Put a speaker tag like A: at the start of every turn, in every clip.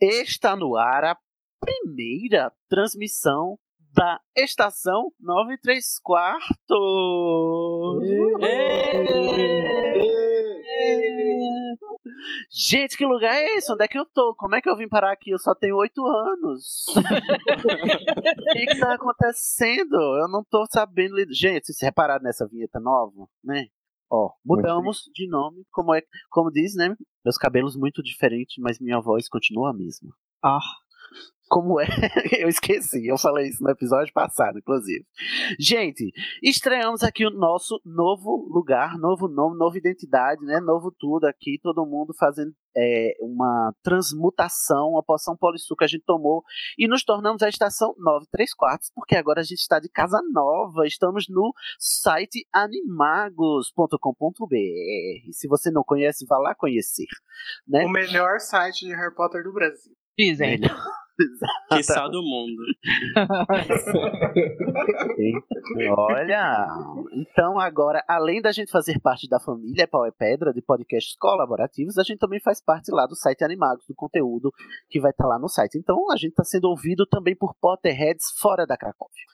A: Está no ar a primeira transmissão da estação 9 3 quartos. Gente, que lugar é esse? Onde é que eu tô? Como é que eu vim parar aqui? Eu só tenho oito anos. O que, que tá acontecendo? Eu não tô sabendo. Gente, vocês repararam nessa vinheta nova, né? Ó, mudamos de nome, como é, como diz, né? Meus cabelos muito diferentes, mas minha voz continua a mesma.
B: Ah.
A: Como é? Eu esqueci, eu falei isso no episódio passado, inclusive. Gente, estreamos aqui o nosso novo lugar, novo nome, nova identidade, né? Novo tudo aqui, todo mundo fazendo é, uma transmutação, uma poção polissul que a gente tomou e nos tornamos a estação 9 3 quartos, porque agora a gente está de casa nova, estamos no site animagos.com.br. Se você não conhece, vá lá conhecer. Né?
B: O melhor site de Harry Potter do Brasil.
C: Dizem.
A: Melhor.
D: Que sal do mundo.
A: Olha, então agora, além da gente fazer parte da família Pau é Pedra, de podcasts colaborativos, a gente também faz parte lá do site Animagos, do conteúdo que vai estar lá no site. Então a gente está sendo ouvido também por Potterheads fora da Cracóvia.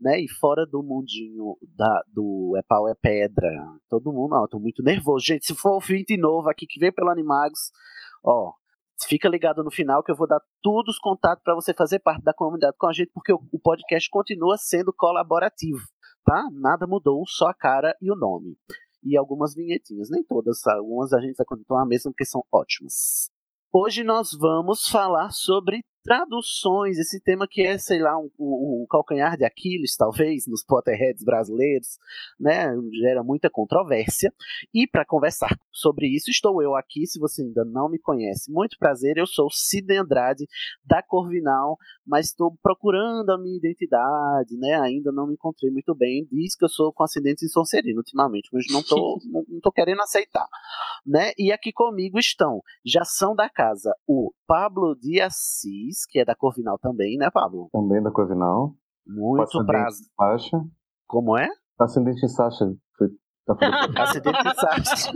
A: Né, e fora do mundinho da, do É Pau é Pedra. Todo mundo, ó, tô muito nervoso. Gente, se for ouvinte novo aqui que vem pelo Animagos, ó, fica ligado no final que eu vou dar todos os contatos para você fazer parte da comunidade com a gente, porque o, podcast continua sendo colaborativo, tá? Nada mudou, só a cara e o nome. E algumas vinhetinhas, nem todas, algumas a gente vai continuar mesmo porque são ótimas. Hoje nós vamos falar sobre traduções, esse tema que é, sei lá, um, o, o calcanhar de Aquiles, talvez, nos Potterheads brasileiros, né? Gera muita controvérsia. E para conversar sobre isso, estou eu aqui, se você ainda não me conhece. Muito prazer, eu sou Sidney Andrade, da Corvinal, mas estou procurando a minha identidade, né? Ainda não me encontrei muito bem. Diz que eu sou com acidente em Sonserino ultimamente, mas não tô, não, não tô querendo aceitar, né? E aqui comigo estão, já são da casa, o Pablo de Assis, que é da Corvinal também, né, Pablo?
E: Também da Corvinal.
A: Muito prazer.
E: Sasha.
A: Como é?
E: Ascendente Sasha. Foi, tá
A: Acidente de Sasha.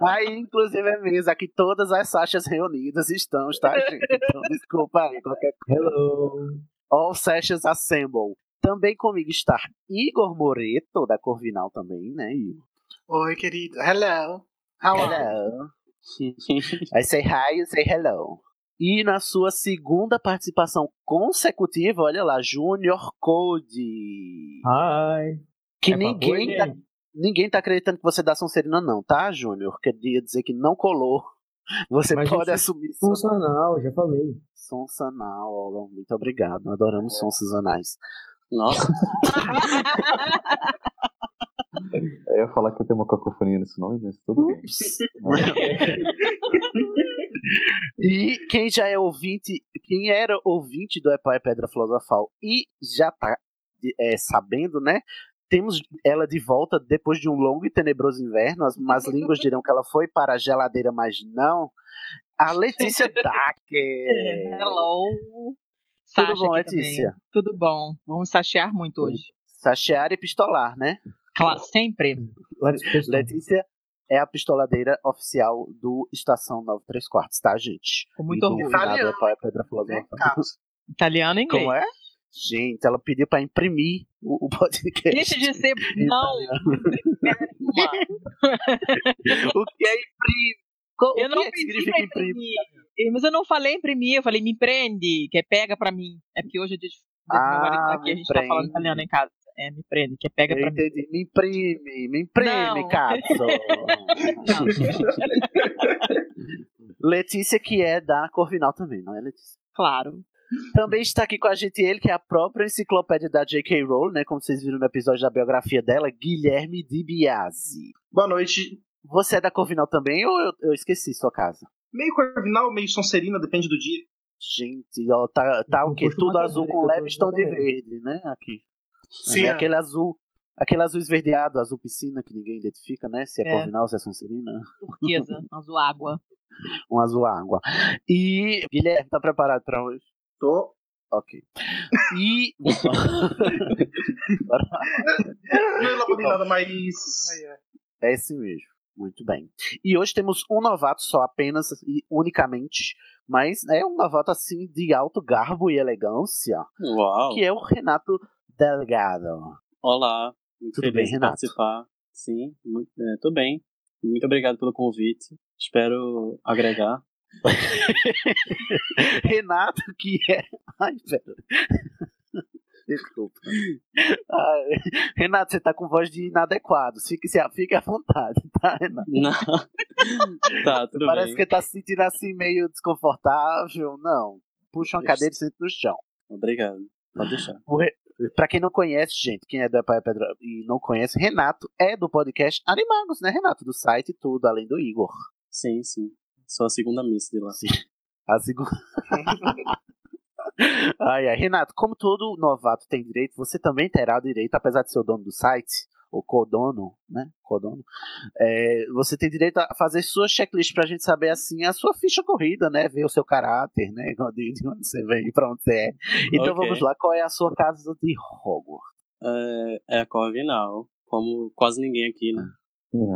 A: aí, inclusive, é mesmo. Aqui todas as Sachas reunidas estão, tá, gente? Então, desculpa aí, qualquer coisa.
B: Hello.
A: All Sachas Assemble. Também comigo está Igor Moreto, da Corvinal também, né, Igor?
B: Oi, querido. Hello. How are
A: Hello. I say hi, you say hello. E na sua segunda participação consecutiva, olha lá, Junior Code.
B: Hi.
A: Que
B: É
A: ninguém tá, ninguém tá acreditando que você dá Sonserina, não, tá, Júnior? Queria dizer que não colou. Você
F: Mas,
A: pode
F: gente,
A: assumir
F: Funcional, já falei.
A: som sanal. ó, Muito obrigado. Adoramos sons sazonais.
D: Nossa,
E: Eu ia falar que eu tenho uma cacofonia nesse nome, mas tudo bem.
A: E quem já é ouvinte, quem era ouvinte do Epá é Pedra Filosofal e já tá é, sabendo, né? Temos ela de volta depois de um longo e tenebroso inverno. As más línguas dirão que ela foi para a geladeira, mas não. A Letícia Dacker.
C: Hello.
A: Tudo
C: Sasha
A: bom,
C: aqui também.
A: Letícia?
C: Tudo bom. Vamos sachear muito hoje.
A: Sachear e pistolar, né?
C: Claro, sempre.
A: Letícia é a pistoladeira oficial do Estação 93 Quartos, tá, gente?
C: Com muito orgulho.
A: Epá é Pedra Filosofal.
C: Italiano e inglês.
A: Como é? Gente, ela pediu pra imprimir o, o podcast.
C: Deixa de ser. Não.
A: o que é imprimir? Co-
C: Eu
A: o
C: não
A: que, é que significa
C: pra
A: imprimir?
C: imprimir. Mas eu não falei imprimir, eu falei me prende, que é pega pra mim. É porque hoje é dia de
A: Ah,
C: tá aqui, a gente tá falando
A: prende.
C: italiano em casa. É, me prende, que é pega
A: Eu
C: pra mim.
A: entendi. Me imprime, me imprime. Katsu. Letícia, que é da Corvinal também, não é, Letícia?
C: Claro.
A: Também está aqui com a gente ele, que é a própria enciclopédia da J.K. Rowling, né? Como vocês viram no episódio da biografia dela, Guilherme Di Biasi.
F: Boa noite.
A: Você é da Corvinal também ou eu, eu esqueci sua casa?
F: Meio Corvinal, meio Sonserina, depende do dia.
A: Gente, ó, tá, tá o quê? Tudo azul com leves tom de verde, né? Aqui.
B: Sim,
A: É
B: é.
A: aquele azul. Aquele azul esverdeado, azul piscina, que ninguém identifica, né? Se é,
C: É.
A: Corvinal, se é Sonserina.
C: Turquesa, azul água.
A: Um azul água. E. Guilherme, tá preparado pra hoje?
F: Tô.
A: Ok. E.
F: Não elaborei nada mais.
A: É esse mesmo. Muito bem. E hoje temos um novato só, apenas e unicamente, mas é um novato assim de alto garbo e elegância,
D: Uau.
A: que é o Renato Delgado.
D: Olá. Muito
A: Tudo bem,
D: feliz de
A: Renato?
D: participar. Sim, muito, é, tô bem. Muito obrigado pelo convite. Espero agregar.
A: Renato, que é. Ai, pera. Desculpa. Ai, Renato, você tá com voz de inadequado. Fique, fique à vontade, tá, Renato?
D: Não. tá, tudo
A: Parece
D: bem.
A: que tá se sentindo assim meio desconfortável. Não. Puxa uma
D: Isso.
A: cadeira e senta no chão.
D: Obrigado. Pode deixar.
A: O Re- Pra quem não conhece, gente, quem é do Epaia Pedra e não conhece, Renato é do podcast Animagos, né, Renato? Do site e tudo, além do Igor.
D: Sim, sim. Sou a segunda miss de lá.
A: A segunda. ai, ai. Renato, como todo novato tem direito, você também terá o direito, apesar de ser o dono do site, ou codono, né? Codono. é, você tem direito a fazer sua checklist pra gente saber, assim, a sua ficha corrida, né? Ver o seu caráter, né? De de onde você vem, pra onde você é. Então
D: Ok.
A: vamos lá, qual é a sua casa de Hogwarts?
D: É, é a Corvinal. Como quase ninguém aqui, né?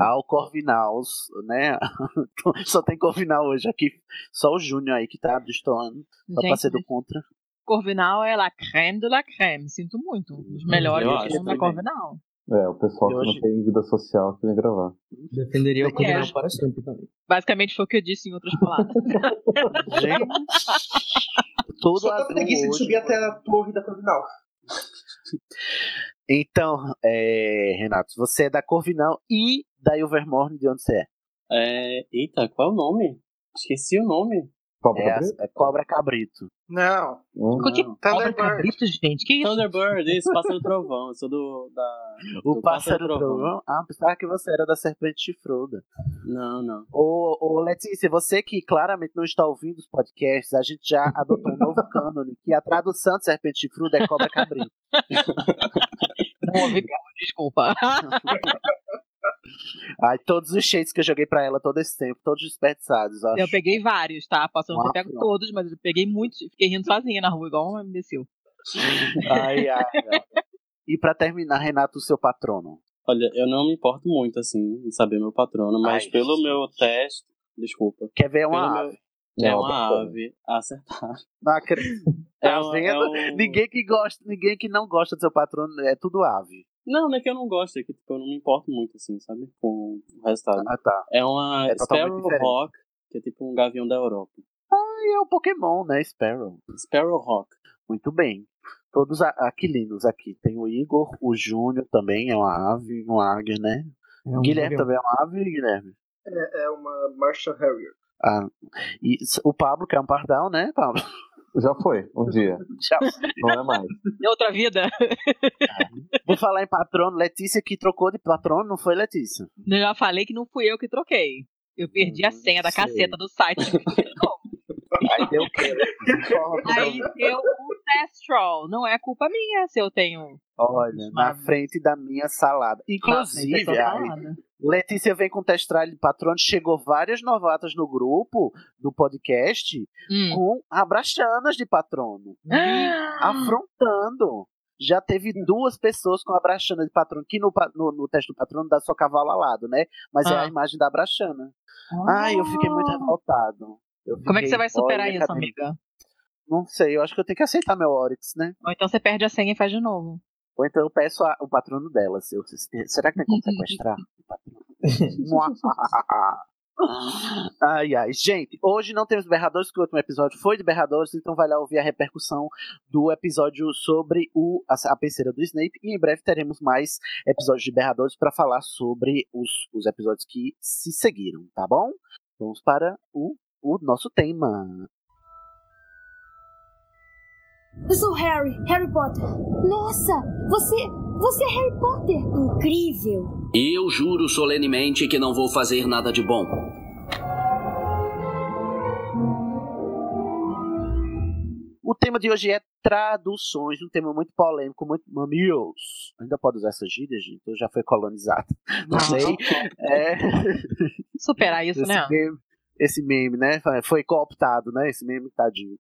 A: Ao Corvinals, né? Só tem Corvinal hoje aqui. Só o Júnior aí que tá destoando. Só pra
C: Gente,
A: ser do contra.
C: Corvinal é la creme de la creme. Sinto muito. Os melhores mundo da. Corvinal.
E: É, o pessoal que
A: hoje-
E: não tem vida social que vem gravar.
G: Defenderia o
C: É.
G: Corvinal para sempre também.
C: Basicamente foi o que eu disse em outras palavras.
A: Gente, todo
F: Só
A: azul
F: preguiça de subir até a torre da Corvinal.
A: Então, é, Renato, você é da Corvinal e da Ilvermorny, de onde você é?
D: É, eita, qual é o nome? Esqueci o nome.
E: Cobra
A: É,
E: Cabrito?
A: é Cobra Cabrito.
B: Não.
E: Hum,
C: O que cobra
B: Thunderbird.
C: cabrito, gente? Que isso?
D: Thunderbird, isso, Pássaro Trovão. Eu sou do. Da...
A: O
D: Do
A: Pássaro
D: Pássaro
A: Trovão.
D: Trovão.
A: Ah, pensava que você era da Serpente Chifruda.
D: Não, não.
A: Ô, ô, Letícia, você que claramente não está ouvindo os podcasts, a gente já adotou um novo cânone, que a tradução de Serpente Chifruda é Cobra Cabrito.
C: Não ouvi mesmo, desculpa.
A: Ai, todos os shades que eu joguei pra ela todo esse tempo, todos desperdiçados. Acho.
C: Eu peguei vários, tá? Posso não ter pego todos, mas eu peguei muitos e fiquei rindo sozinha na rua, igual uma imbecil.
A: Ai, ai, ai. E pra terminar, Renato, o seu patrono.
D: Olha, eu não me importo muito, assim, em saber meu patrono, mas
A: Ai.
D: pelo meu teste. Desculpa.
A: Quer ver
D: Pelo
A: uma
D: meu-
A: ave?
D: É
E: Não,
D: uma
E: bacana.
D: ave. Acertar.
A: Não acredito.
D: É
A: Tá
D: um-
A: vendo?
D: é um-
A: Ninguém que gosta, ninguém que não gosta do seu patrono é tudo ave.
D: Não, não é que eu não gosto, é que tipo, eu não me importo muito, assim, sabe? Com o resultado.
A: Ah, tá.
D: É uma
A: É totalmente
D: Sparrow
A: diferente.
D: Hawk, que é tipo um gavião da Europa.
A: E é o Pokémon, né? Sparrow.
D: Sparrow Hawk.
A: Muito bem. Todos aquilinos aqui. Tem o Igor, o Júnior também é uma ave, um águia, né?
G: É um
A: Guilherme
G: Gavião.
A: também é uma ave, Guilherme.
F: É, é uma Marshall Harrier.
A: Ah, e o Pablo, que é um pardal, né, Pablo?
E: Já foi, um dia.
A: Tchau.
E: Não é mais.
C: De outra vida,
A: Vou falar em patrono, Letícia que trocou de patrono, não foi Letícia?
C: eu já falei que não fui eu que troquei. Eu perdi a senha da
A: sei.
C: caceta do site.
A: Aí deu o quê?
C: Aí deu um test troll. Não é culpa minha se eu tenho.
A: Olha, na frente da minha salada. Inclusive,
C: Não,
A: aí,
C: salada.
A: Letícia vem com testralho de patrono, chegou várias novatas no grupo do podcast
C: Hum.
A: com abraxanas de patrono,
C: Ah,
A: afrontando. Já teve duas pessoas com abraxana de patrono, que no, no, no teste do patrono dá só cavalo alado, né? Mas é
C: Ah.
A: a imagem da abraxana. Ai, eu fiquei muito revoltado. Eu
C: Como é que
A: fiquei,
C: você vai superar isso, amiga?
A: Não sei, eu acho que eu tenho que aceitar meu Oryx, né?
C: Ou então você perde a senha e faz de novo.
A: Ou então eu peço a- o patrono dela. se eu- se- será que tem como sequestrar? o patrono? ai, ai. Gente, hoje não temos berradores, porque o último episódio foi de berradores, então vai lá ouvir a repercussão do episódio sobre o, a, a penseira do Snape. E em breve teremos mais episódios de berradores para falar sobre os, os episódios que se seguiram, tá bom? Vamos para o, o nosso tema.
G: Eu sou Harry, Harry Potter. Nossa, você. Você é Harry Potter. Incrível.
H: Eu juro solenemente que não vou fazer nada de bom.
A: O tema de hoje é traduções, um tema muito polêmico, muito mamilos. Ainda pode usar essa gíria, gente? Ou já foi colonizado? Não sei. É...
C: Superar isso,
A: esse
C: né?
A: Meme, esse meme, né? Foi cooptado, né? Esse meme, tadinho.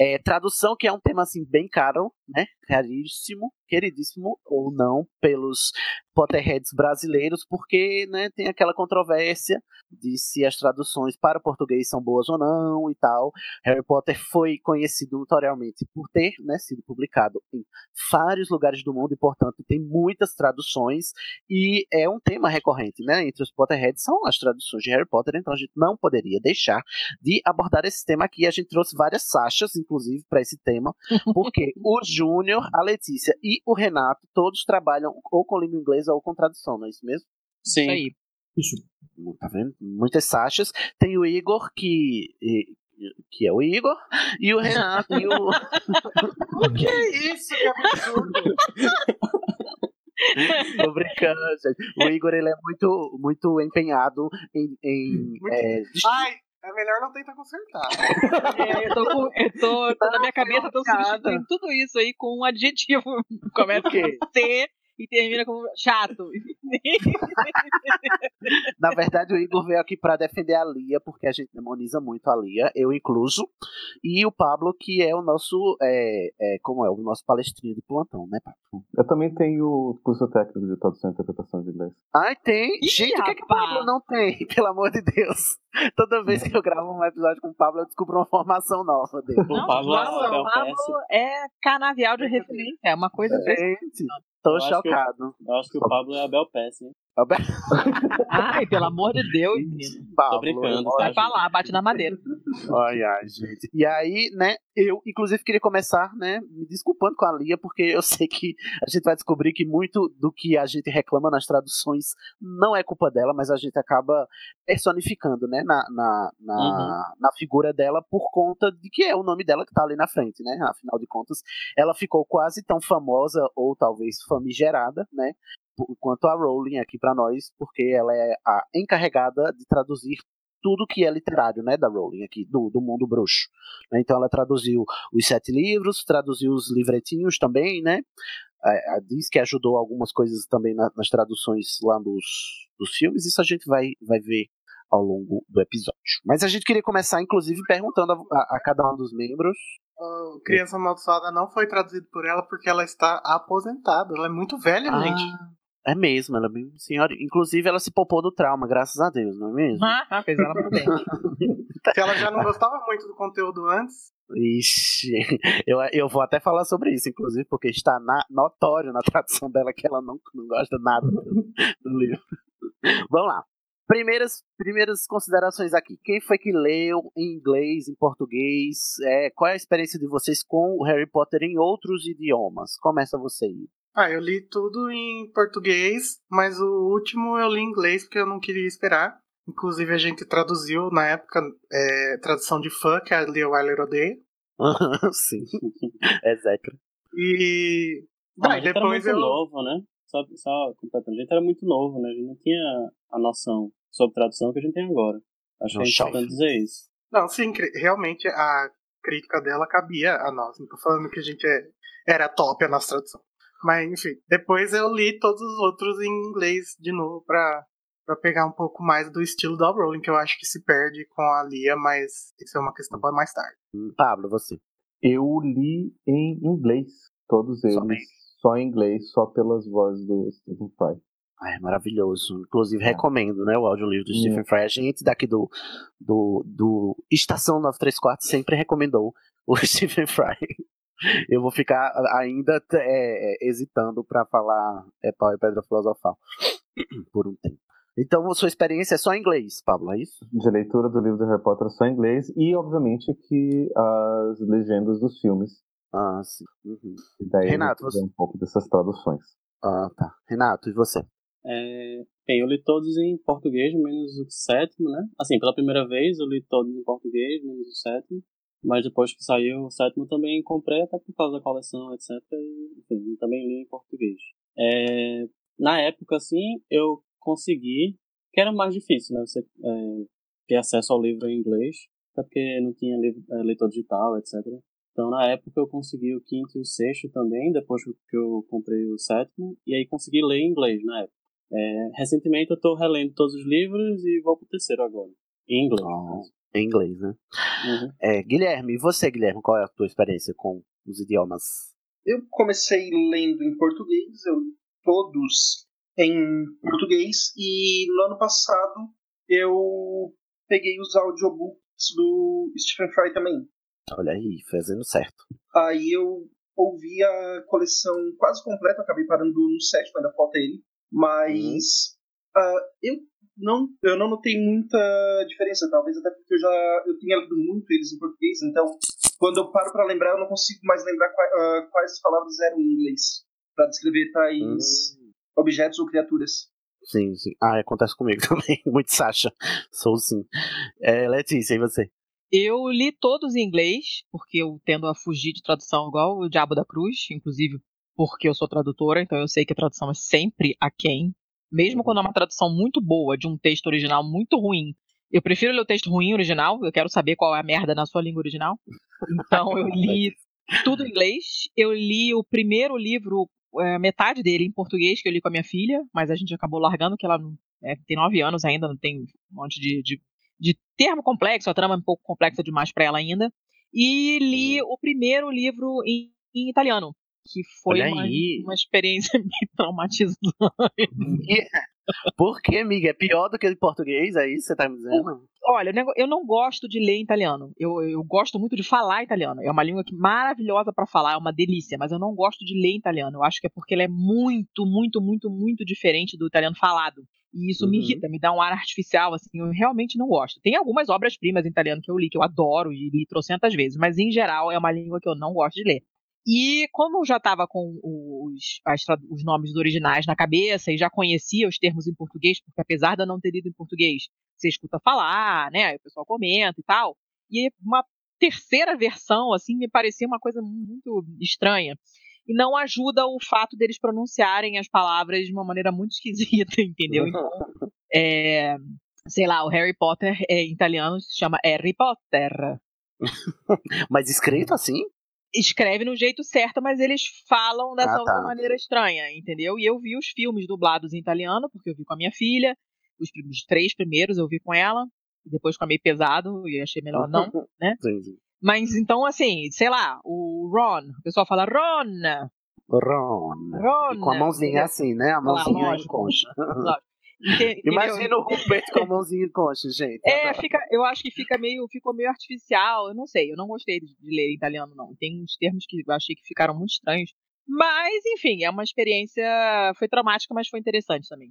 A: É, tradução, que é um tema assim bem caro, né? Caríssimo, queridíssimo ou não pelos Potterheads brasileiros, porque né, tem aquela controvérsia de se as traduções para o português são boas ou não e tal. Harry Potter foi conhecido notoriamente por ter né, sido publicado em vários lugares do mundo e, portanto, tem muitas traduções e é um tema recorrente, né? Entre os Potterheads são as traduções de Harry Potter, então a gente não poderia deixar de abordar esse tema aqui. A gente trouxe várias Sachas, inclusive, para esse tema, porque o Júnior, a Letícia e o Renato todos trabalham ou com língua inglesa ou com tradução, não é isso mesmo?
D: Sim.
C: Isso aí.
B: Isso.
A: Tá vendo? Muitas Sachas. Tem o Igor, que, que é o Igor, e o Renato e o.
B: O que é isso? Que absurdo.
A: Tô brincando, gente. O Igor ele é muito, muito empenhado em. em é,
B: Ai, é melhor não tentar consertar.
C: É, eu tô com. Eu tô, tô na minha cabeça, eu tô substituindo tudo isso aí com um adjetivo. Começa com C e termina com chato.
A: Na verdade, o Igor veio aqui pra defender a Lia, porque a gente demoniza muito a Lia, eu incluso. E o Pablo, que é o nosso. É, é, como é? O nosso palestrinho de plantão, né, Pablo?
E: Eu também tenho curso técnico de tradução e interpretação de inglês.
A: Ai, tem.
C: Ih,
A: gente, o que, é que o. Pablo não tem? Pelo amor de Deus. Toda vez que eu gravo um episódio com o Pablo, eu descubro uma formação nova dele.
D: O Pablo é
C: Pablo,
D: Abel
C: Pablo é canavial de referência. É uma coisa.
A: Gente, tô
D: Eu acho que eu-
A: chocado.
D: Eu acho que o Pablo é Abel Pesce, hein?
C: Ai, pelo amor de Deus, menino.
A: Pablo,
D: brincando?
C: Vai pra lá, bate na madeira.
A: Ai, ai, gente. E aí, né, eu, inclusive, queria começar, né, me desculpando com a Lia, porque eu sei que a gente vai descobrir que muito do que a gente reclama nas traduções não é culpa dela, mas a gente acaba personificando, né, na, na, na, na figura dela por conta de que é o nome dela que tá ali na frente, né, afinal de contas, ela ficou quase tão famosa, ou talvez famigerada, né, quanto a Rowling aqui pra nós, porque ela é a encarregada de traduzir tudo que é literário, né, da Rowling aqui, do, do mundo bruxo. Então ela traduziu os sete livros, traduziu os livretinhos também, né? É, diz que ajudou algumas coisas também na- nas traduções lá dos, dos filmes, isso a gente vai, vai ver ao longo do episódio. Mas a gente queria começar, inclusive, perguntando a, a- a cada um dos membros.
B: O Criança Amaldiçoada não foi traduzido por ela porque ela está aposentada. Ela é muito velha,
A: Ah,
B: gente.
A: É mesmo, ela é bem senhora. Inclusive, ela se poupou do trauma, graças a Deus, não é mesmo?
C: Ah, fez ela muito bem.
B: Se ela já não gostava muito do conteúdo antes,
A: Ixi, eu, eu vou até falar sobre isso, inclusive, porque está na- notório na tradução dela que ela não, não gosta nada do, do livro. Vamos lá. Primeiras, primeiras considerações aqui. Quem foi que leu em inglês, em português? É, qual é a experiência de vocês com o Harry Potter em outros idiomas? Começa você aí.
B: Ah, eu li tudo em português, mas o último eu li em inglês porque eu não queria esperar. Inclusive a gente traduziu na época é, tradução de fã, que a Lia Wyler odeia.
A: Sim, é Zeca.
B: E.
D: Não, a
B: Aí
D: gente era
B: depois
D: muito
B: eu.
D: novo, né? Só, só completando. A gente era muito novo, né? A gente não tinha a noção sobre tradução que a gente tem agora. Acho que a gente
A: Choque.
D: tá tentando dizer isso.
B: Não, sim, realmente a crítica dela cabia a nós. Não tô falando que a gente é- era top a nossa tradução. Mas, enfim, depois eu li todos os outros em inglês de novo pra, pra pegar um pouco mais do estilo da Rowling, que eu acho que se perde com a Lia, mas isso é uma questão para mais tarde.
A: Hum, Pablo, você.
E: Eu li em inglês, todos eles,
A: Somente.
E: só em inglês, só pelas vozes do Stephen Fry.
A: Ai, é maravilhoso. Inclusive, recomendo, né, o audiolivro do Stephen Fry. A gente daqui do, do, do Estação 934 sempre recomendou o Stephen Fry. Eu vou ficar ainda é, é, hesitando para falar é, Pau e Pedra Filosofal por um tempo. Então, sua experiência é só em inglês, Pablo, é isso?
E: De leitura do livro do Harry Potter só em inglês e, obviamente, que as legendas dos filmes.
A: Ah, sim. Uhum.
E: E daí
A: Renato,
E: eu vou um pouco dessas traduções.
A: Ah, tá. Renato, e você?
D: É, bem, eu li todos em português, menos o sétimo, né? Assim, pela primeira vez eu li todos em português, menos o sétimo. Mas depois que saiu o sétimo também comprei, até por causa da coleção, etc. Enfim, também li em português. É, na época, assim, eu consegui, que era mais difícil, né? Você é, ter acesso ao livro em inglês, até porque não tinha livro, é, leitor digital, etc. Então, na época, eu consegui o quinto e o sexto também, depois que eu comprei o sétimo, e aí consegui ler em inglês na época. É, recentemente, eu estou relendo todos os livros e vou pro terceiro agora, em inglês.
A: Oh, em inglês, né?
D: Uhum.
A: É, Guilherme, e você, Guilherme, qual é a tua experiência com os idiomas?
F: Eu comecei lendo em português, eu todos em português, e no ano passado eu peguei os audiobooks do Stephen Fry também.
A: Olha aí, fazendo certo.
F: Aí eu ouvi a coleção quase completa, acabei parando no sétimo, ainda falta ele. Mas uh, eu não eu não notei muita diferença, talvez até porque eu já eu tinha lido muito eles em português, então quando eu paro para lembrar eu não consigo mais lembrar quais, uh, quais palavras eram em inglês para descrever tais
A: Hum.
F: objetos ou criaturas.
A: Sim, sim. Ah, acontece comigo também. Muito Sasha. Sou sim. É, Letícia, e você?
C: Eu li todos em inglês, porque eu tendo a fugir de tradução igual o Diabo da Cruz, inclusive porque eu sou tradutora, então eu sei que a tradução é sempre a quem. Mesmo quando é uma tradução muito boa de um texto original muito ruim. Eu prefiro ler o texto ruim original, eu quero saber qual é a merda na sua língua original. Então eu li tudo em inglês. Eu li o primeiro livro, é, metade dele em português, que eu li com a minha filha, mas a gente acabou largando, que ela é, tem nove anos ainda, não tem um monte de, de, de termo complexo, a trama é um pouco complexa demais para ela ainda. E li o primeiro livro em, em italiano, que foi uma,
A: aí.
C: uma experiência meio traumatizante.
A: Por que, amiga? É pior do que em português, é isso que você tá me dizendo?
C: Olha, o eu não gosto de ler italiano. Eu, eu gosto muito de falar italiano. É uma língua que maravilhosa para falar, é uma delícia, mas eu não gosto de ler italiano. Eu acho que é porque ele é muito, muito, muito, muito diferente do italiano falado. E isso me
A: Uhum.
C: irrita, me dá um ar artificial, assim, eu realmente não gosto. Tem algumas obras-primas em italiano que eu li, que eu adoro e li trocentas vezes, mas em geral é uma língua que eu não gosto de ler. E como eu já estava com os, as os nomes dos originais na cabeça e já conhecia os termos em português, porque apesar de eu não ter lido em português, você escuta falar, né? aí O pessoal comenta e tal. E uma terceira versão, assim, me parecia uma coisa muito estranha. E não ajuda o fato deles pronunciarem as palavras de uma maneira muito esquisita, entendeu? Então, é, sei lá, o Harry Potter é, em italiano se chama Harry Potter.
A: Mas escrito assim?
C: Escreve no jeito certo, mas eles falam dessa
A: Ah, tá.
C: outra maneira estranha, entendeu? E eu vi os filmes dublados em italiano, porque eu vi com a minha filha. Os, os três primeiros eu vi com ela. Depois ficou meio pesado e achei melhor não, né? Mas então, assim, sei lá, o Ron, o pessoal fala Ron,
A: Ron.
C: Ron.
A: E com a mãozinha assim, né? A mãozinha em
C: lógico.
A: concha.
C: Lógico.
A: Imagina o Rupert com a mãozinha em concha, gente.
C: É,
A: Adoro.
C: fica, eu acho que fica meio, ficou meio artificial. Eu não sei, eu não gostei de, de ler italiano, não. Tem uns termos que eu achei que ficaram muito estranhos. Mas, enfim, é uma experiência. Foi traumática, mas foi interessante também.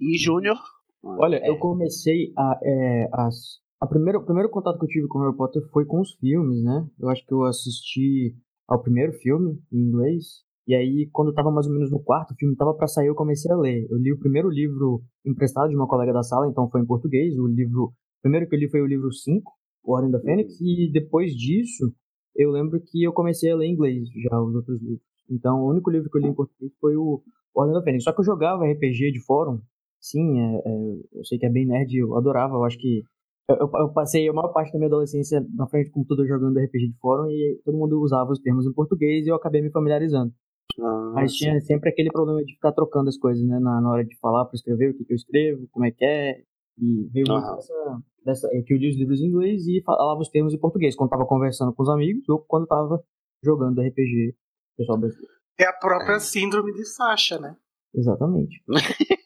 A: E Júnior?
I: Olha,
A: É.
I: eu comecei a. É, as, a primeiro, o primeiro contato que eu tive com Harry Potter foi com os filmes, né? Eu acho que eu assisti ao primeiro filme em inglês. E aí, quando eu tava mais ou menos no quarto filme, tava pra sair, eu comecei a ler. Eu li o primeiro livro emprestado de uma colega da sala, então foi em português. O livro. O primeiro que eu li foi o livro 5, O Ordem da Fênix. E depois disso, eu lembro que eu comecei a ler em inglês já os outros livros. Então, o único livro que eu li em português foi o Ordem da Fênix. Só que eu jogava RPG de fórum. Sim, é, é, eu sei que é bem nerd, eu adorava. Eu acho que. Eu- eu passei a maior parte da minha adolescência na frente do computador jogando RPG de fórum e todo mundo usava os termos em português e eu acabei me familiarizando.
A: Ah,
I: Mas tinha sempre aquele problema de ficar trocando as coisas, né? Na, na hora de falar para escrever, o que, que eu escrevo, como é que é. E veio muito
A: Aham.
I: dessa, dessa. Eu que eu li os livros em inglês e falava os termos em português, quando tava conversando com os amigos ou quando tava jogando RPG pessoal brasileiro.
B: É a própria síndrome de Sasha, né?
I: Exatamente.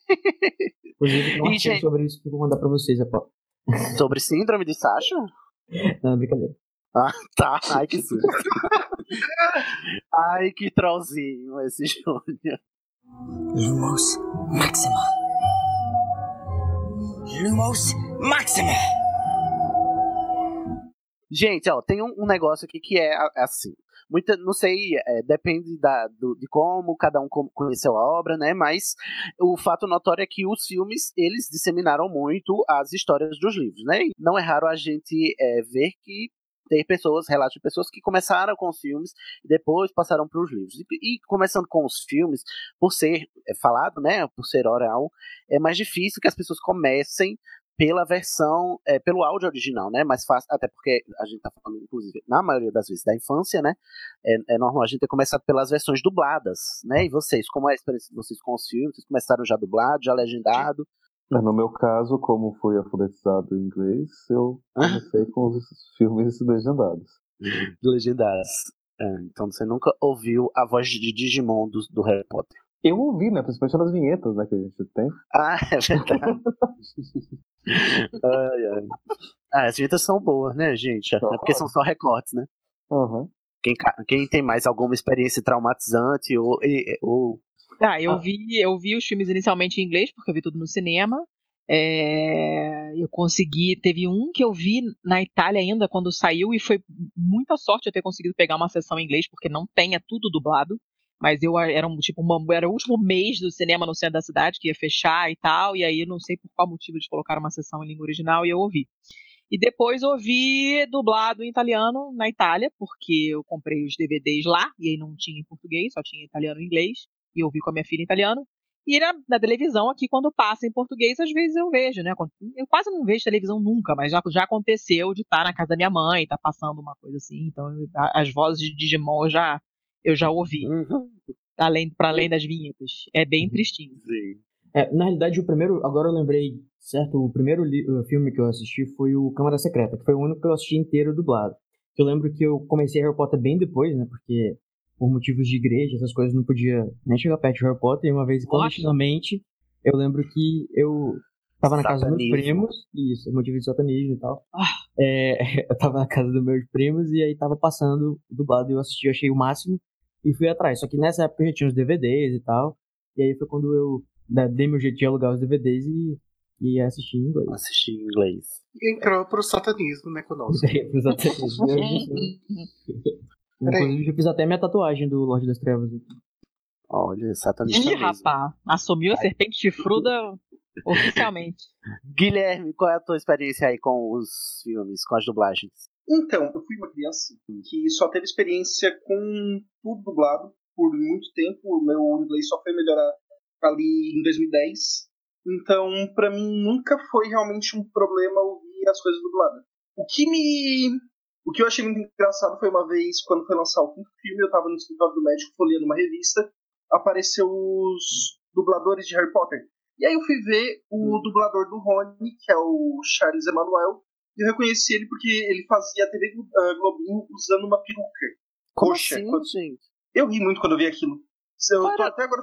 I: Inclusive, tem um artigo
A: gente-
I: sobre isso que eu vou mandar pra vocês, é.
A: Sobre síndrome de Sasha?
I: Não, brincadeira.
A: Ah, tá. Ai, que susto. Ai, que trollzinho esse Júnior.
J: Lumos Maxima. Lumos Maxima.
A: Gente, ó, tem um, um negócio aqui que é a- assim. Muita, não sei, é, depende da, do- de como cada um conheceu a obra, né? Mas o fato notório é que os filmes eles disseminaram muito as histórias dos livros, né? E não é raro a gente é, ver que ter pessoas, relatos de pessoas que começaram com os filmes e depois passaram para os livros. E, e, começando com os filmes, por ser é, falado, né, por ser oral, é mais difícil que as pessoas comecem pela versão, é, pelo áudio original, né? Mais fácil, até porque a gente tá falando, inclusive, na maioria das vezes da infância, né? É, é, normal a gente ter começado pelas versões dubladas, né? E vocês, como é a experiência de vocês com os filmes? Vocês começaram já dublado, já legendado?
E: No meu caso, como fui alfabetizado em inglês, eu comecei com os filmes legendados.
A: Legendados. É, então você nunca ouviu a voz de Digimon do, do Harry Potter?
E: Eu ouvi, né? Principalmente nas vinhetas né, que a gente tem.
A: Ah, é verdade. ai, ai. Ah, as vinhetas são boas, né, gente? É porque são só recortes, né?
E: Uhum.
A: Quem, quem tem mais alguma experiência traumatizante ou, ou
C: ah, eu vi, eu vi os filmes inicialmente em inglês, porque eu vi tudo no cinema. É, eu consegui. Teve um que eu vi na Itália ainda quando saiu, e foi muita sorte eu ter conseguido pegar uma sessão em inglês, porque não tem, é tudo dublado. Mas eu era um, tipo uma, era o último mês do cinema no centro da cidade, que ia fechar e tal, e aí não sei por qual motivo eles colocaram uma sessão em língua original e eu ouvi. E depois ouvi dublado em italiano na Itália, porque eu comprei os DVDs lá, e aí não tinha em português, só tinha italiano e inglês e ouvi com a minha filha em italiano. E na, na, televisão aqui, quando passa em português, às vezes eu vejo, né? Eu quase não vejo televisão nunca, mas já, já aconteceu de estar na casa da minha mãe, estar tá passando uma coisa assim. Então, as vozes de Digimon eu já, eu já ouvi. Uhum. Além, para além das vinhetas. É bem tristinho.
I: Sim. É, na realidade, o primeiro. Agora eu lembrei, certo? O primeiro o filme que eu assisti foi o Câmara Secreta, que foi o único que eu assisti inteiro dublado. Eu lembro que eu comecei Harry Potter bem depois, né? Porque por motivos de igreja, essas coisas, não podia nem chegar perto de Harry Potter. E uma vez, clandestinamente, eu lembro que eu tava na casa dos meus primos, isso, motivo de satanismo e tal. Ah. É, eu tava na casa dos meus primos e aí tava passando dublado e eu assisti, achei o máximo e fui atrás. Só que nessa época já tinha os DVDs e tal. E aí foi quando eu né, dei meu jeito de alugar os DVDs e, e assisti em inglês.
A: Assisti em inglês.
B: E entrou pro satanismo, né, conosco.
I: Pro satanismo. Inclusive, eu fiz até minha tatuagem do Lorde das Trevas.
A: Olha, satanista
C: Ih, rapaz, assumiu a serpente chifruda oficialmente.
A: Guilherme, qual é a tua experiência aí com os filmes, com as dublagens?
F: Então, eu fui uma criança que só teve experiência com tudo dublado por muito tempo. O meu inglês só foi melhorar ali em 2010. Então, para mim, nunca foi realmente um problema ouvir as coisas dubladas. O que me o que eu achei muito engraçado foi uma vez, quando foi lançar o quinto filme, eu estava no escritório do médico folheando uma revista, apareceu os dubladores de Harry Potter. E aí eu fui ver o dublador do Rony, que é o Charles Emanuel, e eu reconheci ele porque ele fazia a TV Globinho usando uma peruca.
A: Como Poxa, assim, quando... gente?
F: Eu ri muito quando eu vi aquilo. Eu
A: era...
F: até agora...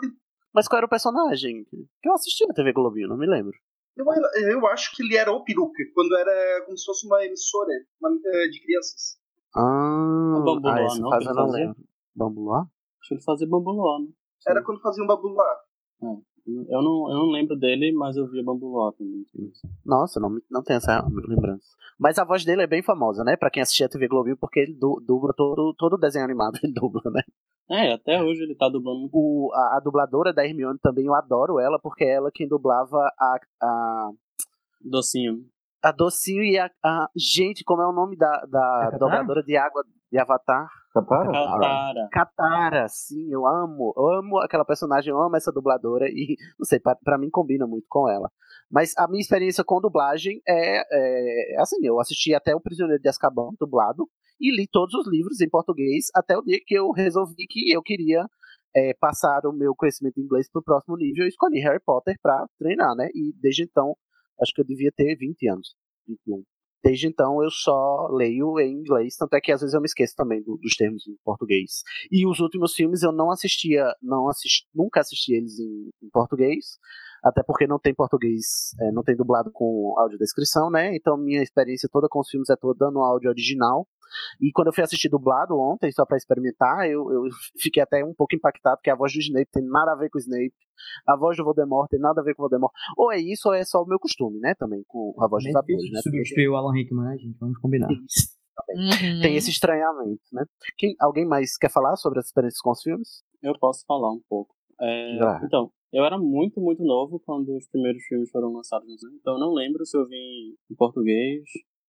A: Mas qual era o personagem? Que eu assisti na TV Globinho, não me lembro.
F: Eu, eu acho que ele era o peruca, quando era como se fosse uma emissora uma, eh, de crianças.
A: Ah,
D: o Bambu
A: ah,
D: Luar, não?
A: Faz, eu não lembro. Bambu Luar?
D: Acho que ele fazia Bambu Luar, né?
F: Era quando fazia um Bambu Luar.
D: É. Eu não, eu não lembro dele, mas eu via Bambu também.
A: Nossa, não, não tenho essa lembrança. Mas a voz dele é bem famosa, né? Pra quem assistia a TV Globinho, porque ele dubla todo, todo desenho animado, ele dubla, né?
D: É, até hoje ele tá dublando.
A: O, a, a dubladora da Hermione também, eu adoro ela, porque é ela quem dublava a, a
D: Docinho.
A: A Docinho e a, a. Gente, como é o nome da, da dobradora de água de Avatar?
E: Katara?
D: Katara.
A: Katara, sim, eu amo. Eu amo aquela personagem, eu amo essa dubladora e, não sei, pra, pra mim combina muito com ela. Mas a minha experiência com dublagem é, é assim, eu assisti até o Prisioneiro de Azkaban dublado e li todos os livros em português até o dia que eu resolvi que eu queria é, passar o meu conhecimento em inglês para o próximo nível. Eu escolhi Harry Potter para treinar, né? E desde então acho que eu devia ter 20 anos, 21. Desde então eu só leio em inglês, tanto é que às vezes eu me esqueço também do, dos termos em português. E os últimos filmes eu não assistia, não assisti, nunca assisti eles em, em português, até porque não tem português, é, não tem dublado com audiodescrição, né? Então minha experiência toda com os filmes é toda no áudio original. E quando eu fui assistir dublado ontem, só para experimentar, eu, eu fiquei até um pouco impactado, porque a voz do Snape tem nada a ver com o Snape, a voz do Voldemort tem nada a ver com o Voldemort. Ou é isso, ou é só o meu costume, né? Também, com a voz dos atores, né?
I: Substituiu o Alan Rickman, né, gente? Vamos combinar.
A: Isso. Uhum. Tem esse estranhamento, né? Quem, alguém mais quer falar sobre as experiências com os filmes?
D: Eu posso falar um pouco. É, então, eu era muito, muito novo quando os primeiros filmes foram lançados, então eu não lembro se eu vi em português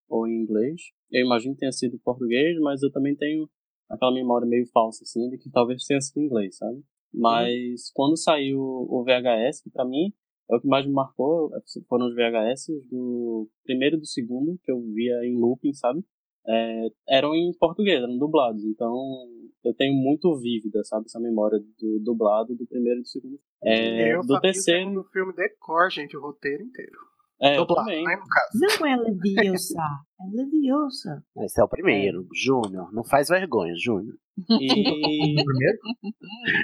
D: ou em inglês. Eu imagino que tenha sido em português, mas eu também tenho aquela memória meio falsa, assim, de que talvez tenha sido em inglês, sabe? Mas quando saiu o VHS, que pra mim é o que mais me marcou, foram os VHS do primeiro e do segundo, que eu via em looping, sabe? É, eram em português, eram dublados. Então eu tenho muito vívida, sabe, essa memória do dublado do primeiro e do segundo. É,
B: eu
D: do terceiro.
B: o segundo filme decor, gente, o roteiro inteiro.
D: É,
B: Dublado,
D: também.
B: né, no caso.
K: Não é Leviosa. É Leviosa.
A: Esse é o primeiro, Júnior. Não faz vergonha, Júnior.
D: E.
I: primeiro?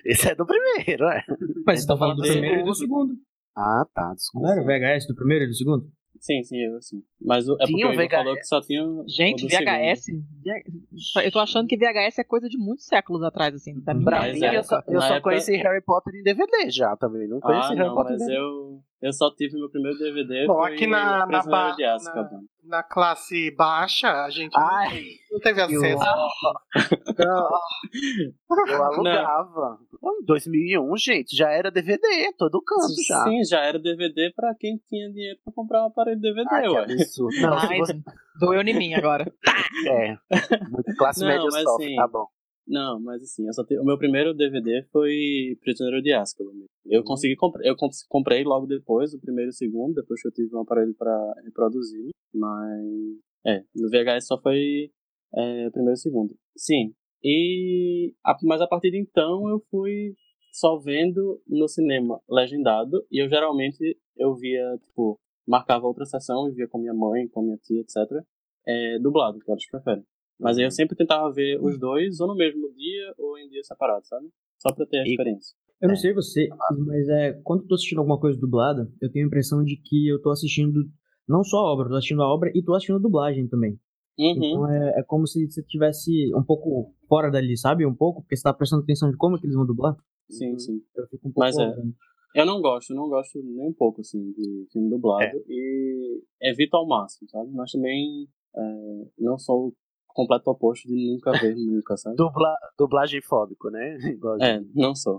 A: Esse é do primeiro, é.
I: Mas você tá falando do primeiro e do segundo.
A: Ah, tá,
I: Não
A: desculpa.
I: era o VHS do primeiro e do segundo?
D: Sim, sim, eu sim. Mas o- é
A: Tinha
D: porque o Igor falou que só tinha
C: Gente, VHS. Eu tô achando que VHS é coisa de muitos séculos atrás, assim, da minha
A: Pra
D: Mas
A: mim,
D: é,
A: eu só, eu só
D: época-
A: conheci Harry Potter em DVD já também. Não conheci
D: Ah,
A: Harry
D: não,
A: Potter
D: mas eu, eu só tive meu primeiro DVD.
B: Bom,
D: foi
B: aqui na, na, ba- na, na classe baixa, a gente não-
A: Ai,
B: não teve acesso.
A: Eu alugava. Em 2001, gente, já era DVD, todo canto já.
D: Sim, já era DVD pra quem tinha dinheiro pra comprar um aparelho DVD,
A: Ai,
D: ué.
A: Não,
C: Ai,
A: você...
C: doeu em mim agora.
A: É, classe
D: Não,
A: média
D: mas
A: sofre,
D: assim,
A: tá bom.
D: Não, mas assim, te- o meu primeiro DVD foi Prisioneiro de Azkaban. Eu consegui comprar, eu comprei logo depois, o primeiro e o segundo, depois que eu tive um aparelho pra reproduzir, mas é, no VHS só foi é, o primeiro e segundo. Sim. E mas a partir de então eu fui só vendo no cinema legendado e eu geralmente eu via, tipo, marcava outra sessão e via com minha mãe, com minha tia, etc. É, dublado, que elas preferem. Mas aí eu sempre tentava ver os dois, ou no mesmo dia, ou em dias separados, sabe? Só pra ter a experiência.
I: Eu não sei você, mas é, quando eu tô assistindo alguma coisa dublada, eu tenho a impressão de que eu tô assistindo não só a obra, eu tô assistindo a obra e tô assistindo a dublagem também.
D: Uhum.
I: Então é, é como se você tivesse um pouco fora dali, sabe? Um pouco, porque você tá prestando atenção de como é que eles vão dublar.
D: Sim, sim.
I: Eu fico um pouco
D: Mas é. Eu não gosto, não gosto nem um pouco, assim, de filme dublado. E evito ao máximo, sabe? Mas também é, não sou o completo oposto de nunca ver nunca, sabe?
A: Dubla, dublagem fóbico, né?
D: É, não sou.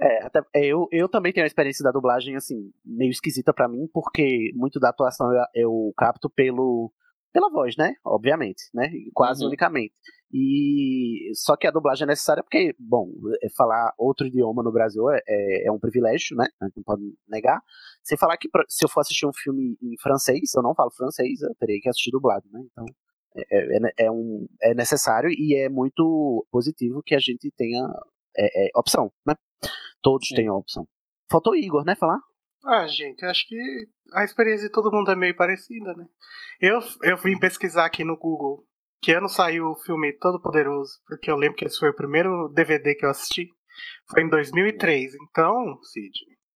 A: É, até, é, eu, eu também tenho a experiência da dublagem, assim, meio esquisita pra mim, porque muito da atuação eu, eu capto pelo, pela voz, né? Obviamente, né? Quase
D: Uhum.
A: unicamente. E só que a dublagem é necessária porque, bom, é falar outro idioma no Brasil é, é, é um privilégio, né? Não pode negar. Sem falar que se eu for assistir um filme em francês, eu não falo francês, eu teria que assistir dublado, né? Então é, é, é um, é necessário e é muito positivo que a gente tenha é, é, opção, né? Todos
D: Sim.
A: têm a opção. Faltou o Igor, né? Falar?
B: Ah, gente, acho que a experiência de todo mundo é meio parecida, né? Eu, eu vim pesquisar aqui no Google que ano saiu o filme Todo Poderoso, porque eu lembro que esse foi o primeiro DVD que eu assisti. Foi em 2003. Então, Cid,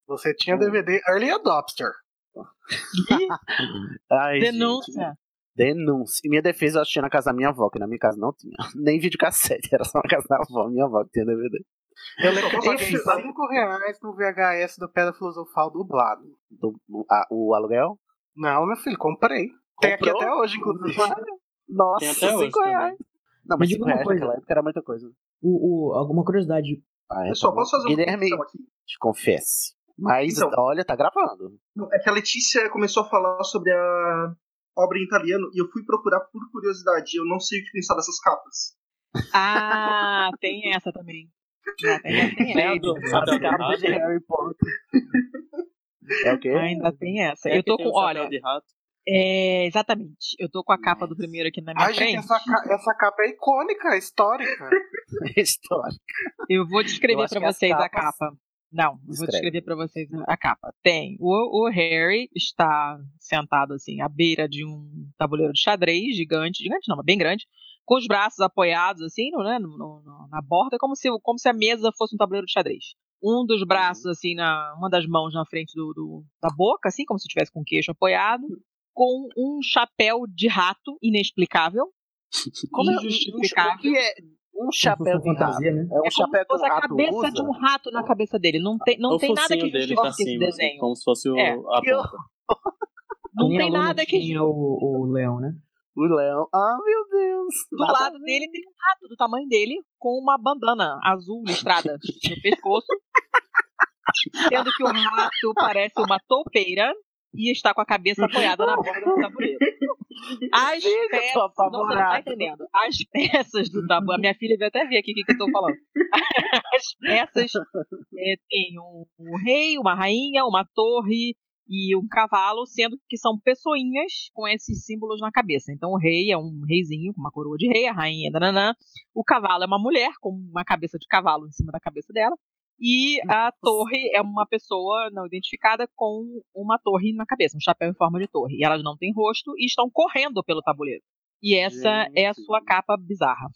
B: você tinha DVD Early Adopter.
A: Ai,
C: Denúncia.
A: Denúncia. Minha defesa, eu assisti na casa da minha avó, que na minha casa não tinha. Nem videocassete, era só na casa da avó, minha avó que tinha DVD.
B: Eu lembro que eu paguei
A: Esse-
B: 5 reais no VHS do Pedra Filosofal dublado.
A: Do, o, a- o aluguel?
B: Não, meu filho, comprei. Tem aqui
A: Comprou?
B: até hoje, inclusive.
A: Nossa,
D: Tem até hoje
A: cinco reais. Não,
I: Me
A: mas
I: diga
A: 5
I: uma
A: reais
I: coisa.
A: naquela época era muita coisa.
I: O, o, alguma curiosidade.
A: Ah, é,
F: Pessoal,
A: tá
F: posso fazer uma
A: Guilherme,
F: confissão aqui?
A: te confesse. Mas,
F: Então.
A: olha, tá gravando.
F: Não, É que a Letícia começou a falar sobre a obra em italiano e eu fui procurar por curiosidade. Eu não sei o que pensar dessas capas.
C: Ah, tem essa também. Ah, tem, essa.
D: É a de.
A: Harry Potter. É o quê?
C: Ainda tem essa.
D: É
C: Eu tô com, olha,
D: de Rato.
C: é, exatamente. Eu tô com a capa do primeiro aqui na minha
B: Ai, gente,
C: frente.
B: essa, ca- essa capa é icônica, histórica.
A: História.
C: Eu vou descrever
A: as
C: vocês a
A: capas-
C: capa. Não, vou
A: Descreve.
C: descrever pra vocês a capa. Tem. O, o Harry está sentado assim, à beira de um tabuleiro de xadrez gigante, gigante não, mas bem grande, com os braços apoiados assim, no, né, no- no- na borda, como se, como se a mesa fosse um tabuleiro de xadrez. Um dos braços assim na, uma das mãos na frente do, do- da boca, assim, como se estivesse com o queixo apoiado, com um chapéu de rato inexplicável.
A: Como é
C: injustificável.
A: é um chapéu de rato?
I: fantasia, né?
A: É um
C: É como
A: chapéu
C: se
A: que o
C: fosse a
A: rato
C: cabeça
A: usa?
C: de um rato na cabeça dele. Não tem, não
D: o
C: tem nada que justifique esse
D: cima, assim,
C: desenho.
D: como se fosse o,
C: É.
D: a
A: Que eu-.
C: Não tem nada que
I: tinha o, o leão, né?
A: O leão. Ah, meu Deus.
C: Do
A: Nada
C: lado dele tem um rato do tamanho dele com uma bandana azul listrada no pescoço. Sendo que o rato parece uma toupeira e está com a cabeça apoiada na borda do tabuleiro. As peças. Não, você não tá entendendo. As peças do tabuleiro. A minha filha veio até ver aqui o que, que eu tô falando. As peças é, tem um, um rei, uma rainha, uma torre e um cavalo, sendo que são pessoinhas com esses símbolos na cabeça. Então o rei é um reizinho com uma coroa de rei, a rainha é dananã. O cavalo é uma mulher com uma cabeça de cavalo em cima da cabeça dela. E a torre é uma pessoa não identificada com uma torre na cabeça, um chapéu em forma de torre. E elas não têm rosto e estão correndo pelo tabuleiro. E essa é a sua capa bizarra.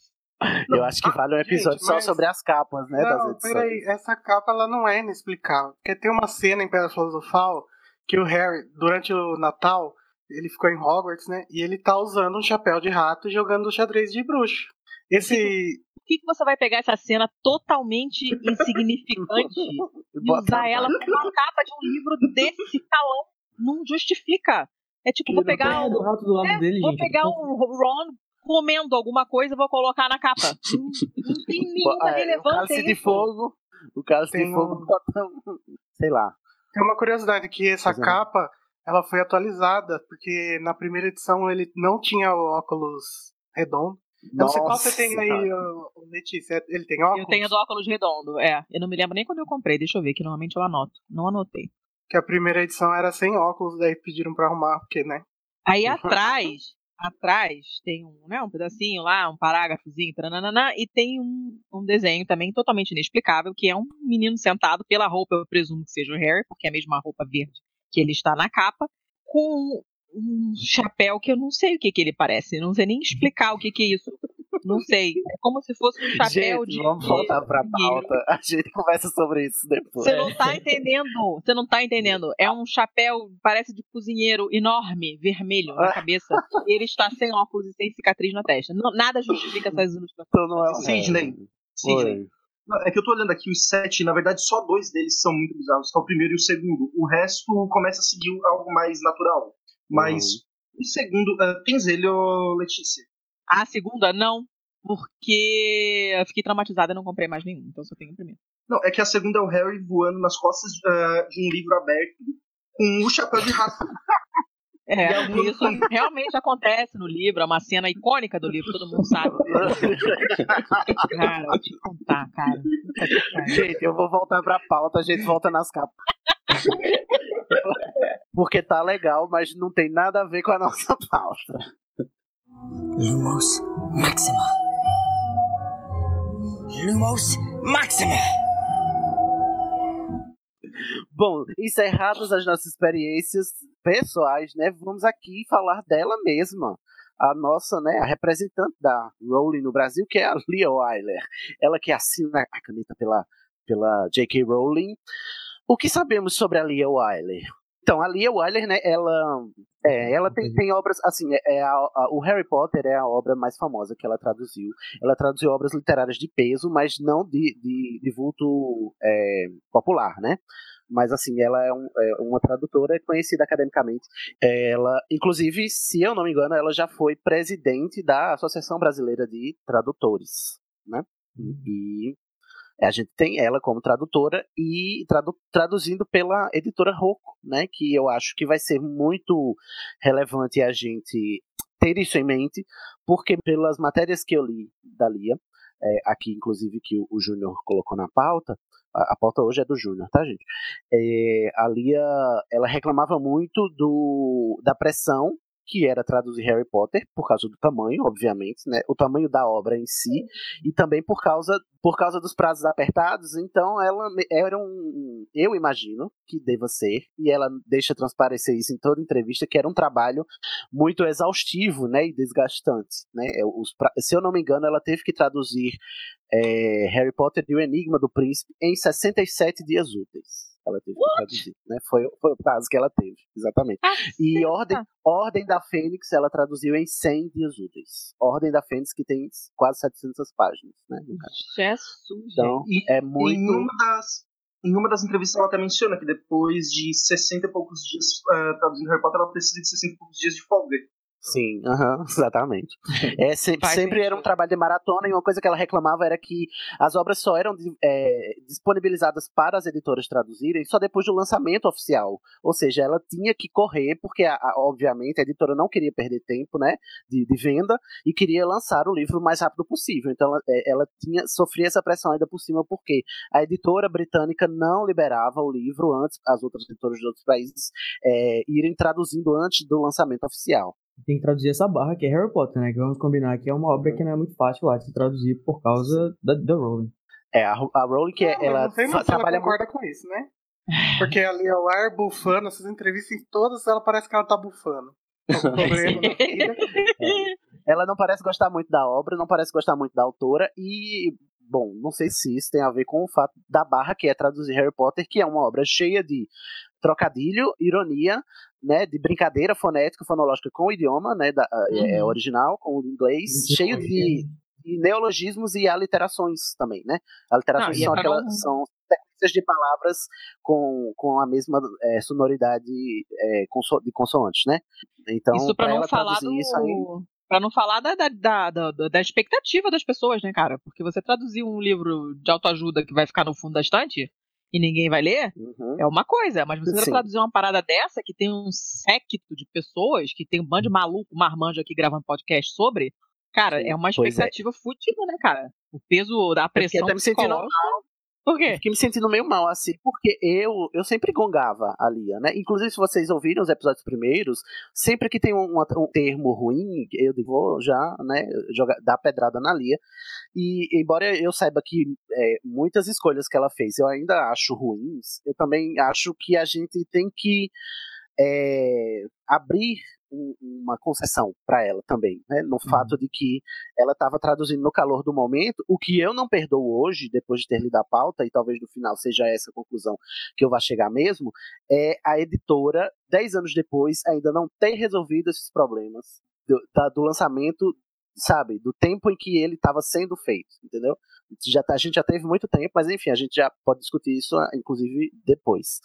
A: Eu acho que vale um episódio
B: gente,
A: só
B: mas-
A: sobre as capas, né?
B: Não, peraí, essa capa ela não é inexplicável. Porque tem uma cena em Pedra Filosofal que o Harry, durante o Natal, ele ficou em Hogwarts, né? E ele tá usando um chapéu de rato e jogando xadrez de bruxo. Esse.
C: Por que, que você vai pegar essa cena totalmente insignificante e usar ela como uma capa de um livro desse calão? Não justifica. É tipo, vou pegar um.
I: rato do lado
C: É,
I: dele,
C: vou
I: gente.
C: pegar um Ron comendo alguma coisa e vou colocar na capa. Não, não tem nenhuma
A: é, o
C: relevância
A: cálice de fogo. O cálice de
B: Tem
A: fogo
B: um-
A: um- Sei lá.
B: Tem uma curiosidade que essa
A: Pois é.
B: capa ela foi atualizada, porque na primeira edição ele não tinha o óculos redondo. Eu não sei qual você tem aí, Letícia. Ele tem óculos?
C: Eu tenho do óculos redondo, é. Eu não me lembro nem quando eu comprei, deixa eu ver, que normalmente eu anoto. Não anotei.
B: Que a primeira edição era sem óculos, daí pediram pra arrumar, porque, né?
C: Aí atrás, atrás tem um, né, um pedacinho lá, um parágrafozinho, taranana, e tem um, um desenho também totalmente inexplicável, que é um menino sentado pela roupa, eu presumo que seja o Harry, porque é a mesma roupa verde que ele está na capa, com um chapéu que eu não sei o que que ele parece, não sei nem explicar o que que é isso. Não sei, é como se fosse um chapéu
A: Gente,
C: de
A: vamos voltar pra pauta. A gente conversa sobre isso depois.
C: você não tá entendendo. Você não tá entendendo. É um chapéu, parece de cozinheiro, enorme, vermelho na cabeça. E ele está sem óculos e sem cicatriz na testa. Não- nada justifica essas ilustrações.
A: Então não é um-
F: Sidney. Sidney. É que eu tô olhando aqui os sete, na verdade só dois deles são muito bizarros, que é o primeiro e o segundo. O resto começa a seguir algo mais natural. Mas o segundo. ah, tens ele, ô Letícia?
C: A segunda, não. Porque eu fiquei traumatizada e não comprei mais nenhum. Então só tenho o primeiro.
F: Não, é que a segunda é o Harry voando nas costas ah, de um livro aberto com o chapéu de rato.
C: É, isso realmente acontece no livro, é uma cena icônica do livro, todo mundo sabe. Cara, vou te contar, cara.
A: Gente, eu vou voltar pra pauta, a gente volta nas capas. Porque tá legal, mas não tem nada a ver com a nossa pauta.
J: Lumos Maxima. Lumos Maxima.
A: Bom, encerradas as nossas experiências pessoais, né? Vamos aqui falar dela mesma. A nossa, né, a representante da Rowling no Brasil, que é a Lia Wyler. Ela que assina a caneta pela, pela J.K. Rowling. O que sabemos sobre a Lia Wyler? Então, a Lia Wyler, né, ela, é, ela tem, tem obras, assim, é, é a- a- o Harry Potter é a obra mais famosa que ela traduziu. Ela traduziu obras literárias de peso, mas não de, de, de vulto é, popular, né? Mas, assim, ela é, um- é uma tradutora conhecida academicamente. Ela, inclusive, se eu não me engano, ela já foi presidente da Associação Brasileira de Tradutores, né? E a gente tem ela como tradutora e tradu- traduzindo pela editora Rocco, né? Que eu acho que vai ser muito relevante a gente ter isso em mente, porque pelas matérias que eu li da Lia, é, aqui inclusive que o, o Júnior colocou na pauta, a, a pauta hoje é do Júnior, tá, gente? É, a Lia, ela reclamava muito do, da pressão que era traduzir Harry Potter, por causa do tamanho, obviamente, né? O tamanho da obra em si, e também por causa, por causa dos prazos apertados, então ela era um. Eu imagino que deva ser, e ela deixa transparecer isso em toda entrevista, que era um trabalho muito exaustivo, né? E desgastante. Né? É, Os se eu não me engano, ela teve que traduzir é, Harry Potter e o Enigma do Príncipe em 67 dias úteis. Ela teve que traduzir, né? Foi, foi o prazo que ela teve, exatamente. E Ordem, Ordem da Fênix ela traduziu em 100 dias úteis. Ordem da Fênix que tem quase 700 páginas, né?
C: Jesus,
A: Então,
F: E
A: é muito...
F: Em uma, das, em uma das entrevistas ela até menciona que depois de 60 e poucos dias ah, traduzindo Harry Potter, ela precisa de 60 e poucos dias de folga.
A: Sim, aham, exatamente. É, se- sempre era um trabalho de maratona e uma coisa que ela reclamava era que as obras só eram é, disponibilizadas para as editoras traduzirem só depois do lançamento oficial. Ou seja, ela tinha que correr, porque a- a- obviamente a editora não queria perder tempo né, de, de venda e queria lançar o livro o mais rápido possível. Então ela, é, ela tinha, sofria essa pressão ainda por cima, porque a editora britânica não liberava o livro antes, as outras editoras de outros países é, irem traduzindo antes do lançamento oficial.
I: Tem que traduzir essa barra que é Harry Potter, né? Que vamos combinar que é uma obra que não é muito fácil lá de se traduzir por causa da, da Rowling.
A: É, a, a Rowling que
B: Não, mas
A: ela
B: não sei se ela
A: trabalha
B: concorda com isso, né? Porque ali ao ar bufando, essas entrevistas em todas, ela parece que ela tá bufando. Na vida.
A: Ela não parece gostar muito da obra, não parece gostar muito da autora e, bom, não sei se isso tem a ver com o fato da barra que é traduzir Harry Potter, que é uma obra cheia de trocadilho, ironia, né, de brincadeira fonética, fonológica com o idioma, né, da, é, é
C: Uhum.
A: original, com o inglês,
C: Uhum.
A: cheio de, de neologismos e aliterações também, né? Aliterações
C: Não, é
A: são aquelas são sequências de palavras com, com a mesma é, sonoridade é, conso- de consoantes, né? Então,
C: isso pra não falar
A: traduzir
C: do.
A: isso aí,
C: Pra não falar da, da, da, da, da expectativa das pessoas, né, cara? Porque você traduzir um livro de autoajuda que vai ficar no fundo da estante e ninguém vai ler, é uma coisa. Mas você
A: Sim.
C: traduzir uma parada dessa que tem um séquito de pessoas, que tem um bando de maluco, marmanjo aqui gravando podcast sobre, cara,
A: Sim,
C: é uma
A: é.
C: expectativa fudida, né, cara? O peso da
A: Eu fiquei
C: pressão
A: até me sentindo mal.
C: Por quê?
A: Fiquei me sentindo meio mal, assim, porque eu, eu sempre gongava a Lia, né? Inclusive, se vocês ouviram os episódios primeiros, sempre que tem um, um termo ruim, eu vou já, né, jogar, dar pedrada na Lia. E, embora eu saiba que é, muitas escolhas que ela fez eu ainda acho ruins, eu também acho que a gente tem que é, abrir um- uma concessão para ela também, né? No fato de que ela estava traduzindo no calor do momento, o que eu não perdoo hoje, depois de ter lido a pauta, e talvez no final seja essa a conclusão que eu vá chegar mesmo, é a editora, dez anos depois, ainda não ter resolvido esses problemas do, da- do lançamento, sabe, do tempo em que ele estava sendo feito, entendeu? Já, tá- a gente já teve muito tempo, mas enfim, a gente já pode discutir isso, ah, inclusive, depois.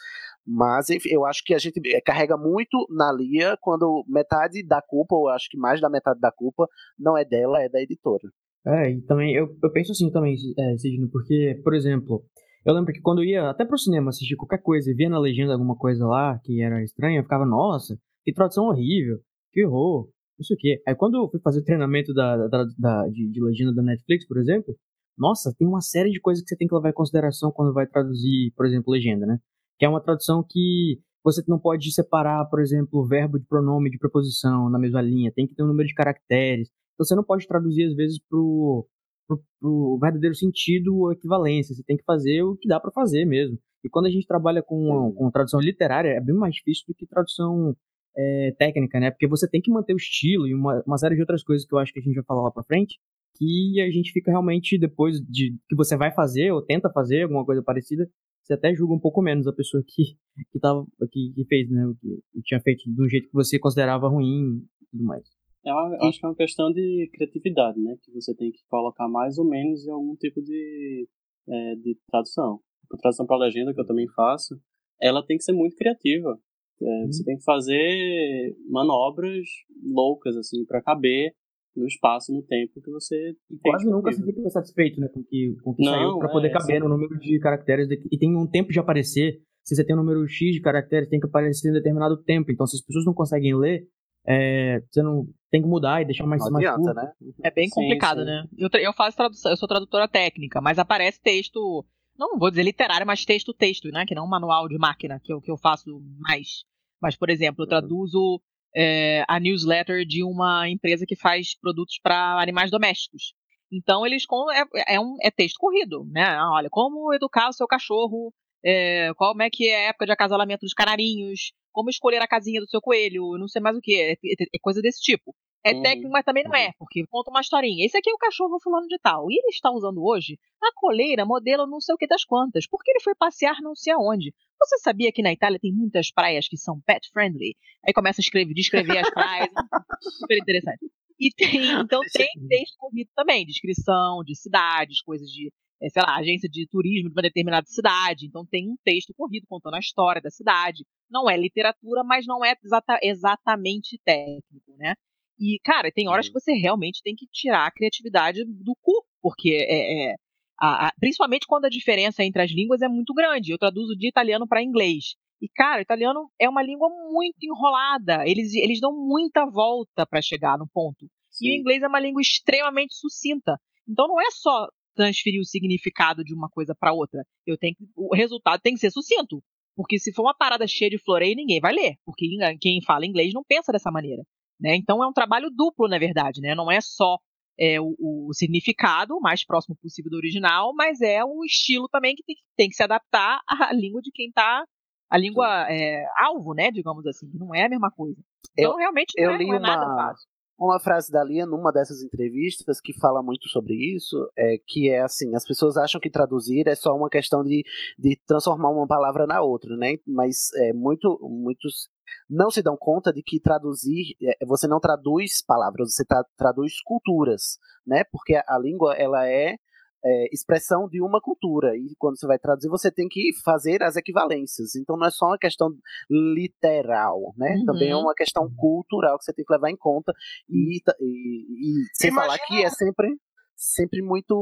A: Mas, enfim, eu acho que a gente eh, carrega muito na Lia quando metade da culpa, ou acho que mais da metade da culpa, não é dela, é da editora.
I: É, e também, eu, eu penso assim também, é, Sidney, porque, por exemplo, eu lembro que quando eu ia até pro cinema assistir qualquer coisa e via na legenda alguma coisa lá que era estranha, eu ficava, nossa, que tradução horrível, que horror, não sei o quê. Aí quando eu fui fazer o treinamento da, da, da- de, de legenda da Netflix, por exemplo, nossa, tem uma série de coisas que você tem que levar em consideração quando vai traduzir, por exemplo, legenda, né? Que é uma tradução que você não pode separar, por exemplo, o verbo de pronome de preposição na mesma linha, tem que ter um número de caracteres. Então você não pode traduzir, às vezes, pro, pro, pro verdadeiro sentido ou equivalência. Você tem que fazer o que dá para fazer mesmo. E quando a gente trabalha com, com tradução literária, é bem mais difícil do que tradução é, técnica, né? Porque você tem que manter o estilo e uma, uma série de outras coisas que eu acho que a gente vai falar lá pra frente, que a gente fica realmente, depois de que você vai fazer ou tenta fazer alguma coisa parecida, você até julga um pouco menos a pessoa que, que, tava, que, que fez, né? O que, tinha feito do jeito que você considerava ruim e tudo mais.
D: É uma- acho que é uma questão de criatividade, né? Que você tem que colocar mais ou menos em algum tipo de, é, de tradução. A tradução para legenda, que eu também faço, ela tem que ser muito criativa. É, Você tem que fazer manobras loucas, assim, para caber no espaço, no tempo que você tem
I: Quase nunca se fica satisfeito, né, com o que, com que
D: Não,
I: saiu, pra
D: é,
I: poder caber
D: sim.
I: no número de caracteres. daqui- E tem um tempo de aparecer. Se você tem um número X de caracteres, tem que aparecer em determinado tempo. Então, se as pessoas não conseguem ler, é, você não tem que mudar e deixar mais,
A: Não
I: mais
A: adianta,
I: curto.
A: né?
C: É bem
D: Sim,
C: complicado,
D: sim.
C: né? Eu, eu faço tradução, eu sou tradutora técnica, mas aparece texto, não vou dizer literário, mas texto, texto, né? Que não um manual de máquina, que eu, que eu faço mais. Mas, por exemplo, eu traduzo é, a newsletter de uma empresa que faz produtos para animais domésticos. Então, eles com, é, é um, é texto corrido, né? Ah, Olha, como educar o seu cachorro, é, como é que é a época de acasalamento dos canarinhos, como escolher a casinha do seu coelho, não sei mais o que, é, é- é coisa desse tipo. É
D: Uhum.
C: técnico, mas também não é, porque conta uma historinha. Esse aqui é o cachorro fulano de tal. E ele está usando hoje a coleira modelo não sei o que das quantas, porque ele foi passear não sei aonde. Você sabia que na Itália tem muitas praias que são pet friendly? Aí começa a escrever, descrever as praias. Super interessante. E tem, então tem texto corrido também, descrição de cidades, coisas de, eh, sei lá, agência de turismo de uma determinada cidade. Então tem um texto corrido contando a história da cidade. Não é literatura, mas não é exata- exatamente técnico, né? E, cara, tem horas que você realmente tem que tirar a criatividade do cu, porque é, é a, a, principalmente quando a diferença entre as línguas é muito grande. Eu traduzo de italiano para inglês. E, cara, o italiano é uma língua muito enrolada. Eles, eles dão muita volta para chegar no ponto. Sim. E o inglês é uma língua extremamente sucinta. Então não é só transferir o significado de uma coisa para outra. Eu tenho o resultado tem que ser sucinto. Porque se for uma parada cheia de floreio, ninguém vai ler. Porque quem fala inglês não pensa dessa maneira. Né? Então é um trabalho duplo, na verdade. Né? Não é só é, o, o, significado o mais próximo possível do original, mas é o estilo também que tem, tem que se adaptar à língua de quem está a língua é, alvo, né, digamos assim, não é a mesma coisa. Então,
A: eu,
C: realmente, não,
A: eu
C: é,
A: li
C: não é
A: uma,
C: nada fácil.
A: Uma frase da Lia numa dessas entrevistas que fala muito sobre isso, é que é assim, as pessoas acham que traduzir é só uma questão de, de transformar uma palavra na outra, né? Mas é, muito, muitos não se dão conta de que traduzir, é, você não traduz palavras, você tra traduz culturas, né? Porque a, a língua, ela é é, expressão de uma cultura. E quando você vai traduzir, você tem que fazer as equivalências. Então não é só uma questão literal, né? Uhum. Também é uma questão cultural que você tem que levar em conta. E, e, e sem Imagina... falar que é sempre, sempre muito.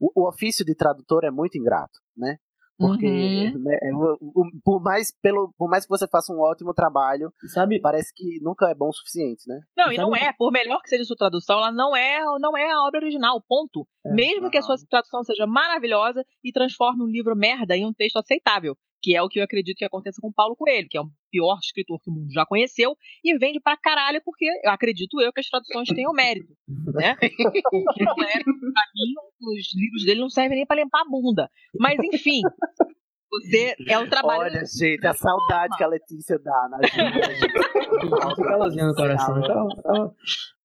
A: O, o ofício de tradutor é muito ingrato, né? Porque uhum. né, é por, mais, pelo, por mais que você faça um ótimo trabalho, sabe, parece que nunca é bom o suficiente, né?
C: Não, e não é. Por melhor que seja a sua tradução, ela não é, não é a obra original, ponto. É, Mesmo que a sua tradução seja maravilhosa e transforme um livro merda em um texto aceitável que é o que eu acredito que aconteça com Paulo Coelho, que é o pior escritor que o mundo já conheceu, e vende pra caralho, porque eu acredito eu que as traduções tenham mérito, né? que não é, pra mim, os livros dele não servem nem pra limpar a bunda. Mas, enfim, você é um trabalho.
A: Olha, gente, a saudade que a Letícia dá na gente.
I: No coração. Então,
A: tava,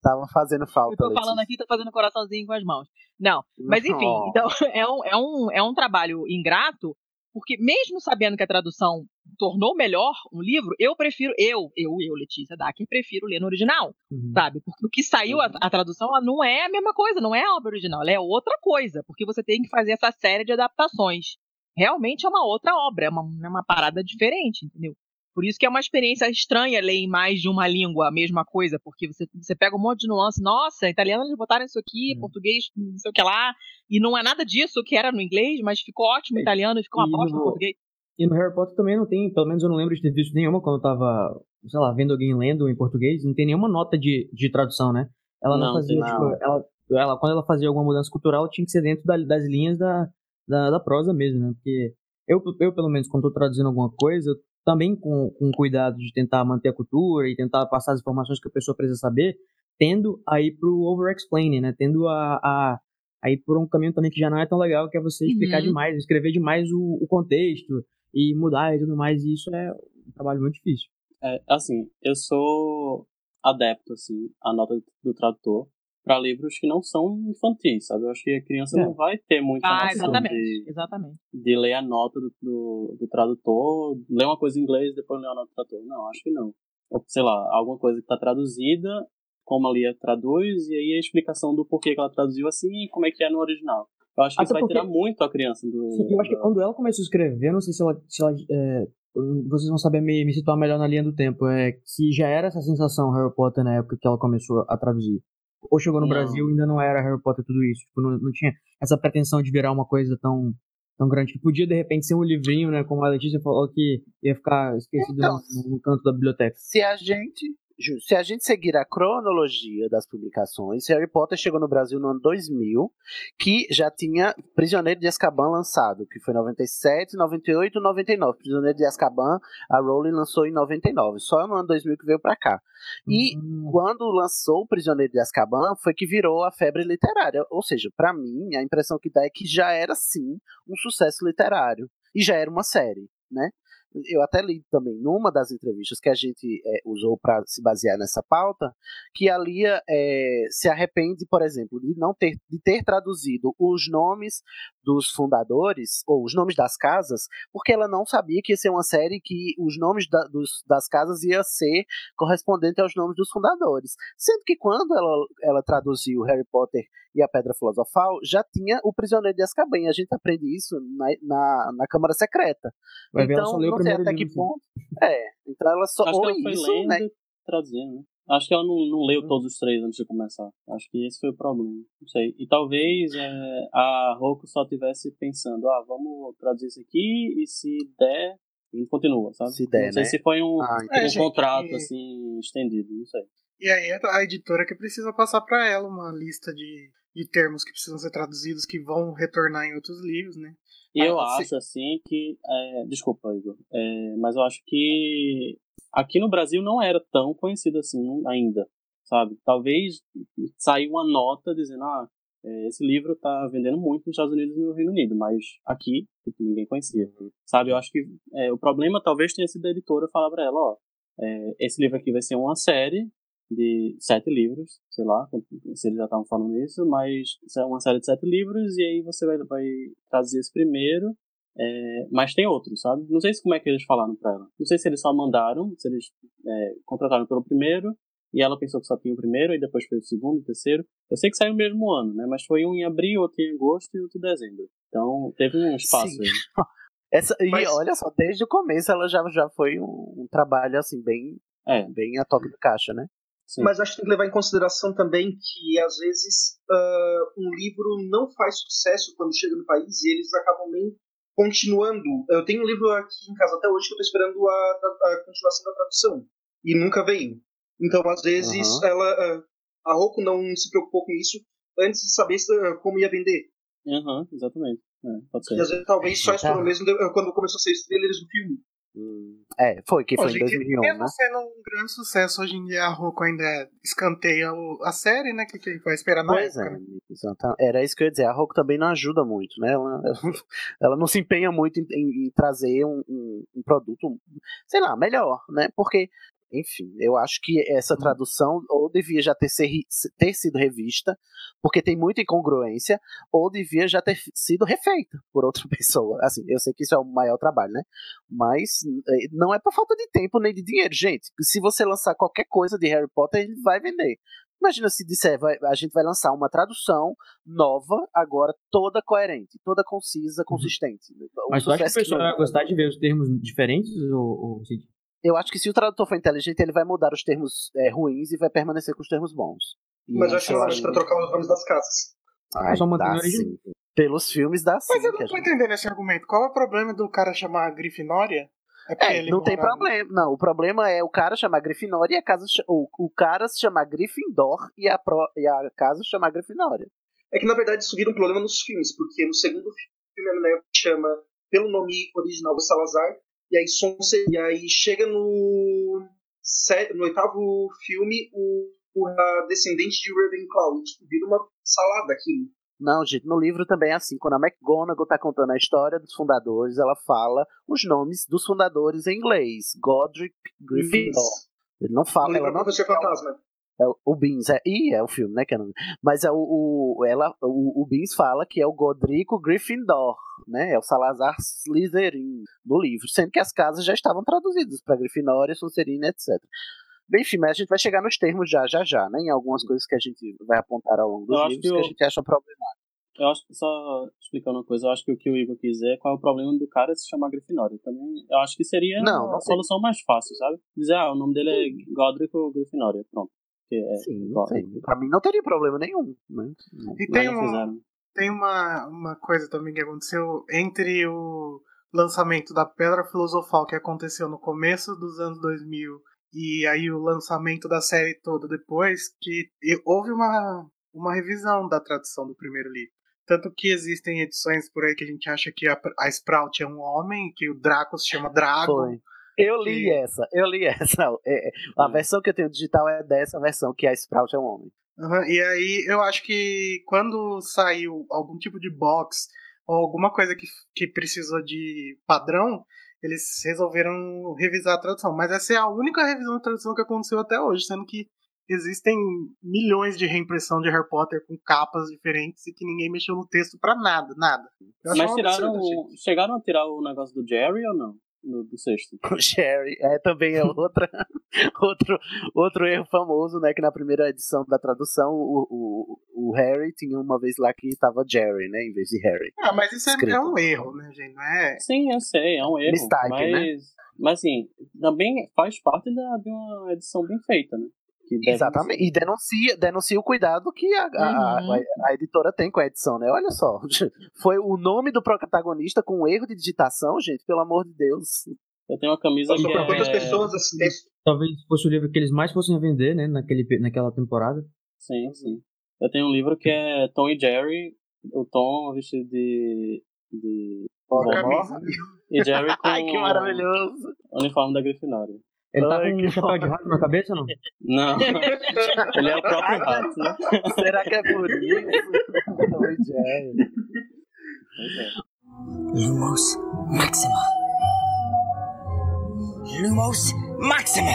A: tava fazendo falta.
C: Eu tô falando aqui, tô fazendo coraçãozinho com as mãos. Não, mas enfim, então é um, é um, é um trabalho ingrato porque mesmo sabendo que a tradução tornou melhor um livro, eu prefiro, eu, eu, eu, Letícia Dacker, prefiro ler no original, uhum. sabe? Porque o que saiu, a, a, tradução, ela não é a mesma coisa, não é a obra original, ela é outra coisa, porque você tem que fazer essa série de adaptações. Realmente é uma outra obra, é uma, é uma parada diferente, entendeu? Por isso que é uma experiência estranha ler em mais de uma língua a mesma coisa, porque você, você pega um monte de nuance, nossa, italiano eles botaram isso aqui, uhum. português, não sei o que lá, e não é nada disso que era no inglês, mas ficou ótimo em italiano e ficou uma bosta no, no português.
I: E no Harry Potter também não tem, pelo menos eu não lembro de ter visto nenhuma quando eu tava, sei lá, vendo alguém lendo em português, não tem nenhuma nota de, de tradução, né? Ela não, não fazia, não. tipo, ela, ela, quando ela fazia alguma mudança cultural, tinha que ser dentro da, das linhas da, da, da, prosa mesmo, né? Porque eu, eu, pelo menos, quando tô traduzindo alguma coisa, também com, com cuidado de tentar manter a cultura e tentar passar as informações que a pessoa precisa saber, tendo a ir pro over-explaining, né? Tendo a, a, a ir por um caminho também que já não é tão legal, que é você explicar uhum. demais, escrever demais o, o, contexto e mudar e tudo mais, e isso é um trabalho muito difícil.
D: É, assim, eu sou adepto, assim, à nota do tradutor, para livros que não são infantis, sabe? Eu acho que a criança é. não vai ter muita
C: ah,
D: noção
C: exatamente,
D: de,
C: exatamente.
D: de ler a nota do, do, do, tradutor, ler uma coisa em inglês e depois ler a nota do tradutor. Não, acho que não. Ou, sei lá, alguma coisa que está traduzida, como a Lia traduz, e aí a explicação do porquê que ela traduziu assim e como é que é no original. Eu acho que Até isso vai porque... tirar muito a criança do.
I: Sim, eu acho que quando ela começou a escrever, não sei se ela. Se ela é, vocês vão saber me, me situar melhor na linha do tempo. É se já era essa sensação Harry Potter na época que ela começou a traduzir ou chegou no não. Brasil ainda não era Harry Potter tudo isso. Tipo, não, não tinha essa pretensão de virar uma coisa tão, tão grande. Que podia, de repente, ser um livrinho, né? Como a Letícia falou, que ia ficar esquecido então, no, no canto da biblioteca.
A: Se a gente se a gente seguir a cronologia das publicações, Harry Potter chegou no Brasil no ano 2000, que já tinha Prisioneiro de Azkaban lançado, que foi em 97, 98 e 99. Prisioneiro de Azkaban, a Rowling lançou em 99, só no ano 2000 que veio para cá. E uhum. quando lançou o Prisioneiro de Azkaban, foi que virou a febre literária. Ou seja, para mim, a impressão que dá é que já era sim um sucesso literário e já era uma série, né? Eu até li também numa das entrevistas que a gente é, usou para se basear nessa pauta, que a Lia é, se arrepende, por exemplo, de não ter, de ter traduzido os nomes dos fundadores, ou os nomes das casas, porque ela não sabia que ia ser uma série que os nomes da, dos, das casas ia ser correspondente aos nomes dos fundadores. Sendo que quando ela, ela traduziu Harry Potter e a Pedra Filosofal, já tinha o Prisioneiro de Azkaban. A gente aprende isso na, na, na Câmara Secreta.
I: Vai
A: então,
I: ver,
A: não sei até que ponto. É, então ela só.
D: Acho
A: ou
D: ela foi
A: isso,
D: lendo,
A: né?
D: traduzindo, né? Acho que ela não, não leu todos os três antes de começar. Acho que esse foi o problema. Não sei. E talvez é, a Roku só tivesse pensando, ah, vamos traduzir isso aqui e se der, a gente continua, sabe?
A: Se der,
D: não sei
A: né?
D: se foi um,
A: Ah,
D: um contrato,
B: É, gente,
D: assim, estendido, não sei.
B: E aí é a editora que precisa passar pra ela uma lista de, de termos que precisam ser traduzidos que vão retornar em outros livros, né?
D: E eu
B: Ah, se-
D: acho, assim, que. é, desculpa, Igor. é, mas eu acho que aqui no Brasil não era tão conhecido assim ainda, sabe? Talvez saiu uma nota dizendo, ah, é, esse livro tá vendendo muito nos Estados Unidos e no Reino Unido, mas aqui tipo, ninguém conhecia, sabe? Eu acho que é, o problema talvez tenha sido a editora falar pra ela, ó, é, esse livro aqui vai ser uma série de sete livros, sei lá, se eles já estavam falando isso, mas é uma série de sete livros e aí você vai, vai trazer esse primeiro, é, mas tem outros, sabe? Não sei se como é que eles falaram pra ela. Não sei se eles só mandaram, se eles é, contrataram pelo primeiro e ela pensou que só tinha o primeiro e depois foi o segundo, o terceiro. Eu sei que saiu no mesmo ano, né? Mas foi um em abril, outro em agosto e outro em dezembro. Então teve um espaço
A: Sim.
D: aí.
A: Essa, e
F: Mas-
A: olha só, desde o começo ela já, já foi um, um trabalho assim, bem,
D: É,
A: bem a toque de caixa, né?
D: Sim.
F: Mas acho que tem que levar em consideração também que, às vezes, ah, um livro não faz sucesso quando chega no país e eles acabam nem continuando. Eu tenho um livro aqui em casa até hoje que eu estou esperando a, a- a continuação da tradução e nunca veio. Então, às vezes,
A: Aham.
F: ela, ah, a Roku não se preocupou com isso antes de saber se- ah, como ia vender.
D: Aham, exatamente. É, pode ser.
F: E às vezes, talvez só
A: Tá.
F: esperou mesmo quando começou a os trailers do filme.
A: É, foi, que foi
B: Hoje
A: em
B: em dia,
A: 2001,
B: mesmo
A: né?
B: sendo um grande sucesso, hoje em dia a Roku ainda escanteia o- a série, né? Que quem vai esperar na
A: Pois
B: época.
A: é,
B: né?
A: exata- era isso que eu ia dizer. A Roku também não ajuda muito, né? Ela, ela não se empenha muito em, em- em trazer um, um- um produto, sei lá, melhor, né? Porque, enfim, eu acho que essa tradução ou devia já ter, ser, ter sido revista, porque tem muita incongruência, ou devia já ter sido refeita por outra pessoa. Assim, eu sei que isso é o maior trabalho, né? Mas eh, não é por falta de tempo nem de dinheiro, gente. Se você lançar qualquer coisa de Harry Potter, ele vai vender. Imagina se disser, vai- a gente vai lançar uma tradução nova, agora toda coerente, toda concisa, consistente. O
I: Mas tu acha que o pessoal
A: não-
I: vai gostar de ver os termos diferentes, ou, ou Cid?
A: Eu acho que se o tradutor for inteligente, ele vai mudar os termos é, ruins e vai permanecer com os termos bons. E
F: Mas eu acho que não acho pra trocar os nomes das casas.
A: Ai,
I: Só mantém
A: dá sim. Pelos filmes dá sim.
B: Mas eu não
A: a
B: tô
A: gente-
B: entendendo esse argumento. Qual é o problema do cara chamar Grifinória? É porque
A: É,
B: ele
A: não tem problema. Não, o problema é o cara chamar Grifinória e a casa ch- o, o cara se chamar Gryffindor e a, pro, e a casa chamar Grifinória.
F: É que na verdade isso vira um problema nos filmes, porque no segundo filme a menina chama pelo nome original do Salazar, e aí, e aí chega no, no oitavo filme o, o a descendente de Ravenclaw, tipo, vira uma salada aquilo.
A: Não, gente, no livro também é assim. Quando a McGonagall tá contando a história dos fundadores, ela fala os nomes dos fundadores em inglês. Godric Gryffindor. Ele não fala,
F: livro
A: ela não
F: Fantasma.
A: É o- Beans, é, ih, é o filme, né? Que é. Mas é o, o, ela, o, o Beans fala que é o Godrico Gryffindor, né? É o Salazar Slytherin no livro, sendo que as casas já estavam traduzidas para Grifinória, Sonserina, etc. Bem, enfim, mas a gente vai chegar nos termos já, já, já, né? Em algumas coisas que a gente vai apontar ao longo dos
D: Eu
A: livros
D: que
A: que, a
D: eu-
A: gente acha problemático.
D: Eu acho que só explicando uma coisa, eu acho que o que o Igor quis dizer é qual é o problema do cara se chamar Grifinória. Também, eu acho que seria
A: Não,
D: a
A: não sei.
D: solução mais fácil, sabe? Dizer, ah, o nome dele é Godric ou Grifinória, pronto. Que é
A: Sim,
D: igual.
A: sim. Pra mim não teria problema nenhum, né?
B: E tem, um, tem uma, uma coisa também que aconteceu entre o lançamento da Pedra Filosofal, que aconteceu no começo dos anos 2000, e aí o lançamento da série toda depois, que houve uma, uma revisão da tradução do primeiro livro. Tanto que existem edições por aí que a gente acha que a, a Sprout é um homem, que o Draco se chama Drago.
A: Foi. Eu li
B: Que-
A: essa, eu li essa. É, é, a versão que eu tenho digital é dessa versão, que a Sprout é um homem.
B: Aham, E aí eu acho que quando saiu algum tipo de box ou alguma coisa que, que precisou de padrão, eles resolveram revisar a tradução. Mas essa é a única revisão de tradução que aconteceu até hoje, sendo que existem milhões de reimpressão de Harry Potter com capas diferentes e que ninguém mexeu no texto pra nada, nada. Eu
D: Mas tiraram.
B: absurdo,
D: o-
B: gente.
D: Chegaram a tirar o negócio do Jerry ou não? No, do sexto.
A: O Sherry é também é outra, outro, outro erro famoso, né? Que na primeira edição da tradução o, o, o Harry tinha uma vez lá que tava Jerry, né? Em vez de Harry.
B: Ah, mas isso é,
A: Escrito.
B: é um erro, né, gente? Não é...
D: Sim, eu sei, é um erro.
A: Mistype,
D: mas,
A: né?
D: mas assim, também faz parte da, de uma edição bem feita, né?
A: Exatamente.
D: ser.
A: E denuncia, denuncia o cuidado que a, a-
D: Uhum.
A: a, a editora tem com a edição, né? Olha só. Foi o nome do protagonista com um erro de digitação, gente, pelo amor de Deus.
D: Eu tenho uma camisa
F: Passou
D: que
F: por quantas
D: é...
F: pessoas esse texto?
I: Talvez fosse o livro que eles mais fossem vender, né? Naquele, naquela temporada.
D: Sim, sim. Eu tenho um livro que é Tom e Jerry, o Tom vestido de. de. Vovó, e Jerry com
A: Ai, que maravilhoso.
D: o uniforme da Grifinória.
I: Ele tá
A: Ai,
I: com
A: que
I: um chapéu de rato na cabeça, não?
D: Não. Ele é o próprio rato, né?
A: Será que é por isso? Oi, Jerry.
J: Lumos Maxima. Lumos Maxima.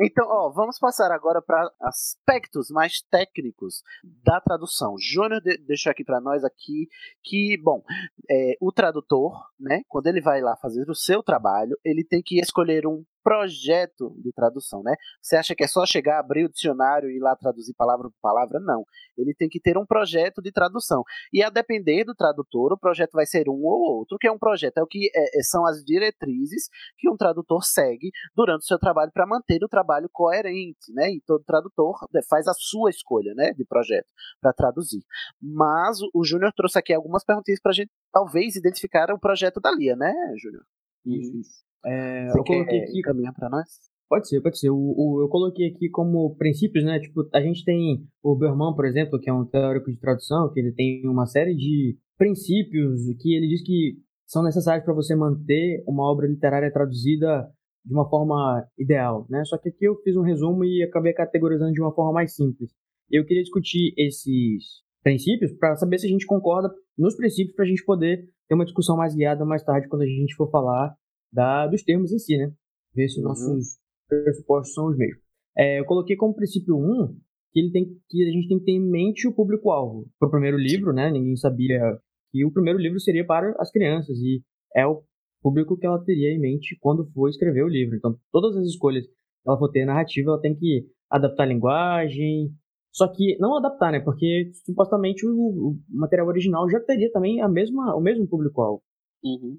A: Então, ó, vamos passar agora para aspectos mais técnicos da tradução. Júnior de- deixou aqui para nós aqui que, bom, é, o tradutor, né, quando ele vai lá fazer o seu trabalho, ele tem que escolher um projeto de tradução, né? Você acha que é só chegar, abrir o dicionário e ir lá traduzir palavra por palavra? Não. Ele tem que ter um projeto de tradução. E a depender do tradutor, o projeto vai ser um ou outro. Que é um projeto? É o que é, é- são as diretrizes que um tradutor segue durante o seu trabalho para manter o trabalho coerente, né? E todo tradutor né, faz a sua escolha, né, de projeto para traduzir. Mas o- o Júnior trouxe aqui algumas perguntinhas para a gente talvez identificar o projeto da Lia, né, Júnior?
I: Isso, isso. É,
A: Você
I: eu coloquei
A: quer
I: aqui.
A: encaminhar para nós?
I: Pode ser, pode ser. O, o- eu coloquei aqui como princípios, né? Tipo, a gente tem o Berman, por exemplo, que é um teórico de tradução, que ele tem uma série de princípios que ele diz que são necessários para você manter uma obra literária traduzida de uma forma ideal, né? Só que aqui eu fiz um resumo e acabei categorizando de uma forma mais simples. Eu queria discutir esses princípios para saber se a gente concorda nos princípios para a gente poder ter uma discussão mais guiada mais tarde quando a gente for falar da, dos termos em si, né? Ver se
A: Uhum.
I: nossos pressupostos são os mesmos. É, eu coloquei como princípio 1 que, ele tem, que a gente tem que ter em mente o público-alvo. Para o primeiro livro, né? Ninguém sabia que o primeiro livro seria para as crianças e é o público que ela teria em mente quando for escrever o livro. Então, todas as escolhas que ela for ter narrativa, ela tem que adaptar a linguagem. Só que não adaptar, né? Porque supostamente o, o material original já teria também a mesma, o mesmo público-alvo.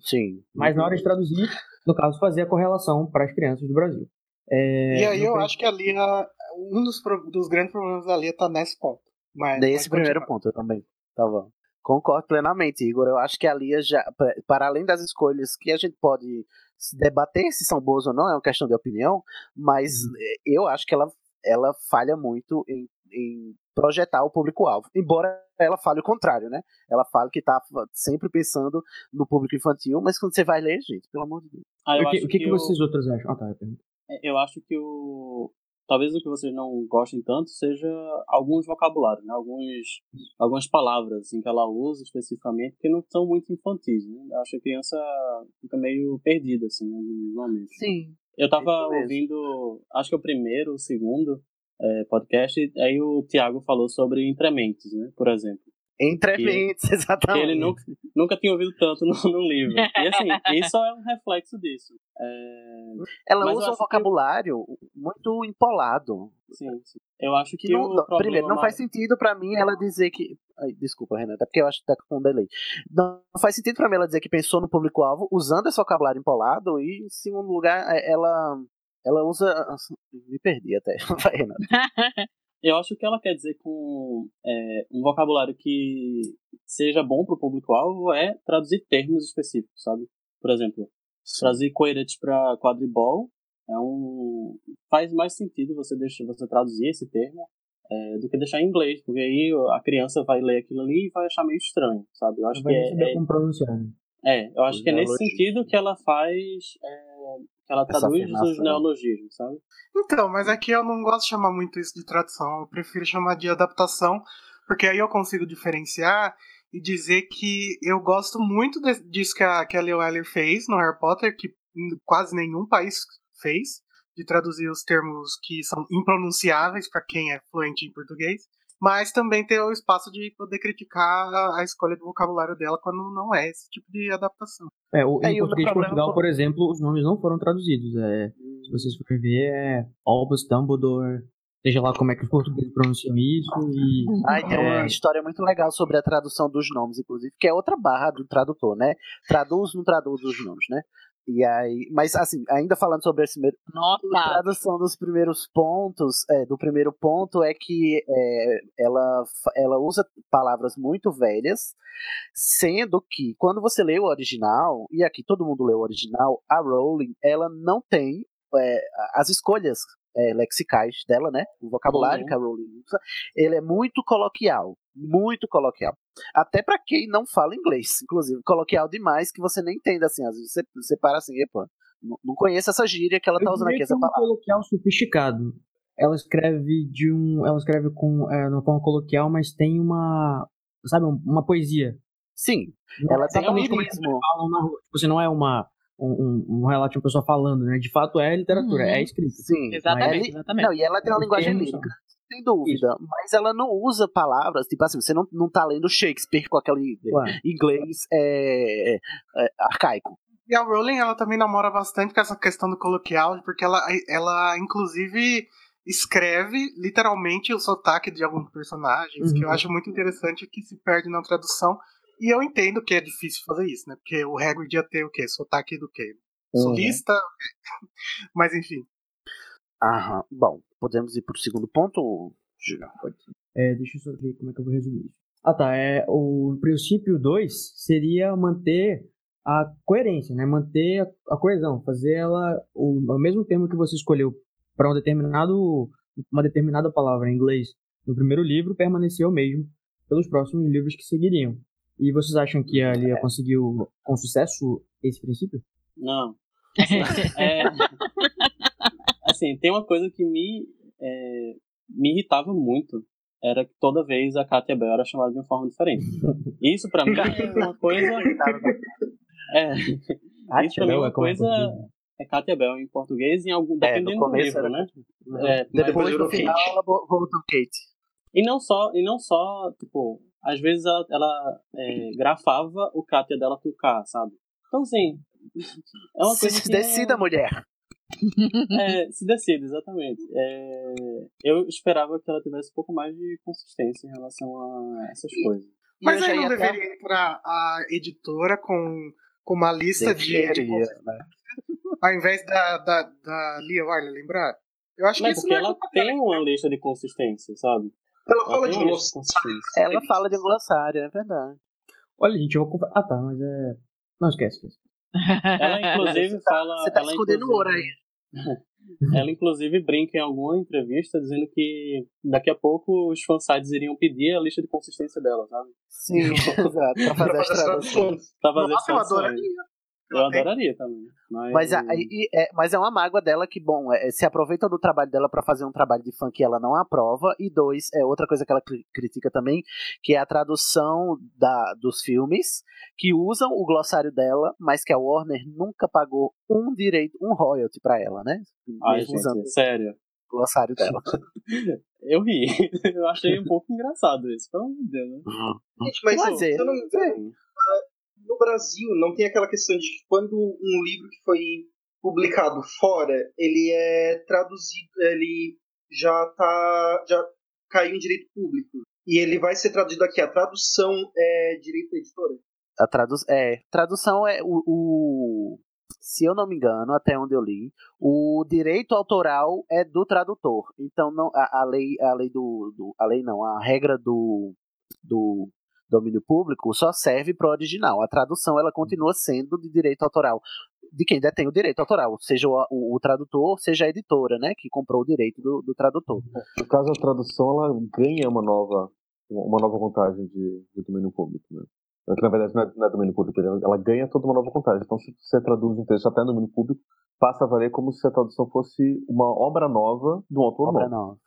A: Sim.
I: Mas na hora de traduzir, no caso, fazer a correlação para as crianças do Brasil. É,
B: E aí eu acho que a Lia, um dos, dos grandes problemas da Lia tá nesse ponto. Mas
A: primeiro
B: continuar.
A: ponto eu também. Tá bom. Concordo plenamente, Igor. Eu acho que a Lia já, para além das escolhas que a gente pode debater se são boas ou não, é uma questão de opinião, mas eh, eu acho que ela, ela falha muito em, em projetar o público-alvo. Embora ela fale o contrário, né? Ela fala que tá sempre pensando no público infantil, mas quando você vai ler, gente, pelo amor de Deus.
D: Ah, eu
I: o que, que, que
D: que
I: vocês
D: o-
I: outros acham? Ah, tá, eu pergunto.
D: É, Eu acho que o. Talvez o que vocês não gostem tanto seja alguns vocabulários, né? Alguns, algumas palavras assim, que ela usa especificamente que não são muito infantis. Né? Eu acho que a criança fica meio perdida assim, em alguns momentos.
A: Sim.
D: Eu tava ouvindo, acho que o primeiro, o segundo é, podcast, e aí o Tiago falou sobre entrementes, né? Por exemplo.
A: Entrementes,
D: Que
A: exatamente.
D: ele nunca, nunca tinha ouvido tanto no, no livro. E assim, isso é um reflexo disso. É,
A: Ela usa um
D: acho que-
A: vocabulário muito empolado.
D: Sim, sim. Eu acho que,
A: que não, primeiro, não faz sentido pra mim ela dizer que. Ai, desculpa, Renata, é porque eu acho que tá com um delay. Não faz sentido pra mim ela dizer que pensou no público-alvo usando esse vocabulário empolado, e em segundo lugar, é, ela. Ela usa. Me perdi até. Vai, Renata.
D: Eu acho que o que ela quer dizer com é, um vocabulário que seja bom para o público-alvo é traduzir termos específicos, sabe? Por exemplo, traduzir coerentes para quadribol é um faz mais sentido você deixar você traduzir esse termo é, do que deixar em inglês, porque aí a criança vai ler aquilo ali e vai achar meio estranho, sabe? Eu acho que
I: vai nem
D: é, é-
I: como pronunciar,
D: é, eu acho
I: Os
D: que é nesse
I: neologismos.
D: sentido que ela faz é, que ela traduz os neologismos, sabe?
B: Então, mas aqui eu não gosto de chamar muito isso de tradução, eu prefiro chamar de adaptação, porque aí eu consigo diferenciar e dizer que eu gosto muito de- disso que a Kelly Weller fez no Harry Potter, que quase nenhum país fez, de traduzir os termos que são impronunciáveis para quem é fluente em português, mas também ter o espaço de poder criticar a, a escolha do vocabulário dela quando não é esse tipo de adaptação.
I: É, o,
B: É,
I: em português de Portugal, por exemplo, os nomes não foram traduzidos. É, se vocês forem ver, é Albus Dumbledore, seja lá como é que os portugueses pronunciam isso. E,
A: Ai, tem uma
I: é,
A: história muito legal sobre a tradução dos nomes, inclusive, que é outra barra do tradutor, né? Traduz, não traduz os nomes, né? E aí, mas assim, ainda falando sobre esse primeiro, a tradução dos primeiros pontos, é, do primeiro ponto é que é, ela, ela usa palavras muito velhas, sendo que quando você lê o original, e aqui todo mundo lê o original, a Rowling, ela não tem é, as escolhas é, lexicais dela, né? O vocabulário
D: Uhum.
A: que a Rowling usa, ele é muito coloquial, muito coloquial. Até pra quem não fala inglês, inclusive, coloquial demais que você nem entende assim, às vezes você, você para assim, epa, não, conheço essa gíria que ela tá usando aqui,
I: que é
A: essa
I: um
A: palavra.
I: coloquial sofisticado. Ela escreve de um, ela escreve com é, uma forma coloquial, mas tem uma, sabe, um- uma poesia.
A: Sim,
I: Não
A: ela
I: é
A: tem um lirismo.
I: Tipo, assim, não é uma um, um, um relato de uma pessoa falando, né? De fato é literatura,
A: Uhum.
I: é escrita.
A: Sim,
C: Exatamente,
A: Ela-
C: exatamente.
A: Não, e ela tem uma linguagem lírica, sem dúvida, mas ela não usa palavras, tipo assim, você não, não tá lendo Shakespeare com aquele
I: Claro.
A: inglês é, é, arcaico.
B: E a Rowling, ela também namora bastante com essa questão do coloquial, porque ela, ela inclusive, escreve literalmente o sotaque de alguns personagens, que eu
I: Uhum.
B: acho muito interessante que se perde na tradução. E eu entendo que é difícil fazer isso, né? Porque o Hagrid ia ter o quê? Sotaque do quê?
A: Uhum.
B: Sulista? Mas enfim.
A: Aham. Bom, podemos ir pro segundo ponto, Giga?
I: É, deixa eu só ver como é que eu vou resumir isso. Ah tá, é, o princípio 2 seria manter a coerência, né? Manter a, a coesão, fazer ela o, o mesmo termo que você escolheu para um determinado uma determinada palavra em inglês no primeiro livro permaneceu o mesmo pelos próximos livros que seguiriam. E vocês acham que a Lia conseguiu com sucesso esse princípio?
D: Não. Assim, é, assim, tem uma coisa que me, é, me irritava muito. Era que toda vez a Katia Bell era chamada de uma forma diferente. Isso pra mim é uma coisa. É, isso pra mim é
I: Bell
D: uma
I: é é
D: coisa. É Katia Bell em português, em algum,
A: É, no
D: dependendo do
A: começo
D: livro, né?
A: Uhum.
D: É,
A: Depois, no final, ela vo- voltou Kate.
D: E não só, e não só, tipo, às vezes ela, ela é, grafava o Katia dela com K, sabe? Então, assim, é uma coisa
A: Se
D: que
A: decida, mulher.
D: É, se decide, exatamente. É, eu esperava que ela tivesse um pouco mais de consistência em relação a essas coisas.
B: Mas aí não
A: até-
B: deveria entrar a editora com, com uma lista de, de
A: Deveria, né?
B: ao invés da, da, da Lia Wiley lembrar? Eu acho
D: Não,
B: que isso
D: porque
B: não é
D: ela tem uma lista de consistência, sabe?
F: Ela fala
D: tem
F: de
D: uma lista
F: gloss.
D: de consistência.
A: Ela fala de glossário, é verdade.
I: Olha, gente, eu vou comprar. Ah, tá, mas é. Não esquece, esquece.
D: Ela, inclusive, fala.
A: Você tá
D: ela,
A: escondendo
D: inclusive-
A: ouro aí.
D: Ela, inclusive, brinca em alguma entrevista dizendo que daqui a pouco os fansites iriam pedir a lista de consistência dela, sabe?
A: Sim, exato, pra fazer as traduções.
D: Pra fazer
B: eu
D: traduções. Eu adoraria também. Mas,
A: Mas, a- e- é, mas é uma mágoa dela que, bom, é, se aproveita do trabalho dela pra fazer um trabalho de fã que ela não aprova. E dois, é outra coisa que ela cri- critica também, que é a tradução da, dos filmes, que usam o glossário dela, mas que a Warner nunca pagou um direito, um royalty pra ela, né?
D: Ai, gente,
A: usando
D: sério.
A: o glossário dela.
D: Eu ri. Eu achei um pouco engraçado isso, pelo amor de Deus, né?
F: Gente, mas,
A: Mas é,
F: se eu não me engano, no Brasil não tem aquela questão de que quando um livro que foi publicado fora, ele é traduzido, ele já tá já caiu em direito público e ele vai ser traduzido aqui. A tradução é direito da editora.
A: A tradu é, tradução é o, o- Se eu não me engano, até onde eu li, o direito autoral é do tradutor. Então não, a, a lei, a lei do, do- A lei não, a regra do, do domínio público só serve para o original. A tradução ela continua sendo de direito autoral. De quem detém o direito autoral, seja o, o, o tradutor, seja a editora, né? Que comprou o direito do, do tradutor.
E: No caso, a tradução ela ganha uma nova, uma nova contagem de, de domínio público. Né? É na verdade, não é, não é domínio público, ela ganha toda uma nova contagem. Então, se você traduz um texto até no domínio público, passa a valer como se a tradução fosse uma obra nova de um autor
A: Obra
E: novo.
A: nova.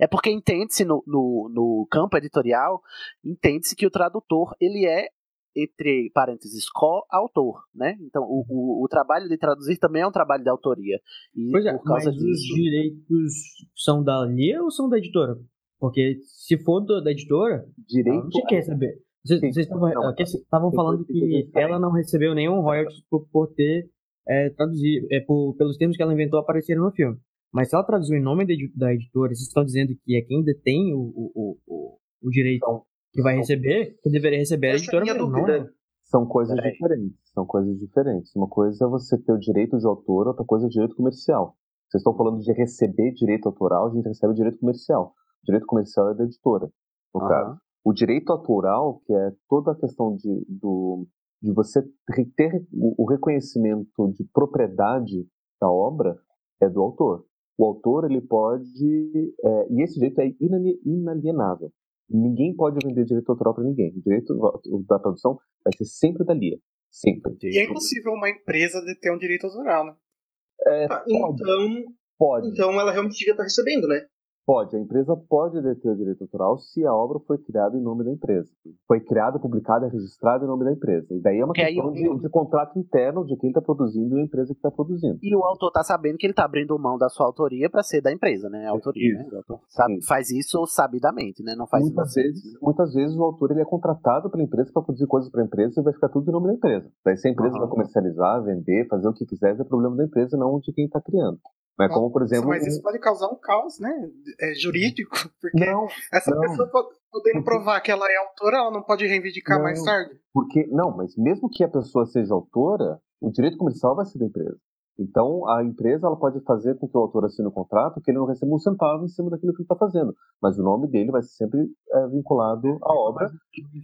A: É porque entende-se no, no, no campo editorial, entende-se que o tradutor ele é entre parênteses co-autor, né? Então o, o, o trabalho de traduzir também é um trabalho de autoria e
I: Pois é,
A: por causa
I: mas os
A: disso
I: direitos são da Lia ou são da editora? Porque se for do- da editora,
E: Direito
I: ela não tinha que receber. Vocês
E: Sim.
I: vocês estavam falando que ela não recebeu nenhum royalties por, por ter eh, traduzido, é, por, pelos termos que ela inventou apareceram no filme. Mas se ela traduziu em nome da, edi- da editora, vocês estão dizendo que é quem detém o, o, o, o, direito que vai receber, que deveria receber a
F: Essa é a
I: editora mesmo, não é?
E: São coisas diferentes. São coisas diferentes. Uma coisa é você ter o direito de autor, outra coisa é o direito comercial. Vocês estão falando de receber direito autoral, a gente recebe o direito comercial. O direito comercial é da editora, no
A: Aham.
E: caso. O direito autoral, que é toda a questão de, do, de você ter o reconhecimento de propriedade da obra, é do autor. O autor, ele pode. é, e esse direito é inali- inalienável. Ninguém pode vender direito autoral para ninguém. O direito da produção vai ser sempre da Lia. Sempre.
B: E é impossível uma empresa deter um direito autoral, né?
E: É,
F: Ah, então,
E: Pode.
F: então ela realmente devia estar recebendo, né?
E: Pode, a empresa pode deter o direito autoral se a obra foi criada em nome da empresa. Foi criada, publicada, registrada em nome da empresa. E daí é uma
A: Porque
E: questão de, de contrato interno de quem está produzindo e a empresa que está produzindo.
A: E o autor tá sabendo que ele tá abrindo mão da sua autoria pra ser da empresa, né? A autoria, né? O autor sabe- faz isso sabidamente, né? Não faz
E: Muitas
A: inocente,
E: vezes, muitas vezes o autor ele é contratado pela empresa para produzir coisas para a empresa e vai ficar tudo em nome da empresa. Daí se a empresa
A: Aham.
E: vai comercializar, vender, fazer o que quiser, é problema da empresa, não de quem está criando. Mas como, por exemplo...
B: Mas isso
E: um-
B: pode causar um caos, né? É, jurídico, porque essa
E: não.
B: pessoa po- podendo provar que ela é autora, ela não pode reivindicar
E: Não.
B: mais tarde.
E: Porque, não, mas mesmo que a pessoa seja autora, o direito comercial vai ser da empresa. Então, a empresa ela pode fazer com que o autor assine o contrato que ele não receba um centavo em cima daquilo que ele está fazendo. Mas o nome dele vai ser sempre é, vinculado à obra.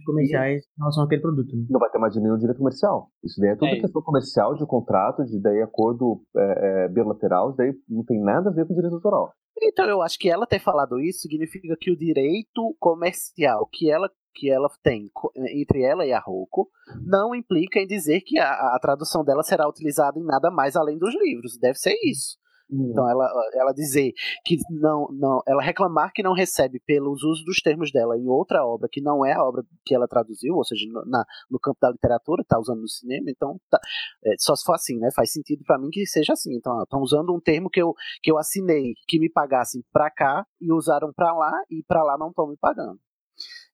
I: comerciais em relação àquele produto. Né?
E: Não vai ter mais nenhum direito comercial. Isso daí é tudo
I: É isso.
E: questão comercial, de contrato, de daí acordo é, é, bilateral, isso daí não tem nada a ver com direito autoral.
A: Então eu acho que ela ter falado isso significa que o direito comercial que ela que ela tem entre ela e a Roku não implica em dizer que a, a tradução dela será utilizada em nada mais além dos livros. Deve ser isso. Então ela, ela dizer que não, não, ela reclamar que não recebe pelos usos dos termos dela em outra obra que não é a obra que ela traduziu, ou seja, no, na, no campo da literatura, tá usando no cinema, então tá, é, só se for assim, né? Faz sentido para mim que seja assim. Então, estão usando um termo que eu, que eu assinei, que me pagassem pra cá e usaram pra lá e pra lá não estão me pagando.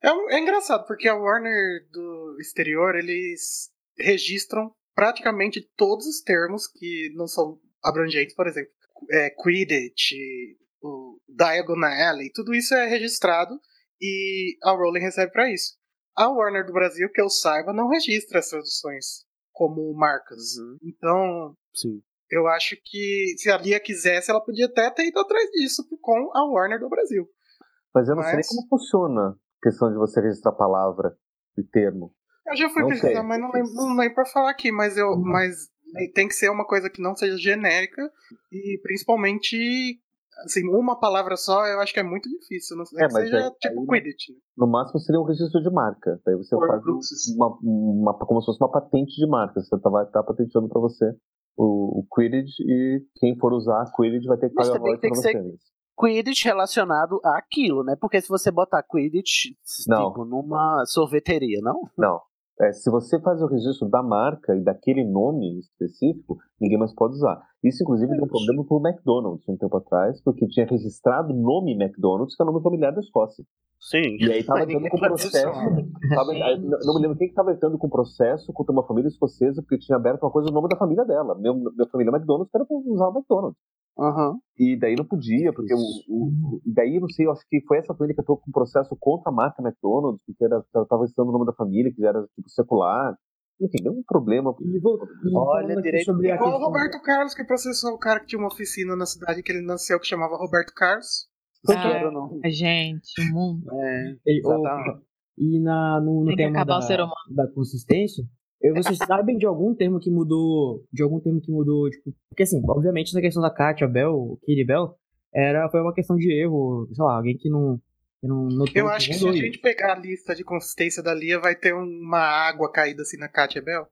B: É, é engraçado, porque a Warner do exterior, eles registram praticamente todos os termos que não são abrangentes, por exemplo, é, Quidditch, o Diagon Alley, tudo isso é registrado e a Rowling recebe para isso. A Warner do Brasil, que eu saiba, não registra as traduções como marcas. Então,
A: Sim.
B: eu acho que se a Lia quisesse, ela podia até ter ido atrás disso com a Warner do Brasil.
E: Mas eu não sei nem
B: Mas-
E: como funciona questão de você registrar palavra e termo.
B: Eu já fui
E: Não
B: pesquisar,
E: sei.
B: mas não lembro, não lembro pra falar aqui, mas eu. Mas tem que ser uma coisa que não seja genérica e principalmente. Assim, uma palavra só eu acho que é muito difícil. Não sei
E: É,
B: que
E: mas
B: seja
E: aí-
B: tipo
E: aí-
B: Quidditch. né?
E: No máximo seria um registro de marca. Daí você faz uma, uma, como se fosse uma patente de marca. Você tá, vai estar patenteando para você o, o Quidditch e quem for usar a Quidditch vai ter que
A: Mas
E: pagar royalties
A: tem
E: para você.
A: ser Quidditch relacionado àquilo, né? Porque se você botar Quidditch,
E: Não.
A: tipo, numa sorveteria, não?
E: Não. É, se você faz o registro da marca e daquele nome específico, ninguém mais pode usar. Isso, inclusive, deu um problema pro McDonald's um tempo atrás, porque tinha registrado o nome McDonald's, que é o nome familiar da Escócia.
A: Sim.
E: E aí tava entrando com processo. tava- não me lembro quem que tava entrando com processo contra uma família escocesa, porque tinha aberto uma coisa no nome da família dela. Meu, minha família é McDonald's, era pra usar o McDonald's.
A: Uhum.
E: E daí não podia, porque o, o- e daí não sei, eu acho que foi essa família que entrou com processo contra a marca McDonald's, porque era, tava estando o nome da família, que já era tipo secular. Enfim, deu um problema.
A: Olha, direito.
I: sobre a
B: Igual o Roberto Carlos, que processou o cara que tinha uma oficina na cidade que ele nasceu, que chamava Roberto Carlos.
C: Ah, gente, o mundo.
A: É,
I: E,
A: exatamente.
I: e na, no, no
C: Tem que
I: tema
C: acabar
I: da,
C: o ser humano.
I: da consistência, eu- vocês sabem de algum termo que mudou, de algum termo que mudou, tipo, porque assim, obviamente essa questão da Katia Bell, Kitty Bell, era, foi uma questão de erro, sei lá, alguém que não, que não notou
B: Eu acho que se a gente pegar a lista de consistência da Lia, vai ter uma água caída assim na Katia Bell.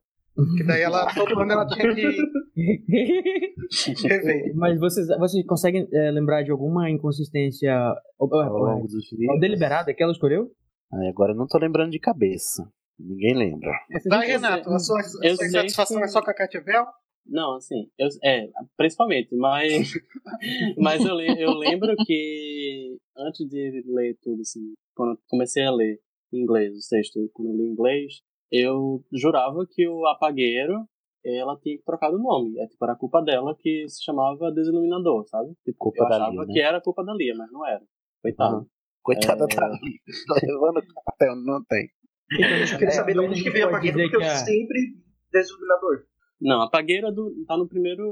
B: Que daí ela, todo ano ela tinha que.
I: Mas vocês, vocês conseguem é, lembrar de alguma inconsistência ao, Ao
A: longo dos livros.
I: deliberada que ela escolheu?
A: Ai, agora eu não tô lembrando de cabeça. Ninguém lembra.
B: Vai, Renato, a sua, a sua insatisfação
D: que-
B: é só com a Katia Bell?
D: Não, assim, eu, é, principalmente, mas, mas eu, eu lembro que antes de ler tudo, assim, quando eu comecei a ler em inglês, o sexto, quando eu li em inglês, eu jurava que o apagueiro, ela tinha trocado o nome. É, tipo, era culpa dela que se chamava Desiluminador, sabe? Tipo,
A: Culpa
D: eu
A: da
D: achava
A: Lia, né?
D: que era culpa da Lia, mas não era. Coitado.
A: Uhum. Coitada
D: É.
A: da Lia. Levando até não tem.
F: Eu queria saber de onde que veio a pagueira, porque eu sempre desde o iluminador.
D: Não, a pagueira do, tá no primeiro.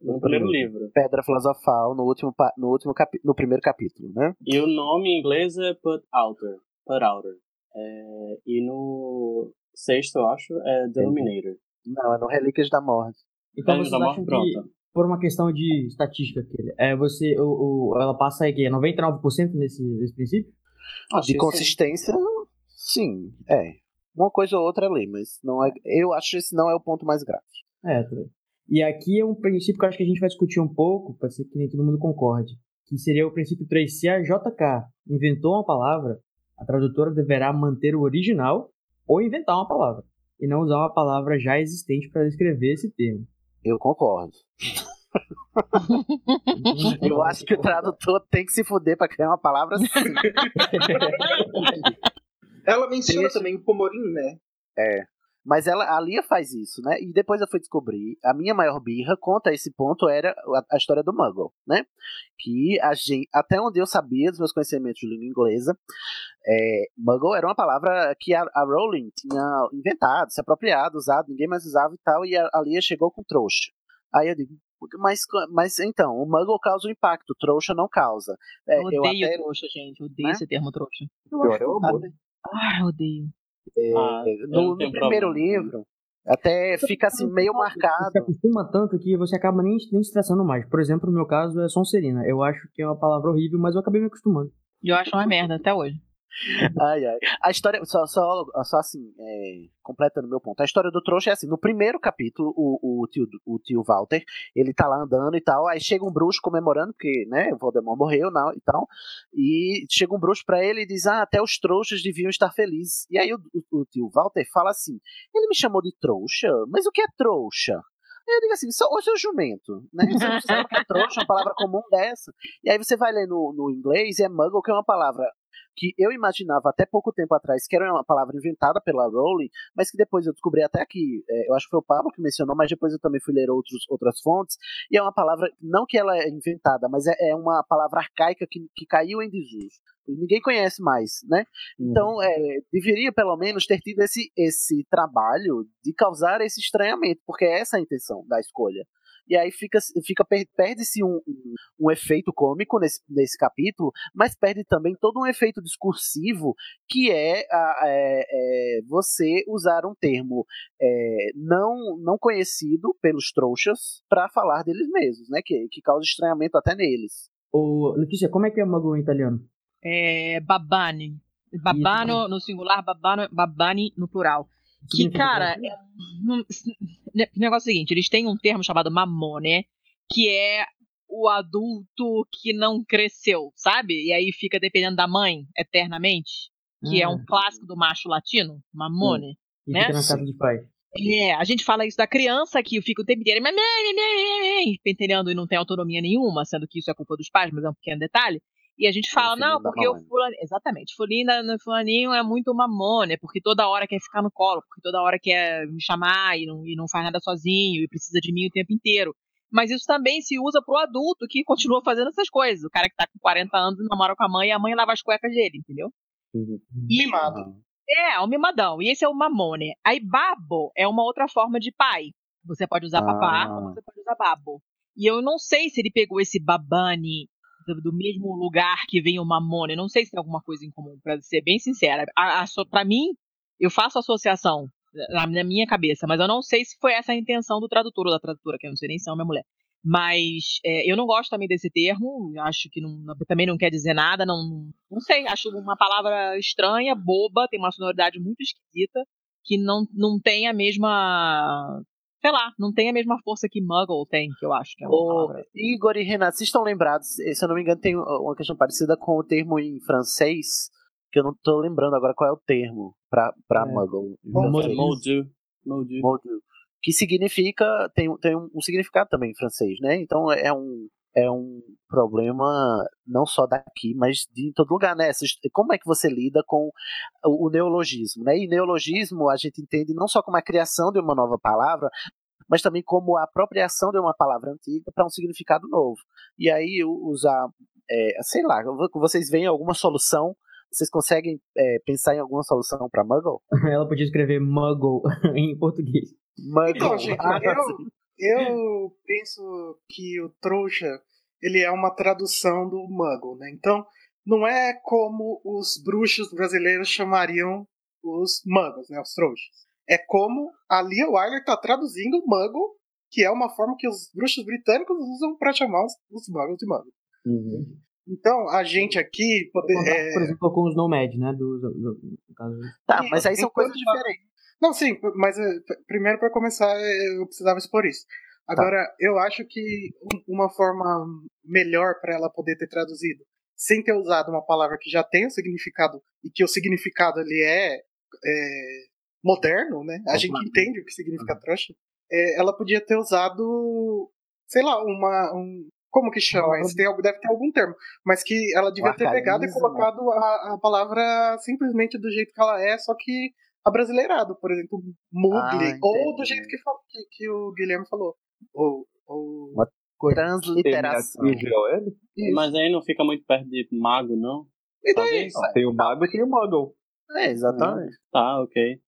D: no primeiro livro.
A: Pedra Filosofal, no último, no último capi- no primeiro capítulo, né?
D: E o nome em inglês é Put Outer. Put Outer. É, e no sexto, eu acho, é Denominator.
A: Não, é no Relíquias da Morte.
I: Então
D: Relíquias
I: vocês
D: da
I: acham
D: Morte,
I: que,
D: pronto.
I: por uma questão de estatística, aquele, é, você, o, o- ela passa aí, que é 99% nesse, nesse princípio?
A: de consistência, sim, é. Uma coisa ou outra ali, mas não é, eu acho que esse não é o ponto mais grave.
I: É, também. E aqui é um princípio que eu acho que a gente vai discutir um pouco, pode ser que nem todo mundo concorde, que seria o princípio 3. Se a JK inventou uma palavra, a tradutora deverá manter o original ou inventar uma palavra, e não usar uma palavra já existente para descrever esse termo.
A: Eu concordo. Eu acho que o tradutor tem que se fuder pra criar uma palavra assim.
F: Ela menciona
A: Deixa-
F: também o Pomorim, né?
A: É. Mas ela, a Lia faz isso, né? E depois eu fui descobrir, a minha maior birra contra esse ponto era a, a história do Muggle, né? Que a gente, até onde eu sabia dos meus conhecimentos de língua inglesa, é, Muggle era uma palavra que a, a Rowling tinha inventado, se apropriado, usado, ninguém mais usava e tal, e a, a Lia chegou com trouxa. Aí eu digo, mas, mas então, o Muggle causa um impacto, trouxa não causa. É,
C: Eu odeio
A: até-
C: trouxa, gente. Eu odeio
A: Né?
C: esse termo trouxa.
A: Eu acho
E: amor.
C: Ai, eu odeio.
A: É,
D: Ah, eu
A: no, no primeiro
D: problema.
A: livro, até fica assim meio
I: Você
A: marcado.
I: acostuma tanto que você acaba nem, nem estressando mais. Por exemplo, no meu caso é Sonserina. Eu acho que é uma palavra horrível, mas eu acabei me acostumando.
C: E eu acho uma merda até hoje.
A: Ai, ai. A história, só, só, só assim, é, completando meu ponto. A história do trouxa é assim: no primeiro capítulo, o, o, tio, o tio Walter, ele tá lá andando e tal. Aí chega um bruxo comemorando, porque, né, o Voldemort morreu não, e tal. E chega um bruxo pra ele e diz: Ah, até os trouxas deviam estar felizes. E aí o, o, o tio Walter fala assim: Ele me chamou de trouxa? Mas o que é trouxa? Eu digo assim, só o seu jumento, né? Você não sabe o que é trouxa, uma palavra comum dessa. E aí você vai ler no, no inglês é muggle, que é uma palavra que eu imaginava até pouco tempo atrás que era uma palavra inventada pela Rowling, mas que depois eu descobri até que, é, eu acho que foi o Pablo que mencionou, mas depois eu também fui ler outros, outras fontes, e é uma palavra, não que ela é inventada, mas é, é uma palavra arcaica que, que caiu em desuso. E Ninguém conhece mais, né? Então, é, deveria pelo menos ter tido esse, esse trabalho de causar esse estranhamento, porque é essa a intenção da escolha. E aí fica, fica per- perde-se um, um, um efeito cômico nesse, nesse capítulo, mas perde também todo um efeito discursivo que é, a- é- é você usar um termo é, não, não conhecido pelos trouxas para falar deles mesmos, né? Que, que causa estranhamento até neles.
I: Ô, Letícia, como é que é muggle em italiano?
C: É babani. Babano no singular, babano, babani no plural. Que, cara, é, não- né, o negócio é o seguinte, eles têm um termo chamado mamone, que é o adulto que não cresceu, sabe? E aí fica dependendo da mãe eternamente, que é um
I: Ah.
C: clássico do macho latino, mamone,
I: E
C: né?
I: fica casa de pai.
C: É, a gente fala isso da criança que fica o tempo inteiro pentelhando e não tem autonomia nenhuma, sendo que isso é culpa dos pais, mas é um pequeno detalhe. E a gente fala, não, porque o fulaninho, exatamente, fulina, no fulaninho é muito mamone, porque toda hora quer ficar no colo, porque toda hora quer me chamar e não, e não faz nada sozinho e precisa de mim o tempo inteiro. Mas isso também se usa pro adulto que continua fazendo essas coisas. O cara que tá com 40 anos e namora com a mãe e a mãe lava as cuecas dele, entendeu? E-
B: Mimado.
C: É, o mimadão. E esse é o mamone. Aí babo é uma outra forma de pai. Você pode usar papá
A: Ah.
C: ou você pode usar babo. E eu não sei se ele pegou esse babani do, mesmo lugar que vem o mamone. Não sei se tem alguma coisa em comum, pra ser bem sincera. A, a, so- pra mim, eu faço associação na, na minha cabeça, mas eu não sei se foi essa a intenção do tradutor ou da tradutora, que eu não sei nem se é ou mulher. Mas é, eu não gosto também desse termo, acho que não- também não quer dizer nada, não, não sei, acho uma palavra estranha, boba, tem uma sonoridade muito esquisita, que não, não tem a mesma. Sei lá, não tem a mesma força que Muggle tem, que eu acho que é uma palavra.
A: Igor e Renato, vocês estão lembrados? Se eu não me engano, tem uma questão parecida com o termo em francês, que eu não tô lembrando agora qual é o termo pra, pra
D: É.
A: Muggle.
D: Moldu.
A: Que significa, tem, tem um, um significado também em francês, né? Então é um, é um problema não só daqui, mas de em todo lugar, né? Como é que você lida com o, o neologismo, né? E neologismo a gente entende não só como a criação de uma nova palavra, mas também como a apropriação de uma palavra antiga para um significado novo. E aí usar, é, sei lá, vocês veem alguma solução Vocês conseguem é, pensar em alguma solução pra Muggle?
I: Ela podia escrever Muggle em português.
A: Muggle.
B: Então, gente,
A: Ah,
B: eu. Eu penso que o trouxa ele é uma tradução do Muggle, né? Então, não é como os bruxos brasileiros chamariam os Muggles, né? Os trouxas. É como a Lia Wyler tá traduzindo o Muggle, que é uma forma que os bruxos britânicos usam pra chamar os, os Muggles de Muggle. Então, a gente aqui... Poder, é,
I: Por exemplo, com os Nomad, né? Do, do, do- caso.
A: Tá, mas aí são coisas diferentes.
B: Não, sim, mas eh, primeiro para começar eh, eu precisava expor isso. Agora, eu acho que um- uma forma melhor para ela poder ter traduzido, sem ter usado uma palavra que já tem o significado e que o significado ele é, é, moderno, né? A gente entende o que significa trouxa. eh, ela podia ter usado, sei lá, uma um, como que chama isso? Tem, deve ter algum termo, mas que ela devia ter pegado e
A: arcaísmo.
B: colocado a, a palavra simplesmente do jeito que ela é, só que abrasileirado, por exemplo, Mugli,
A: Ah,
B: ou do jeito que, que, que o Guilherme falou. Ou, ou...
A: Uma transliteração.
B: Isso.
D: Mas aí não fica muito perto de mago, não?
B: E daí?
D: Talvez?
E: Tem o mago e tem o muggle.
A: É, exatamente.
D: Tá, ok.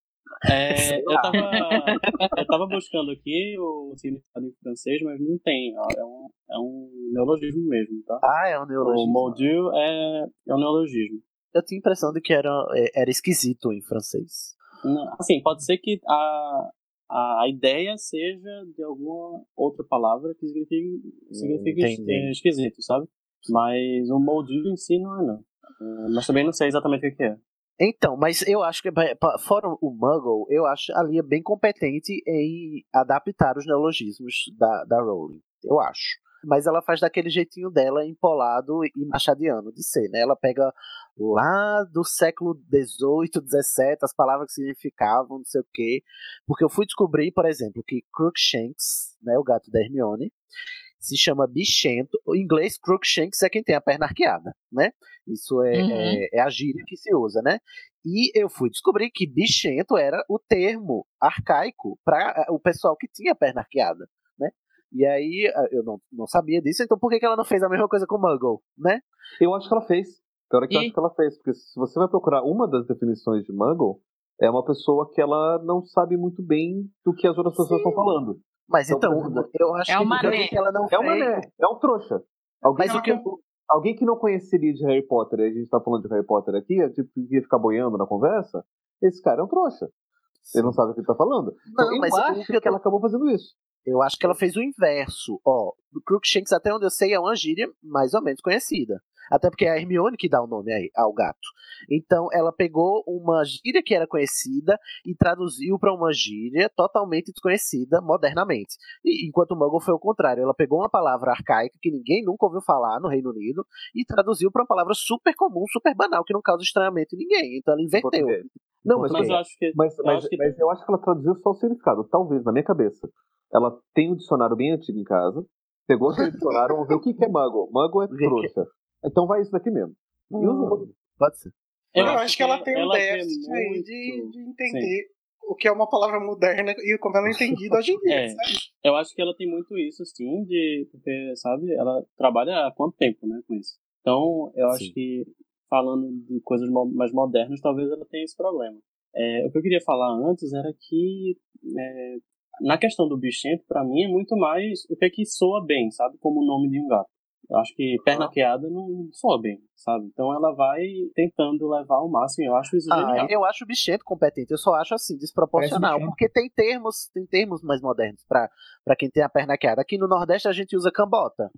D: É, eu, tava, eu tava buscando aqui o significado em francês, mas não tem. ó, É um, é um neologismo mesmo, tá?
A: Ah, é um
D: O
A: neologismo.
D: moldiu é, é um neologismo.
A: Eu tinha a impressão de que era, é, era esquisito em francês.
D: Não, Assim, pode ser que a, a ideia seja de alguma outra palavra que signifique, signifique é, esquisito, sabe? Mas o moldiu em si não é, não. É, Mas também não sei exatamente o que é.
A: Então, mas eu acho que, fora o Muggle, eu acho a Lia bem competente em adaptar os neologismos da, da Rowling. Eu acho. Mas ela faz daquele jeitinho dela, empolado e machadiano de ser, né? Ela pega lá do século XVIII, XVII, as palavras que significavam, não sei o quê. Porque eu fui descobrir, por exemplo, que Crookshanks, né, o gato da Hermione, se chama bichento. Em inglês, Crookshanks é quem tem a perna arqueada, né? Isso é,
C: Uhum.
A: é, é a gíria que se usa, né? E eu fui descobrir que bichento era o termo arcaico para o pessoal que tinha a perna arqueada? E aí eu não, não sabia disso, então por que, que ela não fez a mesma coisa com o Muggle, né?
E: Eu acho que ela fez. Pior é que eu
A: E?
E: acho que ela fez. Porque se você vai procurar uma das definições de Muggle, é uma pessoa que ela não sabe muito bem do que as outras pessoas estão falando.
A: Mas então,
E: exemplo,
A: eu acho
C: É
A: que
C: uma
A: que
C: né.
A: que ela não
E: É um
A: fez.
E: mané, é um trouxa. Alguém,
A: Mas que eu-
E: alguém que não conheceria de Harry Potter, e a gente tá falando de Harry Potter aqui, é tipo, ia ficar boiando na conversa, esse cara é um trouxa. Ele não sabe o que ele tá falando. Então,
A: Não,
E: eu
A: mas
E: acho
A: eu
E: que ela acabou fazendo isso.
A: Eu acho que ela fez o inverso. Ó, o Crookshanks, até onde eu sei, é uma gíria mais ou menos conhecida. Até porque é a Hermione que dá o nome aí, ao gato. Então, ela pegou uma gíria que era conhecida e traduziu para uma gíria totalmente desconhecida modernamente. E, enquanto o Muggle foi o contrário. Ela pegou uma palavra arcaica que ninguém nunca ouviu falar no Reino Unido e traduziu para uma palavra super comum, super banal, que não causa estranhamento em ninguém. Então, ela inverteu.
E: Português. Não, mas,
D: Mas eu acho que.
E: mas,
D: eu
E: mas,
D: acho que-
E: mas eu acho que ela traduziu só o significado. Talvez, na minha cabeça. Ela tem um dicionário bem antigo em casa, pegou aquele dicionário, vamos ver o que que é Muggle. Muggle é trouxa. Então vai isso daqui mesmo. E usa o Muggle.
A: Pode ser.
B: Eu, acho que ela tem um déficit aí
D: muito-
B: de, de entender o que é uma palavra moderna e como ela é entendida hoje em dia,
D: É,
B: sabe?
D: eu acho que ela tem muito isso, sim, de. Porque, sabe, ela trabalha há quanto tempo, né, com isso. Então, eu acho
A: Sim.
D: que, falando de coisas mais modernas, talvez ela tenha esse problema. É, o que eu queria falar antes era que, é, na questão do bichento, pra mim, é muito mais o que é que soa bem, sabe, como o nome de um gato. Eu acho que perna queada não soa bem, sabe? Então ela vai tentando levar ao máximo, eu acho isso
A: Ah,
D: genial.
A: eu acho o bichento competente, eu só acho assim, desproporcional, porque tem termos, tem termos mais modernos pra pra quem tem a perna queada. Aqui no Nordeste a gente usa cambota.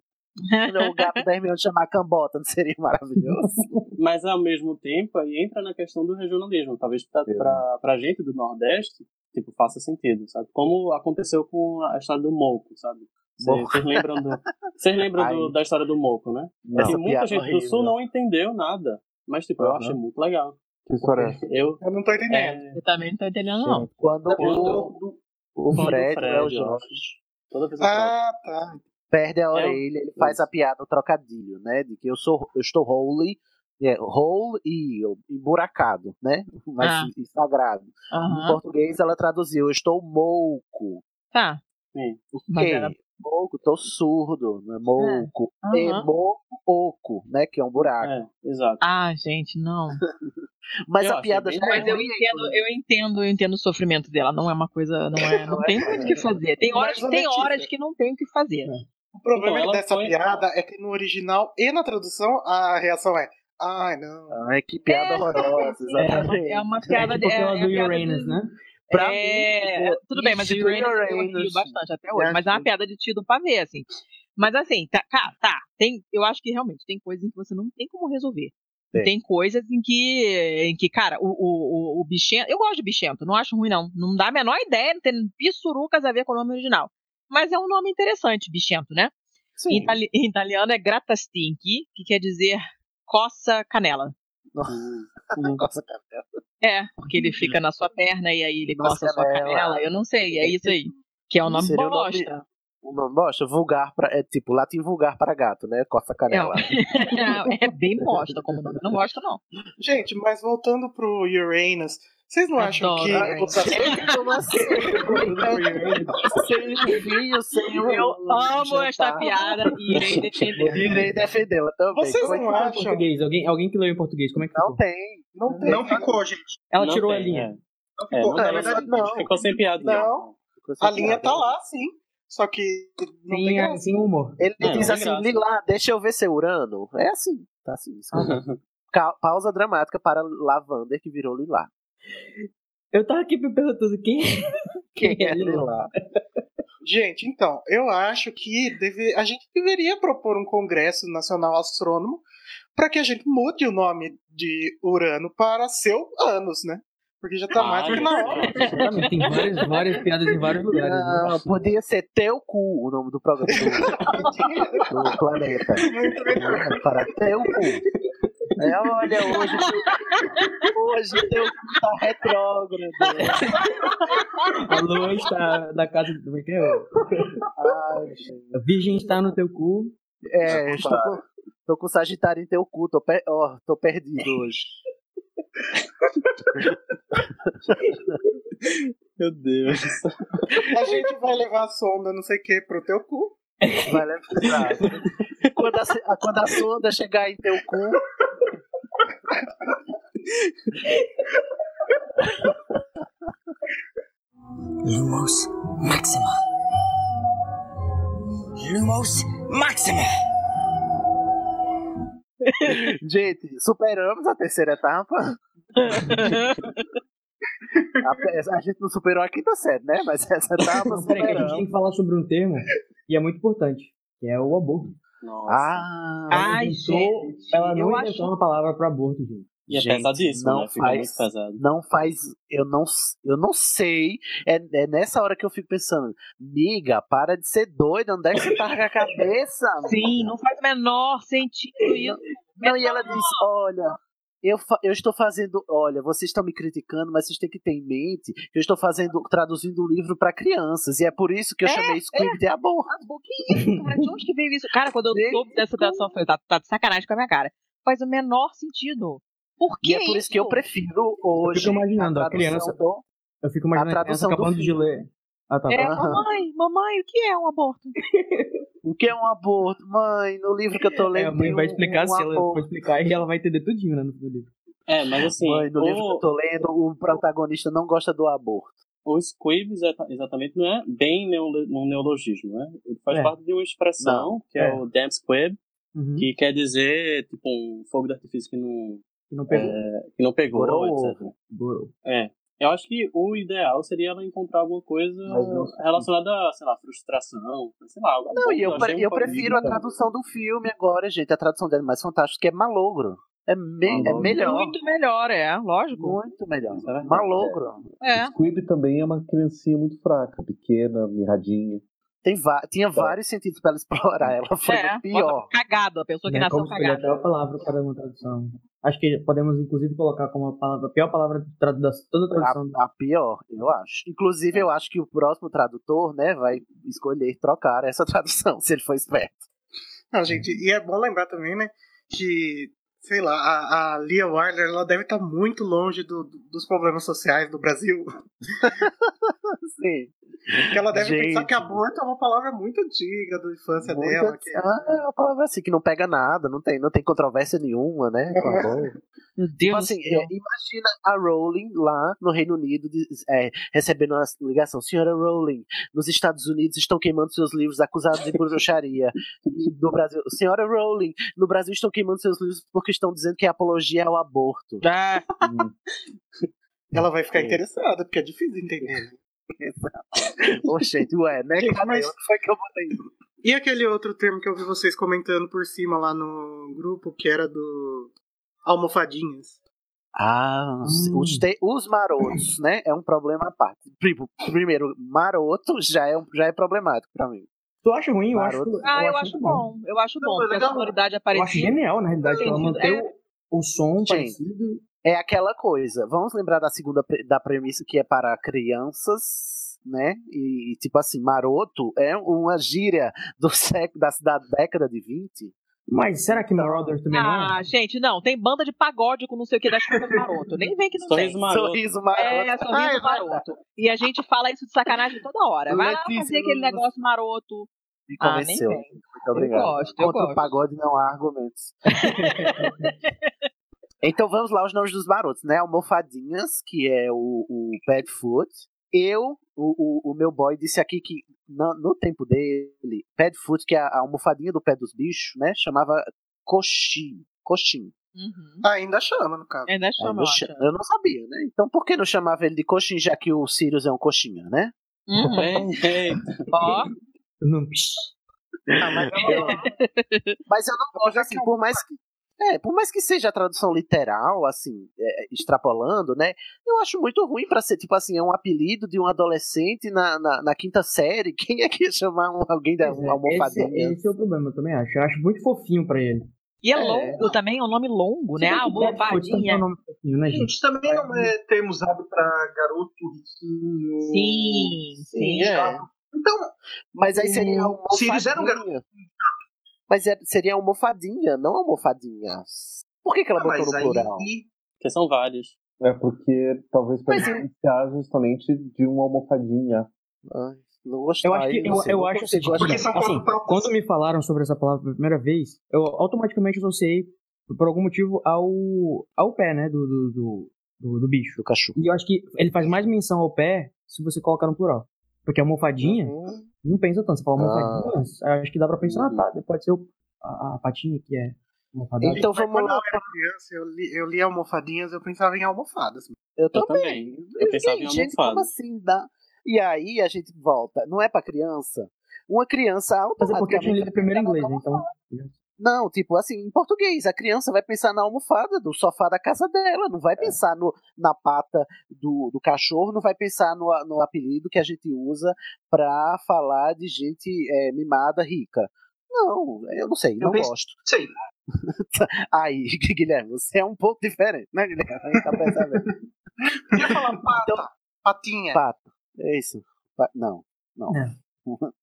A: O gato da Hermione chamar cambota, não seria maravilhoso?
D: Mas ao mesmo tempo, aí entra na questão do regionalismo. Talvez pra, pra, pra gente do Nordeste, tipo, faça sentido, sabe? Como aconteceu com a história do Moco, sabe? Vocês lembram, do, vocês lembram do- da história do Moco, né?
A: Não. Essa
D: muita gente
A: horrível.
D: do Sul não entendeu nada. Mas, tipo, eu
E: Aham.
D: achei muito legal.
E: Que história é?
D: Eu,
B: Eu não tô entendendo.
D: é,
C: Eu também não tô entendendo, não.
A: Quando
D: eu-
A: o, o
D: Quando o
A: Fred,
D: Fred,
A: é o
D: eu
A: Jorge,
D: toda vez eu
B: Ah, tá.
A: Perde a
D: É
A: orelha, ele faz a piada, o trocadilho, né? De que eu sou, eu estou holy, é, whole e emburacado, né? Mas
C: Ah.
A: e sagrado. Em
C: Aham.
A: português ela traduziu, eu estou mouco.
C: Tá.
D: Sim.
A: O quê?
C: era-
A: Moco, tô surdo, não é moco.
C: Aham.
A: É moco, né? Que é um buraco.
D: É, exato.
C: Ah, gente, não.
A: Mas
D: Eu
A: a piada já é
C: Mas eu entendo, eu entendo, eu entendo o sofrimento dela. Não é uma coisa, não é, não tem muito o que fazer. Tem horas, tem horas que não tem o que fazer.
B: O problema
D: Então,
B: dessa
D: foi-
B: piada é que no original e na tradução a reação é. Ai, não.
A: Ai, que piada
C: É.
A: horrorosa, exatamente.
C: É uma piada de.
I: Tipo
C: É, é
I: do
C: piada
I: Uranus, né?
A: Pra
C: é,
A: mim,
C: tudo bem, mas o Uranus
A: Uranus.
C: bastante até hoje. Mas é uma piada de tido pra ver, assim. Mas assim, tá, cara, tá. Tem, eu acho que realmente tem coisas em que você não tem como resolver.
A: Tem.
C: Tem, coisas em que, em que, cara, o, o, o, o bichento. Eu gosto de bichento, não acho ruim, não. Não dá a menor ideia, não tem pissurucas a ver com o nome original. Mas é um nome interessante, bichento, né? Em, itali- em italiano é gratastinchi, que quer dizer coça canela.
A: Coça canela.
C: É, porque ele fica na sua perna e aí ele
A: Nossa,
C: coça a sua
A: canela.
C: Eu não sei, é isso aí. Que é o nome bosta.
A: O nome bosta, vulgar pra, é tipo latim vulgar para gato, né? Coça canela.
C: É, é bem bosta como nome. Não gosto, não.
B: Gente, mas voltando pro Uranus, vocês não acham
C: Adoro
B: que.
A: Como assim? sem vinho, sem um
C: Eu amo esta piada e irei defender.
A: Irei defendê-la também.
B: Vocês
A: Como é que
B: não?
I: Em
B: acham?
I: português, alguém, alguém que leu em português, como é que
A: Não
I: ficou?
A: tem.
B: Não tem.
F: Não ficou, gente.
I: Ela
D: Não
I: tirou
D: tem,
I: a linha.
D: é.
F: Não
D: É,
F: ficou.
D: não
F: Na
D: tem.
F: verdade,
B: não.
D: Ficou sem piada.
B: Não. A linha tá lá, sim. Só que não tem
I: Sem,
B: graça.
I: sem humor.
A: Ele
D: É,
A: diz
D: não tem
A: assim. Lilá, deixa eu ver seu Urano. É assim, tá assim. Pausa dramática para Lavander, que virou Lilá.
I: Eu tava aqui me perguntando quem,
A: Quem
I: quem
A: é
I: é Lilá.
A: Lilá?
B: Gente, então, eu acho que deve- a gente deveria propor um Congresso Nacional Astrônomo para que a gente mude o nome de Urano para seu Anos, né? Porque já tá
D: Ah,
B: mais do que na
D: é.
B: hora.
I: Tem várias, várias piadas em vários lugares. né?
A: Não, podia ser Teu Cu o nome do programa do, do planeta. Para Teu Cu. É, olha, hoje, hoje Teu Cu tá retrógrado.
I: A lua está na casa do. Como é que é? A virgem está no teu cu.
A: É, estou com, tô com Sagitário em Teu Cu. Tô, per, ó, tô perdido hoje.
D: Meu Deus.
B: A gente vai levar a sonda, não sei o que, pro teu cu.
A: Vai levar. Quando a- quando a sonda chegar em Teu Cu,
J: Lumos Maxima. Lumos Maxima.
A: gente, superamos a terceira etapa. A, a gente não superou a quinta série, né? Mas essa etapa
I: peraí, a gente tem que falar sobre um termo que é muito importante, que é o aborto.
D: Nossa.
A: Ah,
I: Ela
C: Ai,
I: inventou-
C: gente,
I: Ela não inventou
C: acho-
I: uma palavra para aborto, gente.
D: e é
A: gente,
D: pesadíssimo,
A: não
D: né? Fica
A: faz-
D: muito pesado.
A: não faz. Eu não, eu não sei. É, é nessa hora que eu fico pensando, miga, para de ser doida, onde é que você tá com a cabeça?
C: Sim, não faz o menor sentido isso.
A: Não, e ela diz: olha. Eu, eu estou fazendo. Olha, vocês estão me criticando, mas vocês têm que ter em mente que eu estou fazendo, traduzindo um livro para crianças. E é por isso que eu
C: É,
A: chamei Squib de aborto.
C: Ah, que isso, cara? De onde que veio isso? Cara, quando eu soube dessa tradução, eu falei, tá, tá de sacanagem com a minha cara. Faz o menor sentido. Por que
A: E é por isso que eu prefiro
I: Eu
A: hoje.
I: fico imaginando a
A: tradução
I: criança.
A: do-
I: Eu fico imaginando
A: A
I: a criança acabando de ler. Ah, tá.
C: É,
I: tá.
C: Mamãe, mamãe, o que é um aborto?
A: O que é um aborto? Mãe, no livro que eu tô
I: É,
A: lendo.
I: a mãe vai
A: um-
I: explicar
A: um
I: se ela for
A: aborto.
I: explicar e ela vai entender tudinho, né, no livro.
D: É, mas assim,
A: Mãe, no livro que eu
D: o,
A: tô lendo, o protagonista não gosta do aborto.
D: o squib exata- exatamente não é bem neolo- um neologismo, né? Ele faz
I: É.
D: parte de uma expressão, que é,
I: é.
D: o damn squib,
I: Uhum.
D: que quer dizer, tipo, um fogo de artifício que não,
I: Que não pegou.
D: é, que não pegou.
A: Gorou.
D: É. Eu acho que o ideal seria ela encontrar alguma coisa relacionada a, sei lá, frustração, sei lá.
A: Não, e eu, pre- eu prefiro a tradução do filme agora, gente. A tradução dele mais fantástica, que é malogro. É, me- é
E: Malogro.
A: melhor.
C: Muito melhor, é, lógico.
A: Muito melhor.
D: É.
A: Malogro.
C: É.
E: Squib também é uma criancinha muito fraca, pequena, mirradinha.
A: Tem tinha vários sentidos pra ela explorar. Ela foi
C: É,
A: o pior.
C: cagado, a pessoa que
I: É
C: nasceu
I: como
C: cagada.
I: a pior palavra para uma tradução. Acho que podemos, inclusive, colocar como a, palavra, a pior palavra de tradu- da toda a tradução.
A: A, a pior, eu acho. Inclusive, eu acho que o próximo tradutor, né, vai escolher trocar essa tradução, se ele for esperto.
B: Não, gente, e é bom lembrar também, né, que, sei lá, a, a Lia Wilder, ela deve estar muito longe do- do- dos problemas sociais do Brasil.
A: Sim.
B: Que ela deve
A: Gente.
B: pensar que aborto é uma palavra muito antiga da infância
A: Muito
B: dela. Que...
A: Ah, é uma palavra assim que não pega nada, não tem, não tem controvérsia nenhuma, né? com a bola.
C: Meu
A: Tipo
C: Deus
A: assim,
C: do céu.
A: é, imagina a Rowling lá no Reino Unido é, recebendo uma ligação. Senhora Rowling, nos Estados Unidos estão queimando seus livros acusados de bruxaria. No Brasil, Senhora Rowling, no Brasil estão queimando seus livros porque estão dizendo que é apologia ao aborto.
C: Ah,
B: Ela vai ficar
A: É.
B: interessada, porque é difícil entender. né?
A: Oxente, ué, né? Cara,
B: mas-
A: foi que eu botei?
B: E aquele outro termo que eu vi vocês comentando por cima lá no grupo, que era do almofadinhas.
A: Ah, os, te- os marotos, né? É um problema à parte. Primeiro, maroto já é, um- já é problemático pra mim.
I: Tu acha ruim? Eu acho,
A: Maroto.
C: Ah, eu acho
I: muito
C: bom. Eu acho bom, porque a
B: legal.
C: sonoridade
I: Eu acho genial, na realidade, ela manter
C: é.
I: o, o som
A: Gente,
I: parecido.
A: É aquela coisa. Vamos lembrar da segunda da premissa que é para crianças, né? E tipo assim, maroto é uma gíria do século da, da década de 20.
I: Mas será que Marauders também não é?
C: Ah, gente, não, tem banda de pagode com não sei o que das coisas maroto. Nem vem que não
D: Sorriso
C: tem.
D: maroto.
A: Sorriso maroto.
C: É,
A: Ai,
C: sorriso
A: vai
C: maroto. E a gente fala isso de sacanagem toda hora. Vai lá fazer aquele negócio maroto.
A: Me
C: Ah, nem
A: convenceu.
C: vem.
A: Muito obrigado.
C: gosto, eu
A: Contra o
C: gosto.
A: pagode não há argumentos. então vamos lá, os nomes dos marotos, né? Almofadinhas, que é o, o Padfoot. Eu, o, o, o meu boy, disse aqui que no, no tempo dele, Padfoot, que é a almofadinha do pé dos bichos, né? Chamava coxim. Coxim.
C: Uhum.
B: Ah, ainda chama, no caso.
C: Ainda chama,
A: não
C: eu
A: cha-
C: acho.
A: eu não sabia, né? Então por que não chamava ele de coxim, já que o Sirius é um coxinha, né?
C: Uhum. Ó,
I: Não.
B: Ah, mas eu-
A: Mas eu não gosto, assim, por mais que. É, por mais que seja a tradução literal, assim, é, extrapolando, né? Eu acho muito ruim pra ser, tipo assim, é um apelido de um adolescente na, na, na quinta série. Quem é que ia chamar um- alguém da
I: Pois é,
A: uma almofadinha?
I: esse, esse é o problema, eu também acho. Eu acho muito fofinho pra ele.
C: E é,
A: É.
C: longo também, é um nome longo, né?
I: Se bem
C: Ah, almofadinha.
I: é um nome fofinho, né, gente?
F: Gente, também não é termo usado pra garoto riquinho.
C: Sim, sim.
A: é.
F: Então,
A: Mas aí seria
F: O
A: almofadinha.
F: Sirius era um garoto.
A: Mas é- seria almofadinha, não almofadinhas. Por que, que ela
F: ah,
A: botou no
F: aí.
A: plural?
D: Porque são vários.
E: É porque talvez para diferenciar justamente de uma almofadinha.
A: Ai, não gostei.
I: Eu acho que eu, eu acho assim,
A: gosto
F: Porque são
I: assim, quando me falaram sobre essa palavra pela primeira vez, eu automaticamente associei por algum motivo ao ao pé, né, do do, do, do, do bicho.
A: do cachorro.
I: E eu acho que ele faz mais menção ao pé se você colocar no plural. Porque a almofadinha
A: Uhum.
I: Não pensa tanto. Você fala
A: Ah.
I: almofadinhas, acho que dá pra pensar, ah, tá, pode ser o- a, a patinha que é almofadada.
A: Então vamos
B: quando
A: lá.
B: eu era criança, eu li, eu li almofadinhas, eu pensava em almofadas.
A: Eu
D: Eu
A: também.
D: também. Eu pensava em
A: gente, como assim dá? E aí a gente volta. Não é pra criança? Uma criança
I: Mas é porque eu tinha
A: automaticamente
I: lido primeiro inglês, então.
A: Não, tipo assim, em português, a criança vai pensar na almofada do sofá da casa dela, não
I: É.
A: vai pensar no, na pata do, do cachorro, não vai pensar no, no apelido que a gente usa pra falar de gente é, mimada, rica. Não, eu não sei,
F: Eu
A: não
F: penso-
A: gosto.
F: Sei.
A: Aí, Guilherme, você é um pouco diferente, né, Guilherme? A gente tá percebendo.
B: Podia falar pata,
A: Então-
B: patinha.
A: Pato, é isso. Pa- Não, não.
I: Não.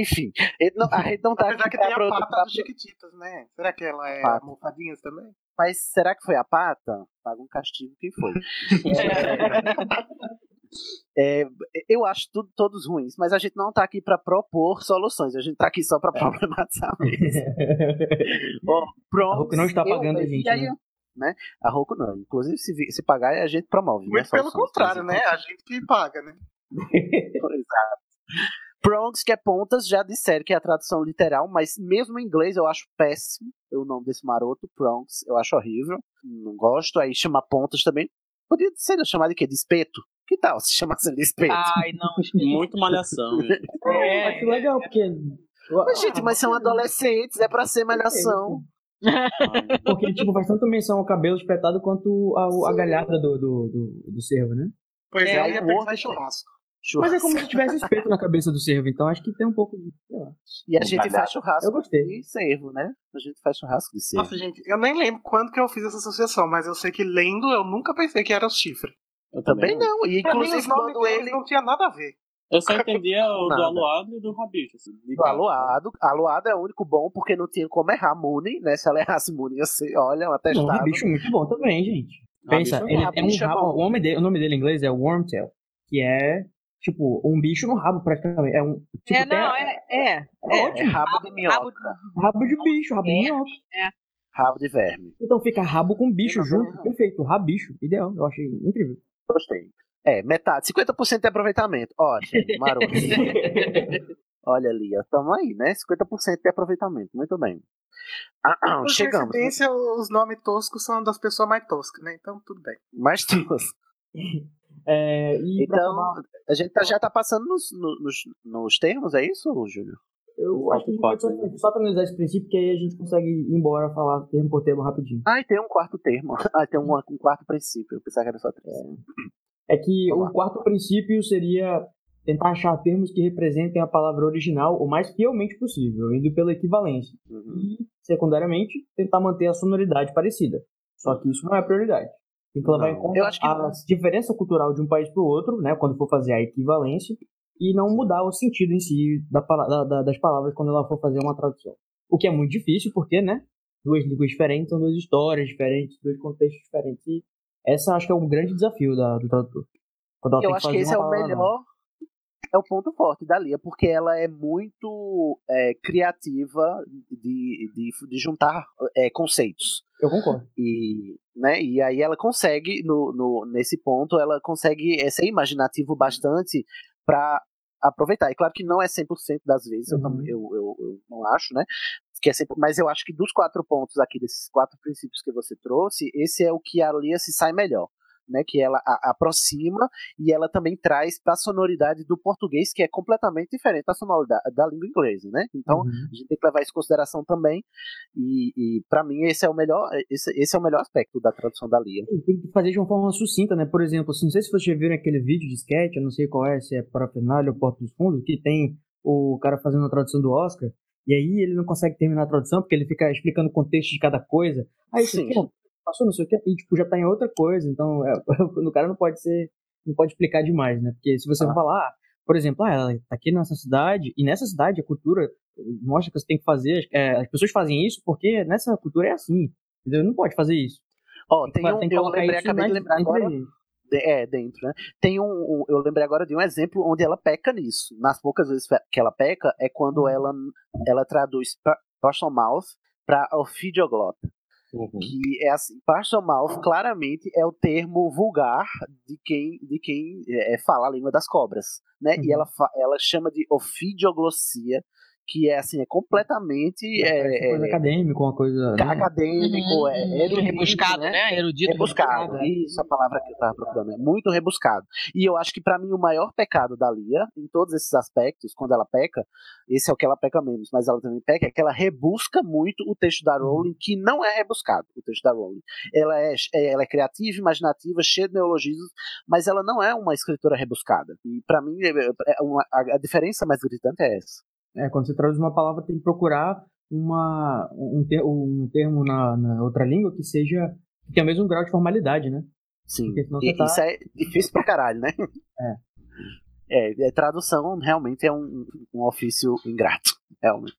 A: Enfim, ele não- a gente não tá
B: Apesar
A: aqui
B: que
A: pra
B: tem a pata
A: pra-
B: dos Chiquititas, né? Será que ela é
A: Pata.
B: almofadinhas também?
A: Mas será que foi a pata? Paga um castigo quem foi. É, eu acho tudo, todos ruins, mas a gente não tá aqui pra propor soluções, a gente tá aqui só pra problematizar mesmo. Ó, pronto,
I: A Roku não está
A: eu-
I: pagando a
A: e
I: gente,
A: aí,
I: né?
A: né? A Roku não. Inclusive, se, se pagar, a gente promove. né,
B: Muito pelo
A: soluções.
B: contrário, né? A gente que paga, né?
A: Exato. Prongs, que é pontas, já disseram que é a tradução literal, mas mesmo em inglês eu acho péssimo o nome desse maroto, Prongs, eu acho horrível, não gosto, aí chama pontas também, podia ser chamado de quê? De espeto? Que tal se chamasse de espeto?
C: Ai, não, espelho.
D: Muito malhação, gente.
C: É.
I: Acho legal, porque.
A: Mas, gente, mas são adolescentes, é pra ser malhação.
I: Porque ele tipo, faz tanto menção ao cabelo espetado quanto ao, a galhada do, do, do, do cervo, né?
B: Pois é,
A: É,
B: aí é pensar
A: outro-
B: em churrasco.
I: Mas é como se tivesse espeto na cabeça do cervo, então acho que tem um pouco de. Sei lá.
A: E a gente faz churrasco
I: Eu gostei.
A: de cervo, né? A gente faz churrasco de cervo.
B: Nossa, gente, eu nem lembro quando que eu fiz essa associação, mas eu sei que lendo eu nunca pensei que era o chifre.
D: Eu
A: Também não, e inclusive quando ele...
B: não tinha nada a ver.
D: Eu só entendia o do aluado e do rabicho. Assim,
A: Do aluado, aluado é o único bom porque não tinha como errar Mooney, né? Se ela errasse Mooney ia ser, olha, um
I: Não,
A: atestado.
I: o bicho é muito bom também, gente. Pensa,
D: Rabicho
I: ele
A: é
I: é um
A: Rabicho é
I: rabo.
A: bom.
I: O nome, dele, o nome dele em inglês é Wormtail, que é Tipo, um bicho no rabo, praticamente. É um. Tipo,
C: é, não, é, é.
I: É ótimo.
A: É rabo de minhoca.
I: Rabo de bicho, rabo de
C: É.
I: minhoca.
C: É.
A: Rabo de verme.
I: Então fica rabo com bicho junto. Perfeito, rabicho. Ideal. Eu achei incrível.
A: Gostei. É, metade, 50% de aproveitamento. Ótimo, maroto. Olha ali, ó, tamo aí, né? 50% de aproveitamento. Muito bem. Ah, ah,
B: Por
A: chegamos.
B: coincidência, os nomes toscos são das pessoas mais toscas, né? Então tudo bem.
A: Mais duas.
I: É, e
A: Então,
I: acabar,
A: a gente tá- já tá passando nos, no- nos, nos termos, é isso, Júlio?
I: eu acho que a gente pode só, só finalizar esse princípio, que aí a gente consegue ir embora falar termo por termo rapidinho.
A: Ah, e tem um quarto termo. Ah, tem um, um quarto princípio. Eu pensava que era só três.
I: É que o quarto princípio seria tentar achar termos que representem a palavra original o mais fielmente possível, indo pela equivalência.
A: Uhum.
I: E, secundariamente, tentar manter a sonoridade parecida. Só que isso não é prioridade. Tem que levar em conta
A: que
I: a diferença cultural de um país para o outro, né, quando for fazer a equivalência, e não mudar o sentido em si da, da- da- das palavras quando ela for fazer uma tradução. O que é muito difícil, porque, né, duas línguas diferentes são duas histórias diferentes, dois contextos diferentes. E essa acho que é um grande desafio da, do tradutor.
A: Eu acho
I: fazer
A: que esse é o
I: nova.
A: melhor. É o ponto forte da Lia, porque ela é muito é, criativa de, de, de juntar é, conceitos.
I: Eu concordo.
A: E, né, e aí ela consegue, no, no, nesse ponto, ela consegue é, ser imaginativo bastante para aproveitar. E claro que não é 100% das vezes, eu,
I: Uhum.
A: eu, eu, eu não acho, né? Que é sempre, mas eu acho que dos quatro pontos aqui, desses quatro princípios que você trouxe, esse é o que a Lia se sai melhor. Né, que ela a- aproxima e ela também traz para a sonoridade do português, que é completamente diferente da sonoridade da língua inglesa, né? Então,
I: Uhum.
A: a gente tem que levar isso em consideração também. E, e para mim esse é o melhor, esse, esse é o melhor aspecto da tradução da Lia.
I: Tem que fazer de uma forma sucinta, né? Por exemplo, assim, não sei se vocês já viram aquele vídeo de sketch, eu não sei qual é, se é para final ou Porta dos Fundos, que tem o cara fazendo a tradução do Oscar, e aí ele não consegue terminar a tradução porque ele fica explicando o contexto de cada coisa. Aí
A: Sim.
I: ó, passou não sei o que, e tipo, já tá em outra coisa, então é, o cara não pode ser, não pode explicar demais, né? Porque se você
A: Ah.
I: falar, por exemplo, ah, ela tá aqui nessa cidade, e nessa cidade a cultura mostra que você tem que fazer, é, as pessoas fazem isso porque nessa cultura é assim, entendeu? Não pode fazer isso.
A: Ó, tem um,
I: tem que
A: eu lembrei, acabei de lembrar agora. de- é, dentro, né? Tem um, um- eu lembrei agora de um exemplo onde ela peca nisso. Nas poucas vezes que ela peca é
I: Uhum.
A: quando ela, ela traduz partial mouth para ophidioglota. Que é assim, partial mouth claramente é o termo vulgar de quem, de quem é, fala a língua das cobras, né? E
I: Uhum.
A: ela, fa- ela chama de ofidioglossia, que é assim, é completamente é,
I: uma coisa
A: é,
I: acadêmica, uma coisa. né?
A: acadêmico,
C: Uhum,
A: é
C: uhum.
A: erudito,
C: Rebuscado, né? Erudito,
A: rebuscado.
C: rebuscado, é.
A: Isso, a palavra que eu tava procurando. É muito rebuscado. E eu acho que pra mim o maior pecado da Lia, em todos esses aspectos, quando ela peca, esse é o que ela peca menos, mas ela também peca, é que ela rebusca muito o texto da Rowling, que não é rebuscado, o texto da Rowling. Ela é, é- ela é criativa, imaginativa, cheia de neologismos, mas ela não é uma escritora rebuscada. E pra mim, é- é a diferença mais gritante é essa.
I: É, quando você traduz uma palavra, tem que procurar uma, um, ter- um termo na, na outra língua que seja. que tenha o mesmo grau de formalidade, né?
A: Sim.
I: Porque senão
A: E-
I: tá-
A: Isso é difícil pra caralho, né?
I: É.
A: É, é, tradução realmente é um, um ofício ingrato, realmente.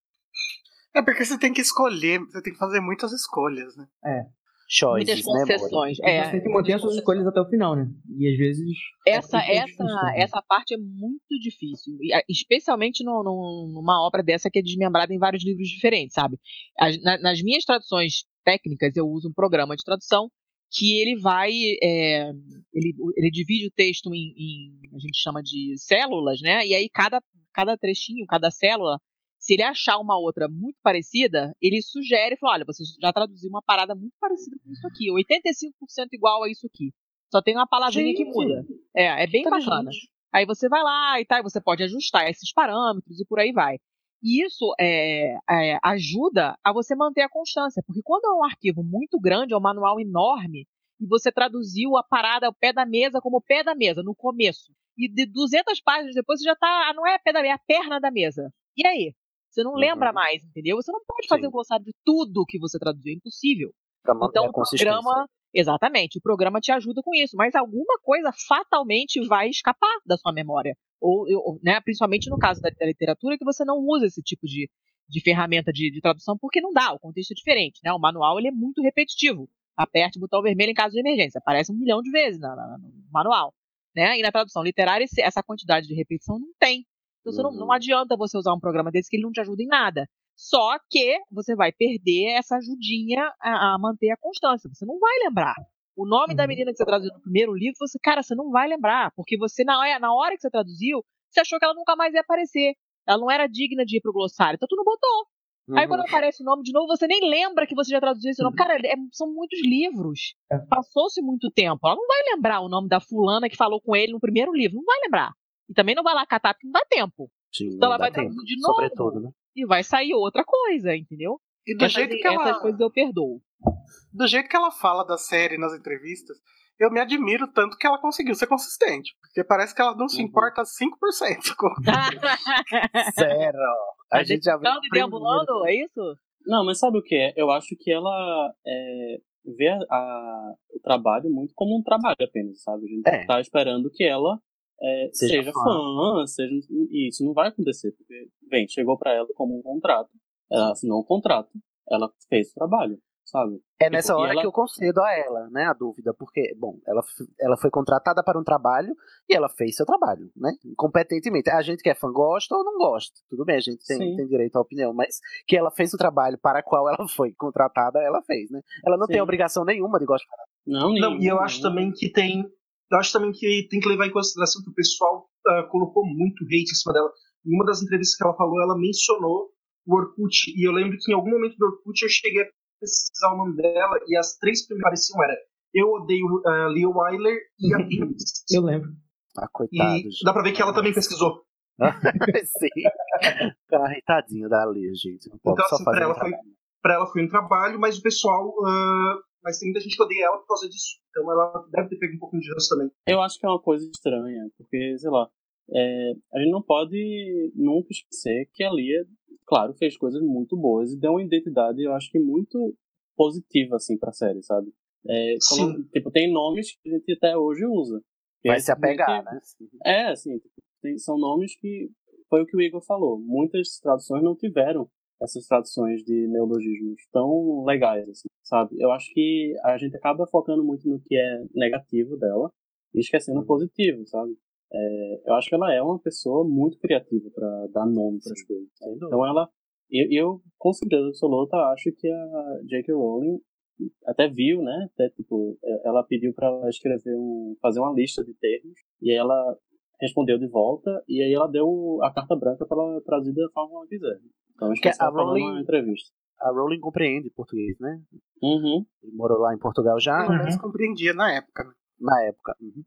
B: É porque você tem que escolher, você tem que fazer muitas escolhas, né?
I: É.
A: Choices,
C: Muitas concessões.
I: E
C: É,
I: você tem que manter as suas escolhas até o final, né? E às vezes.
C: essa,
I: é
C: essa,
I: difícil, né?
C: essa parte é muito difícil, e, especialmente no- no- numa obra dessa que é desmembrada em vários livros diferentes, sabe? As- na- nas minhas traduções técnicas, eu uso um programa de tradução que ele vai, é, ele, ele divide o texto em, em- a gente chama de células, né? E aí cada, cada trechinho, cada célula, se ele achar uma outra muito parecida, ele sugere, fala, olha, você já traduziu uma parada muito parecida com isso aqui, 85% igual a isso aqui. Só tem uma palavrinha que
A: Gente,
C: muda. É, é bem bacana. Aí você vai lá e tal, e você pode ajustar esses parâmetros e por aí vai. E isso é, é, ajuda a você manter a constância, porque quando é um arquivo muito grande, é um manual enorme, e você traduziu a parada ao pé da mesa como pé da mesa, no começo, e de 200 páginas depois você já tá, ah, não é pé da mesa, é a perna da mesa. E aí? Você não lembra mais, entendeu? Você não pode fazer
A: Sim.
C: um glossário de tudo que você traduziu, é impossível.
A: Pra
C: Então
A: a
C: o programa, exatamente, o programa te ajuda com isso, mas alguma coisa fatalmente vai escapar da sua memória. Ou, ou, né, principalmente no caso da, da literatura, que você não usa esse tipo de, de ferramenta de, de tradução, porque não dá, o contexto é diferente. Né? O manual ele é muito repetitivo. Aperte o botão vermelho em caso de emergência. Aparece um milhão de vezes na- na- no manual. Né? E na tradução literária, essa quantidade de repetição não tem. Então você não, não adianta você usar um programa desse que ele não te ajuda em nada. Só que você vai perder essa ajudinha a, a manter a constância. Você não vai lembrar. O nome da menina que você traduziu no primeiro livro, você, cara, você não vai lembrar. Porque você, na hora, na hora que você traduziu, você achou que ela nunca mais ia aparecer. Ela não era digna de ir pro glossário. Então tu não botou. Aí
A: Uhum.
C: quando aparece o nome de novo, você nem lembra que você já traduziu esse nome. Cara, é- são muitos livros. Passou-se muito tempo. Ela não vai lembrar o nome da fulana que falou com ele no primeiro livro. Não vai lembrar. E também não vai lá catar porque não dá tempo.
A: Sim,
C: Então ela vai
A: tempo,
C: de novo.
A: Sobretudo, né?
C: E vai sair outra coisa, entendeu?
B: E do
C: essas,
B: jeito que ela-
C: essas coisas eu perdoo.
B: Do jeito que ela fala da série nas entrevistas, eu me admiro tanto que ela conseguiu ser consistente. Porque parece que ela não se importa 5% com.
A: Zero. A gente já viu.
C: Deambulando, é isso?
D: Não, mas sabe o que é? Eu acho que ela é, vê a- a- o trabalho muito como um trabalho apenas, sabe? A gente
A: É.
D: tá esperando que ela é,
A: Seja
D: seja,
A: fã.
D: fã, seja. E isso não vai acontecer, porque, bem, chegou pra ela como um contrato. Ela assinou um contrato, ela fez o trabalho, sabe?
A: É
D: Tipo,
A: nessa
D: e
A: hora
D: ela-
A: que eu concedo a ela, né, a dúvida, porque, bom, ela, ela foi contratada para um trabalho e ela fez seu trabalho, né, competentemente. A gente que é fã gosta ou não gosta, tudo bem, a gente tem,
D: Sim.
A: tem direito à opinião, mas que ela fez o trabalho para qual ela foi contratada, ela fez, né. Ela não tem
F: Sim.
A: obrigação nenhuma de gostar.
D: Não,
F: Não, e eu acho também que tem. Eu acho também que tem que levar em consideração que o pessoal ah, colocou muito hate em cima dela. Em uma das entrevistas que ela falou, ela mencionou o Orkut. E eu lembro que em algum momento do Orkut eu cheguei a pesquisar o nome dela e as três primeiras apareciam era Eu odeio uh, Leo Wyler e a Phoenix.
I: Eu lembro.
A: Ah, coitado.
F: E dá pra ver que ela também pesquisou.
A: Sim. Ah, tadinho da Lia, gente. Não pode
F: Então,
A: só
F: assim, pra
A: fazer
F: ela, foi,
A: trabalho.
F: pra ela foi um trabalho, mas o pessoal. ah, mas tem muita gente que odeia ela por causa disso. Então ela deve ter pego um pouquinho de ranço também.
D: Eu acho que é uma coisa estranha, porque, sei lá, é, a gente não pode nunca esquecer que a Lia, claro, fez coisas muito boas e deu uma identidade, eu acho que muito positiva, assim, pra série, sabe? É, quando- tipo, tem nomes que a gente até hoje usa. Que
A: Vai
D: é
A: se apegar,
D: simplesmente-
A: né?
D: É, assim, tem- são nomes que, foi o que o Igor falou, muitas traduções não tiveram essas traduções de neologismos tão legais, assim, sabe? Eu acho que a gente acaba focando muito no que é negativo dela e esquecendo o positivo, sabe? É, eu acho que ela é uma pessoa muito criativa para dar nome para as coisas. Então ela, eu, eu com certeza absoluta acho que a J.K. Rowling até viu, né? Até, tipo, ela pediu para escrever um, fazer uma lista de termos e ela respondeu de volta e aí ela deu a carta branca para ela traduzir da forma que ela quiser. Então acho que
A: a Rowling-
D: entrevista.
A: A Rowling compreende português, né?
D: Uhum.
A: Ele morou lá em Portugal já.
B: Pelo menos compreendia na época. né?
A: Na época. uhum.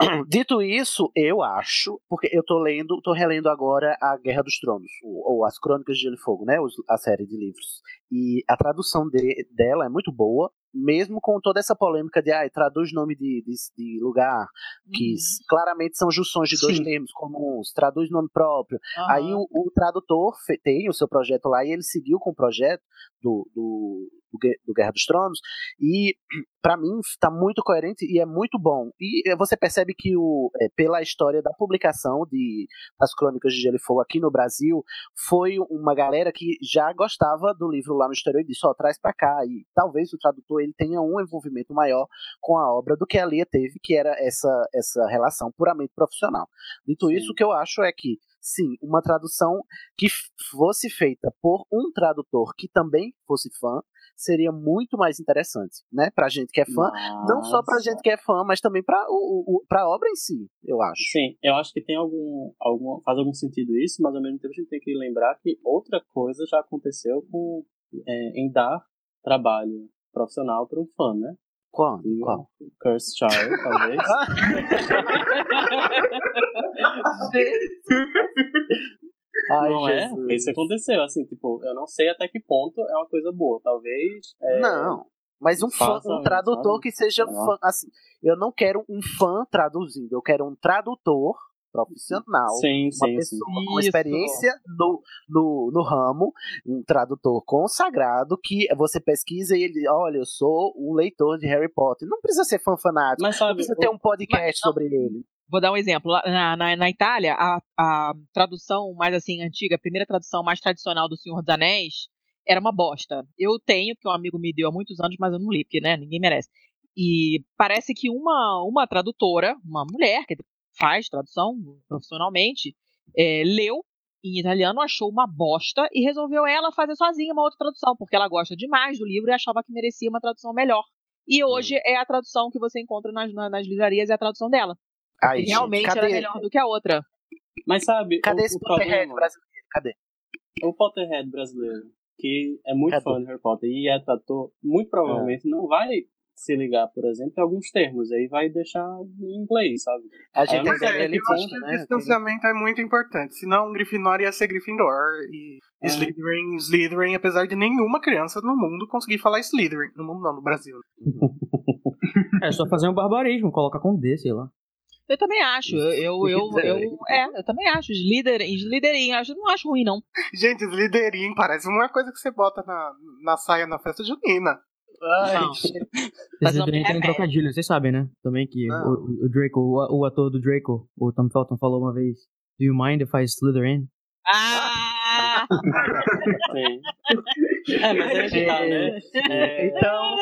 A: Dito isso, eu acho, porque eu tô lendo, tô relendo agora a Guerra dos Tronos, ou, ou as Crônicas de Gelo e Fogo, né? os- A série de livros. E a tradução de- dela é muito boa, mesmo com toda essa polêmica de ah, traduz nome de, de, de lugar, que s- claramente são junções de dois
F: Sim.
A: termos comuns, traduz nome próprio.
C: Aham.
A: Aí o, o tradutor tem o seu projeto lá e ele seguiu com o projeto do, do, do, Gue- do Guerra dos Tronos e pra mim tá muito coerente e é muito bom. E eh, você percebe que o, eh, pela história da publicação de das Crônicas de Gelo e Fogo aqui no Brasil, foi uma galera que já gostava do livro lá no exterior e disse, ó, traz pra cá. E talvez o tradutor ele tenha um envolvimento maior com a obra do que a Lia teve, que era essa, essa relação puramente profissional. Dito isso, o que eu acho é que sim, uma tradução que fosse feita por um tradutor que também fosse fã seria muito mais interessante, né? Pra gente que é fã, não só pra gente que é fã, mas também pra, o, o, pra obra em si, eu acho.
D: Sim, eu acho que tem algum, algum. faz algum sentido isso, mas ao mesmo tempo a gente tem que lembrar que outra coisa já aconteceu com, é, em dar trabalho profissional para um fã, né?
A: Qual? Qual?
D: Cursed Child, talvez.
A: Ai,
D: não
A: Jesus.
D: é? Isso aconteceu, assim, tipo, eu não sei até que ponto é uma coisa boa. Talvez. é,
A: Não, mas um fã, um tradutor que seja fã, assim, eu não quero um fã traduzindo, eu quero um tradutor profissional,
D: Sim,
A: uma
D: sim,
A: pessoa
D: sim.
A: com experiência no, no, no ramo, um tradutor consagrado que você pesquisa e ele, olha, eu sou um leitor de Harry Potter. Não precisa ser fã fanático,
D: Mas
A: não
D: sabe,
A: precisa ter um podcast sobre ele.
C: Vou dar um exemplo. Na, na, na Itália, a, a tradução mais assim antiga, a primeira tradução mais tradicional do Senhor dos Anéis, era uma bosta. Eu tenho, porque um amigo me deu há muitos anos, mas eu não li, porque né, ninguém merece. E parece que uma, uma tradutora, uma mulher que faz tradução profissionalmente, é, leu em italiano, achou uma bosta e resolveu ela fazer sozinha uma outra tradução, porque ela gosta demais do livro e achava que merecia uma tradução melhor. E hoje é a tradução que você encontra nas, nas livrarias, é a tradução dela. E realmente
A: gente,
C: é
A: cadê-
C: melhor do que a outra.
D: Mas sabe,
A: Cadê
D: o,
A: esse
D: o
A: Potterhead
D: problema,
A: brasileiro? Cadê?
D: o Potterhead brasileiro, que é muito
A: Cadê?
D: fã de Harry Potter e é trator, muito provavelmente não vai se ligar, por exemplo, em alguns termos, aí vai deixar em inglês, sabe?
A: A gente ser
D: até que
B: Eu acho que o
A: né?
B: distanciamento é muito importante. Senão, Grifinória ia ser Gryffindor. E
D: É.
B: Slytherin, Slytherin, apesar de nenhuma criança no mundo conseguir falar Slytherin. No mundo não, no Brasil.
I: É só fazer um barbarismo, colocar com D, sei lá.
C: Eu também acho. Eu, eu, eu, eu- é, eu também acho. Slytherin, Slytherin, eu não acho ruim, não.
B: Gente, Slytherin parece uma coisa que você bota na, na saia na festa junina.
C: Não.
I: Vocês
C: não
I: deveriam
C: é
I: um trocadilho, vocês sabem, né? Também que o, o Draco, o, o ator do Draco, o Tom Felton falou uma vez, Do you mind if I Slytherin?
C: Ah!
D: Sim. É, mas é tá, né? É,
A: Então,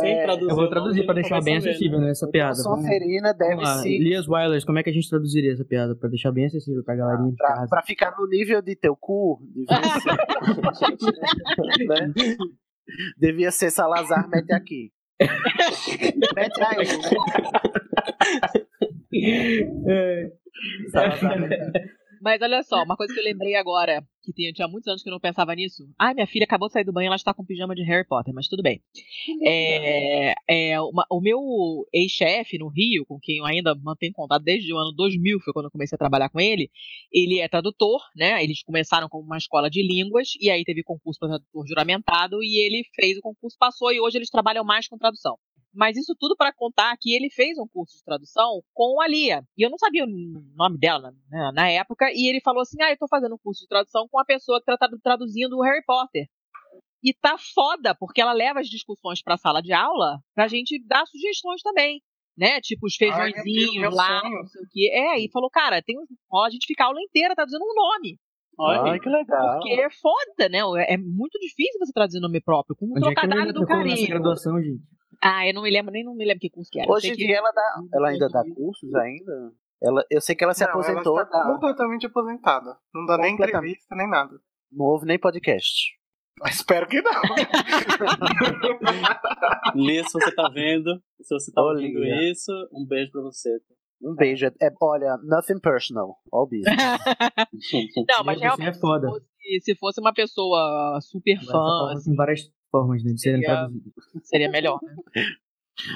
D: sem
A: é,
D: traduzir.
I: Eu vou traduzir
D: não
I: deixar bem acessível
D: né?
I: né, essa piada.
A: Sonserina deve
I: vamos lá.
A: se.
I: Elias como é que a gente traduziria essa piada? Pra deixar bem acessível pra galerinha de
A: Pra,
I: casa.
A: pra ficar no nível de teu cu, devia ser. né? Devia ser Salazar, mete aqui. mete aí.
I: É.
A: Salazar, mete aqui.
C: Mas olha só, uma coisa que eu lembrei agora, que tinha, tinha muitos anos que eu não pensava nisso. Ai, minha filha acabou de sair do banho, ela está com pijama de Harry Potter, mas tudo bem. É, é, uma- o meu ex-chefe no Rio, com quem eu ainda mantenho contato desde o ano 2000, foi quando eu comecei a trabalhar com ele, ele é tradutor, né? Eles começaram com uma escola de línguas, e aí teve concurso para tradutor juramentado, e ele fez o concurso, passou, e hoje eles trabalham mais com tradução. Mas isso tudo para contar que ele fez um curso de tradução com a Lia. E eu não sabia o nome dela né, na época. E ele falou assim: Ah, eu tô fazendo um curso de tradução com a pessoa que tá traduzindo o Harry Potter. E tá foda, porque ela leva as discussões pra sala de aula pra gente dar sugestões também. Né? Tipo, os
B: Ai,
C: feijõezinhos
B: meu
C: lá,
B: sonho.
C: não sei o quê. É, e falou, cara, tem um, ó, a gente fica a aula inteira traduzindo um nome.
D: Olha,
A: Ai, que legal.
C: Porque é foda, né? É é muito difícil você traduzir nome próprio, com um
I: Onde é que a
C: trocadilho
I: menina
C: do
I: nessa
C: carinho.
I: graduação, gente?
C: Ah, eu não me lembro, nem não me lembro que curso que era.
A: Hoje em
C: que-
A: dia ela, dá, ela ainda dá cursos ainda? Ela, eu sei que ela se
B: Não,
A: aposentou,
B: Ela está
A: da-
B: completamente aposentada. Não dá nem entrevista, nem nada.
A: não houve nem podcast.
B: Espero que não.
D: Lê se você tá vendo. Se você tá ouvindo isso, um beijo pra você.
A: Um beijo. É, é- olha, nothing personal. All business.
C: Não, mas
I: Você
C: realmente,
I: é foda.
C: se fosse, se fosse uma pessoa super
I: Essa
C: fã, assim,
I: várias formas né, de serem
C: seria-
I: traduzidas.
C: seria melhor. né?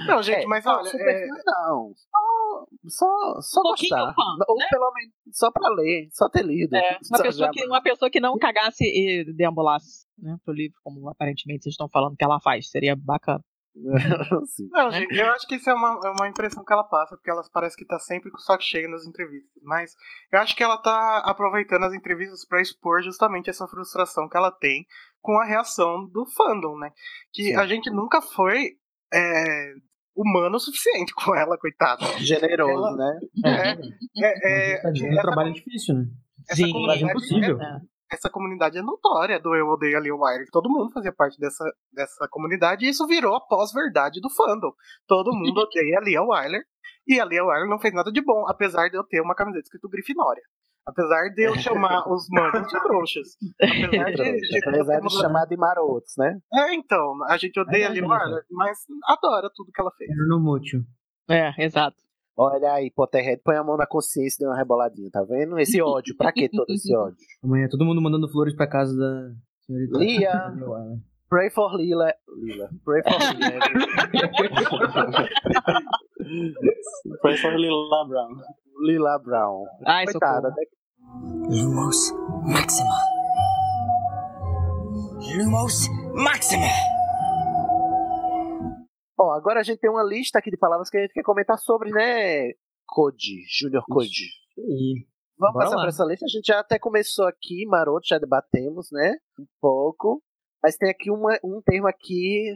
B: Não, gente,
A: É,
B: mas
A: não,
B: olha.
A: super
B: é-
A: não. Só, só, só
C: Um
A: gostar.
C: fã,
A: Ou
C: né?
A: pelo menos só pra ler, só ter lido.
C: É, uma,
A: Só
C: pessoa que, uma pessoa que não cagasse e deambulasse né, pro livro, como aparentemente vocês estão falando que ela faz. Seria bacana.
B: Não, gente, eu acho que isso é uma, é uma impressão que ela passa, porque ela parece que tá sempre com o saco cheio nas entrevistas. Mas eu acho que ela tá aproveitando as entrevistas pra expor justamente essa frustração que ela tem com a reação do fandom, né? Que
A: Sim.
B: a gente nunca foi é, humano o suficiente com ela, coitada.
A: Generoso,
B: Ela-
A: né?
B: É, é, é,
I: Tá dizendo um trabalho difícil, né?
B: essa
C: Sim,
I: quase impossível.
B: é- essa comunidade é notória do Eu Odeio a Lia Wire. Todo mundo fazia parte dessa, dessa comunidade e isso virou a pós-verdade do fandom. Todo mundo odeia a Lia Wyler e a Lia Wyler não fez nada de bom, apesar de eu ter uma camiseta escrito Grifinória. Apesar de eu chamar os manos de trouxas. Apesar de, de,
A: Apesar de chamar de marotos, né?
B: É, então, a gente odeia a Lia Wyler, mas adora tudo que ela fez.
I: No mútil.
C: É, exato.
A: Olha aí, Potterhead, põe a mão na consciência e deu uma reboladinha, tá vendo? Esse ódio, pra que todo esse ódio?
I: Amanhã todo mundo mandando flores pra casa da senhorita.
A: Lia. Pray for Lila. Lila. Pray for Lila.
D: Foi só Lila Brown.
A: Lila Brown.
C: Ai,
A: Coitada,
C: socorro.
A: né?
J: Lumos Maxima. Lumos Maxima.
A: Ó, agora a gente tem uma lista aqui de palavras que a gente quer comentar sobre, né? Code, Junior Code.
I: E
A: Vamos
I: Bora
A: passar
I: lá.
A: por essa lista. A gente já até começou aqui, maroto, já debatemos, né? Um pouco. Mas tem aqui uma, um termo aqui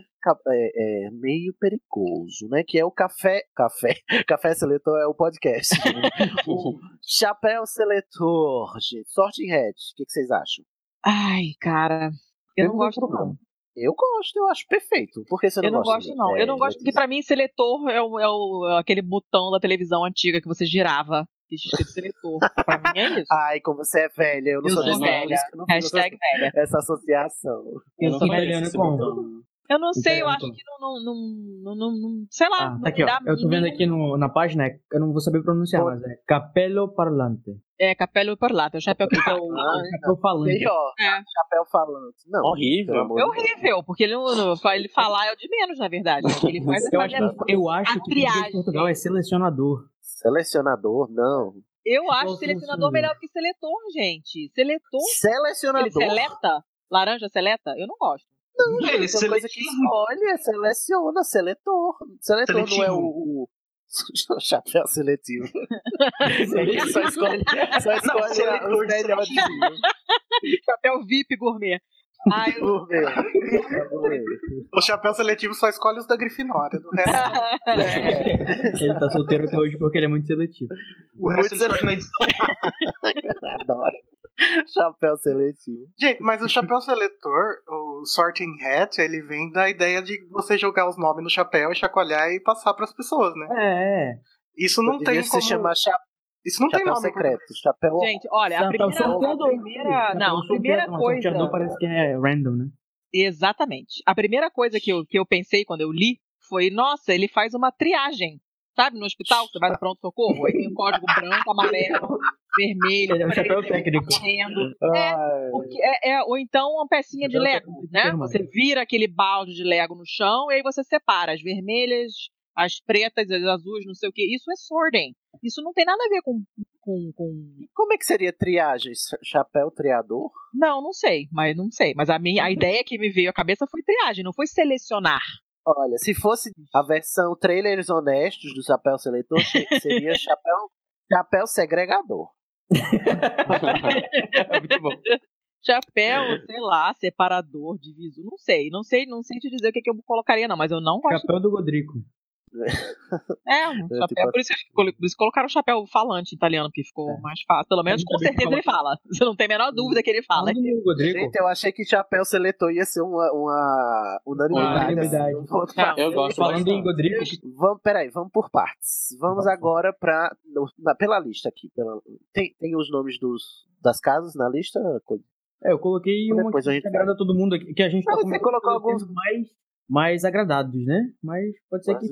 A: é, é, meio perigoso, né? Que é o café. Café. Café seletor é o podcast. o chapéu seletor, gente. Sorting Head. O que, que vocês acham?
C: Ai, cara. Eu
I: Eu
C: não
I: não
C: gosto,
I: gosto,
C: não.
A: Eu gosto, eu acho perfeito. Por que você não
C: Eu não
A: gosta?
C: gosto, não.
A: É,
C: eu não gosto porque, pra mim, seletor é, o, é o- é aquele botão da televisão antiga que você girava. Que escrito seletor. pra mim é isso.
A: Ai, como você é velha, eu não
C: Eu
A: sou
C: sou velha.
A: eu não fiz
C: Hashtag velha.
A: Essa associação.
I: Eu
D: não
I: sou como?
D: botão.
C: Eu não sei, eu acho
I: então?
C: que não, não, não, não, não- sei lá.
I: Ah, tá aqui, ó. Eu tô vendo aqui no, na página, é- eu não vou saber pronunciar, mas é Capello Parlante.
C: É, capelo parlato, é o chapéu que tá.
I: Chapéu falante.
A: Tem, ó,
C: É.
A: chapéu falante. Não,
D: Horrível.
A: amor
C: É horrível, porque ele, não, ele falar é o de menos, na verdade. Ele faz é
I: Eu acho, que, eu acho
C: a
I: que o. Portugal é selecionador.
A: Selecionador, não.
C: Eu acho selecionador? melhor que seletor, gente. Seletor,
A: Selecionador.
C: ele seleta, laranja seleta, eu não gosto.
A: Não,
F: Ele
A: gente, é uma coisa que
F: seletivo.
A: escolhe, é seleciona, seletor. Seletor não é
F: Seletivo.
A: o, o- chapéu seletivo. só escolhe, só escolhe
F: seletor
A: os melhores.
C: Chapéu VIP gourmet. Ai, eu...
B: O chapéu seletivo só escolhe os da Grifinória. Do resto,
I: Ele tá solteiro até hoje porque ele é muito seletivo.
F: O resto ele na edição.
A: Adoro. Chapéu seletivo.
B: Gente, mas o chapéu seletor, o sorting hat, ele vem da ideia de você jogar os nomes no chapéu e chacoalhar e passar pras pessoas, né?
I: É,
B: Isso não tem
A: se
B: como...
A: chamar cha-
B: Isso não tem
A: chapéu
B: nome.
A: secreto. Chapéu
C: Gente, olha, a
I: Chapéu
C: primeira, a
I: sorteador.
C: primeira,
I: Chapéu
C: não, a primeira coisa,
I: sorteador parece que é random, né?
C: exatamente. A primeira coisa que eu, que eu pensei quando eu li foi, nossa, ele faz uma triagem. Sabe, no hospital, você vai no pronto-socorro, aí tem um código branco, amarelo, vermelho,
I: é um chapéu técnico.
C: correndo. É, porque é, é- ou então uma pecinha de Lego, né? Você vira aquele balde de Lego no chão e aí você separa as vermelhas, as pretas, as azuis, não sei o que. Isso é sorting. Isso não tem nada a ver com. com, com...
A: Como é que seria triagem? Ch- Chapéu triador?
C: Não, não sei, mas não sei. Mas a minha a ideia que me veio à cabeça foi triagem, não foi selecionar.
A: Olha, se fosse a versão trailers honestos do chapéu seletor, se- seria chapéu, chapéu segregador.
I: É muito bom.
C: Chapéu, sei lá, separador, divisor, não sei, não sei, não sei te dizer o que, que eu colocaria, não, mas eu não gosto.
I: Chapéu do Godrico.
C: É, um
A: É,
C: chapéu,
A: tipo-
C: por, isso, que- por isso que colocaram o chapéu falante italiano, porque ficou mais fácil. Pelo menos, com
I: bem que
C: certeza ele fala. Você não tem a menor dúvida que ele fala.
I: Godrico,
A: Gente, eu achei que chapéu seletor ia ser uma, uma unanimidade.
I: Unanimidade.
A: assim, um
C: Não.
D: Eu gosto
I: falando em. Godrico,
A: Vamos, peraí, vamos por partes. Vamos agora pra. na- pela lista aqui. Pela, tem, tem os nomes dos, das casas na lista?
I: é, eu coloquei uma
A: Depois
I: que
A: a gente
I: agrada a todo mundo aqui, que a gente tá
A: Não, você
I: começando
A: colocou alguns-
I: mais, mais agradados, né? Mas pode ser
A: Mais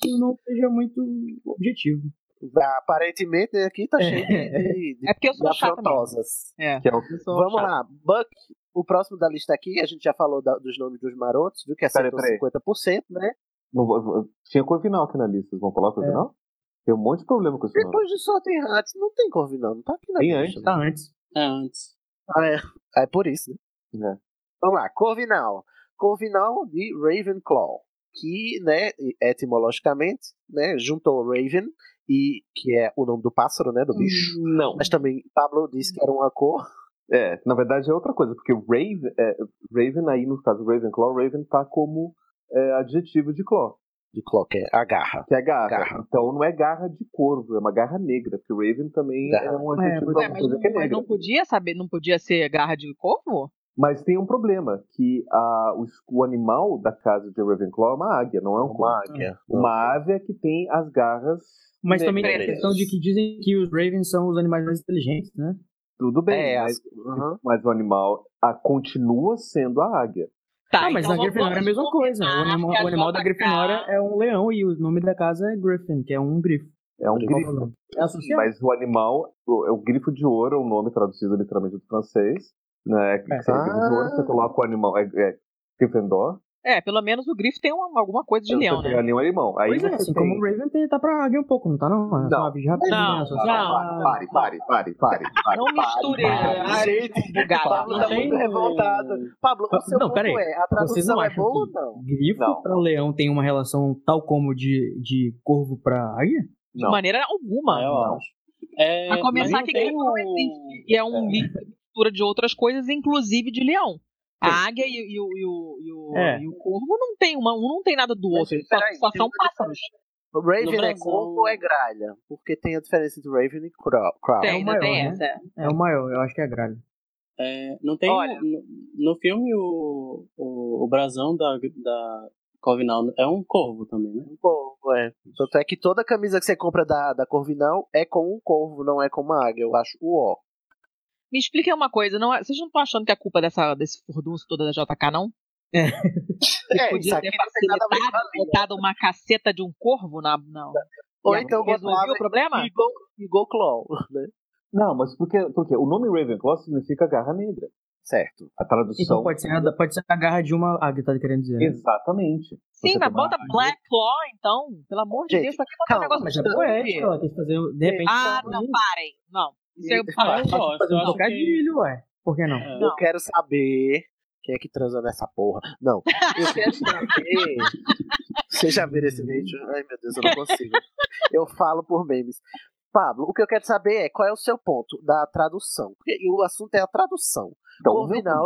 I: que, não seja muito objetivo.
A: Aparentemente aqui tá cheio de, de, de,
C: É porque eu sou
A: de afrontosas.
C: É,
E: Que é o
C: eu sou
A: Vamos
C: chata.
A: lá, Buck, o próximo da lista aqui, a gente já falou da- dos nomes dos marotos, viu? Que acertou
E: Peraí,
A: 50%, né?
E: Não Tinha Corvinal aqui na lista. Vocês vão falar Corvinal? Tem um monte de problema com esse nome.
A: Depois de Sorting Hats, não tem Corvinal, não tá aqui na
E: Tem
A: lista.
E: antes,
A: né?
I: Tá antes.
D: É, antes.
A: Ah, é. É por isso, né?
E: É.
A: Vamos lá, Corvinal. Corvinal de Ravenclaw, que, né, etimologicamente, né, juntou Raven, e, que é o nome do pássaro, né, do bicho.
E: Não.
A: Mas também Pablo disse que era uma cor.
E: É, na verdade é outra coisa, porque Raven, é, Raven aí no caso Ravenclaw, Raven tá como é, adjetivo de claw,
A: De claw, que é a garra.
E: que é garra.
A: Garra.
E: Então não é garra de corvo, é uma garra negra, porque Raven também
A: Garra.
E: é um
I: É,
E: adjetivo
I: mas-
E: alguma
C: mas,
E: coisa
C: não,
E: que é
C: mas
E: negra.
C: não podia saber, não podia ser garra de corvo?
E: Mas tem um problema, que a, o, o animal da casa de Ravenclaw é uma águia, não é um.
A: Uma águia.
E: Uma ave que tem as garras
I: Mas também tem a questão de que dizem que os Ravens são os animais mais inteligentes, né?
E: Tudo bem,
A: É,
E: mas,
A: as- Uhum.
E: mas o animal a, continua sendo a águia.
C: Tá,
I: ah, mas
C: então
I: na Grifinória é a mesma coisa. O animal, o animal da Grifinória é um leão e o nome da casa é Griffin, que é um grifo.
E: É um
A: Grifo.
I: É.
E: Mas o animal, o, é o grifo de ouro, é um nome traduzido literalmente do francês. Né? Que
I: É.
E: de ouro, você coloca o animal, é, é Gryffindor,
C: É, pelo menos o grifo tem uma- alguma coisa de
E: você
C: leão, né?
E: ali um animal. Aí
I: Pois é,
E: você
I: assim
E: tem...
I: como o Raven tem, tá pra águia um pouco, não tá não? É
E: Não.
I: uma ave rapidinha,
C: Não,
I: só-
C: não.
E: Pare, pare, pare, pare, pare.
C: Não misture áreas bugadas.
A: Pablo tá
I: Tem-
A: muito revoltado. Pablo, o seu
I: Não,
A: ponto é, a
I: não
A: tradução é boa ou
I: que
A: não?
I: grifo
E: Não.
I: pra leão tem uma relação tal como de, de corvo pra águia?
C: De
E: Não.
C: maneira alguma.
D: eu acho. É,
C: A começar que
D: não
C: grifo não existe. E é um mix- de outras coisas, inclusive de leão. A águia e, e o, e, o, e, o,
I: É.
C: e o corvo não tem uma, um não tem nada do outro, eles só, só são pássaros.
A: O Raven
D: No
A: é
D: Brasil-
A: corvo ou é gralha? Porque tem a diferença entre Raven e crow. crow.
C: Tem,
I: o
C: ainda
I: maior,
C: tem
I: né?
C: essa.
I: É o maior, eu acho que é gralha.
D: É, não tem.
C: Olha.
D: No, no filme, o, o, o brasão da, da Corvinal é um corvo também, né?
A: Um corvo, é. Tanto é que toda camisa que você compra da, da Corvinal é com um corvo, não é com uma águia. Eu acho o ó.
C: Me expliquem uma coisa, não é- vocês não estão achando que é culpa dessa, desse furdunço toda da JK, não?
A: É,
C: Que
A: isso
C: podia ter
A: tem a
C: facilitado,
A: a
C: botado uma caceta de um corvo na. Não.
A: Ou então
C: resolveu o problema?
A: Eagle Claw, né?
E: Não, mas porque, porque o nome Ravenclaw significa garra negra.
A: Certo.
E: A tradução.
I: Então pode ser, a- pode ser a garra de uma águia, tá querendo dizer. né?
E: Exatamente.
C: Sim, mas bota Black Claw, então. Pelo amor de
A: Gente,
C: Deus, pra que botar um
A: calma,
C: negócio
I: Mas é
C: desse?
I: poético, ela quis fazer, de repente...
C: Ah, não,
I: um-
C: parem. Não. Isso é
A: E-
C: falar.
D: Eu gosto,
I: fazer
D: eu
I: um
D: acho que.
I: trocadilho, ué. Por que não?
D: É.
A: Eu quero saber quem é que transa nessa porra. Não. Eu quero saber. Vocês já viram esse vídeo? Ai, meu Deus, eu não consigo. Eu falo por memes. Pablo, o que eu quero saber é qual é o seu ponto da tradução. Porque o assunto é a tradução.
E: Então,
A: Corvinal.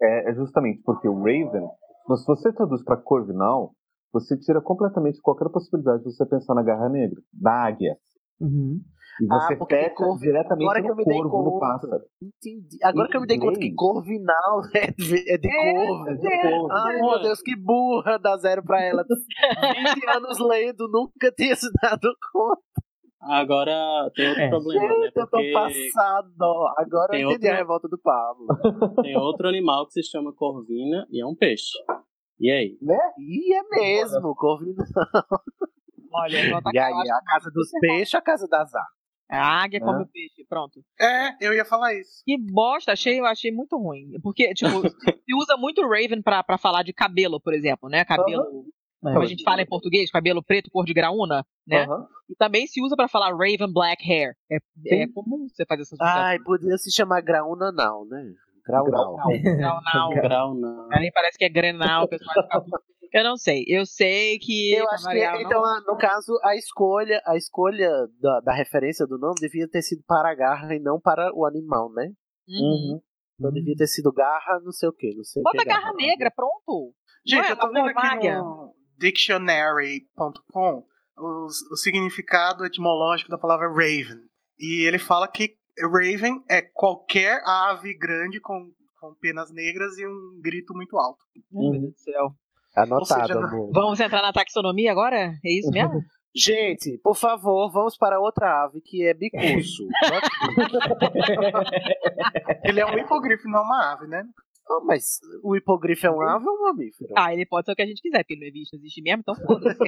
E: é, é justamente porque o Raven, mas se você traduz para Corvinal, você tira completamente qualquer possibilidade de você pensar na garra negra, da águia.
I: Uhum.
E: E você
A: Ah,
E: fecha
A: Corvi-
E: diretamente
A: agora que
E: no
A: eu me dei
E: corvo, no
A: conta.
E: pássaro.
A: Entendi. Agora
E: Em
A: que eu me dei conta que Corvinal é de, é de corvo.
E: É de corvo.
A: Ai, meu Deus, que burra, dá zero pra ela. 20 anos lendo, nunca tinha se dado conta.
D: Agora tem outro
I: É.
D: problema, né?
A: Gente, eu tô passado. Agora
D: Tem
A: eu entendi
D: outra-
A: a revolta do Pablo.
D: tem outro animal que se chama corvina e é um peixe. E aí?
A: Né? E é mesmo, Corvinal.
C: Olha, JK,
A: E aí, a casa dos peixes, a casa das aves.
C: A águia come o peixe, pronto.
B: É, eu ia falar isso.
C: Que bosta, achei, eu achei muito ruim. Porque, tipo, se usa muito o Raven pra, pra falar de cabelo, por exemplo, né? Cabelo, como a gente fala em português, cabelo preto, cor de graúna, né?
E: Aham.
C: E também se usa pra falar Raven Black Hair. É, é comum você fazer essas
A: Ai, podia se chamar Graúna não, né? Graunal.
C: Grau não.
D: Grau não.
C: Aí parece que é Grenal, o pessoal fica... Eu não sei. Eu sei que.
A: Eu acho que, então,
C: não-
A: no caso, a escolha, a escolha da, da referência do nome devia ter sido para a garra e não para o animal, né?
C: Uhum.
A: Então devia ter sido garra, não sei o que, não sei o
C: Bota
A: que.
C: garra negra, pronto.
B: Gente,
C: Ué,
B: eu tô vendo aqui no dictionary.com os- o significado etimológico da palavra raven. E ele fala que raven é qualquer ave grande com, com penas negras e um grito muito alto.
C: Meu Deus do céu.
A: Anotado,
B: seja,
A: amor.
C: Vamos entrar na taxonomia agora? É isso mesmo?
A: Gente, por favor, vamos para outra ave que é bicurso.
B: Ele é um hipogrifo, não uma ave, né?
A: Ah, mas o hipogrifo é um ave ou um mamífero?
C: Ah, ele pode ser o que a gente quiser, porque ele não existe, existe mesmo, então foda-se.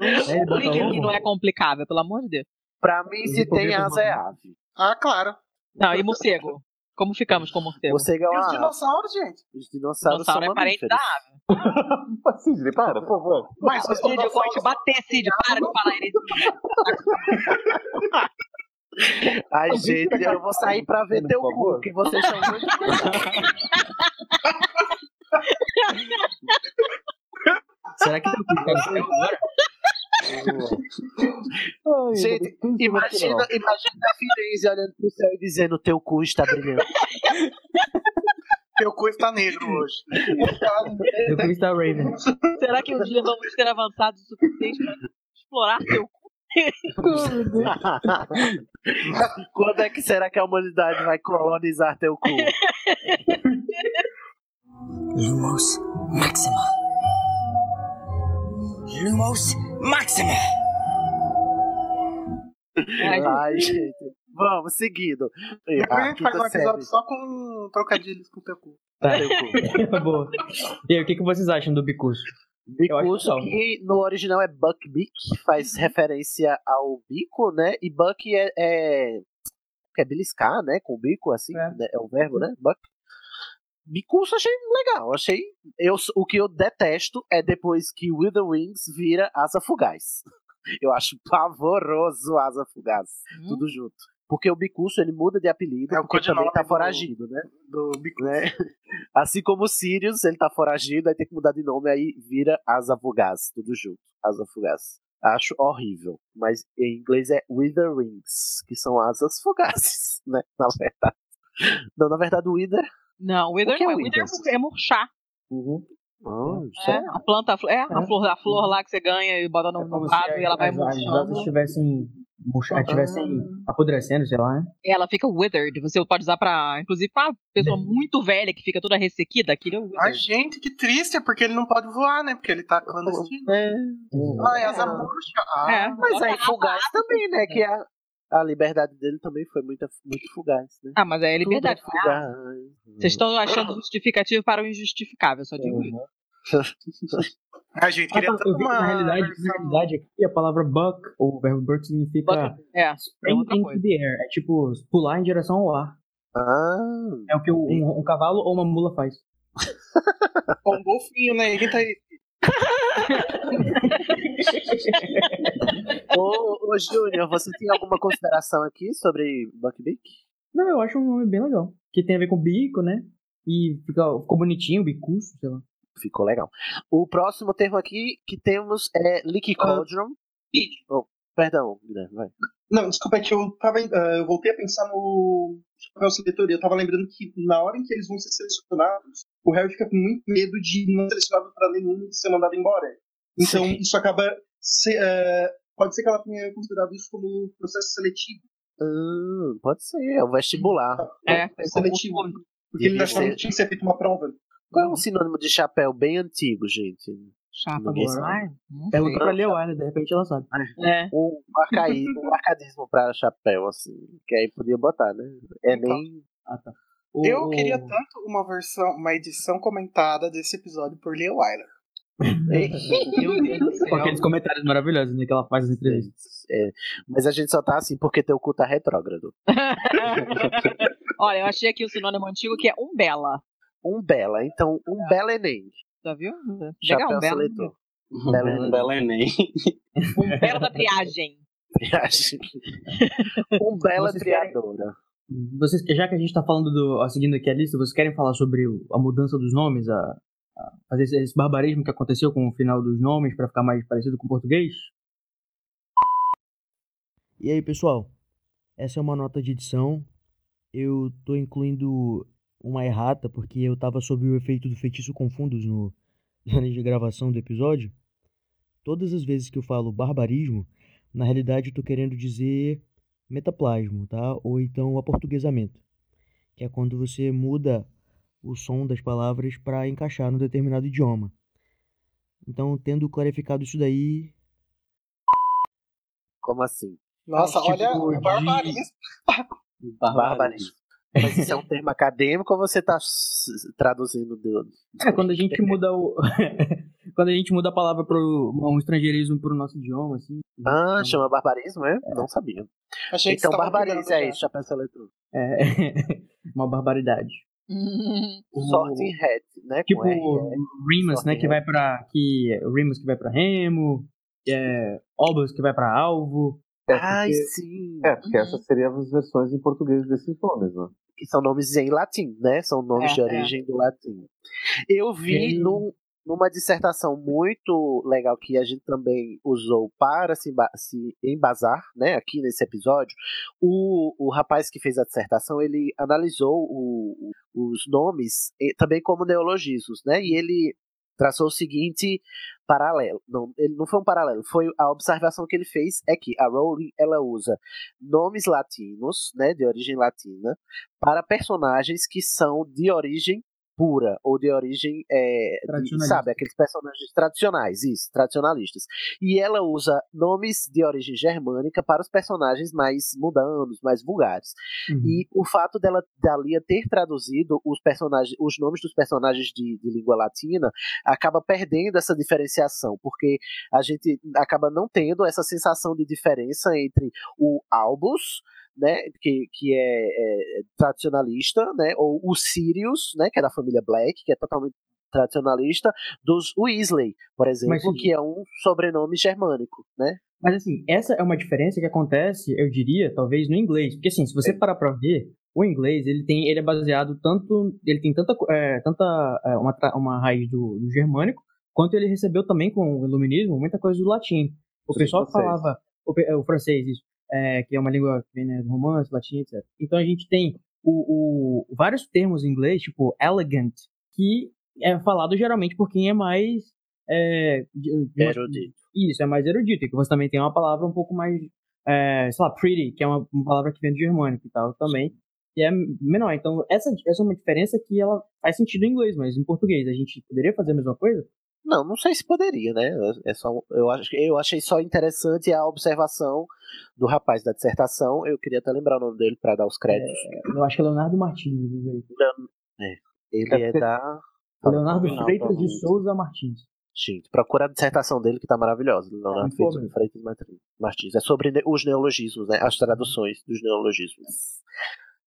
I: É, ovo.
C: não é complicável, pelo amor de Deus.
A: Pra mim, se tem asa é ave.
B: Ah, claro.
C: Não, e morcego? Como ficamos com o morcego?
A: Você é
B: E os dinossauros, gente?
A: Os dinossauros
C: Dinossauro
A: são
C: é parente da ave.
E: Sidney, para, por favor.
B: Mas os
C: Cid, eu vou te bater, Cid, para de falar heresia.
A: Ai, gente, eu vou sair pra ver teu cu, que vocês são muito
I: Será que tem ficar agora?
E: Ai,
A: Gente,
E: que
A: Imagina, imagina a Firenze olhando pro céu e dizendo: Teu cu está brilhando.
B: Teu cu está negro hoje.
I: Eu queria estar Raven.
C: Será que um dia vamos ter avançado o suficiente para explorar teu cu?
A: Quando é que será que a humanidade vai colonizar teu cu?
J: Lumos Maxima. Lumos Maxima.
A: Ai, gente. Vamos, seguindo.
B: Depois a gente faz um episódio
A: série.
B: só com trocadilhos com teu cu.
A: Teu cu.
I: Boa. E aí, o que, que vocês acham do bicurso?
A: Bicurso, que no original é Buckbeak, faz referência ao bico, né? E Buck é, é, é beliscar, né? Com o bico, assim,
I: É.
A: né? é o verbo, né? Buck. Bicurso achei legal, achei. Eu, o que eu detesto é depois que Wither Wings vira asa fugaz. Eu acho pavoroso asa fugaz,
C: Hum?
A: tudo junto. Porque o Bicurso ele muda de apelido
B: É
A: porque também tá
B: do-
A: foragido, né?
B: Do
A: né? Assim como o Sirius, ele tá foragido, aí tem que mudar de nome, aí vira Asa Fugaz, tudo junto. Asa Fugaz. Acho horrível. Mas em inglês é Wither Wings, que são asas fugazes, né? Na verdade. Não, na verdade, o Wither.
C: Não, o Wither
A: O que é
C: não é.
A: Wither?
C: Wither é murchar.
A: Uhum.
C: É, a planta, flor- é, a flor, a flor lá que você ganha e bota no, no
I: Como
C: vaso e ela vai
I: as, as
C: murchando.
I: asas estivessem, apodrecendo, sei lá, né?
C: Ela fica withered. Você pode usar pra. Inclusive, pra pessoa muito velha que fica toda ressequida, aquilo é withered.
B: Ai, gente, que triste, é porque ele não pode voar, né? Porque ele tá clandestino.
A: É.
B: Ai, asa murcha. Ah,
C: É.
A: Mas aí fugaz também, né? Que a, a liberdade dele também foi muito, muito fugaz, né?
C: Ah, mas é liberdade.
A: Tudo é fugaz.
C: Vocês estão achando justificativo para o injustificável, só digo isso.
B: A gente
I: Ah,
B: queria
I: tá, vi que
B: uma
I: na realidade, na realidade aqui a palavra buck, ou o verbo buck, significa
C: É, é
I: spring
C: outra
I: into the air. É tipo pular em direção ao ar.
A: Ah,
I: É o que um, um cavalo ou uma mula faz.
B: um golfinho, né? Quem tá aí?
A: Ô, ô Júnior, você tem alguma consideração aqui sobre Buckbeak?
I: Não, eu acho um nome bem legal. Que tem a ver com bico, né? E fica, ficou bonitinho, bicuço, sei lá.
A: Ficou legal. O próximo termo aqui que temos é Leaky Cauldron. Oh, perdão, Guilherme, vai.
F: Não, desculpa, é que eu tava. eh, eu voltei a pensar no chapéu seletor e eu tava lembrando que na hora em que eles vão ser selecionados, o Harry fica com muito medo de não ser selecionado pra nenhum e ser mandado embora. Então isso acaba. se- eh, pode ser que ela tenha considerado isso como processo seletivo.
A: Hum, pode ser, é o vestibular.
C: É,
F: seletivo. Porque ele achava que tinha que ser feita uma prova.
A: Qual é um sinônimo de chapéu bem antigo, gente?
C: Chapa
A: Ninguém
I: agora.
A: sabe.
I: Pergunta pra Leo Wilder, de repente ela sabe.
C: É.
A: Um, arcaísmo, um arcadismo pra chapéu, assim. Que aí podia botar, né? É nem.
I: Ah, tá.
B: Eu queria tanto uma versão, uma edição comentada desse episódio por Leo Wyler.
I: Com aqueles comentários maravilhosos né, que ela faz nas entrevistas.
A: É, mas a gente só tá assim porque teu cu tá retrógrado.
C: Olha, eu achei aqui o sinônimo antigo que é umbela.
A: Umbela, então, um belo Enem.
C: Já viu?
A: Chapéu
C: Legal, umbela.
A: seletor. Belo Enem.
D: Bela Enem.
C: Umbela da triagem.
A: Triagem. Umbela
I: Vocês querem-
A: triadora.
I: Vocês, já que a gente tá falando do. ó, seguindo aqui a lista, vocês querem falar sobre a mudança dos nomes, a, a fazer esse, esse barbarismo que aconteceu com o final dos nomes pra ficar mais parecido com o português? E aí, pessoal? Essa é uma nota de edição. Eu tô incluindo uma errata porque eu tava sob o efeito do feitiço confundos no de gravação do episódio. Todas as vezes que eu falo barbarismo, na realidade eu tô querendo dizer metaplasmo, tá? Ou então aportuguesamento, que é quando você muda o som das palavras para encaixar no determinado idioma. Então, tendo clarificado isso daí,
A: Como assim?
B: Nossa,
I: Tipo
B: olha,
I: de-
B: barbarismo.
A: Barbarismo. Mas isso é um termo acadêmico ou você tá s- traduzindo do.
I: é quando a gente muda o quando a gente muda a palavra para um estrangeirismo para o nosso idioma, assim.
A: Ah, chama barbarismo, é? Não sabia.
B: Achei que
A: então barbarize
B: pegando
A: aí,
B: já.
A: chapéu seletor.
I: É uma barbaridade.
A: Sorting Hat, né?
I: Tipo
A: R, é.
I: Remus, né,
A: Sorting
I: que vai para que Remus que vai para Remo, é, Obus que vai para Alvo.
A: Ai, sim.
E: É, porque essas seriam as versões em português desses nomes, né?
A: Que são nomes em latim, né? São nomes
E: É,
A: de
E: é.
A: origem do latim. Eu vi num- numa dissertação muito legal que a gente também usou para se, emba- se embasar, né? Aqui nesse episódio, o, o rapaz que fez a dissertação, ele analisou o- os nomes também como neologismos, né? E ele traçou o seguinte paralelo. Não, ele não foi um paralelo, foi a observação que ele fez é que a Rowling ela usa nomes latinos, né, de origem latina, para personagens que são de origem pura ou de origem é, de- sabe aqueles personagens tradicionais isso tradicionalistas. E ela usa nomes de origem germânica para os personagens mais mundanos mais vulgares.
I: Uhum.
A: e o fato dela da Lia ter traduzido os personagens, os nomes dos personagens de, de língua latina acaba perdendo essa diferenciação, porque a gente acaba não tendo essa sensação de diferença entre o Albus, né, que, que é, é tradicionalista, né, ou o Sirius, né, que é da família Black, que é totalmente tradicionalista, dos Weasley, por exemplo,
I: Mas, sim.
A: que é um sobrenome germânico, né?
I: Mas assim, essa é uma diferença que acontece, eu diria, talvez no inglês, porque assim, se você parar para ver, o inglês ele tem, ele é baseado tanto, ele tem tanta, é, tanta é, uma, uma raiz do, do germânico, quanto ele recebeu também com o iluminismo muita coisa do latim. O
E: Sim,
I: pessoal
E: francês.
I: falava o, é, o francês, isso, é, que é uma língua que vem né, do romance, latim, etc. Então a gente tem o, o- vários termos em inglês, tipo elegant, que é falado geralmente por quem é mais. É,
A: Erudito.
I: Isso, é mais erudito. E que você também tem uma palavra um pouco mais. É, sei lá, pretty, que é uma, uma palavra que vem do germânico e tal também. E é menor. Então, essa, essa é uma diferença que ela faz sentido em inglês, mas em português a gente poderia fazer a mesma coisa?
A: Não, não sei se poderia, né? É só, eu, acho, eu achei só interessante a observação do rapaz da dissertação. Eu queria até lembrar o nome dele para dar os créditos.
I: Eu acho que é Leonardo Martins.
A: É, ele é da.
I: Leonardo
A: Não,
I: Freitas de. Souza Martins.
A: Gente, procura a dissertação dele que tá maravilhosa. Leonardo
I: muito
A: Freitas, Freitas Martins-. É sobre os neologismos, né? As traduções dos neologismos.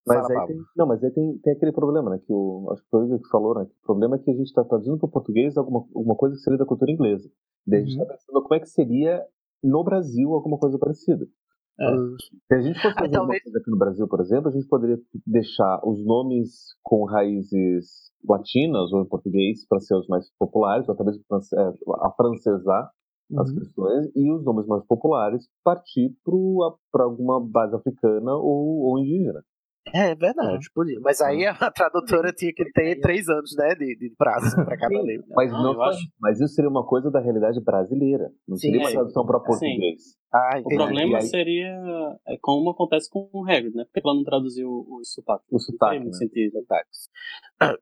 E: Mas
A: Fala,
E: aí tem, não, mas aí tem, tem aquele problema, né? Que o, acho que foi o Igor falou, né? Que o problema é que a gente está traduzindo para o português alguma, alguma coisa que seria da cultura inglesa. Daí a gente está
A: Uhum.
E: pensando como é que seria no Brasil alguma coisa parecida.
A: É.
E: Se a gente fosse
A: Ah,
E: fazer
A: talvez-
E: alguma coisa aqui no Brasil, por exemplo, a gente poderia deixar os nomes com raízes latinas ou em português para ser os mais populares, ou talvez é, a francesar as
I: Uhum.
E: questões, e os nomes mais populares partir para alguma base africana ou, ou indígena.
A: É verdade, podia. Mas aí a tradutora tinha que ter três anos, né? De, de prazo para cada livro.
E: Mas,
D: Não,
E: não
D: acho-
E: isso, mas isso seria uma coisa da realidade brasileira. Não
A: Sim,
E: seria uma tradução para
D: Sim.
E: português.
A: Ah,
D: O problema
E: aí-
D: seria é como acontece com o Hagrid, né? Porque ela não traduziu o sotaque.
E: O sotaque,
D: Não
E: né?
D: sentido.
A: sotaques.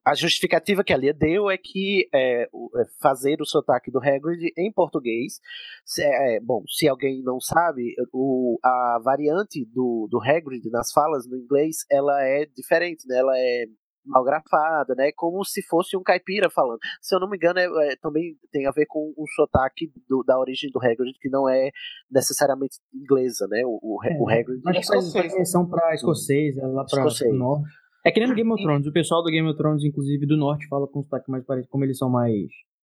A: A justificativa que a Lia deu é que é, o- é, fazer o sotaque do Hagrid em português, se- é, bom, se alguém não sabe, o, a variante do, do Hagrid nas falas no inglês, ela é diferente, né? Ela é malgrafada, né? Como se fosse um caipira falando. Se eu não me engano, é, é, também tem a ver com o sotaque do- da origem do Hagrid, que não é necessariamente inglesa, né? O, o, o Hagrid
I: Acho que faz faz menção pra escocês, é lá
A: Escocês.
I: pro norte. É que nem no Game of Thrones. O pessoal do Game of Thrones, inclusive do norte, fala com sotaque mais parecido, como eles são mais.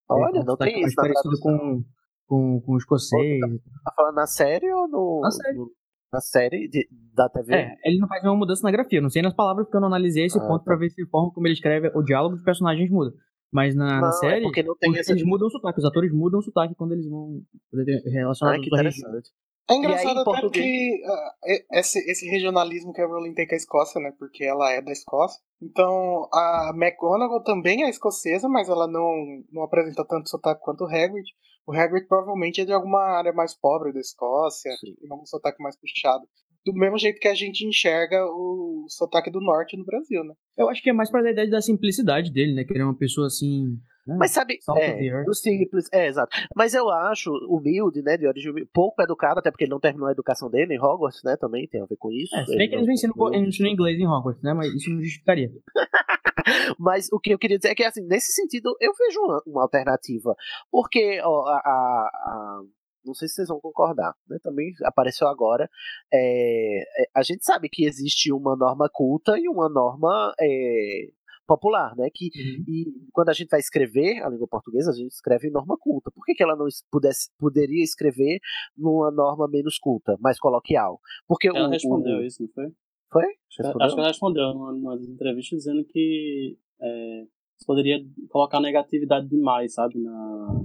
A: Olha,
I: eles falam
A: não tem
I: mais
A: isso na
I: parecido com, com, com o escocês.
A: Tá falando na série ou no.
I: Na série.
A: no- na série de- da TV?
I: É, ele não faz nenhuma mudança na grafia. Não sei nas palavras porque eu não analisei esse
A: Ah,
I: ponto pra ver se a forma como ele escreve o diálogo dos personagens muda. Mas na, na
A: Não, é
I: série,
A: porque não tem
I: os-
A: essa-
I: eles mudam o sotaque. Os atores mudam o sotaque quando eles vão
A: Ah,
I: relacionados
A: que interessante.
B: É
A: aí,
B: engraçado
A: em
B: até
A: português?
B: porque ah, e- esse, esse regionalismo que a Rowling tem com a Escócia, né? Porque ela é da Escócia. Então, a McGonagall também é escocesa, mas ela não, não apresenta tanto sotaque quanto o Hagrid. O Hagrid provavelmente é de alguma área mais pobre da Escócia, tem algum sotaque mais puxado. Do mesmo jeito que a gente enxerga o sotaque do norte no Brasil, né?
I: Eu acho que é mais pra ideia da simplicidade dele, né? Que ele é uma pessoa assim. Né?
A: Mas sabe, é, do simples, é, exato. Mas eu acho humilde, né, de origem humilde, pouco educado, até porque ele não terminou a educação dele em Hogwarts, né, também tem a ver com isso.
I: É, se bem que eles não ensinam, eles ensinam inglês em Hogwarts, né? Mas isso não justificaria.
A: Mas o que eu queria dizer é que, assim, nesse sentido, eu vejo uma, uma alternativa. Porque ó, a, a- a- Não sei se vocês vão concordar, né? Também apareceu agora. é, é, a gente sabe que existe uma norma culta e uma norma é, popular, né? Que, E quando a gente vai escrever a língua portuguesa, a gente escreve em norma culta. Por que, que ela não es- pudesse, poderia escrever numa norma menos culta, mais coloquial? Porque
D: Ela
A: o,
D: respondeu
A: o-
D: isso, não foi?
A: Foi?
D: Acho que ela respondeu numa, entrevistas dizendo que é, você poderia colocar negatividade demais, sabe, na,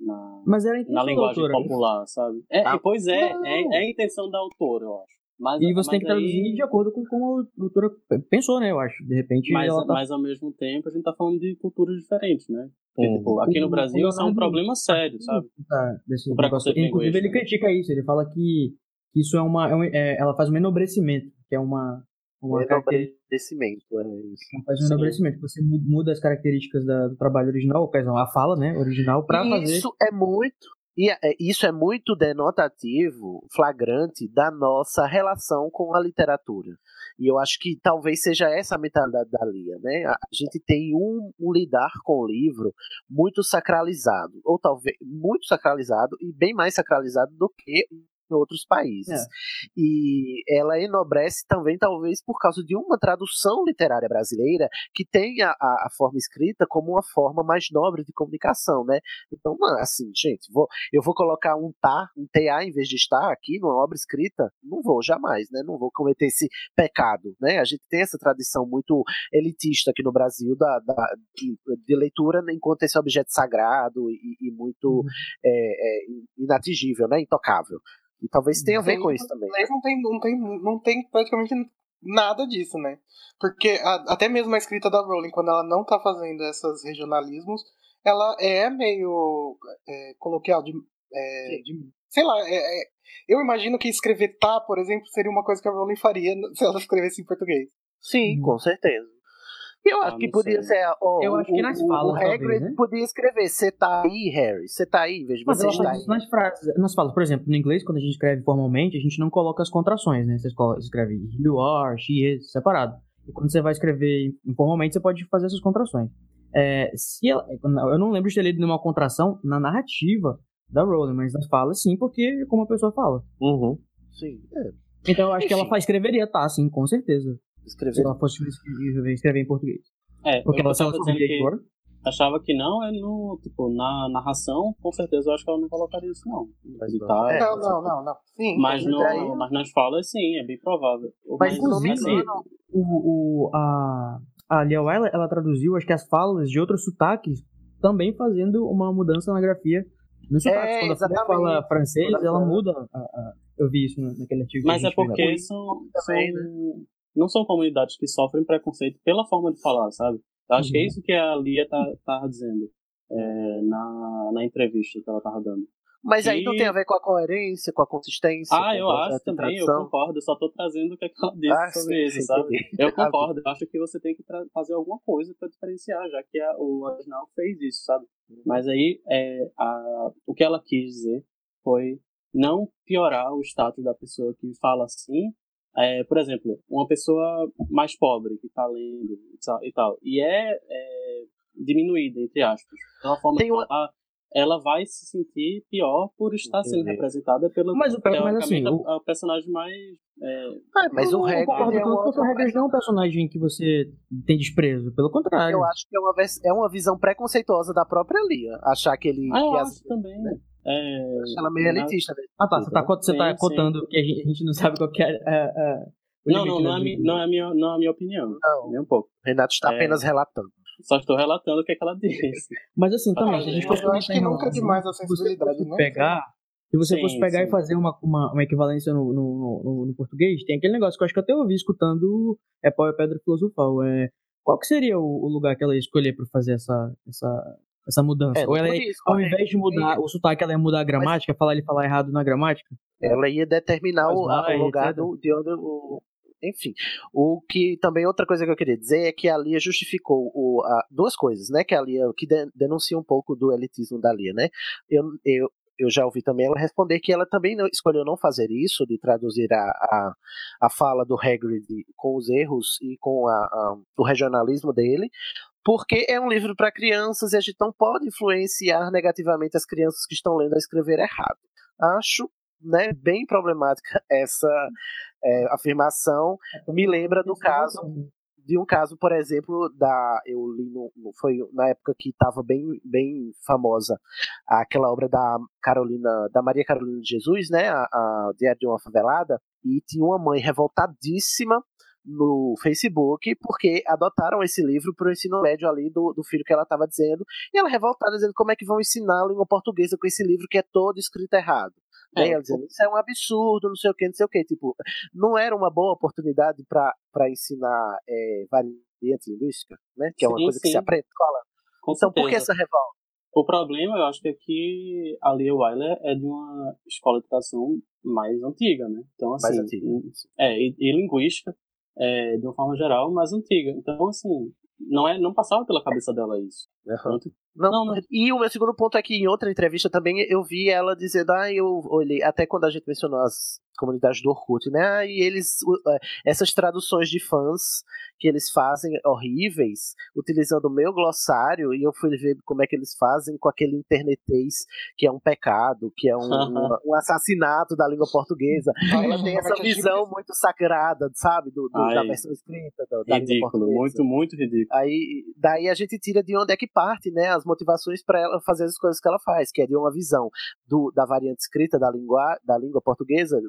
D: na,
I: Mas era a
D: na linguagem
I: autora.
D: popular, sabe? É,
A: Ah,
D: e, pois é, é, é a intenção da autora, eu acho. Mas,
I: E você tem que traduzir
D: aí-
I: de acordo com como a doutora pensou, né? Eu acho. De repente
D: Mas,
I: ela tá.
D: mas ao mesmo tempo a gente tá falando de culturas diferentes, né? Porque, tipo, aqui no Brasil isso é um problema sério, sabe?
I: tá, desse
D: preconceito
I: Inclusive, ele critica isso. Ele fala que, que isso é uma. é um- é- ela faz um enobrecimento, que é uma. uma.
A: Enobrecimento, é isso.
I: Ela faz um
D: Sim.
I: enobrecimento. Você mu- muda as características da- do trabalho original, ou, quer dizer, a fala, né? Original, pra
A: E
I: fazer.
A: Isso é muito. E é- isso é muito denotativo, flagrante da nossa relação com a literatura. E eu acho que talvez seja essa a mentalidade da Lia, né? A gente tem um, um lidar com o livro muito sacralizado, ou talvez muito sacralizado e bem mais sacralizado do que em outros países.
I: É.
A: E ela enobrece também, talvez, por causa de uma tradução literária brasileira que tem a, a, a forma escrita como uma forma mais nobre de comunicação, né? Então, não, assim, gente, vou, eu vou colocar um tá, um TA em vez de estar aqui numa obra escrita? Não vou, jamais, né? Não vou cometer esse pecado, né? A gente tem essa tradição muito elitista aqui no Brasil da, da- de, de leitura enquanto esse objeto sagrado e, e muito é, é, inatingível, né? Intocável. E talvez tenha a ver com isso também.
B: Inglês não tem, não tem, não tem praticamente nada disso, né? Porque a- até mesmo a escrita da Rowling, quando ela não tá fazendo esses regionalismos, ela é meio é, coloquial de, é, de- sei lá, é- é- eu imagino que escrever tá, por exemplo, seria uma coisa que a Rowling faria se ela escrevesse em português.
A: Sim, com certeza. E eu acho
B: Ah,
A: que
B: não
A: podia
B: sei.
A: ser. ó,
I: Eu
A: o-
I: acho que nas falas,
A: o Hagrid
I: talvez, né?
A: podia escrever: Você tá aí, Harry? Você tá aí, de
I: Mas
A: você está aí.
I: nas frases, nas falas. Por exemplo, no inglês, quando a gente escreve formalmente, a gente não coloca as contrações, né? Você escreve you are, she is, separado. E quando você vai escrever informalmente, você pode fazer essas contrações. É, se ela- eu não lembro de ter lido nenhuma contração na narrativa da Rowling, mas nas falas sim, porque é como a pessoa fala.
A: Uhum. Sim. é.
I: Então eu acho que ela
A: Enfim.
I: faz, escreveria, tá, sim, com certeza.
A: Escrever.
I: Se ela fosse escrever, escrever em português.
D: É,
I: Porque ela, se ela
D: tava dizendo que
I: agora,
D: achava que não, é no, tipo, na narração, com certeza eu acho que ela não colocaria isso, não. Editar,
B: É, não, não, não, não. Sim,
D: Mas,
B: mas
D: no,
B: aí-
D: mas nas falas, sim, é bem provável.
I: Mas,
D: assim,
I: inclusive, o, o, a, a Lia Wyler, ela traduziu, acho que as falas de outros sotaques, também fazendo uma mudança na grafia nos sotaques.
D: É,
I: Quando a
D: exatamente.
I: fala francês, ela
D: a-
I: muda. a- a- eu vi isso na- naquele artigo.
D: Mas
I: que a
D: é porque são, são- não são comunidades que sofrem preconceito pela forma de falar, sabe? Eu acho que é
I: Uhum.
D: isso que a Lia tá, tava dizendo é, na, na entrevista que ela tava dando.
A: Mas aí não
D: E-
A: tem a ver com a coerência, com a consistência.
D: Ah,
A: com
D: eu acho também, eu concordo, eu só tô trazendo o que, é ela disse
A: Ah,
D: sobre
A: sim,
D: isso, sabe? Eu concordo, eu acho que você tem que fazer alguma coisa pra diferenciar, já que a- o original fez isso, sabe?
A: Uhum.
D: Mas aí, é, a, o que ela quis dizer foi não piorar o status da pessoa que fala assim. É, por exemplo, uma pessoa mais pobre que tá lendo e tal, e, tal, e é, é diminuída, entre aspas, pela forma de falar, ela vai se sentir pior por estar sendo
I: Entendi.
D: representada pelo
I: Mas o- mas assim, o-
D: é o personagem mais é,
A: mas
I: Eu
A: o
I: não
A: Hagrid
I: concordo
A: é
I: porque o Hagrid não é um personagem que você tem desprezo. Pelo contrário.
A: Eu acho que é uma, vers- é uma visão preconceituosa da própria Lia. Achar que ele.
D: Ah, eu
A: que
D: acho
A: as-
D: também.
A: né?
D: É,
A: ela meio elitista. né?
I: Ah, tá. Você tá, você tá
D: Sim, sim.
I: cotando que a gente, a gente não sabe qual que é. é, é o
D: Não, não, não
I: da
D: é, mi-
I: gente.
D: não, é a minha, não é a minha opinião.
A: Não.
D: Nem um pouco.
A: Renato está
D: É.
A: apenas relatando.
D: Só estou relatando o que, é que ela disse.
I: Mas assim, também, se a gente
B: eu
I: fosse
B: acho que nunca é demais a sensibilidade, né?
I: pegar, se você
D: Sim,
I: fosse pegar
D: sim.
I: e fazer uma, uma, uma equivalência no, no, no, no português, tem aquele negócio que eu acho que eu até ouvi escutando é Pau e Pedra Filosofal. É, qual que seria o, o lugar que ela ia escolher pra fazer essa, essa, essa mudança?
A: É,
I: Ou ela, ao invés de mudar o sotaque, ela ia mudar a gramática, falar ele falar errado na gramática?
A: Ela ia determinar o,
I: Mas vai,
A: o lugar do, de onde o. Enfim, o que também outra coisa que eu queria dizer é que a Lia justificou o, a- duas coisas, né? Que a Lia que de- denuncia um pouco do elitismo da Lia, né? Eu, eu, eu já ouvi também ela responder que ela também não- escolheu não fazer isso, de traduzir a, a, a fala do Hagrid com os erros e com a, a- o regionalismo dele, porque é um livro para crianças e a gente não pode influenciar negativamente as crianças que estão lendo a escrever errado. Acho né, bem problemática essa é, afirmação. Me lembra do caso de um caso, por exemplo, da eu li no, no- foi na época que estava bem bem famosa aquela obra da Carolina da Maria Carolina de Jesus, né, a, a Diário de uma Favelada, e tinha uma mãe revoltadíssima no Facebook porque adotaram esse livro para o ensino médio ali do, do filho que ela estava dizendo e ela revoltada dizendo como é que vão ensinar a língua portuguesa com esse livro que é todo escrito errado né? Ela dizendo isso é um absurdo não sei o que não sei o que tipo não era uma boa oportunidade para ensinar é, variante linguística né que é uma
D: Sim,
A: coisa que
D: sim.
A: se aprende na escola
D: Com
A: então por que
D: certeza.
A: essa revolta
D: O problema, eu acho que é que a Lia Wyler é de uma escola de educação mais antiga, né? Então, assim,
A: Mais antiga.
D: É, e, e linguística, é, de uma forma geral, mais antiga. Então, assim, não, é, não passava pela cabeça dela isso. Tanto-
A: Não, E o meu segundo ponto é que em outra entrevista também eu vi ela dizendo, ah, eu olhei, até quando a gente mencionou as comunidades do Orkut, né? E eles, é, essas traduções de fãs que eles fazem horríveis, utilizando o meu glossário, e eu fui ver como é que eles fazem com aquele internetês que é um pecado, que é um, um- um assassinato da língua portuguesa. Ela tem essa visão muito sagrada, sabe? Do, do- da versão escrita da, da língua
D: Ridículo,
A: portuguesa.
D: muito, muito ridículo.
A: Aí, daí a gente tira de onde é que parte, né, as motivações para ela fazer as coisas que ela faz, que é de uma visão do, da variante escrita da língua, da língua portuguesa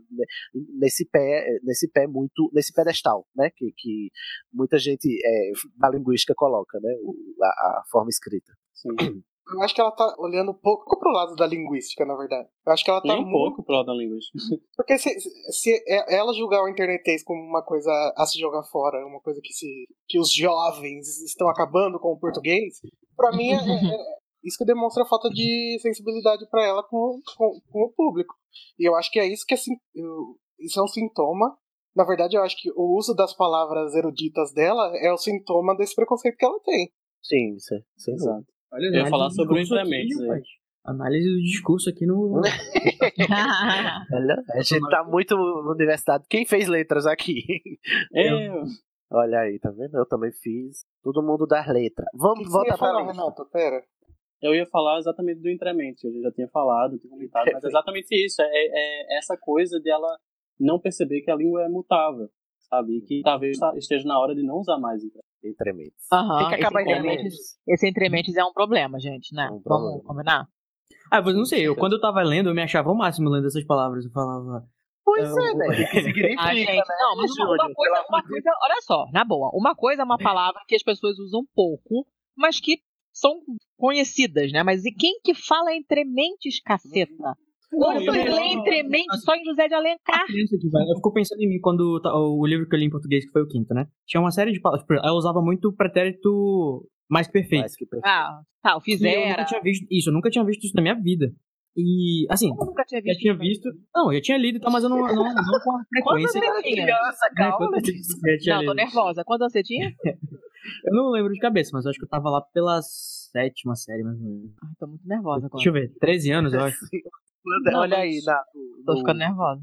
A: nesse pé, nesse pé muito, nesse pedestal, né, que, que muita gente é, da linguística coloca, né, a, a forma escrita.
D: Sim.
B: Eu acho que ela tá olhando um pouco pro lado da linguística, na verdade. Eu acho que ela tá
D: um
B: muito...
D: pouco pro lado da linguística.
B: Porque se, se é- ela julgar o internetês como uma coisa a se jogar fora, uma coisa que, se, que os jovens estão acabando com o português, pra mim é, é- é- isso que demonstra a falta de sensibilidade pra ela com, com, com o público. E eu acho que é isso que é, isso é um sintoma. Na verdade, eu acho que o uso das palavras eruditas dela é o sintoma desse preconceito que ela tem.
A: Sim, isso é, sem dúvida.
D: Exato.
I: Olha,
D: Eu ia falar sobre o
I: rapaz. Análise do discurso aqui no.
A: Olha, a gente tá muito universidade. Quem fez letras aqui?
D: Eu.
A: Olha aí, tá vendo? Eu também fiz. Todo mundo das letras. Vamos
B: que
A: voltar pra
B: falar. Renato? Pera.
D: Eu ia falar exatamente do Increments, eu já tinha falado, tinha comentado, mas é exatamente isso. É, é essa coisa de ela não perceber que a língua é mutável, sabe? E que talvez esteja na hora de não usar mais.
C: Aham,
A: Tem que acabar
C: esse entrementes, esse entrementes é um problema, gente, né?
A: um
C: Vamos combinar?
I: Ah, mas não sei, eu, quando eu tava lendo, eu me achava o máximo lendo essas palavras. Eu falava.
A: Pois
I: é,
A: é, né? Significa,
C: Ah, gente,
A: né?
C: não, mas uma, uma coisa, uma coisa, olha só, na boa, uma coisa é uma palavra que as pessoas usam pouco, mas que são conhecidas, né? Mas e quem que fala entrementes, caceta?
I: Não,
C: Você
I: eu-
C: lê entrementes só em José de Alencar.
I: Eu fico pensando em mim quando tá- o livro que eu li em português, que foi o quinto, né? Tinha uma série de palavras. Ela usava muito o pretérito mais perfeito.
A: Mais que perfeito.
C: Ah, tá, o
I: E eu
C: fizera.
I: nunca tinha visto isso, eu nunca tinha visto isso na minha vida. E, assim,
C: Eu nunca tinha
I: já
C: visto.
I: tinha visto. Não, eu tinha lido e tal, mas eu não, não, não com a
C: Quantos
I: frequência.
C: você tinha?
A: Criança,
I: né,
A: calma.
I: quando
C: Não, tô nervosa. Quantos você tinha?
I: Eu não lembro de cabeça, mas eu acho que eu tava lá pela sétima série, mais ou menos.
C: Ai, tô muito nervosa agora.
I: Deixa eu ver, 13 anos, eu acho.
C: Não,
A: Olha aí, na,
C: Tô
A: no-
C: ficando nervosa.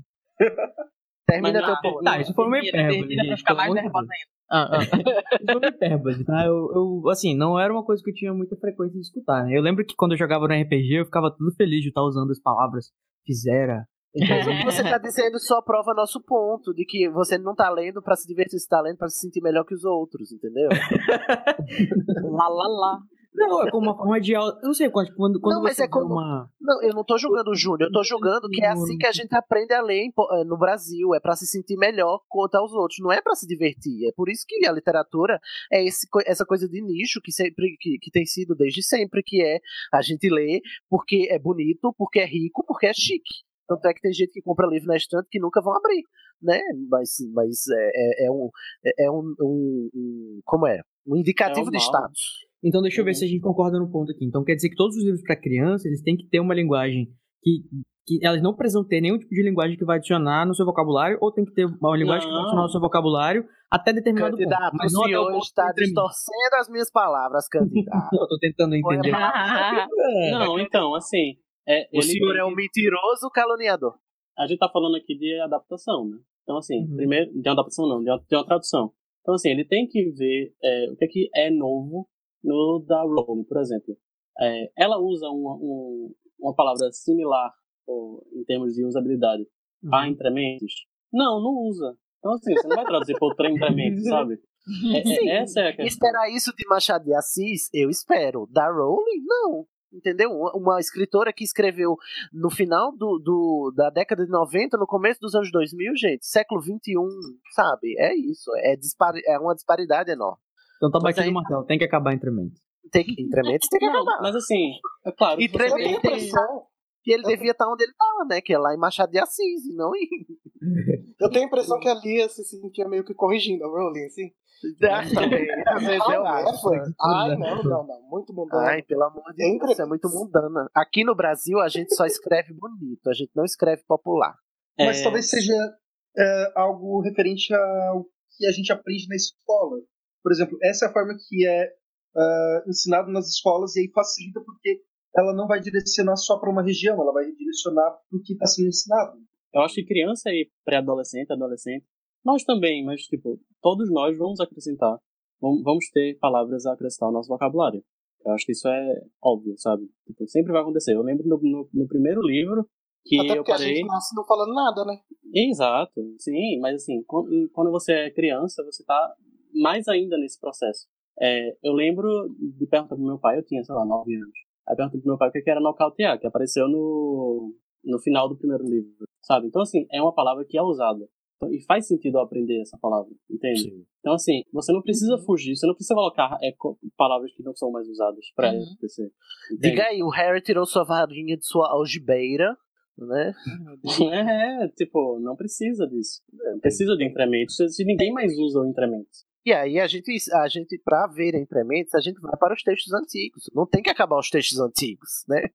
A: Termina
D: Mas
A: teu ponto.
I: Tá, isso foi uma hipérbole. gente,
C: ficar mais nervosa ainda. Ah, ah.
I: Isso foi uma hipérbole, tá? Eu, eu, assim, não era uma coisa que eu tinha muita frequência de escutar, né? Eu lembro que quando eu jogava no RPG, eu ficava tudo feliz de estar usando as palavras fizera.
A: Então, o que você tá dizendo só prova nosso ponto, de que você não tá lendo pra se divertir, você tá lendo pra se sentir melhor que os outros, entendeu?
C: Lá, lá, lá.
I: Não, é como uma forma de. au- Eu não sei, quando, quando,
A: Não, mas é como-
I: uma.
A: Não, eu não tô julgando o Júnior, eu tô julgando que é assim que a gente aprende a ler eh, no Brasil, é pra se sentir melhor quanto aos outros, não é pra se divertir. É por isso que a literatura é esse, essa coisa de nicho que sempre que, que tem sido desde sempre, que é a gente lê porque é bonito, porque é rico, porque é chique. Tanto é que tem gente que compra livro na estante que nunca vão abrir, né? Mas, mas é, é, é um, é é um, um- um- Como é? Um indicativo
D: É
A: de status.
I: Então deixa eu ver
D: Uhum.
I: se a gente concorda no ponto aqui. Então quer dizer que todos os livros para criança, eles têm que ter uma linguagem que, que elas não precisam ter nenhum tipo de linguagem que vai adicionar no seu vocabulário, ou tem que ter uma linguagem que vai
D: Não.
I: adicionar no seu vocabulário até determinado ponto.
A: Candidato,
I: Mas
A: o
I: não
A: senhor
I: ponto
A: está distorcendo as minhas palavras, candidato.
I: Eu tô tentando entender.
D: Não, então, assim. É,
A: O
D: ele
A: senhor é um mentiroso caluniador.
D: A gente tá falando aqui de adaptação, né? Então, assim,
I: Uhum.
D: primeiro, de uma adaptação não, de uma, de uma tradução. Então, assim, ele tem que ver é, o que é, que é novo no da Rowling, por exemplo. É, ela usa uma, um- uma palavra similar ou, em termos de usabilidade a entrementes? Não, não usa. Então, assim, você não vai traduzir por trem entrementes, sabe? É- é-
A: Sim.
D: essa é a questão.
A: Esperar isso de Machado de Assis, eu espero. Da Rowling, não. Entendeu? Uma, uma escritora que escreveu no final do, do- da década de 90, no começo dos anos 2000, gente, século 21, sabe? É isso. É, dispari é uma disparidade enorme.
I: Então tá batido
A: aí-
I: o martelo, tem que acabar entremento.
A: Tem que, entrementes tem que
D: Não,
A: acabar.
D: mas assim, é claro.
A: E
D: tem
A: a
D: que-
A: impressão que ele devia estar onde ele estava, né? Que é lá em Machado de Assis, e não em.
B: Eu tenho a impressão que a Lia se sentia meio que corrigindo a Rowling, assim.
A: Ah, também. Às vezes eu
B: Ah,
A: acho.
B: essa? Ai, não, não, não. Muito mundana.
A: Ai, pelo amor de Deus, isso é muito mundana. Aqui no Brasil a gente só escreve bonito, a gente não escreve popular.
F: Mas
D: É.
F: talvez seja é, algo referente ao que a gente aprende na escola. Por exemplo, essa é a forma que é é, ensinado nas escolas e aí facilita porque ela não vai direcionar só para uma região, ela vai direcionar para o que está sendo ensinado.
D: Eu acho que criança e pré-adolescente, adolescente, nós também, mas tipo, todos nós vamos acrescentar, vamos ter palavras a acrescentar ao nosso vocabulário. Eu acho que isso é óbvio, sabe? Tipo, sempre vai acontecer. Eu lembro no, no- no primeiro livro que
B: Até
D: eu
B: porque a
D: parei.
B: gente nasce não falando nada, né?
D: Exato, sim, mas assim, quando, quando você é criança, você tá mais ainda nesse processo. É, eu lembro de perguntar pro meu pai, eu tinha, sei lá, 9 anos. Aí perguntei pro meu pai o que era nocautear, que apareceu no, no final do primeiro livro, sabe? Então, assim, é uma palavra que é usada. Então, e faz sentido eu aprender essa palavra, entende? Então, assim, você não precisa fugir, você não precisa colocar é, palavras que não são mais usadas pra
A: Uhum.
D: NPC.
A: Diga aí, o Harry tirou sua varinha de sua algibeira, né?
D: É, tipo, não precisa disso. Não precisa de incrementos, se ninguém mais usa o incremento.
A: E aí a gente, a gente pra ver entrementes, a gente vai para os textos antigos. Não tem que acabar os textos antigos, né?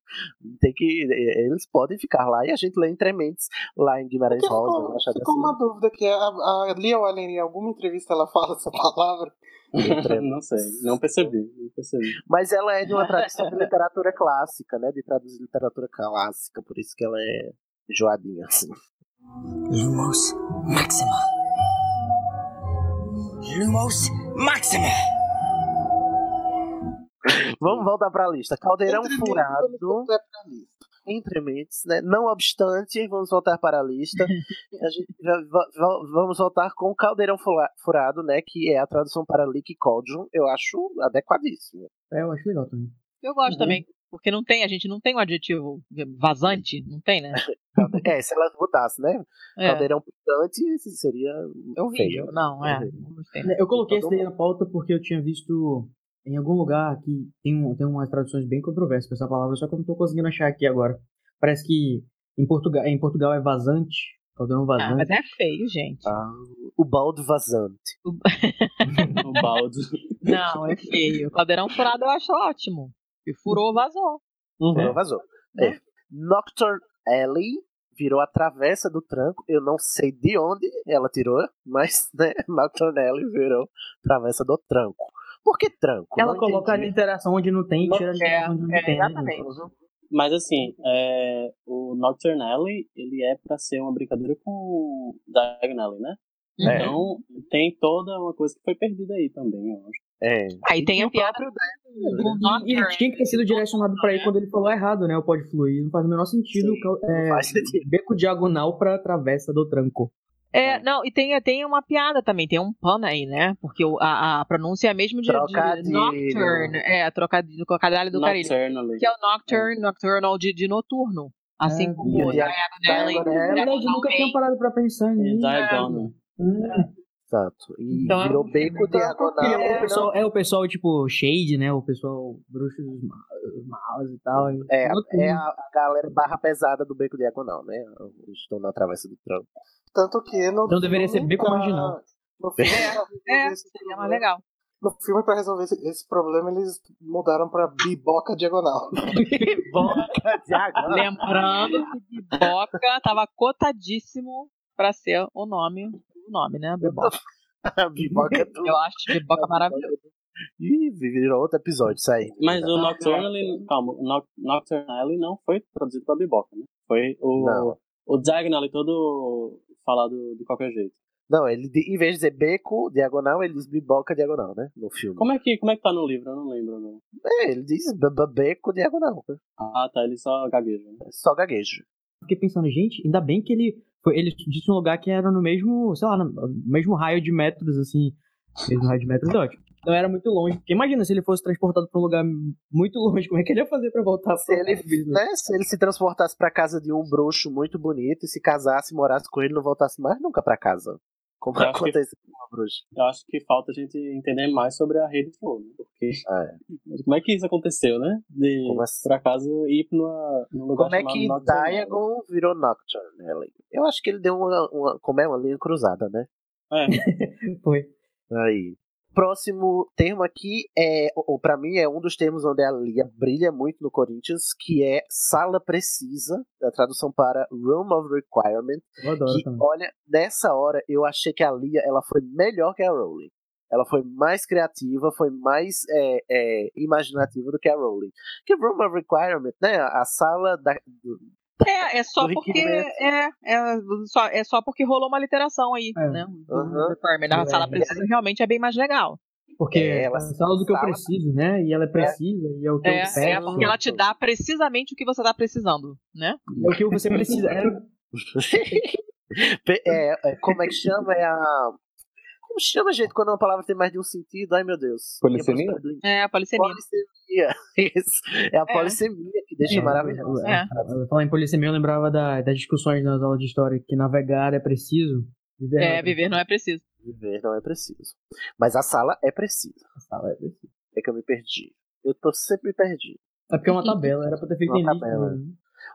A: Tem que eles podem ficar lá e a gente lê entrementes lá em Guimarães Rosa,
B: Ficou,
A: Machado
B: ficou uma dúvida que a, a Lia Allen, em alguma entrevista, ela fala essa palavra.
D: não sei, não percebi, não percebi.
A: Mas ela é de uma tradição de literatura clássica, né? De traduzir literatura clássica, por isso que ela é enjoadinha, assim.
J: Lumos Maxima. Lumos Maxima.
A: Vamos voltar pra lista. Caldeirão
B: Entre
A: furado. Entre mentes, né? Não obstante, vamos voltar para a lista. A gente vamos voltar com Caldeirão Fura- Furado, né? Que é a tradução para Leak Cauldron. Eu acho adequadíssimo.
I: É, eu acho legal também.
C: Eu gosto
A: Uhum.
C: também. Porque não tem, a gente não tem um adjetivo vazante, não tem, né?
A: É, se ela botasse, né?
C: É.
A: Caldeirão picante seria
C: Horrível.
A: feio.
C: Não, é.
A: Horrível.
C: Não gostei.
I: Eu coloquei
A: Todo
I: daí na pauta porque eu tinha visto em algum lugar que tem, um, tem umas traduções bem controversas pra essa palavra, só que eu não tô conseguindo achar aqui agora. Parece que em Portugal, em Portugal é vazante, caldeirão
C: Ah,
I: vazante.
C: mas é feio, gente.
A: Ah, o balde vazante.
D: O balde.
C: Não, é feio. O caldeirão furado eu acho ótimo. E furou, vazou.
A: Furou, vazou. É. Nocturne Alley virou a travessa do tranco. Eu não sei de onde ela tirou, mas né, Nocturne Alley virou travessa do tranco. Por que tranco?
I: Ela
A: Não
I: coloca a
A: entendi.
I: literação onde não tem e tira a literação onde não
C: é,
I: tem. né,
C: exatamente.
D: Mas assim, é, o Nocturne Alley, ele é pra ser uma brincadeira com Diagon Alley, né?
A: É.
D: Então, tem toda uma coisa que foi perdida aí também, eu acho.
A: É.
C: Aí tem
A: E
C: a
A: o
C: piada
A: próprio
C: do
I: E ele tinha que ter sido direcionado pra ele quando ele falou errado, né? O pode fluir. Não faz o menor sentido. cal- é,
A: faz sentido.
I: beco diagonal pra travessa do tranco.
C: É, não, e tem, tem uma piada também, tem um pano aí, né? Porque o- a, a pronúncia é a mesma de, de
A: Trocadilho.
C: Nocturne. É, a trocadilho, trocadilho do carilho.
D: Nocturnally.
C: Que é o Nocturne, Nocturnal de, de noturno. Assim
I: É,
C: como
A: e
C: o
A: o dia-
C: Diagon Alley.
I: Na verdade, nunca tinha parado pra pensar
D: E
I: nisso.
D: Diagonal.
A: Exato. E
C: Então,
A: virou beco diagonal.
I: É, o pessoal, é o pessoal, tipo, shade, né? O pessoal bruxo dos ma- maus e tal.
A: É, é a, a galera barra pesada do beco diagonal, né? Estão na travessa do tranco.
B: Tanto que no
I: Então deveria ser beco
B: pra-
I: marginal.
B: No filme,
C: É,
B: esse
C: seria mais
B: problema-
C: legal.
B: No filme, pra resolver esse, esse problema, eles mudaram pra biboca diagonal.
A: Boca diagonal.
C: Lembrando que Biboca tava cotadíssimo pra ser o nome, nome, né? Biboca.
A: Biboca é tudo.
C: Eu acho Biboca maravilhoso.
A: Ih, virou outro episódio isso aí.
D: Mas o Nocturnally, calma, o Noc- Nocturne Alley não foi traduzido pra Biboca, né? Foi o,
A: Não.
D: o Diagonal todo falado de qualquer jeito.
A: Não, ele em vez de dizer beco diagonal, ele diz biboca diagonal, né? No filme.
D: Como é que, como é que tá no livro? Eu não lembro. Não.
A: É, ele diz beco diagonal.
D: Ah, tá, ele só gagueja. Né?
A: Só gaguejo.
I: Fiquei pensando, gente, ainda bem que ele. Foi, ele disse um lugar que era no mesmo, sei lá, no mesmo raio de metros, assim. Mesmo raio de metros é ótimo. Não era muito longe. Porque imagina se ele fosse transportado pra um lugar muito longe, como é que ele ia fazer pra voltar
A: Se ele, né, se ele se transportasse pra casa de um bruxo muito bonito e se casasse, morasse com ele, não voltasse mais nunca pra casa. Como
D: Eu acho que-
A: acontece com uma bruxa.
D: Eu acho que falta a gente entender mais sobre a rede Flow, né? Porque
A: É.
D: como é que isso aconteceu, né? De,
A: Como assim?
D: por acaso, ir numa, num lugar
A: Como é que. Diagon virou Nocturne? Eu acho que ele deu uma, uma. Como é? Uma linha cruzada, né?
D: É,
I: Foi.
A: Aí. Próximo termo aqui é, ou para mim é um dos termos onde a Lia brilha muito no Corinthians, que é sala precisa, a tradução para room of requirement.
I: Eu adoro
A: Que,
I: também.
A: olha, nessa hora eu achei que a Lia ela foi melhor que a Rowling. Ela foi mais criativa, foi mais é, é, imaginativa do que a Rowling. Que room of requirement, né? A sala da, do-
C: É, é só porque
A: requerimento.
C: é, é, só, é só porque rolou uma literação aí,
I: É.
C: né? Requirement. A
I: É.
C: sala precisa realmente é bem mais legal.
I: Porque
A: É,
I: ela fala do que eu preciso, né? E ela é precisa, e é o que
C: É,
I: eu peço.
C: é porque ela te dá precisamente o que você tá precisando, né?
I: É o que você precisa. É,
A: é, é, como é que chama? É a. Como chama, gente, quando uma palavra tem mais de um sentido? Ai, meu Deus.
E: Polissemia?
C: É, a polissemia.
A: Polissemia. Isso. É a
C: É.
A: polissemia que deixa
I: É,
A: maravilhoso.
C: É.
I: Falar em polissemia, eu lembrava da- das discussões nas aulas de história que navegar é preciso Viver não
C: É, viver não é preciso.
A: Viver não é preciso. Mas a sala é precisa.
I: A sala é preciso.
A: É que eu me perdi. Eu tô sempre me perdido.
I: É porque é uma tabela, era pra ter feito
A: Uma
I: em
A: tabela.
I: né?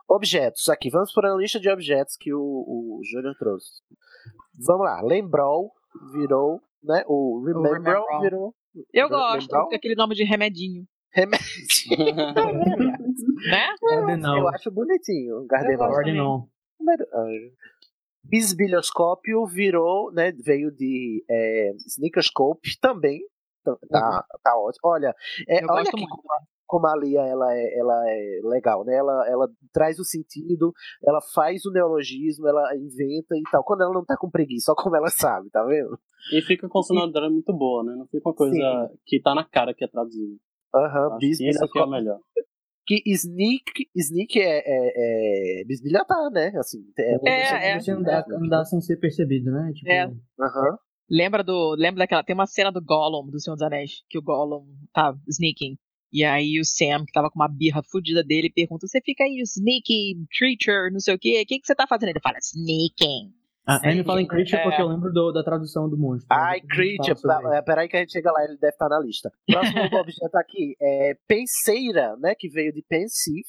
A: Objetos, aqui, vamos para a lista de objetos que o, o Júnior trouxe. Vamos lá, Lembrol virou, né? O Remembrol. virou.
C: Eu gosto
A: Lembrol.
C: daquele nome de remedinho.
A: Remédio.
C: né?
I: Gardenal.
A: Eu acho bonitinho. Gardenal.
I: Gardenal.
A: Bisbilhoscópio virou, né? Veio de é, Sneakerscope também. Tá, tá, tá ótimo. Olha, é, olha
C: muito.
A: Como a, a Lia ela é, ela é legal, né? Ela, ela traz o sentido, ela faz o neologismo, ela inventa e tal. Quando ela não tá com preguiça, só como ela sabe, tá vendo?
D: E fica com sonoridade muito boa, né? Não fica uma coisa
A: Sim.
D: que tá na cara que é traduzida.
A: Aham,
D: isso aqui é o melhor.
A: Que sneak, sneak é, é, é bisbilhotar, né? Assim, é,
C: É, é.
I: Andar, andar sem ser percebido, né? Tipo,
C: É.
A: Aham.
C: Lembra do. Lembra daquela. Tem uma cena do Gollum, do Senhor dos Anéis, que o Gollum tá sneaking. E aí o Sam, que tava com uma birra fudida dele, pergunta: Você fica aí, sneaky creature, não sei o quê, o que, que você tá fazendo? Ele fala, sneaking.
I: Ah, me fala em Creature
C: É.
I: porque eu lembro do- da tradução do monstro.
A: Ai,
I: Depois a gente
A: Creature, tá, é, peraí que a gente chega lá, ele deve estar na lista. Próximo objeto aqui é penseira, né, que veio de pensive,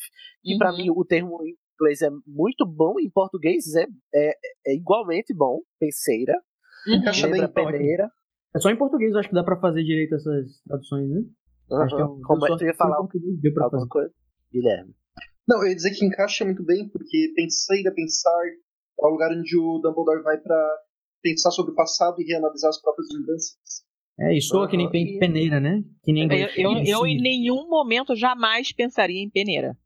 A: pra
C: Uhum.
A: mim o termo em inglês é muito bom, em português é, é, é igualmente bom, penseira,
F: Encaixa bem.
A: lembra peneira.
I: É só em português, eu acho que dá pra fazer direito essas traduções, né? Acho que é um-
A: Como é
I: só
A: que tu ia
I: em
A: falar
I: português deu pra
A: alguma
I: fazer.
A: coisa? Guilherme.
F: Não, eu ia dizer que encaixa muito bem, porque penseira, pensar, é o lugar onde o Dumbledore vai pra pensar sobre o passado e reanalisar as próprias lembranças.
I: É, e soa que nem pen- peneira, né? Que nem
C: Eu,
I: inglês.
C: eu, eu em nenhum momento jamais pensaria em peneira.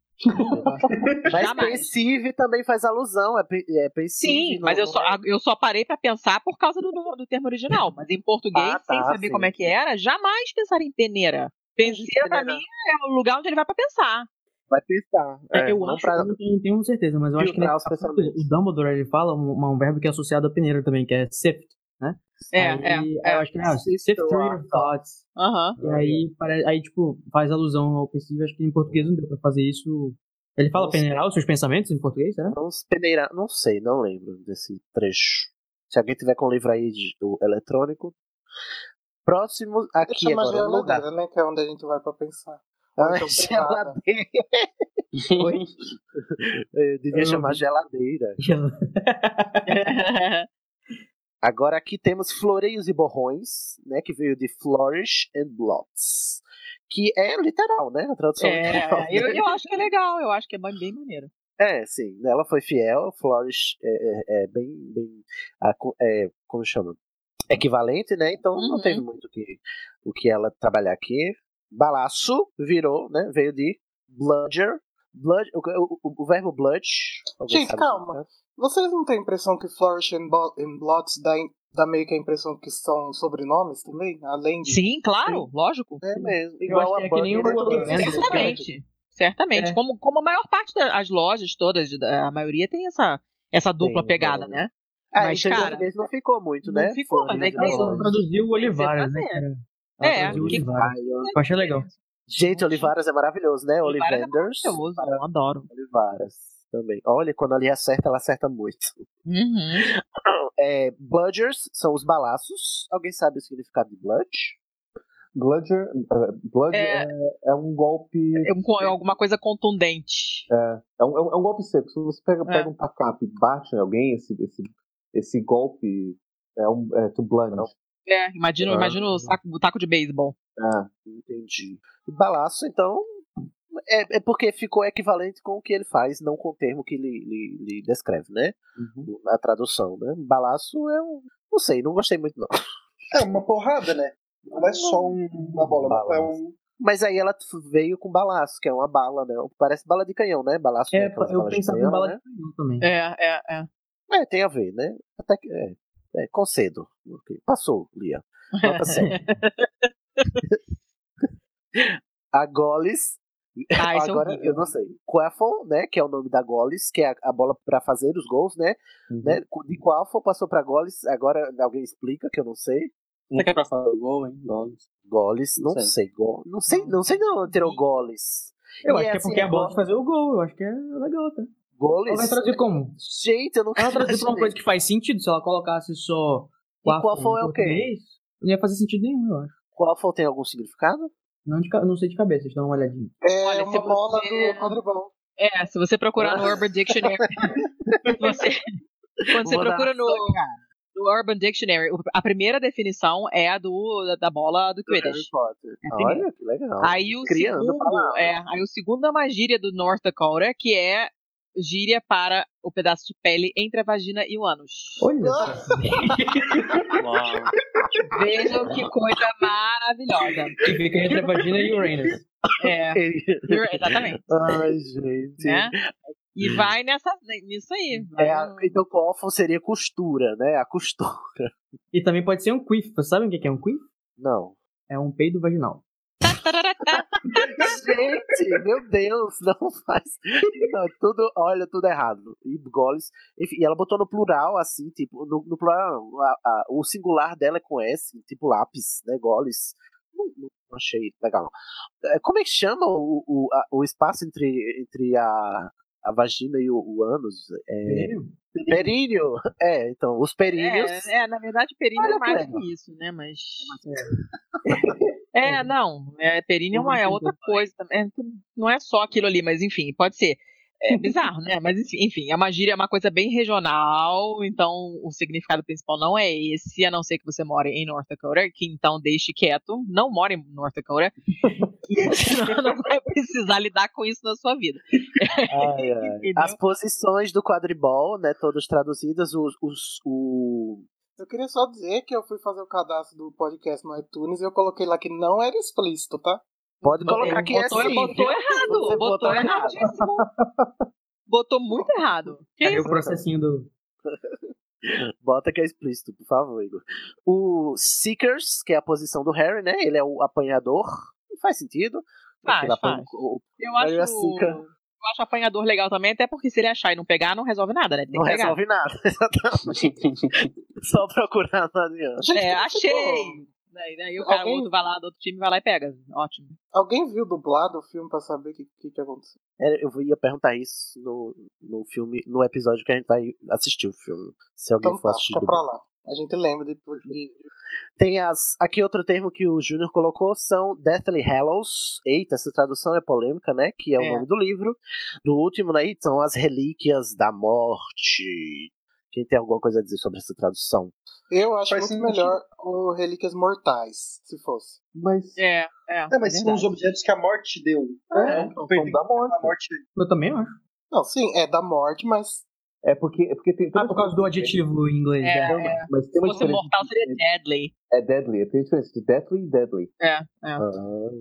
A: Mas
C: Jamais.
A: pensive também faz alusão, é, é pensive.
C: Sim, mas eu só,
A: é-
C: eu só parei pra pensar por causa do, do, do termo original. Mas em português,
A: Ah, tá,
C: sem saber
A: sim.
C: como é que era, jamais pensaria em peneira. Penseira pra mim é o lugar onde ele vai pra pensar.
A: Vai pensar.
I: É, eu
A: não
I: acho,
A: pra-
I: eu não tenho, tenho certeza, mas eu acho que
A: os pensamentos.
I: o Dumbledore ele fala um, um verbo que é associado a peneira também, que é sift, né?
C: É,
I: aí,
C: é,
I: aí
C: é.
I: Eu acho que ah,
A: Sift
I: through
A: your
I: thoughts.
C: Aham.
I: E aí, pare- aí, tipo, faz alusão ao pensivo. Acho que em português não deu pra fazer isso. Ele fala
A: Não sei.
I: peneirar os seus pensamentos em português, será?
A: Não, peneira, não sei, não lembro desse trecho. Se alguém tiver com o livro aí de, do eletrônico. Próximo, aqui
B: Chama
A: agora, lugar.
B: geladeira, né? Que é onde a gente vai pra pensar.
A: Ah,
B: então privada.
A: geladeira. Oi? Eu devia
I: Eu
A: chamar geladeira. Agora aqui temos floreios e borrões, né? Que veio de flourish and blots. Que é literal, né? A tradução literal.
C: É, eu, eu acho que é legal, eu acho que é bem bem maneiro.
A: É, sim, ela foi fiel, Flourish é, é- é bem, bem a é, como chama? Equivalente, né? Então não
C: Uhum.
A: teve muito o que, o que ela trabalhar aqui. Balaço virou, né? Veio de bludger. Blood, o, o, o- o verbo blood.
B: Gente, calma.
A: explicar?
B: Vocês não têm a impressão que Flourish and, Bo- and Blots dá, dá meio que a impressão que são sobrenomes também? Além de.
C: Sim, claro, lógico.
A: É mesmo.
I: Eu
A: Igual a
I: é que nem o
A: né?
I: evento.
C: Certamente. Certamente.
I: É.
C: Como, como a maior parte das lojas todas, a maioria tem essa, essa dupla
A: Tem,
C: pegada,
A: tem.
C: né?
A: Ah,
C: Mas, cara,
A: não ficou muito,
C: não
A: né?
C: ficou, mas é
A: Flores
C: que
I: traduziu o Olivares, né? cara?
C: É,
I: o
C: que-
I: Olivares. Eu achei legal.
A: Gente, Olivaras é maravilhoso, né?
C: Olivares é
A: Olivanders.
C: maravilhoso, eu adoro.
A: Olivaras também. Olha, quando ali acerta, ela acerta muito.
C: Uhum.
A: É, bludgers são os balaços. Alguém sabe o significado de blood?
E: Bludger, eh, Blood
C: É.
E: é, é um golpe.
C: É um- é alguma coisa contundente.
E: É um, é um- é um golpe seco. Se você pega,
C: É.
E: pega um tacape e bate em alguém, esse, esse, esse golpe é um é to blunt.
C: É, imagina,
E: Ah.
C: imagina o, saco, o taco de beisebol.
E: É.
A: Entendi. E balaço, então. É, é porque ficou equivalente com o que ele faz, não com o termo que ele, ele- ele descreve, né?
E: Uhum.
A: Na tradução, né? Balaço é um. Não sei, não gostei muito, não.
F: É uma porrada, né? Não é só um- uma bola, é um.
A: Mas aí ela veio com balaço, que é uma bala, né? Parece bala de canhão, né? Balaço
I: É,
A: é aquelas
I: eu pensava em bala
A: né?
I: de canhão também.
C: É, é, é.
A: É, tem a ver, né? Até que. É, é concedo. Ok, Passou, Lia. Nota 100. a Goles.
C: Ah, é
A: Agora,
C: horrível.
A: eu não sei. Quaffle, né? Que é o nome da Goles, que é a, a bola pra fazer os gols, né?
E: Uhum.
A: né? De Quaffle passou pra Goles. Agora alguém explica, que eu não sei.
D: Você quer pra falar o gol, hein? Goles.
A: Goles, não,
D: Não sei.
A: sei. Go, não sei. Não sei não, tirou Goles.
I: Eu
A: E
I: acho que é
A: assim,
I: porque é a bola
A: agora-
I: de fazer o gol. Eu acho que é legal, tá?
A: Goles?
I: Ela vai traduzir como?
A: Gente, eu não
I: Ela traduzir pra uma coisa que faz sentido, se ela colocasse só
A: E qual foi o quê?
I: Não ia fazer sentido nenhum, eu acho.
A: Qual tem algum significado?
I: Não, de, não sei de cabeça, deixa eu dar uma olhadinha.
B: É
C: Olha,
B: uma
C: se
B: bola
C: você-
B: do quadribol.
C: É, se você procurar no Urban Dictionary. você, quando você
A: Vou
C: procura no, Urban Dictionary, a primeira definição é a do, da, da bola do
A: Do Harry
C: Quidditch.
A: Potter.
C: É.
A: Olha, que legal.
C: Aí o
A: Criando
C: segundo, é, aí o segundo é uma gíria do North Dakota, que é gíria para o pedaço de pele entre a vagina e o ânus.
I: Olha!
C: Vejam que coisa maravilhosa.
I: Que fica entre a vagina e o Uranus.
C: É, exatamente.
A: Ai, gente.
C: Né? E vai nessa, nisso aí.
A: É a- então, qual seria costura, né? A costura.
I: E também pode ser um quiff. Vocês sabem o que é um quiff?
A: Não.
I: É um peido vaginal.
A: Gente, meu Deus, não faz. Não, tudo, olha, tudo errado. E goles. Enfim, e ela botou no plural, assim, tipo, no, no plural, não, a- a- o singular dela é com S, tipo lápis, né? Goles. Não, não achei legal. É, Como é que chama o, o, a- o espaço entre, entre a, a vagina e o, o ânus? É, períneo. É, então, os períneos.
C: É, é, na verdade, períneo
A: Olha
C: é mais
A: que
C: isso, né? Mas. É, não. É, períneo é, uma, é outra coisa. também. É, não é só aquilo ali, mas enfim, pode ser. É bizarro, né? Mas enfim, enfim, é uma gíria, é uma coisa bem regional, então o significado principal não é esse, a não ser que você more em North Dakota, que então deixe quieto, não more em North Dakota, que senão não vai precisar lidar com isso na sua vida.
A: Ai, ai. As posições do quadribol, né? Todas traduzidas, os, os, o,
B: Eu queria só dizer que eu fui fazer o cadastro do podcast no iTunes e eu coloquei lá que não era explícito, tá?
A: Pode colocar que é
C: botou,
A: sim.
C: botou errado,
A: Você
C: botou,
A: botou errado.
C: erradíssimo. Botou muito errado. Que
I: Cadê
C: isso?
I: o processinho do.
A: Bota que é explícito, por favor, Igor. O Seekers, que é a posição do Harry, né? Ele é o apanhador. Faz sentido.
C: Faz, faz. Eu acho, eu acho apanhador legal também, até porque se ele achar e não pegar, não resolve nada, né? Tem
A: Não
C: que pegar.
A: resolve nada. Exatamente. Só procurar não adianta.
C: É, achei! Daí, daí o cara, o
B: Alguém-
C: outro vai lá do outro time vai lá e pega. Ótimo.
B: Alguém viu dublado o filme pra saber o que, que, que aconteceu?
A: É, Eu ia perguntar isso no, no filme, no episódio que a gente vai assistir o filme. Se alguém
B: Então
A: for
B: tá,
A: assistir. do-
B: pra lá. A gente lembra de, de,
A: Tem as. Aqui outro termo que o Júnior colocou são Deathly Hallows. Eita, essa tradução é polêmica, né? Que é, o
C: É.
A: nome do livro. No último, né? São as relíquias da morte. Quem tem alguma coisa a dizer sobre essa tradução?
B: Eu acho
F: Faz
B: muito melhor o Relíquias Mortais, se fosse.
E: Mas.
C: É, é.
F: É, mas são os objetos que a morte deu.
B: É,
F: Então,
E: são da morte.
F: A morte
I: Eu também acho.
B: Não, sim, é da morte, mas.
E: É porque, é porque tem.
I: Ah, por causa do adjetivo em inglês.
C: É,
I: né?
C: é.
E: Mas tem
C: Se
E: uma
C: fosse
E: diferença.
C: mortal, seria deadly.
E: É deadly, tem diferença de deathly e deadly.
C: É, é.
A: Ah,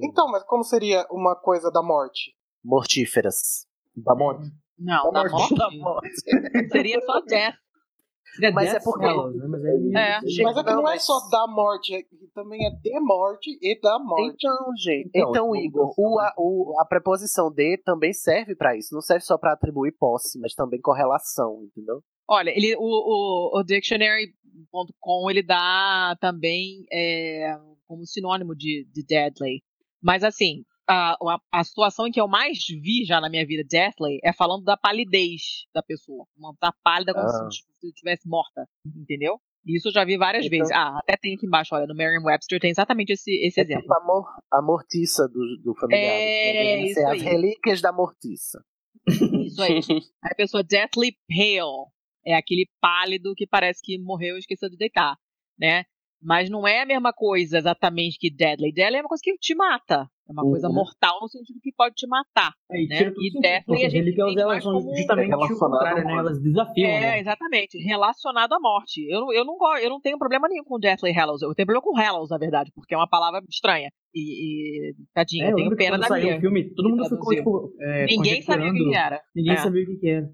B: Então, mas como seria uma coisa da morte?
A: mortíferas.
E: Da morte.
C: Não,
F: Da
C: da
F: morte.
C: morte. Seria só death.
I: Seria
A: Mas é porque-
I: né? Mas aí-
C: É.
A: Gente,
B: mas é que não, é só da morte, é, também é de morte e da morte.
A: Então, gente.
E: Então,
A: Então, Igor, o, a, o- a preposição de também serve pra isso. Não serve só pra atribuir posse, mas também correlação, entendeu?
C: Olha, ele, o, o, o dictionary.com ele dá também é, como sinônimo de, de deadly. Mas assim, a, a, a situação em que eu mais vi já na minha vida deathly é falando da palidez da pessoa. Uma tá pálida como
A: Ah.
C: se estivesse morta, entendeu? Isso eu já vi várias
A: Então-
C: vezes. Ah, até tem aqui embaixo, olha, no Merriam-Webster tem exatamente esse, esse
A: É
C: exemplo.
A: tipo a, mor a mortiça do, do familiar.
C: É,
A: Devem
C: isso
A: ser as
C: aí.
A: relíquias da mortiça.
C: Isso aí. Aí a pessoa deathly pale é aquele pálido que parece que morreu e esqueceu de deitar, né? Mas não é a mesma coisa exatamente que deadly. Deadly é uma coisa que te mata. É uma coisa
E: Uhum.
C: mortal no sentido que pode te matar.
I: Aí
C: né?
I: tira tudo
C: E deathly a
I: as
C: gente entende
I: elas são
C: como...
I: justamente o contrário, né?
E: morte.
I: Elas desafiam,
C: É,
I: né?
C: exatamente. Relacionado à morte. Eu, não- eu, não, eu não tenho problema nenhum com Deathly Hallows. Eu tenho problema com Hallows, na verdade, porque é uma palavra estranha. E, e tadinho,
I: É,
C: eu tenho pena da
I: saiu
C: minha.
I: o filme, todo
C: que
I: mundo ficou, tipo, é,
C: Ninguém sabia o que, era.
I: Ninguém
C: É.
I: sabia o que era.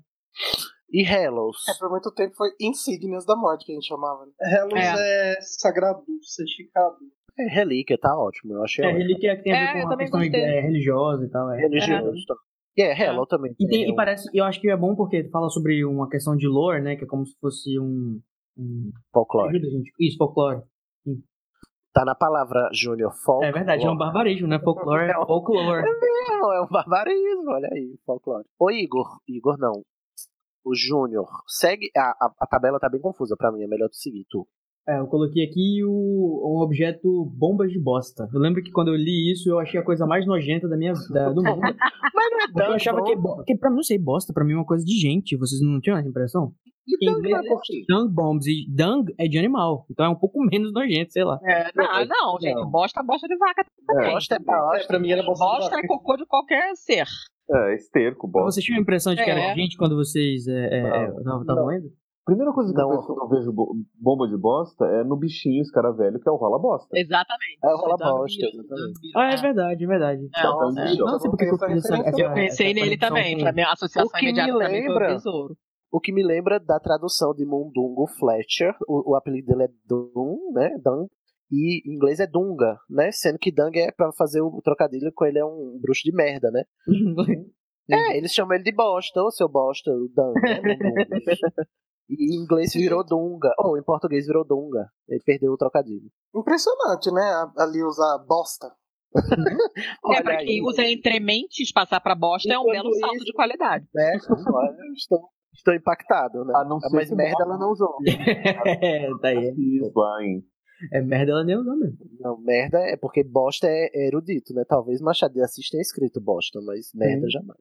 A: E Hellos?
B: É, por muito tempo foi insígnias da morte que a gente chamava. Né?
F: Hellos é. sagrado, santificado.
A: É, relíquia, tá ótimo. Eu achei
I: É,
A: ótimo.
I: relíquia que tem a ver
C: É,
I: com questão é, religiosa e tal. É.
A: Religioso. tá. E é, Hello também.
I: E, tem,
A: é
I: e
A: um-
I: parece, eu acho que é bom porque fala sobre uma questão de lore, né? Que é como se fosse um. um
A: Folclore.
I: Ajuda, gente. Isso, folclore.
A: Tá na palavra Júnior folk.
I: É verdade, é um barbarismo, né? Folclore é folclore.
A: Não, é um barbarismo, olha aí, folclore. Ô Igor, Igor não. O Júnior. Segue. A, a, a tabela tá bem confusa pra mim. É melhor tu seguir, tu.
I: É, eu coloquei aqui o, um objeto bombas de bosta. Eu lembro que quando eu li isso, eu achei a coisa mais nojenta da minha da, do mundo.
A: Mas não é
I: Porque eu achava que, que pra mim, não sei, bosta, pra mim é uma coisa de gente. Vocês não tinham essa impressão?
A: E
I: Em
A: dung
I: inglês
A: não é
I: é dung bombs e dung é de animal. Então é um pouco menos nojento, sei lá.
C: É, não, não, gente. Bosta é bosta de vaca também.
A: Bosta é bosta.
F: É, pra mim era bosta de
C: Bosta
F: vaca.
C: é cocô de qualquer ser.
E: É, esterco, bosta.
I: Vocês tinham a impressão de que era
C: É.
I: de gente quando vocês é, é, é, estavam estavam lendo?
E: Primeira coisa que
A: Não.
E: eu penso eu vejo bo- bomba de bosta é no bichinho, esse cara velho, que é o rola bosta.
C: Exatamente.
A: É o rola
C: Dung
A: bosta, exatamente.
C: dung.
I: Ah, é verdade, é verdade.
C: É,
E: Nossa,
C: é.
I: Não sei porque que eu fiz essa, essa
C: Eu pensei
I: essa
C: nele também. Pra mim, a associação
A: O que me
C: imediata o
A: lembra-
C: besouro.
A: O que me lembra da tradução de Mundungo Fletcher. O, o apelido dele é Dun, né? Dung. E em inglês é Dunga, né? Sendo que Dung é pra fazer o trocadilho com ele é um bruxo de merda, né? É, eles chamam ele de bosta, ô seu bosta, o Dung, né? E em inglês virou Dunga. Ou em português virou Dunga. Ele perdeu o trocadilho.
B: Impressionante, né? Ali usar bosta.
C: É, pra
A: aí.
C: quem usa entre mentes, passar pra bosta é um
A: Enquanto
C: belo salto
A: isso-
C: de qualidade.
A: Né? Olha, estou, estou impactado, né?
E: A não ser
A: Mas merda ela não usou.
I: é, tá aí.
E: Isso, lá em
I: É merda, ela nem usou mesmo.
A: Não, merda é porque bosta é erudito, né? Talvez Machado de Assis tenha escrito bosta, mas merda jamais.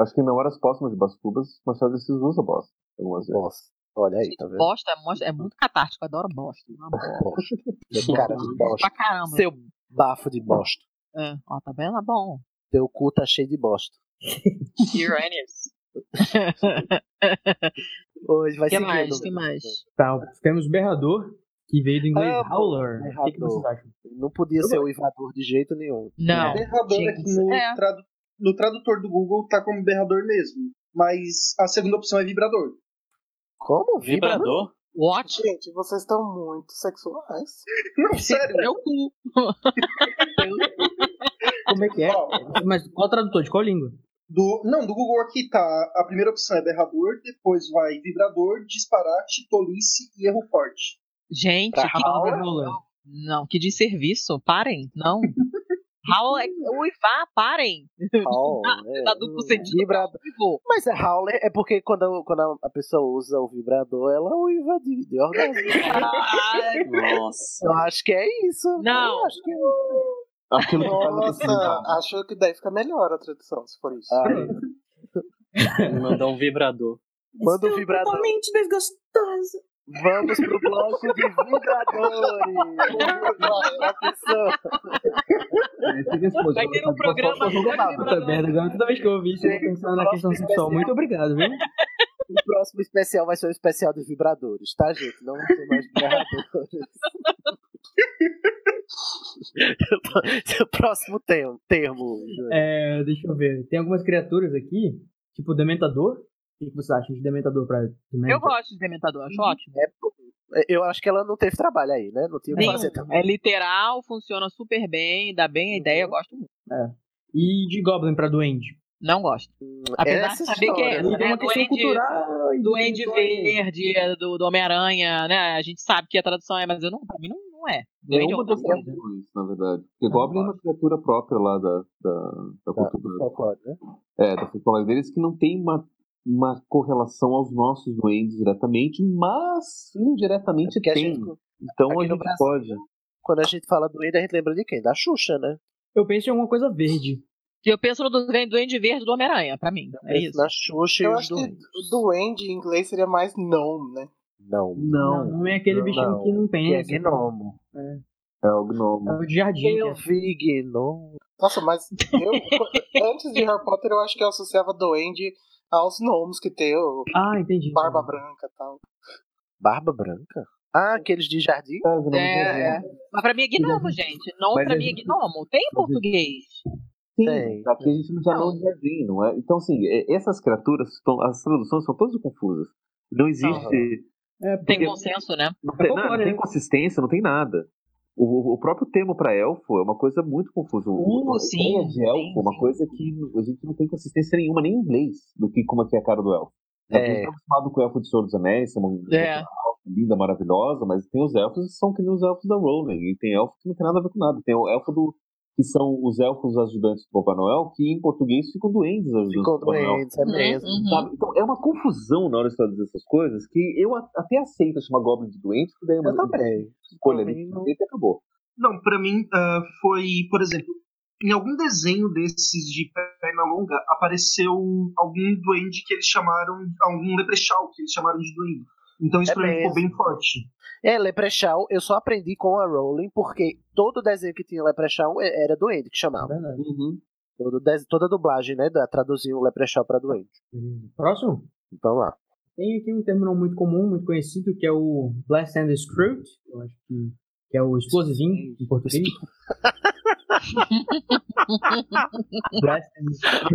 E: Acho que em Memórias Póstumas de Bas Cubas, Machado de Assis usa bosta. Algumas vezes.
A: Bosta. Olha aí, tá vendo?
C: Bosta é é muito catártico, eu adoro bosta. Uma bosta.
A: Bosta. Seu cara de bosta.
C: Pra caramba.
A: Seu bafo de bosta.
C: É, ó, tá vendo? É bom.
A: Teu cu tá cheio de bosta.
C: Uranus.
A: Hoje vai
C: que
A: seguindo.
C: mais? que mais?
I: Tá, temos Berrador, que veio do inglês
A: Amo
I: Howler. O que, que
A: berrador.
I: vocês acham?
A: Não podia ser o Ivador de jeito nenhum.
C: Não.
F: Berrador
C: tinha
F: aqui
C: que
F: no,
C: é.
F: tradu- no tradutor do Google tá como berrador mesmo. Mas a segunda opção é vibrador.
A: Como? Vibrador?
D: Vibrador?
C: What?
B: Gente, vocês estão muito sexuais.
F: Não, sério.
C: Meu cu.
I: Como é que é?
F: Ó,
I: Mas qual tradutor? De qual língua?
F: do, não, do Google aqui tá. A primeira opção é berrador, depois vai vibrador, disparate, tolice e erro forte.
C: Gente,
A: Pra
C: que...
I: Howler.
C: não, que desserviço. Parem. Não. Howl é uivar, parem.
A: Oh, é.
C: Dá duplo sentido.
A: Vibrador.
C: Uivou.
A: Mas é Howler é porque quando, quando a- pessoa usa o vibrador, ela uiva de, de orgasmo.
C: Ai,
D: Nossa.
A: Eu acho que é isso.
C: Não.
A: Eu acho que
E: Aquilo que faz
B: Nossa,
E: você
B: acho que daí fica melhor a tradução, se for isso.
A: Ah,
D: Mandar um vibrador.
A: manda o vibrador.
K: Totalmente desgostosa.
A: Vamos pro bloco de vibradores. Atenção.
C: Vai ter um programa de
I: Puta
C: vibrador.
I: merda, agora toda vez que eu ouvir isso, eu vou pensar na questão sexual. Muito obrigado, viu?
A: O próximo especial vai ser um especial de vibradores, tá, gente? Não vai ser mais vibradores. o próximo termo, termo Júlio.
I: É, deixa eu ver. Tem algumas criaturas aqui, tipo Dementador. O que vocês acham de Dementador pra Dementor?
C: Eu gosto de dementador, acho ótimo.
A: É, Eu acho que ela não teve trabalho aí, né? Não tinha o que fazer também.
C: É literal, funciona super bem, dá bem a ideia, eu gosto muito.
I: E de Goblin pra Duende?
C: Não gosto. Apesar
A: Essa
C: de saber que é
A: história,
C: essa,
I: Tem
C: né?
I: uma questão
C: Duende,
I: cultural.
C: Duende
I: de-
C: Verde, é do, do Homem-Aranha, né? A gente sabe que a tradução é, mas eu não, pra mim não, não é.
E: É
C: Duende é
E: uma
C: outra
E: das traduções, na verdade. Porque Goblin é uma criatura própria lá da, da, da
A: do
E: cultura.
A: folclore, né?
E: É, da folclore deles, que não tem uma, uma correlação aos nossos duendes diretamente, mas indiretamente
A: É porque a
E: tem.
A: gente-
E: então a gente
A: Brasil-
E: pode.
A: Quando a gente fala duende, a gente lembra de quem? Da Xuxa, né?
I: Eu penso em alguma coisa verde.
C: Eu penso no Duende Verde do Homem-Aranha, pra mim. É isso.
A: Na Xuxa
B: Eu
A: e os
B: acho que
A: duendes.
B: duende em inglês seria mais gnome, né?
A: Não,
I: Não, não é aquele bichinho
A: não,
I: que não
A: que é
I: pensa.
A: gnomo.
E: É o gnomo.
I: É o de jardim.
A: Eu
I: que
A: vi gnomo.
B: Nossa, mas eu, antes de Harry Potter, eu acho que eu associava duende aos gnomos que tem o
I: Ah, entendi.
B: barba branca e tal.
A: Barba branca? Ah, aqueles de jardim?
E: É,
C: É, é. Mas pra mim é gnomo, gente. Não
E: Mas
C: pra mim é gnomo. Tem em português.
E: Sim,
A: Tem.
E: aqui a gente não já não
C: Não.
E: jardim, não é? Então, assim, é- essas criaturas, as traduções são todas confusas. Não existe.
I: É,
C: Tem consenso, né?
E: Não tem, não, não tem
I: né?
E: consistência, não tem nada. O, o próprio termo para elfo é uma coisa muito confusa.
C: Uh,
E: a
C: sim,
E: ideia de elfo é uma coisa que a gente não tem consistência nenhuma, nem em inglês, do que como é que é a cara do elfo. A
A: É.
E: gente está acostumado com o elfo de Senhor dos Anéis, é uma
C: É.
E: uma linda, maravilhosa, mas tem os elfos que são que nem os elfos da Rowling, e tem elfo que não tem nada a ver com nada. Tem o elfo do, que são os elfos ajudantes do Papai Noel, que em português ficam duendes ajudantes
A: Ficam
E: do Papai Noel.
A: doentes, é mesmo.
E: Sabe? Então é uma confusão na hora de traduzir essas coisas que eu até aceito chamar Goblin de doente, porque daí é uma escolha ali
A: não-
E: e acabou.
F: Não, pra mim ah, foi, por exemplo, em algum desenho desses de perna longa apareceu algum duende que eles chamaram, algum leprechaun que eles chamaram de duende. Então isso
A: É
F: pra mim ficou
A: mesmo.
F: bem forte.
A: É, Leprechaun, eu só aprendi com a Rowling, porque todo desenho que tinha Leprechaun é- era doente que chamava.
E: Uhum.
A: Todo des- toda dublagem, né? da- Traduziam o Leprechaun pra doente.
I: Próximo?
A: Então lá.
I: Tem aqui um termo não muito comum, muito conhecido, que é o Blast and Screwed. Eu acho que, que é o explosivinho em português.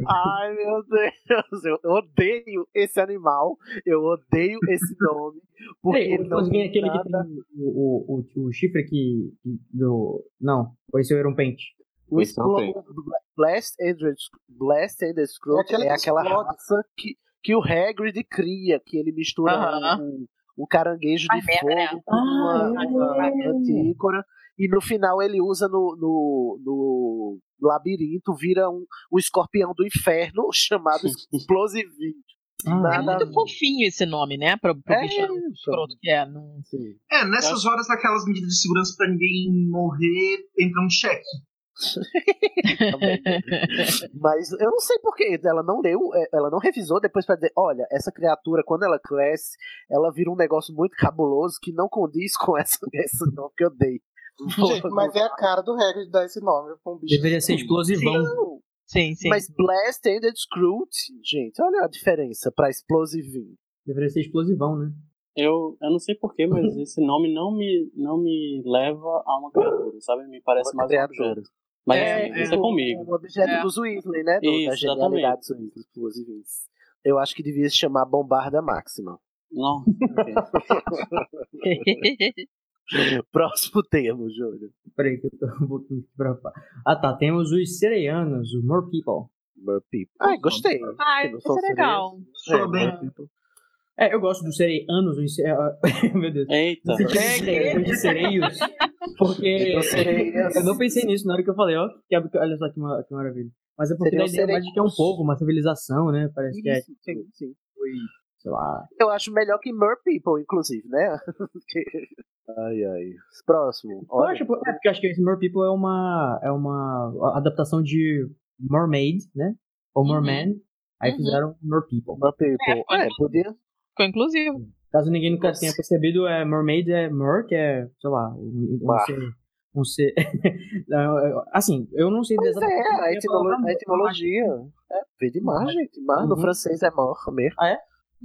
A: Ai, meu Deus, eu odeio esse animal, eu odeio esse nome, porque
I: Ei, o
A: não
I: é
A: tem
I: aquele que
A: nada...
I: tem o, o, o, o chifre que, que do... Não, ou esse era um pente.
A: O
E: Esse não
A: explo... Blast and, Blast and the Scrooge
B: É
A: é
B: que
A: aquela
B: explode.
A: raça que, que o Hagrid cria, que ele mistura
C: Aham.
A: um, um caranguejo de
C: né?
A: fogo com uma,
I: Ah,
A: uma
I: é.
A: E no final ele usa no, no, no labirinto, vira um, um escorpião do inferno chamado Explosivinho.
I: Ah,
A: Nada
C: É muito fofinho esse nome, né? Pro, pro
A: É,
C: que é. Não...
A: Sim.
F: É, nessas horas aquelas medidas de segurança pra ninguém morrer, entra um cheque.
A: Mas eu não sei porque ela não leu, é, ela não revisou depois pra dizer, olha, essa criatura, quando ela cresce, ela vira um negócio muito cabuloso que não condiz com essa, esse nome que eu dei.
B: Gente, mas é a cara do Hagrid dar esse nome pra um bicho.
I: Deveria ser explosivão.
A: Não,
C: Sim, sim.
A: Mas Blast and Screwed, gente, olha a diferença pra explosivinho.
I: Deveria ser explosivão, né?
D: Eu, eu não sei porquê, mas esse nome não me, não me leva a uma criatura, sabe? Me parece
A: Uma
D: mais um
A: criatura.
D: objeto. Mas
C: É,
D: assim, isso é comigo.
A: O objeto
C: É.
A: dos Weasley, né? Do, da
D: Isso,
A: genialidade dos Weasley, explosivinhos. Eu acho que devia se chamar Bombarda Máxima.
D: Não,
A: Próximo termo, Júlio.
I: Peraí que eu tô voltando aqui pra. Ah tá, temos os sereianos, o More People.
A: More people. Ai, gostei.
C: Ai, isso é legal.
F: Soa
A: É,
F: bem.
I: É, eu gosto dos sereianos, os. Meu Deus.
D: Eita.
I: Sentido de sereios, porque
A: Então,
I: eu não pensei nisso na hora que eu falei, ó, que, olha só que, que maravilha. Mas é porque
A: Seriam
I: a ideia mais de que é um povo, uma civilização, né? Parece que é,
A: Isso, sim, sim.
I: foi, sei lá,
A: Eu acho melhor que Mer People, inclusive, né? Ai, ai. Próximo.
I: Eu
A: Olha,
I: acho, é porque eu acho que esse More People é uma, é uma adaptação de Mermaid, né? Ou
C: Uhum.
I: Merman. Aí
C: Uhum.
I: fizeram More People.
A: Mer People.
C: É,
A: É, podia.
C: Ficou inclusivo.
I: Caso ninguém nunca
A: Nossa.
I: tenha percebido, é Mermaid é Mer, que é, sei lá, um, um ser. Um ser... Eu- assim, eu não sei
A: Pois é,
I: exatamente
A: a,
I: como é
A: etimolo- a etimologia. É, vem de mar, gente. Mar no
I: Uhum.
A: francês é mor, mer.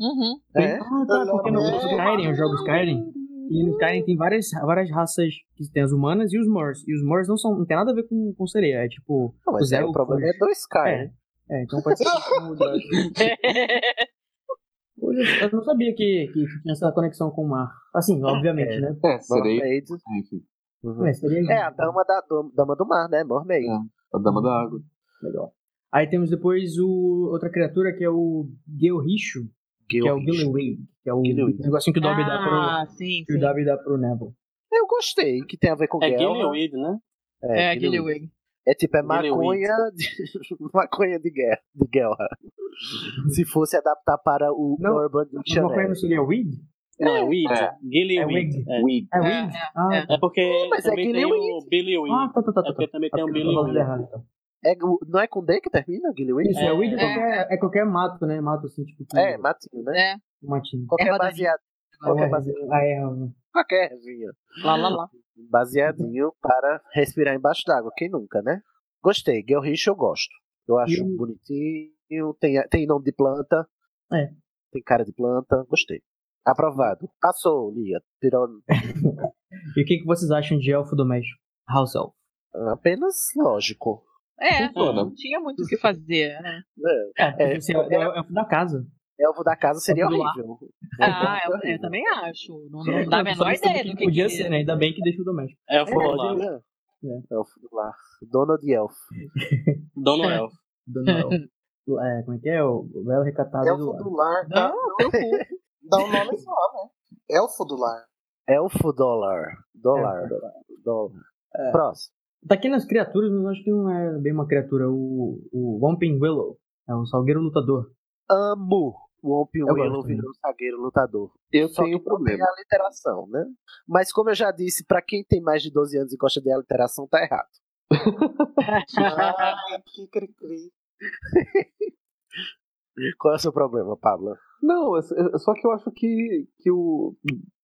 C: Uhum.
A: É.
I: Ah, tá, porque no Skyrim, eu jogo Skyrim. E no Skyrim tem várias, várias raças que tem as humanas e os Mors. E os Mors não, são, não tem nada a ver com, com sereia. É tipo.
A: Não, mas é, o problema é do Sky.
I: É.
A: né?
I: É, então pode ser. eu não sabia que, que tinha essa conexão com o mar. Assim, obviamente,
A: É.
I: né?
E: É, sereia. Enfim,
A: Uhum.
I: É, seria
A: É, a dama, da, do- dama do mar, né? Mermaid.
E: É. a dama da água.
I: legal. Aí temos depois o, outra criatura que é o Gilricho, que é o Gilliwig, que é o
A: Gilliwig.
I: negocinho que o Dobby dá
C: Ah,
I: pro,
C: sim,
I: que o
C: sim.
I: Dobby dá pro Neville.
A: Eu gostei, que tem a ver com
D: É
A: guerra.
D: Gillyweed, né?
C: É,
A: Gilliwig.
C: Gilliwig.
A: É tipo, é maconha de, maconha de guerra. De guerra. Se fosse adaptar para o
I: Não,
A: Urban
I: Mas maconha
A: Dictionary.
I: não seria Weed?
D: Não, é Weed.
E: É.
I: É
D: Gillyweed.
I: Wig.
D: É.
E: Weed.
I: É
C: É,
I: Weed?
C: é,
I: ah,
C: é.
I: tá.
D: É porque
A: Mas é
D: também tem
A: Gillyweed.
D: o Billy Weed.
I: Ah, tá, tá, tá.
D: É porque
I: tá.
D: também tem o Billy Weed.
A: É, não é com D que termina, Gilliwig?
I: Isso, é,
D: É,
I: weed é,
C: é.
I: qualquer, é qualquer mato, né? Mato assim, tipo. que-
A: É, matinho, né?
C: É.
I: matinho.
A: Qualquer
C: da
A: baseado. Qualquer
I: erva,
A: baseado.
I: a erva.
A: Qualquer ervinha.
C: Lá, lá, lá.
A: Baseadinho para respirar embaixo d'água. Quem nunca, né? Gostei. Gelrich eu gosto. Eu acho
I: E
A: bonitinho. Tem, tem nome de planta.
I: É.
A: Tem cara de planta. Gostei. Aprovado. Passou, Lia. Tirou
I: E o que, que vocês acham de elfo doméstico? House elf.
A: apenas lógico.
C: É,
E: Funciona.
C: não tinha muito o que fazer, né?
A: É.
I: É, porque
A: É,
I: você é, o- é o elfo da casa.
A: Elfo da casa seria
I: Elfo do lar.
A: horrível.
C: Ah, eu, eu também acho. Não, não dá a menor ideia do que
I: Podia
C: que-
I: ser, né? Ainda bem que deixou o doméstico.
D: É o
A: É,
D: Forlar.
A: podia.
I: É.
A: Elfo do lar. Dono de elfo.
D: Dono Elf.
I: Dona Elf. É, como é que é? O belo recatado do
B: Elfo
I: lar.
B: do lar. Dá, dá um nome só, né? Elfo do lar.
A: Elfo dólar. Dólar.
I: Elfo do lar.
A: Dólar.
I: É.
A: Próximo.
I: Aqui nas criaturas, mas acho que não é bem uma criatura. O, o Whomping Willow. É um salgueiro lutador.
A: Amo o Whomping
I: Eu
A: Willow virou zagueiro lutador.
E: Eu
A: Só
E: tenho
A: que não tem
E: problema.
A: a literação, né? Mas como eu já disse, pra quem tem mais de 12 anos e gosta de aliteração, tá errado.
B: Ai, que cri-cri.
A: Qual é o seu problema, Pablo?
E: Não, é, é só que eu acho que, que o.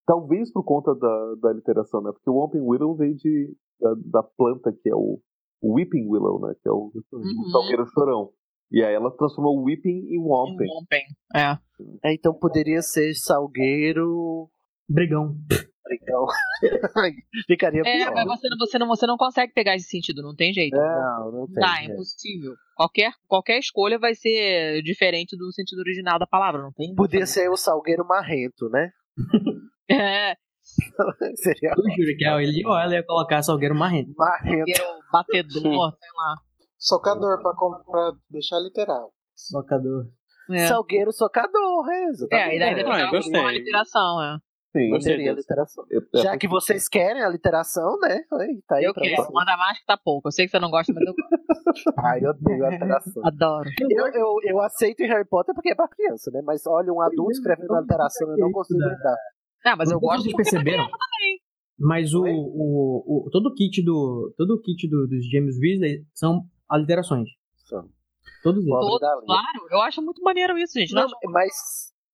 E: Talvez por conta da, da literação, né? Porque o Whomping Willow veio de, da, da planta que é o, o Weeping Willow, né? Que é o, o salgueiro chorão. E aí ela transformou o Weeping em Whomping.
C: É.
A: É, então poderia ser salgueiro.
I: Brigão.
A: Brigão. Ficaria
C: É,
A: pior.
C: mas você, não- você, não, você não consegue pegar esse sentido, não tem jeito.
A: Não, não tem.
C: Dá, é
A: é.
C: impossível. Qualquer, qualquer escolha vai ser diferente do sentido original da palavra, não tem?
A: Podia ser o salgueiro marrento, né?
C: É,
A: Seria
I: Eu juro que ele, ó, ela ia colocar salgueiro marrento.
A: marrento.
C: batedor, sei lá.
B: Socador pra, pra deixar literal.
I: Socador.
C: É,
A: Salgueiro socador, é,
C: é
A: exatamente.
C: e daí deve
D: Ah,
C: uma literação, é.
E: Sim,
D: Gostei
A: Teria
D: dessa.
A: literação.
E: É- é
A: Já que vocês querem a literação, né? Aí, tá aí
C: Eu quero,
A: vocês.
C: manda mais que tá pouco. Eu sei que você não gosta, mas eu gosto.
A: Ai, eu odeio a literação.
C: adoro.
A: Eu, eu, eu aceito em Harry Potter porque é pra criança, né? Mas olha, um adulto escrevendo a literação eu não consigo lidar.
C: Não, mas eu gosto
I: perceberam.
C: também.
I: Mas o, o, o- todo o kit do todo o kit do, dos James Weasley são aliterações.
A: São.
I: Todos eles.
C: Todos, claro. Eu acho muito maneiro isso, gente.
A: Não,
C: Não,
A: mas.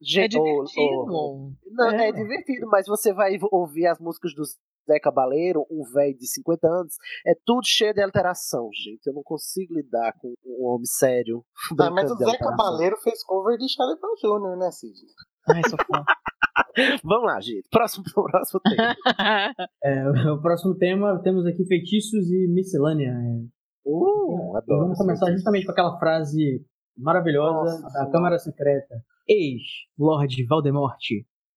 C: é
A: gente, ô-
C: divertido.
A: ô- Não, é.
I: É.
A: divertido, mas você vai ouvir as músicas do Zé Cabaleiro, um velho de 50 anos, é tudo cheio de alteração, gente. Eu não consigo lidar com um homem sério.
B: Ah, mas o
A: de
B: Zé
A: alteração.
B: Cabaleiro fez cover de Charlie Brown Jr., né, Sidney?
C: Ai, sou fã.
A: Vamos lá, gente. Próximo, próximo tema.
I: É, o próximo tema temos aqui feitiços e miscelânea. É,
A: Uh,
I: e
A: adoro.
I: vamos começar justamente com aquela frase maravilhosa
B: Nossa
I: da. Câmara Secreta. Ex, Lorde Voldemort.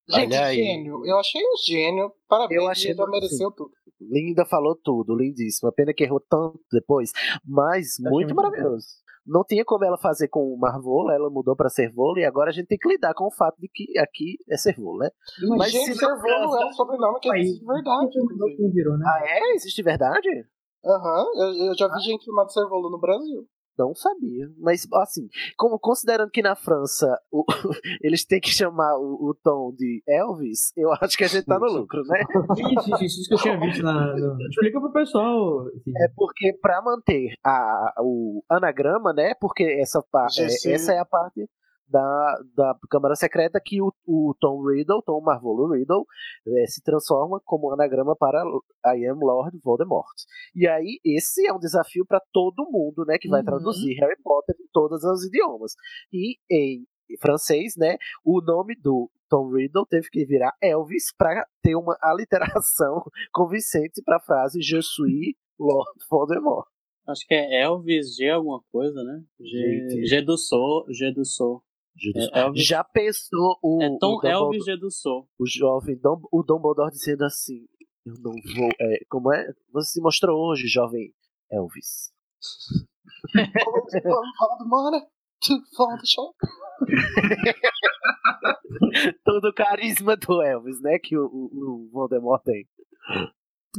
B: Gente,
A: Olha aí.
B: gênio. Eu achei um gênio. Parabéns,
A: Eu achei muito
B: mereceu tudo.
A: Linda falou tudo, lindíssima. Pena que errou tanto depois, mas muito maravilhoso. Não tinha como ela fazer com o Marvolo, ela mudou pra Servolo e agora a gente tem que lidar com o fato de que aqui é Servolo, né? Mas
B: Gente,
A: se
B: Servolo é um sobrenome que existe de verdade,
I: virou, né?
A: Ah, é? Existe verdade?
B: Aham, eu, eu já vi gente chamada Servolo no Brasil.
A: Não sabia. Mas, assim, como, considerando que na França o- eles têm que chamar o, o tom de Elvis, eu acho que a gente tá no lucro, né?
I: Isso, isso, isso, que eu tinha visto na. no- Explica pro pessoal.
A: É porque para manter a, o anagrama, né? Porque essa, é, essa é a parte da, da Câmara Secreta que o, o Tom Riddle, Tom Marvolo Riddle, eh, se transforma como anagrama para I Am Lord Voldemort. E aí, esse é um desafio para todo mundo, né? Que vai
C: Uhum.
A: traduzir Harry Potter em todos os idiomas. E em francês, né? O nome do Tom Riddle teve que virar Elvis para ter uma aliteração convincente para a frase Je suis Lord Voldemort.
D: Acho que é Elvis G alguma coisa, né? G. G do Sol, G do Sol. É Elvis,
A: Já pensou o,
D: é Tom
A: o,
D: Elvis G do Sol.
A: o jovem Dum- o Dumbledore dizendo assim: Eu não vou. é, como é? Você se mostrou hoje, jovem Elvis. Todo o carisma do Elvis, né? Que o, o, o Voldemort tem.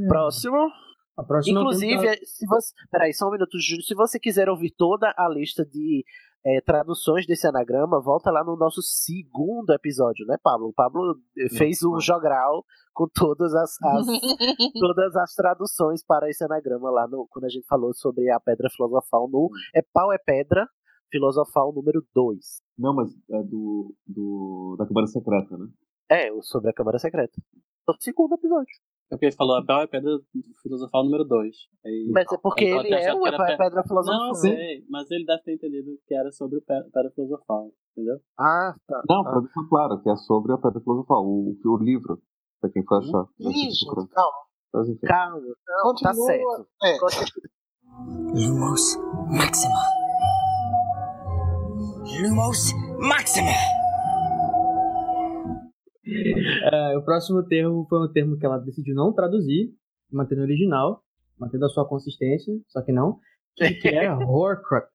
A: Próximo.
I: A próxima
A: Inclusive,
I: tenta-
A: se você. Peraí, só um minuto, Júlio. Se você quiser ouvir toda a lista de é, traduções desse anagrama, volta lá no nosso segundo episódio, né, Pablo? O Pablo eh, fez um jogral com todas as, as- todas as traduções para esse anagrama lá no, quando a gente falou sobre a pedra filosofal no É Pau é Pedra Filosofal número 2.
E: Não, mas é do, do da Câmara Secreta, né?
A: É, o sobre a Câmara Secreta. O segundo episódio.
D: É porque ele falou Abel é pedra filosofal número 2.
A: Mas é porque ele é o pa- pedra filosofal.
D: Não, sei, mas ele deve ter entendido que era sobre o pe- pedra filosofal, entendeu?
A: Ah, tá.
E: Não,
A: Ah.
E: pra deixar claro, que é sobre a Pedra Filosofal, o, o livro, pra quem for achar.
B: Ih, gente, calma.
E: Mas, enfim.
A: Calma, não,
B: Continua.
A: tá certo.
B: É.
J: Lumos Maxima. Lumos Maxima.
I: É, o próximo termo foi um termo que ela decidiu não traduzir, mantendo o original, mantendo a sua consistência, só que não, que, que é Horcrux.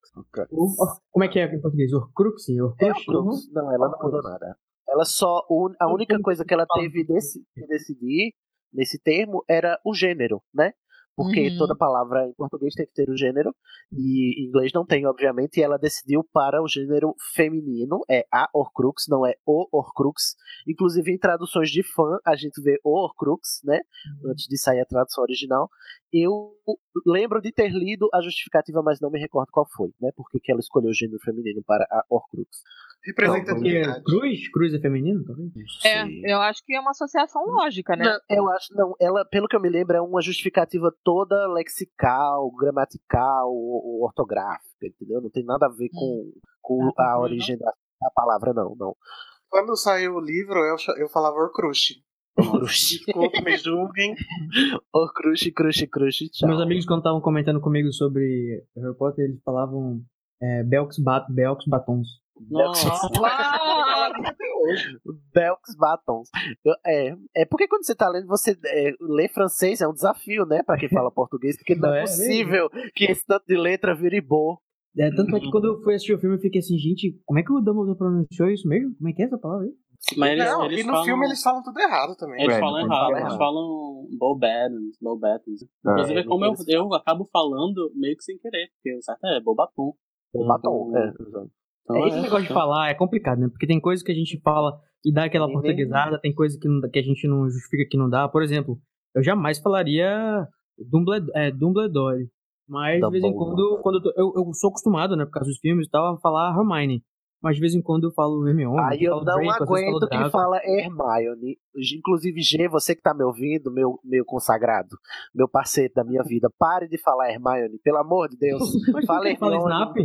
I: Como é que é em português? Horcrux?
A: É
I: Horcrux?
A: Não, ela não mudou nada. Ela só. A única coisa que ela teve desse, que decidir nesse termo era o gênero, né? Porque
C: Uhum.
A: toda palavra em português tem que ter o gênero, e em inglês não tem, obviamente, e ela decidiu para o gênero feminino, é a Horcrux, não é o Horcrux. Inclusive, em traduções de fã, a gente vê o Horcrux, né? Antes de sair a tradução original. Eu lembro de ter lido a justificativa, mas não me recordo qual foi, né? Por que que ela escolheu o gênero feminino para a Horcrux.
B: Representatividade.
I: Cruz? Cruz é feminino, talvez?
C: É, eu acho que é uma associação lógica, né?
A: Não, eu acho, não, ela, pelo que eu me lembro, é uma justificativa toda lexical, gramatical, ortográfica, entendeu? Não tem nada a ver com, com a origem da, da palavra, não, não.
B: Quando saiu o livro, eu, eu falava Horcrux. Desculpa, me julguem.
A: Horcrux, crush, crush, tchau.
I: Meus amigos, quando estavam comentando comigo sobre Harry Potter, eles falavam é, Belks, bat, Belks Batons.
A: Belks, Belks Batons. Eu- é, é porque quando você tá lendo, você é, ler francês é um desafio, né? Pra quem fala português, porque não,
I: Não,
A: é
I: é
A: possível que esse tanto de letra vire bo.
I: É, tanto é que quando eu fui assistir o filme, eu fiquei assim, gente, como é que o Dumbledore pronunciou isso mesmo? Como é que é essa palavra aí?
D: Mas eles,
B: não,
D: eles
B: e no
D: falam-
B: filme eles falam tudo errado também.
D: Eles
E: É,
D: falam errado,
E: falam
D: eles falam Bobattons, Bobattons.
E: Ah,
D: Inclusive,
A: é,
D: como eu, eu acabo falando meio que sem querer, porque o certo é Bobaton.
A: O batom, é, exato.
D: Então,
I: É, esse negócio de falar é complicado, né? Porque tem coisa que a gente fala e dá aquela portuguesada, tem coisa que, não que a gente não justifica que não dá. Por exemplo, eu jamais falaria Dumbledore, é, Dumbledore. Mas de vez em quando, quando eu, tô- eu, eu sou acostumado, né, por causa dos filmes e tal, a falar Hermione. Mas de vez em quando eu falo Hermione,
A: Aí eu
I: falo
A: não
I: falo
A: aguento quem
I: Draco.
A: fala Hermione. Inclusive, G, você que tá me ouvindo, meu, meu consagrado, meu parceiro da minha vida, pare de falar Hermione, pelo amor de Deus.
I: Mas
A: Fala
I: que fala
A: Hermione.
I: Snap?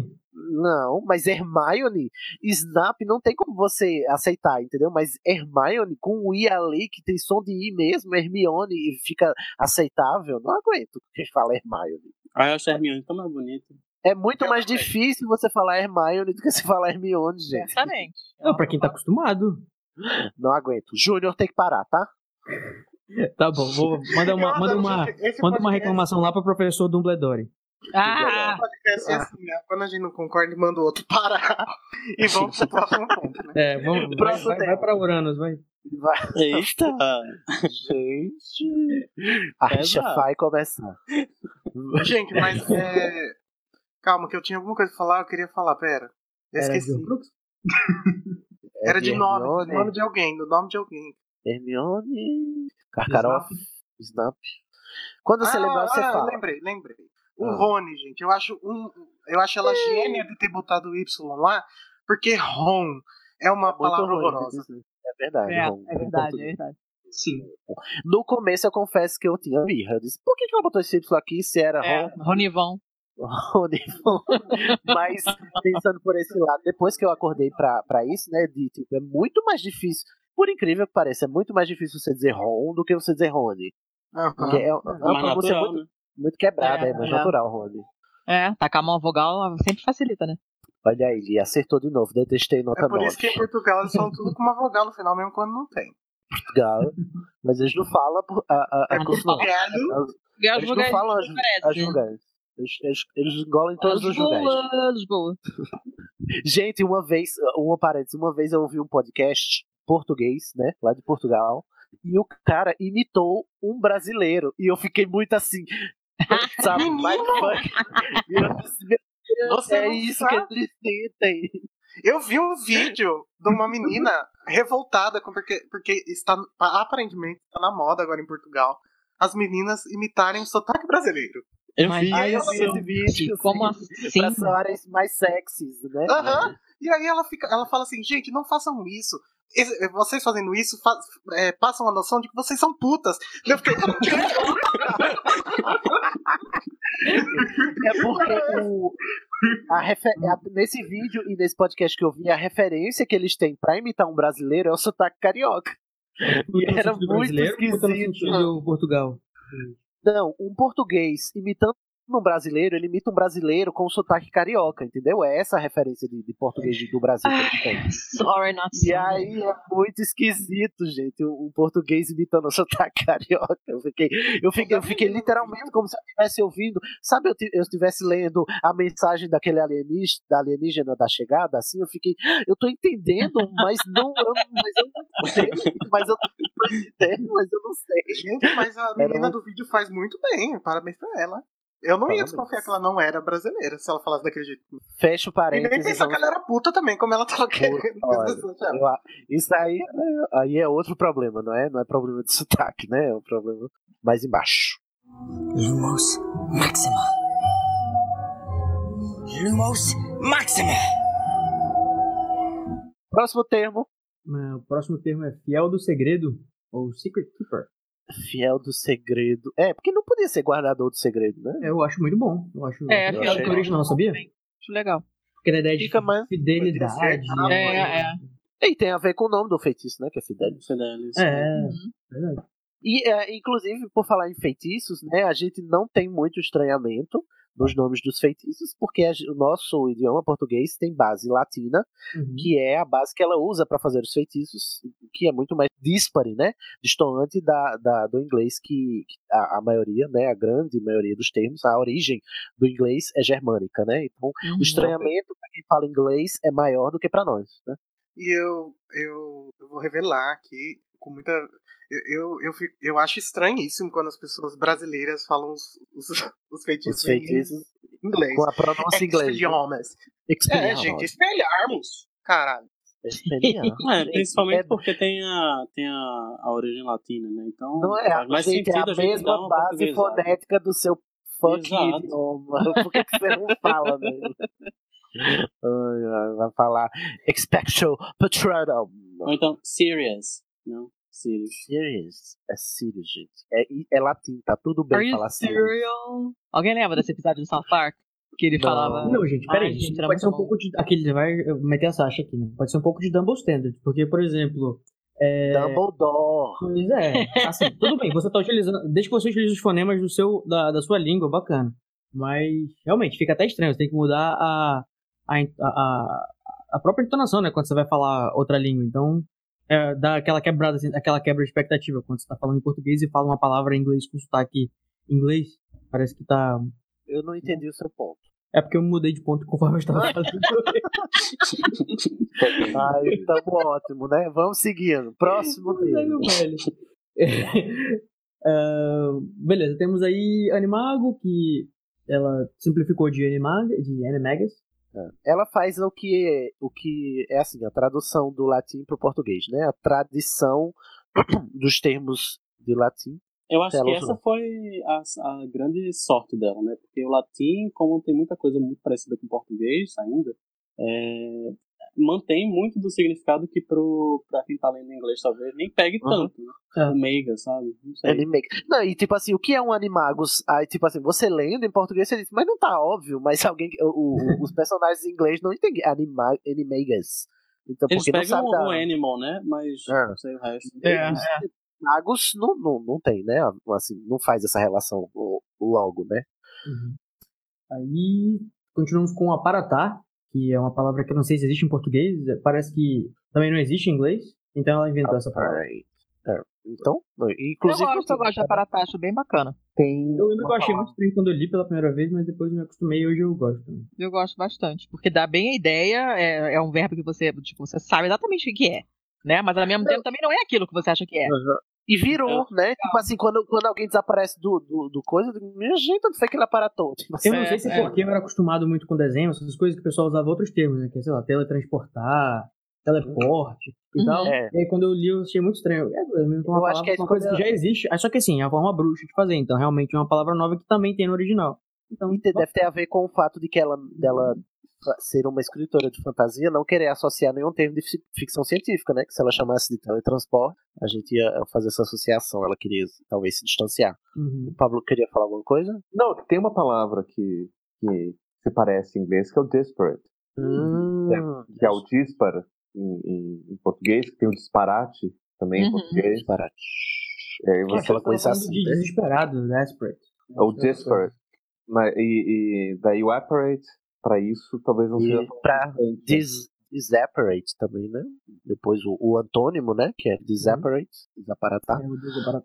A: Não, mas Hermione, Snap não tem como você aceitar, entendeu? Mas Hermione, com o I ali, que tem som de I mesmo, Hermione, e fica aceitável, não aguento quem fala Hermione.
D: Aí eu acho a Hermione tão mais bonita.
A: É muito mais difícil você falar Hermione do que você falar Hermione, gente.
C: Certamente.
I: Não, pra quem tá acostumado.
A: Não aguento. Júnior tem que parar, tá?
I: Tá bom, vou, manda uma,
B: Eu
I: manda uma, manda uma reclamação lá pro professor Dumbledore.
C: Ah,
B: podcast assim, né? Quando a gente não concorda, manda o outro parar. E vamos pro próximo ponto, né?
I: É, vamos, vai,
A: Próximo
I: vai, vai pra Uranus, vai.
A: Vai.
D: Eita!
A: Gente. A rixa vai começar.
B: Gente, mas é. Calma, que eu tinha alguma coisa pra falar, eu queria falar, pera. Eu
I: Era
B: esqueci.
I: de?
B: Era de nome,
A: Hermione,
B: nome de alguém, do nome de alguém.
A: Hermione. Karkaroff. Snap. Quando você
B: ah,
A: lembrar, você
B: ah,
A: fala.
B: lembrei, lembrei. O
A: Ah.
B: Rony, gente, eu acho um. Eu acho ela gênia de ter botado o Y lá, porque Ron é uma
A: Muito
B: palavra
A: ruim,
B: horrorosa.
A: É verdade.
C: é,
A: Ron,
C: é verdade, é verdade.
B: Sim.
A: No começo eu confesso que eu tinha birra. Eu disse, por que, que ela botou esse Y aqui se era
C: É,
A: Ron? Ronivon. Mas pensando por esse lado, depois que eu acordei pra, pra isso, né, de tipo, é muito mais difícil, por incrível que pareça, é muito mais difícil você dizer Ron do que você dizer Rony.
B: Aham.
A: Porque é, é uma
D: mais
A: pronúncia
D: natural,
A: muito,
D: né?
A: muito quebrada, é,
C: É,
A: mais
C: é.
A: natural, Rony.
C: É, tacar uma vogal sempre facilita, né?
A: Olha aí, ele acertou de novo, detestei nota
B: É por
A: 9.
B: isso que em Portugal eles falam tudo com uma vogal no final, mesmo quando não tem.
A: Portugal, mas eles não falam por- a, a, a
B: É
A: consonante.
B: Portugal.
C: E as
A: Eles não falam as,
C: parecem,
A: as
C: né?
A: vogais. Eles, eles, eles engolem todos os vogais.
C: Lisboa, Lisboa.
A: Gente, uma vez, uma parênteses, uma vez eu ouvi um podcast português, né, lá de Portugal, e o cara imitou um brasileiro, e eu fiquei muito assim, sabe. E eu disse, meu Deus,
B: Você
A: é
B: não
A: isso
B: sabe.
A: que eles sentem.
B: Eu vi um vídeo de uma menina revoltada com porque, porque está aparentemente está na moda agora em Portugal as meninas imitarem o sotaque brasileiro.
D: Eu
C: Mas
D: vi
A: Aí eu vi esse vídeo,
C: Como
A: assim,
C: assim?
A: pra soarem mais sexys, né?
B: Aham. E aí ela fica, ela fala assim, gente, não façam isso. Esse- Vocês fazendo isso fa- é, passam a noção de que vocês são putas. Eu fiquei,
A: É porque o, a refer- a- nesse vídeo e nesse podcast que eu vi, a referência que eles têm pra imitar um brasileiro é o sotaque carioca.
I: No
A: era muito
I: brasileiro,
A: esquisito.
I: Portugal.
A: Não, um português imitando num brasileiro, ele imita um brasileiro com sotaque carioca, entendeu? É essa a referência de, de português do Brasil que têm.
C: Sorry, not
A: E aí é muito esquisito, gente, um, um português imitando o sotaque carioca. Eu fiquei, eu fiquei, eu fiquei literalmente como se eu estivesse ouvindo, sabe, eu eu estivesse lendo a mensagem daquele alienígena, da alienígena da chegada, assim, eu fiquei, eu tô entendendo, mas não, eu, mas eu não sei, mas eu tô entendendo, mas eu não sei.
B: Gente, mas a menina
A: um-
B: do vídeo faz muito bem. Parabéns pra ela. Eu não ia desconfiar que ela não era brasileira se ela falasse daquele jeito.
A: Fecha o
B: E nem
A: parênteses.
B: pensar que ela era puta também, como ela tava querendo.
A: Olha, a- isso aí, é- aí é outro problema, não é? Não é problema de sotaque, né? É um problema mais embaixo.
J: Lumos Maxima. Lumos Maxima.
A: Próximo termo.
I: O próximo termo é fiel do segredo, ou secret keeper.
A: Fiel do segredo. É, porque não podia ser guardador do segredo, né?
I: Eu acho muito bom. Eu acho,
C: É,
I: eu
C: fiel do
I: original, sabia?
C: Acho legal.
I: Porque a ideia de
A: Fica mais-
I: fidelidade.
C: É, é.
A: E tem a ver com o nome do feitiço, né? Que é Fidelis.
D: Fidelis.
I: É, verdade.
A: E, é, inclusive, por falar em feitiços, né? A gente não tem muito estranhamento nos nomes dos feitiços, porque a o nosso idioma português tem base latina,
I: Uhum.
A: que é a base que ela usa para fazer os feitiços, que é muito mais dispare, né? Distoante da, da- do inglês, que, que a, a maioria, né? A grande maioria dos termos, a origem do inglês é germânica, né? Então,
C: Uhum.
A: o estranhamento para quem fala inglês é maior do que para nós, né?
B: E eu, eu, eu vou revelar aqui com muita. Eu, eu, eu, fico- eu acho estranhíssimo quando as pessoas brasileiras falam os, os, os feitiços,
A: Os feitiços
B: em inglês.
A: com a pronúncia inglesa.
B: Expelliarmus. É,
A: Expelliarmus.
B: gente, espelharmos. Caralho.
D: É, principalmente porque tem a, tem a, a origem latina, né? Então
A: Não é,
D: faz mais
A: gente, é
D: sentido
A: a
D: a dar
A: mesma base fonética do seu fucking idioma. Por que, que você não fala? Ai, ai, vai falar expecto patronum.
D: Ou então, serious. Não, serious.
A: Serious. É serious, gente. É, é latim, tá tudo bem
C: Are
A: falar
C: serial? Alguém lembra desse episódio do South Park? Que ele
A: Não.
C: falava.
I: Não, gente, peraí.
C: Ai, gente,
I: pode ser um
C: bom.
I: pouco de. Aquele vai meter a Sasha aqui, né? Pode ser um pouco de Dumble Standard. Porque, por exemplo. É...
A: Dumbledore.
I: Pois é. Assim, tudo bem, você tá utilizando. Desde que você utilize os fonemas do seu, da, da sua língua, bacana. Mas, realmente, fica até estranho. Você tem que mudar a, a, a, a própria entonação, né? Quando você vai falar outra língua. Então, é, dá aquela quebrada, assim, aquela quebra de expectativa. Quando você tá falando em português e fala uma palavra em inglês com sotaque em inglês, parece que tá.
A: Eu não entendi o seu ponto.
I: É porque eu mudei de ponto conforme eu estava falando.
A: Ai, tamo ótimo, né? Vamos seguindo. Próximo
I: é,
A: termo.
I: velho. Ah, beleza, temos aí Animago, que ela simplificou de, Animag, de Animagus.
A: Ela faz o que, o que é assim, a tradução do latim para o português, né? A tradição dos termos de latim.
D: Eu acho que essa foi a, a grande sorte dela, né? Porque o latim, como tem muita coisa muito parecida com o português ainda, é, mantém muito do significado que pro, pra quem tá lendo inglês talvez nem pegue
A: Uhum.
D: tanto, né?
I: É.
D: Meiga, sabe? Não sei.
A: Anime. Não, e tipo assim, o que é um animagos? Aí, tipo assim, você lendo em português, você diz, mas não tá óbvio, mas alguém. O, o- os personagens em inglês não entendem anima, animagus. Então,
D: Eles
A: porque não
D: pegam
A: sabe
D: o,
A: da.
D: o animal, né? Mas
A: É.
D: não sei o resto.
C: É,
A: Os Magos não, não, não tem, né? Assim, não faz essa relação o- logo, né?
I: Aí continuamos com Aparatá, que é uma palavra que eu não sei se existe em português, parece que também não existe em inglês, então ela inventou essa palavra.
A: É, Então,
C: Eu
A: inclusive.
C: gosto, eu gosto de aparatá, acho bem bacana.
A: Tem.
I: Eu lembro que eu achei muito estranho quando eu li pela primeira vez, mas depois eu me acostumei e hoje eu gosto. também.
C: Eu gosto bastante. Porque dá bem a ideia, é, é um verbo que você, tipo, você sabe exatamente o que é. Né? Mas ao mesmo tempo também não é aquilo que você acha que é.
A: E virou, né? Tipo assim, quando, quando alguém desaparece do, do, do coisa, eu digo, minha gente, onde foi que ele aparatou? Tipo assim,
I: Eu não sei se é porque eu era acostumado muito com desenho, essas coisas que o pessoal usava outros termos, né? Que é, sei lá, teletransportar, teleporte e
A: Uhum.
I: tal.
A: É.
I: E aí quando eu li, eu achei muito estranho. É, eu
A: Eu acho
I: palavra,
A: que é
I: uma coisa que já existe. Ah, Só que assim, é a forma bruxa de fazer. Então, realmente é uma palavra nova que também tem no original. Então,
A: E deve ter a ver com o fato de que ela dela ser uma escritora de fantasia, não querer associar nenhum termo de fi- ficção científica, né? Que se ela chamasse de teletransporte, a gente ia fazer essa associação. Ela queria talvez se distanciar.
I: uhum.
A: O Pablo queria falar alguma coisa?
E: Não, tem uma palavra que, que se parece em inglês que é o disparate.
A: Hum,
E: Que é o dispara em, em- em português, que tem o disparate também em
C: Uhum.
E: português.
A: disparate.
E: E aí
I: Acho que
E: você
I: ela coisa assim, de desesperado, desperate.
E: é o disparate. Mas, e, e daí o Apparate, pra isso, talvez não seja.
A: E pra dis, disaparate também, né? Depois o, o antônimo, né? Que é disaparate, desaparatar.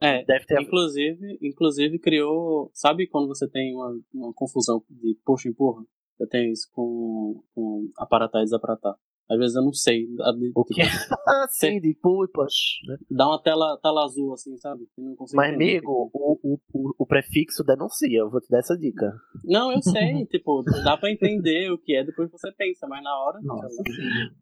D: É,
A: Deve ter-
D: inclusive, inclusive criou. Sabe quando você tem uma, uma confusão de puxa e empurra? Eu tenho isso com, com aparatar e desaparatar. Às vezes eu não sei. a- de-
A: O quê? Ah, sim, de pull push, né?
D: Dá uma tela, tela azul assim, sabe? Eu não consigo
A: Mas,
D: entender.
A: amigo, o, o, o, o prefixo denuncia, eu vou te dar essa dica.
D: Não, eu sei, tipo, dá pra entender o que é depois que você pensa, mas na hora.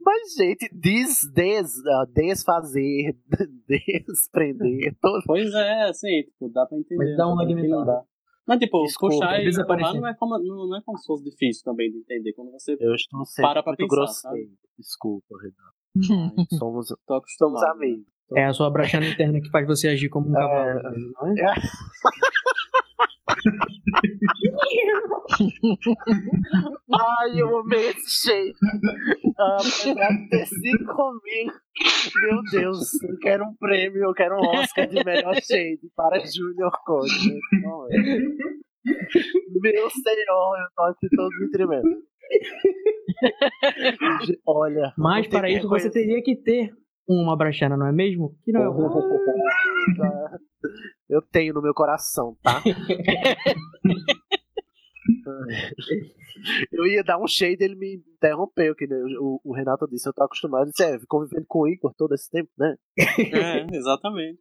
A: Mas, gente, des, des, ah, desfazer, desprender, todo.
D: Pois é, assim, tipo, dá pra entender.
I: Mas dá uma
D: Aqui não dá. Mas, tipo,
A: Desculpa,
D: puxar e empurrar
I: desaparecer.
D: não é, como, não, não é como se fosse difícil também de entender. Quando você
A: Eu estou sendo
D: para pra
A: muito
D: pensar,
A: grosseiro. Desculpa, Renato. Somos,
D: tô
A: somos
D: acostumado.
A: amigos.
I: É a sua brachana interna que faz você agir como um cavalo, não é?
A: Ai, eu amei esse shade. Ah, Apesar de ter 5 mil, meu Deus, eu quero um prêmio, eu quero um Oscar de melhor shade para Junior Code. Meu senhor, eu tô aqui todo me tremendo. Olha.
I: Mas para isso você teria que ter uma brachana, não é mesmo? Que não é o
A: Eu tenho no meu coração, tá? Eu ia dar um shade, ele me interrompeu, que nem o, o Renato disse, eu tô acostumado. Eu disse, é, convivendo com o Igor todo esse tempo, né?
D: É, exatamente.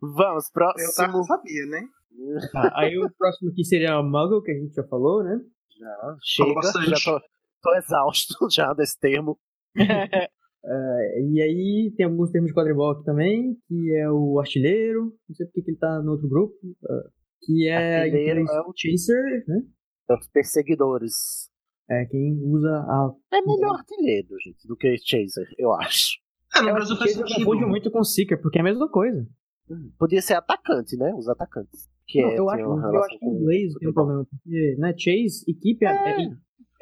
A: Vamos,
B: Eu
A: próximo.
B: tava, sabia, né?
I: Tá, aí o próximo aqui seria o Muggle, que a gente já falou, né?
A: Já, chega,
F: bastante.
A: já tô, tô exausto já desse termo.
I: É, e aí tem alguns termos de quadribol aqui também, que é o artilheiro, não sei porque que ele tá no outro grupo, é, que é,
A: Artilheiro é o-
I: chaser, né?
A: Os perseguidores.
I: É quem usa a...
A: É melhor artilheiro, gente, do que chaser, eu acho.
F: É, no Brasil faz
I: chaser
F: sentido.
I: confunde muito com seeker, porque é a mesma coisa.
A: Podia ser atacante, né? Os atacantes. Que
I: Não,
A: é,
I: eu, acho, eu acho que em inglês tem um problema, porque né, chase e keep é, é,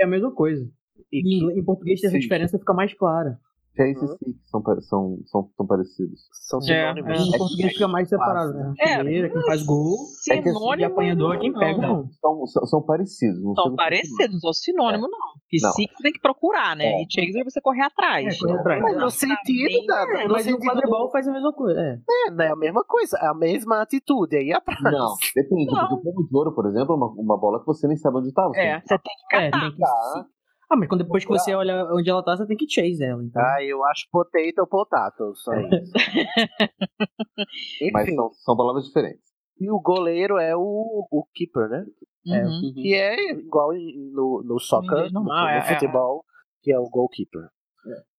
I: é a mesma coisa.
A: E
I: em, em português essa diferença fica mais clara.
E: Chase e Seek são, são, são, são parecidos.
A: São
C: É,
A: sinônimos.
I: Em português fica mais separado, né?
C: É,
I: Artilheiro é quem faz gol,
E: É que
C: Sinônimo
I: e apanhador é quem
C: não.
I: pega. Não.
E: São, são, são parecidos. Não
C: São parecidos, não são sinônimo, não. Porque
E: Não.
C: Six você tem que procurar, né?
E: É.
C: E Chaser você correr atrás.
I: É, correr atrás.
A: Mas no sentido da.
I: É,
A: no
I: mas no
A: sentido
I: quadribol faz a mesma coisa. É.
A: É, não é a mesma coisa, é a mesma atitude aí atrás.
E: Não, depende. Porque o pomo de ouro, por exemplo, é uma, uma bola que você nem sabe onde tá. Você
C: É, você tem que
I: É,
C: catar.
I: tem que... Ah, mas quando depois que você olha onde ela tá, você tem que chase ela. Então.
A: Ah, eu acho potato potato, só isso.
E: Mas
A: Enfim,
E: são, são palavras diferentes.
A: e o goleiro é o, o keeper, né?
C: Uhum.
A: Que é igual no, no soccer, no, no
C: é, é.
A: futebol, que é o goalkeeper.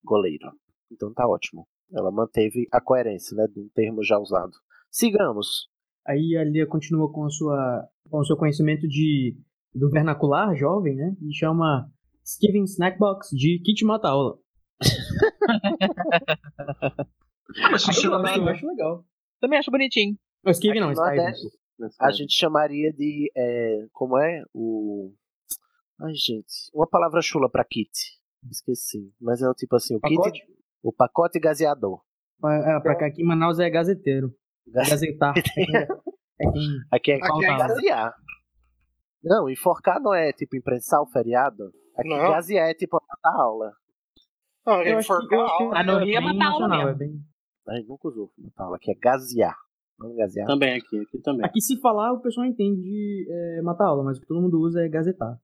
A: Goleiro. Então tá ótimo. Ela manteve a coerência, né? De um termo já usado. Sigamos.
I: Aí a Lia continua com, a sua, com o seu conhecimento de, do vernacular jovem, né? E chama Steven Snackbox de Kit Mata Aula.
F: Ah, mas funciona
I: eu,
F: bem,
I: eu acho legal.
C: Também acho bonitinho.
I: O Steven não, Steven.
A: Nordeste, A gente chamaria de. é, como é? O. Ai, gente. Uma palavra chula pra kit. Esqueci. Mas é o tipo assim: o
I: Pacote?
A: kit. O pacote gaseador.
I: É, pra cá aqui em Manaus é gazeteiro. Gazetar. É é quem
A: Aqui é,
I: Aqui é
A: gasear. Não, enforcar não é tipo imprensar o feriado. Aqui
B: Não.
A: gasear é tipo matar a aula.
B: Não,
I: Eu acho que, eu acho que
C: Ah, no Rio é matar aula mesmo.
I: é bem...
A: A gente nunca usou matar aula. Aqui é gasear. Não gasear.
D: Também aqui, aqui também.
I: Aqui se falar, o pessoal entende é, matar aula, mas o que todo mundo usa é gazetar.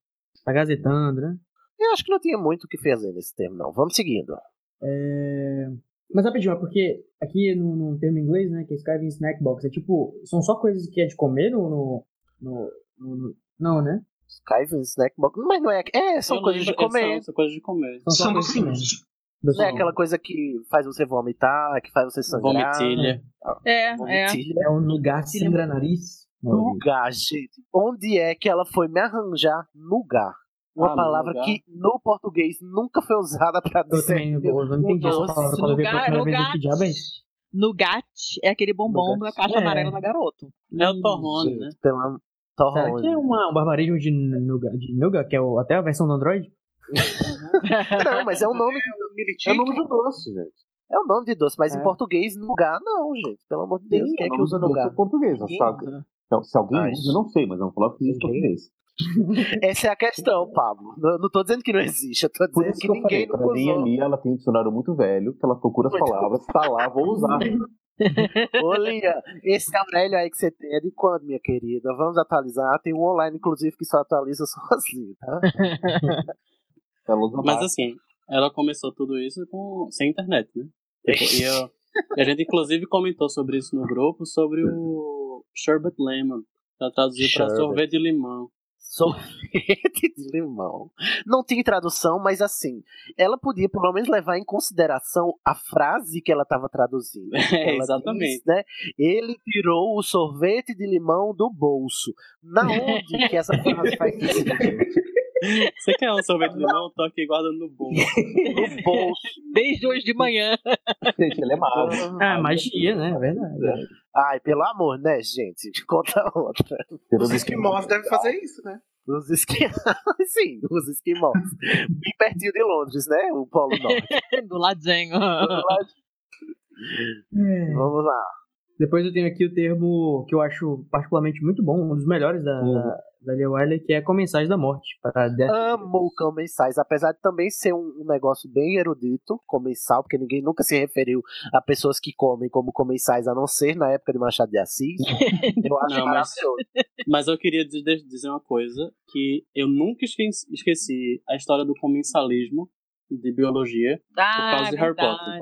I: Tá gazetando, né?
A: Eu acho que não tinha muito o que fazer nesse termo, não. Vamos seguindo.
I: É... Mas rapidinho, é porque aqui no, no termo em inglês, né, que é Skiving Snack Box, é tipo, são só coisas que é de comer no, no, no- no- não, né?
A: Skyven, snack box. Mas não é. É, são
D: Eu
A: coisas de
D: lembro, é,
A: comer.
D: São, são coisas de comer.
I: São
F: São docinhos.
A: Não é aquela coisa que faz você vomitar, que faz você sangrar.
D: Vomitilha.
C: É, é.
A: Vomitilha.
I: É o nougat sangra nariz.
A: Nugar, gente. Onde é que ela foi me arranjar nugar? Uma
D: Ah,
A: palavra
D: nugar.
A: que no português nunca foi usada pra
I: Eu
A: dizer.
I: também eu não entendi essa palavra quando eu vi pela
C: Lugar-
I: primeira vez.
C: lugar-
I: Que diabo é isso?
C: Nougat é aquele bombom
I: Nougat.
C: da caixa
I: É.
C: amarela da garoto.
D: É o torrone, né?
A: Pela
I: Será
A: torrone.
I: que é uma, um barbarismo de nougat, de nougat, que é o- até a versão do Android?
A: Não, mas é o nome. É o nome do doce, gente. É o nome de doce, mas
I: É.
A: em português, nugar, não, gente. Pelo amor de Deus,
E: Sim,
A: quem é
E: o
A: que usa nugar?
E: é português, só
A: usa.
E: Então, se alguém usa, eu não sei, mas é um palavra que existe em português.
A: Essa é a questão, Pablo. Não, não tô dizendo que não existe, eu tô
E: Por
A: dizendo
E: isso
A: que,
E: que eu
A: ninguém
E: falei, pra mim ali ela tem um dicionário muito velho, que ela procura as palavras, tá lá, vou usar.
A: Ô, Lia, esse Aurélio aí que você tem é de quando, minha querida? Vamos atualizar. Tem um online, inclusive, que só atualiza sozinho, tá?
E: Ela
D: Mas assim, ela começou tudo isso com, sem internet, né? Tipo, e, eu- a gente inclusive comentou sobre isso no grupo, sobre o Sherbet Lemon, pra traduzir pra sorvete de limão.
A: Sorvete de limão. Não tem tradução, mas assim, ela podia pelo menos levar em consideração a frase que ela estava traduzindo.
D: É,
A: Ela
D: exatamente.
A: diz, né, Ele tirou o sorvete de limão do bolso. Na onde que essa frase faz sentido?
D: Você quer um sorvete de limão? Tô aqui guardando no bolso.
A: No bolso.
C: Desde hoje de manhã.
E: Gente, ele é mágico.
I: Ah, magia, né? É verdade.
A: Ai, pelo amor, né, gente? Conta outra.
B: Os esquimós devem fazer isso, né?
A: Os esquimós. Sim, os esquimós. Bem pertinho de Londres, né? O Polo Norte.
C: Do ladinho.
I: É.
A: Vamos lá.
I: Depois eu tenho aqui o termo que eu acho particularmente muito bom, um dos melhores da,
A: Uhum.
I: da, da Lia Wiley, que é Comensais da Morte. Para Death
A: Amo comensais, apesar de também ser um, um negócio bem erudito, comensal, porque ninguém nunca se referiu a pessoas que comem como comensais, a não ser na época de Machado de Assis. Eu acho
D: Não, mas, mas eu queria dizer dizer uma coisa, que eu nunca esqueci, esqueci a história do comensalismo de biologia
C: Ah,
D: por causa de Harry Potter.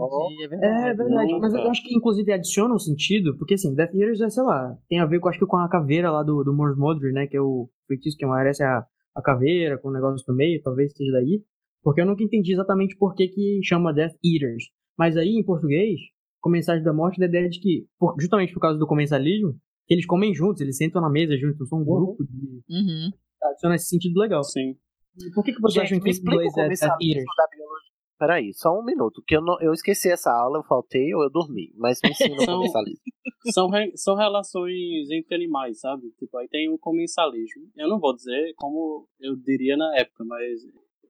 C: É verdade.
I: É verdade, mas eu acho que inclusive adiciona um sentido, porque assim, Death Eaters é, sei lá, tem a ver com, acho que com a caveira lá do, do Mors Moldry, né, que é o feitiço que amarece a, a caveira com o negócio no meio, talvez esteja daí, porque eu nunca entendi exatamente por que que chama Death Eaters, mas aí em português, Comensais da Morte, da ideia de que, por- justamente por causa do comensalismo, que eles comem juntos, eles sentam na mesa juntos, são um grupo de...
C: Uhum.
I: Adiciona esse sentido legal.
D: Sim.
I: Por que que
A: Gente,
I: acham
A: me
I: que em
A: explica o
I: inglês é
A: da biologia. Peraí, só um minuto, que eu, não, eu esqueci essa aula, eu faltei ou eu dormi, mas me ensina o comensalismo.
D: São, re- são relações entre animais, sabe? Tipo, aí tem o comensalismo. Eu não vou dizer como eu diria na época, mas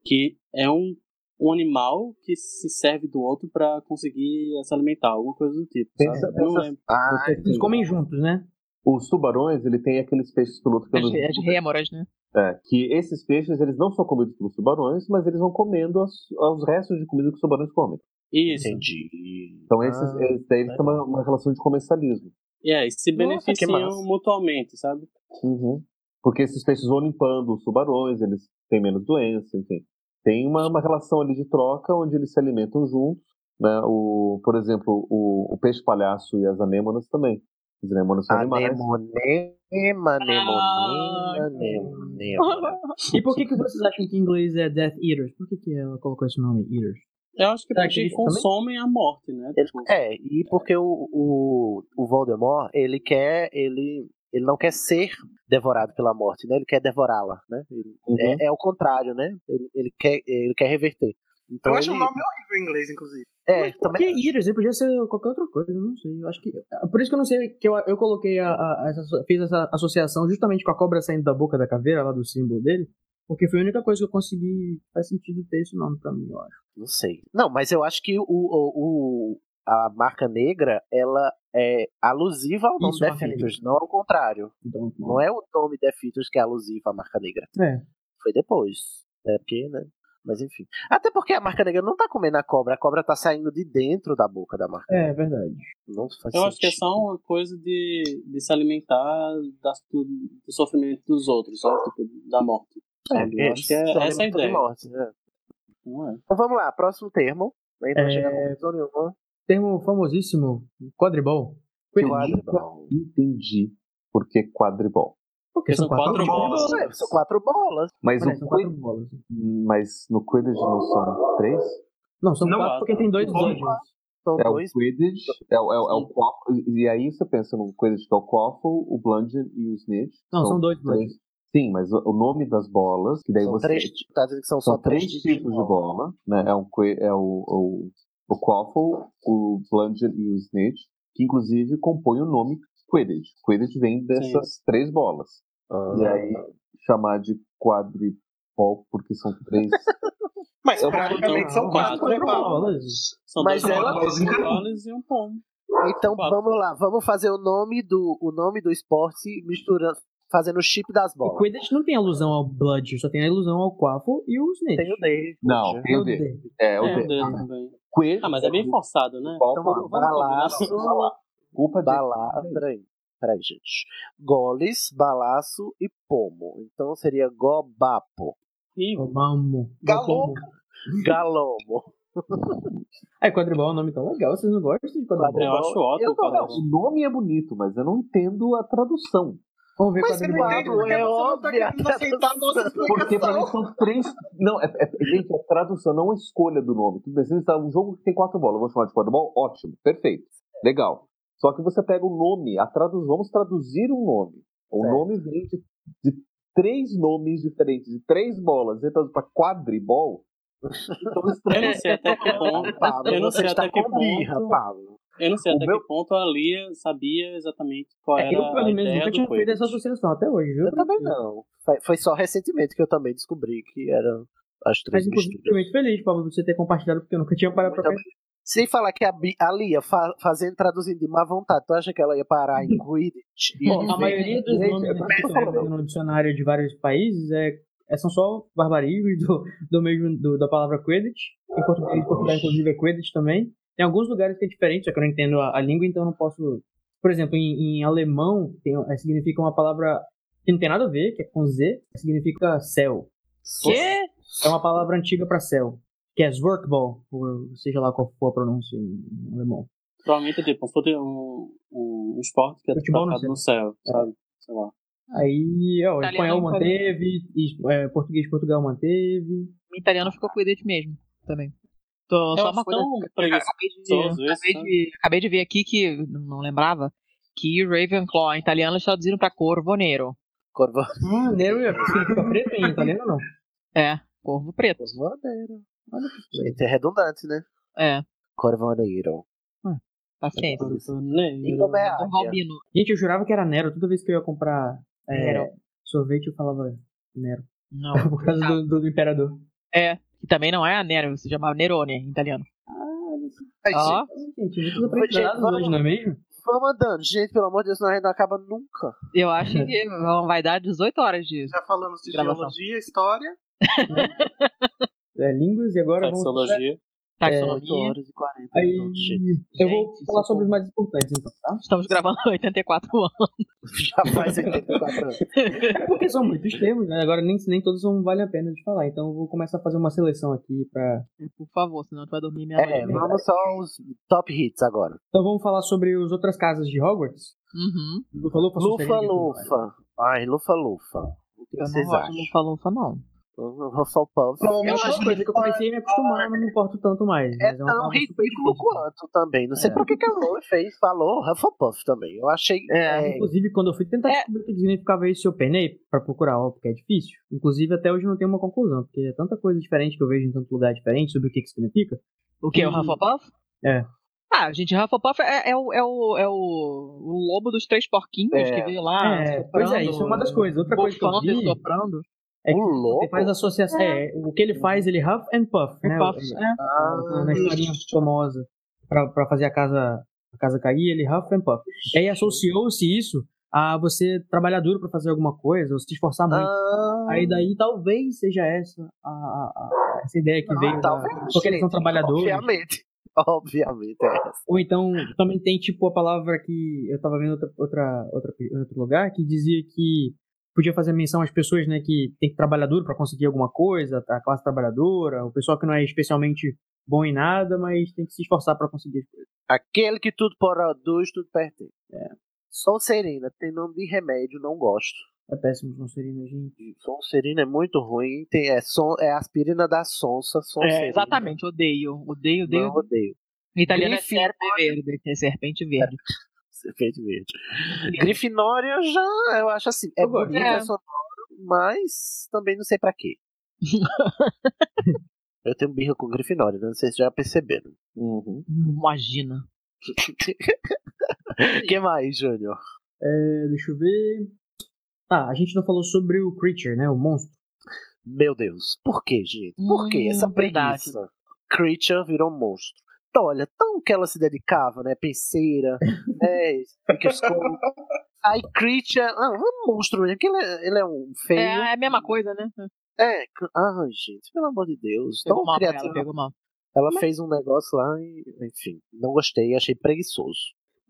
D: que é um, um animal que se serve do outro pra conseguir se alimentar, alguma coisa do tipo,
E: Pensa-
D: sabe? Eu não
E: pensa-
D: lembro.
A: Ah,
I: Eles comem juntos, né?
E: Os tubarões, ele tem aqueles peixes piloto que eu não-
C: as rêmoras, né?
E: É, que esses peixes, eles não são comidos pelos tubarões, mas eles vão comendo as- os restos de comida que os tubarões comem.
D: Isso.
A: Entendi.
E: Então esses,
A: Ah,
E: eles, daí eles têm uma, uma relação de comensalismo.
D: E é, e se
A: Nossa, que
D: beneficiam
A: massa.
D: mutuamente, sabe?
E: Uhum. Porque esses peixes vão limpando os tubarões, eles têm menos doença, enfim. Tem uma, uma relação ali de troca onde eles se alimentam juntos. Né? O, por exemplo, o, o peixe palhaço e as anêmonas também. As anêmonas são animais.
A: Anemonema, anemonema, anemonema.
I: E por que, que vocês acham que em inglês é Death Eaters? Por que, que ela colocou esse nome, Eaters?
D: Eu acho que porque
I: também?
D: consomem a morte, né? Tipo,
A: é, e porque o, o, o Voldemort, ele quer, ele, ele não quer ser devorado pela morte, né? Ele quer devorá-la, né? Ele-
E: Uhum.
A: é, é o contrário, né? Ele, ele quer, ele quer reverter. Então
B: eu acho o
A: ele,
B: nome horrível em inglês, inclusive.
A: É,
I: Por que
A: também,
I: Eaters? Ele podia ser qualquer outra coisa, eu não sei. Eu acho que. Por isso que eu não sei que eu, eu coloquei a, a- essa, fiz essa associação justamente com a cobra saindo da boca da caveira, lá do símbolo dele. Porque foi a única coisa que eu consegui. Faz sentido ter esse nome pra mim, eu acho.
A: não sei. Não, mas eu acho que o, o, o- a marca negra, ela é alusiva ao nome
I: Isso,
A: Death. Eaters, não ao contrário.
I: Então,
A: Não é o nome Death Eaters que é alusivo à marca negra.
I: É.
A: Foi depois. É porque, né? Mas enfim. Até porque a marca negra não tá comendo a cobra, a cobra tá saindo de dentro da boca da marca
I: É,
A: negra.
I: verdade.
A: Não faz
D: eu acho que é
A: sentido.
D: só uma coisa de, de se alimentar das, do, do sofrimento dos outros, sabe? Tipo, da morte. sabe? eu acho que é,
A: só
D: essa é a ideia.
A: morte, né?
D: Não é?
A: Então vamos lá, próximo termo. Não
I: É,
A: chega nenhuma.
I: Termo famosíssimo: quadribol.
A: Quadribol.
E: Entendi por que quadribol.
I: Porque são
D: são quatro
I: quatro
D: bolas.
I: bolas.
A: É, são quatro bolas.
E: Mas, o
I: são quatro bolas.
E: mas no Quidditch não são três?
I: Não, são
B: Não,
I: quatro porque tem dois
B: são.
A: São
E: É o
A: dois.
E: Quidditch, é, o- é, o- é o Quaffle, e aí você pensa no Quidditch que é o Quaffle, o Bludgeon e o Snitch.
I: Não, são dois
E: três.
I: bludgeons.
E: Sim, mas o, o nome das bolas, que daí
A: São
E: você...
A: três. Tá dizendo que são,
E: São
A: só três
E: três tipos de bola, né? É, um, é o, o, o Quaffle, o Bludgeon e o Snitch, que inclusive compõem o nome Quidditch. Quidditch vem dessas três bolas.
A: Ah,
E: E aí, chamar de quadripol, porque são três...
B: Mas
D: Eu-
B: praticamente
D: então,
B: são quatro,
D: quatro
I: bolas.
D: São
A: Mas ela-
D: bolas, um cálice e um pomo.
A: Então vamos lá, vamos fazer o nome do, o nome do esporte misturando, fazendo o chip das
I: O
A: bolas.
I: Quidditch não tem alusão ao Blood, só tem a ilusão ao Quaffle e o Snake.
A: Tem o D.
E: Não, tem o D. É, o
D: É,
E: D.
D: o D também.
E: Quidditch.
D: Ah, mas é bem forçado, né?
A: Então, vamos, balaço,
E: Culpa de...
A: bala, peraí, peraí, gente. Goles, balaço e pomo. Então seria gobapo.
I: Vamos.
A: Galomo. Galomo.
I: É, quadribol é um nome tão legal, vocês não gostam de quadribol?
D: Eu acho ótimo,
E: Eu não- o nome é bonito, mas eu não entendo a tradução.
I: Vamos ver
B: Mas você não
I: quadribol.
B: entende porque
A: é
B: você não tá
A: óbvio a
B: querendo aceitar a nossa
E: Porque pra mim são três. Não, é, é, gente, é tradução, não é escolha do nome. Tudo bem, se está um jogo que tem quatro bolas, eu vou chamar de quadribol? Ótimo, perfeito, legal. Só que você pega o nome, a traduz, vamos traduzir um nome. O
A: Certo.
E: nome vem de, de três nomes diferentes, de três bolas, então para quadribol. Então,
D: Eu não sei até que ponto.
A: Pablo,
D: Eu não sei até que
A: birra,
D: ponto.
A: Pablo.
D: Eu não sei
E: O
D: até
E: meu-
D: que ponto a Lia sabia exatamente qual
I: É,
D: era
I: eu,
D: a
I: pelo menos, nunca
D: do
I: tinha feito essa associação até hoje, viu?
A: Eu também não. Foi, foi só recentemente que eu também descobri que eram as três
I: Mas,
A: misturas.
I: fico muito feliz, Pablo, por você ter compartilhado, porque eu nunca tinha parado pra
A: Muito
I: pensar.
A: Sem falar que a, a Lia fa- fazendo, traduzindo de má vontade, tu acha que ela ia parar em Quidditch?
I: Bom, a maioria dos nomes
E: é
I: no dicionário de vários países é, é- são só barbarismos do, do mesmo do- da palavra Quidditch. Em português, em Portugal, inclusive, é Quidditch também. Tem alguns lugares que é diferente, só que eu não entendo a, a língua, então eu não posso. Por exemplo, em, em alemão tem, é, significa uma palavra que não tem nada a ver, que é com Z, que significa céu.
C: Quê?
I: É uma palavra antiga para céu, que é Zwerkball, ou seja lá qual for a pronúncia em alemão.
D: Provavelmente é tipo, se fosse um, um esporte que é
I: Futebol no
D: praticado no céu, sabe? Sei lá.
I: Aí, ó, o espanhol manteve, e, é, português Portugal manteve.
C: O italiano ficou com o mesmo, também. Tô,
D: Eu
C: só uma coisa. Acabei de, acabei, de, acabei de ver aqui que não lembrava que Ravenclaw em italiano eles traduziram pra Corvo Nero.
A: Corvo...
I: Ah, Nero significa preto em italiano ou não?
C: É, Corvo Preto.
A: Corvoneiro. Gente, é redundante, né?
C: É,
A: Corvoneiro.
C: paciência.
A: E como é a.
I: Gente, eu jurava que era Nero. Toda vez que eu ia comprar é,
C: Nero.
I: sorvete, eu falava Nero.
C: Não.
I: Por causa do, do, do imperador.
C: É, que também não é a Nero, se chama Nerone em italiano.
A: Ai,
C: Ó,
I: Gente, muitos
A: Gente,
I: aprendizados
A: vamos-
I: hoje, não é mesmo?
A: Vamos andando. Gente, pelo amor de Deus, gente não acaba nunca.
C: eu acho que vai dar 18 horas de.
B: Já falamos de
C: Gravação.
B: geologia, história.
I: É, línguas e agora vamos...
D: Taxologia.
C: Taxonomia.
A: 8 horas e 40
I: Aí, eu vou
C: Gente,
I: falar sobre os mais importantes, então, tá?
C: Estamos gravando 84 anos.
A: Já faz 84 anos.
I: É porque são muitos termos, né? Agora nem, nem todos vão vale a pena de falar. Então eu vou começar a fazer uma seleção aqui pra...
C: Por favor, senão tu vai dormir meia
A: É,
C: noite.
A: vamos só os top hits agora.
I: Então vamos falar sobre as outras casas de Hogwarts.
C: Uhum.
I: Lufa Lufa,
A: Lufa Lufa. Ai, Lufa Lufa. O que
C: Eu não
A: vocês
C: gosto
A: acham?
C: Lufa Lufa, não.
A: Hufflepuff.
I: É uma coisa que eu comecei a me acostumar, não me importo tanto mais.
A: É
I: mas é
A: tão ridículo quanto também. Não sei
I: É.
A: por que que a Loi fez, falou Hufflepuff também. Eu achei. é,
I: Inclusive, quando eu fui tentar descobrir o que significava isso, eu penei pra procurar, ó, porque é difícil. Inclusive, até hoje não tenho uma conclusão, porque é tanta coisa diferente que eu vejo em tanto lugar diferente sobre o que, que significa.
C: O que? O
I: E-
C: Hufflepuff?
I: É.
C: Ah, gente, Hufflepuff é, é, o, é, o, é o, o lobo dos três porquinhos
A: É.
C: que veio lá.
I: É, pois é, isso é uma das coisas. Outra coisa que eu vi
C: soprando.
I: É que
A: O lobo?
I: ele faz associação. É, o que ele faz, ele huff and puff, né?
C: Puff, é.
I: na, na historinha famosa pra, pra fazer a casa, a casa cair, ele huff and puff. E aí associou-se isso a você trabalhar duro pra fazer alguma coisa, ou se esforçar muito.
A: ah,
I: Aí daí talvez seja essa a, a- a- essa ideia que veio da, porque eles são trabalhadores.
A: Obviamente. Obviamente é essa.
I: Ou então também tem tipo a palavra que eu tava vendo outra, outra, outra em outro lugar que dizia que podia fazer menção às pessoas, né, que tem que trabalhar duro para conseguir alguma coisa, a classe trabalhadora, o pessoal que não é especialmente bom em nada, mas tem que se esforçar para conseguir as coisas.
A: Aquele que tudo produz, tudo pertence. É. Sonserina tem nome de remédio, não gosto.
I: É péssimo Sonserina, gente.
A: Sonserina é muito ruim. Tem, é, son, é aspirina da sonsa. Sonserina.
C: É, exatamente, odeio. Odeio, odeio.
A: Não odeio.
C: Em italiano é serpe verde, que é serpente verde.
A: Serpente verde. Grifinória já, eu acho assim, é bonito,
C: É.
A: sonoro, mas também não sei pra quê. eu tenho birra com Grifinória, né? não sei se já perceberam.
E: Uhum.
C: Imagina.
A: que mais, Júnior?
I: É, deixa eu ver. Tá, a gente não falou sobre o Creature, né, o monstro.
A: Meu Deus, por que, gente? Por que
C: Hum,
A: essa
C: verdade.
A: preguiça? Creature virou monstro. Olha, tão que ela se dedicava, né? Penseira, né? Aí Creature, ah, um monstro mesmo, que ele é, ele é um feio.
C: É, é a mesma coisa, né?
A: É, ah, gente, pelo amor de Deus.
C: Pegou
A: tão
C: mal pra ela, pegou mal.
A: Ela fez um negócio lá e, enfim, não gostei, achei preguiçoso.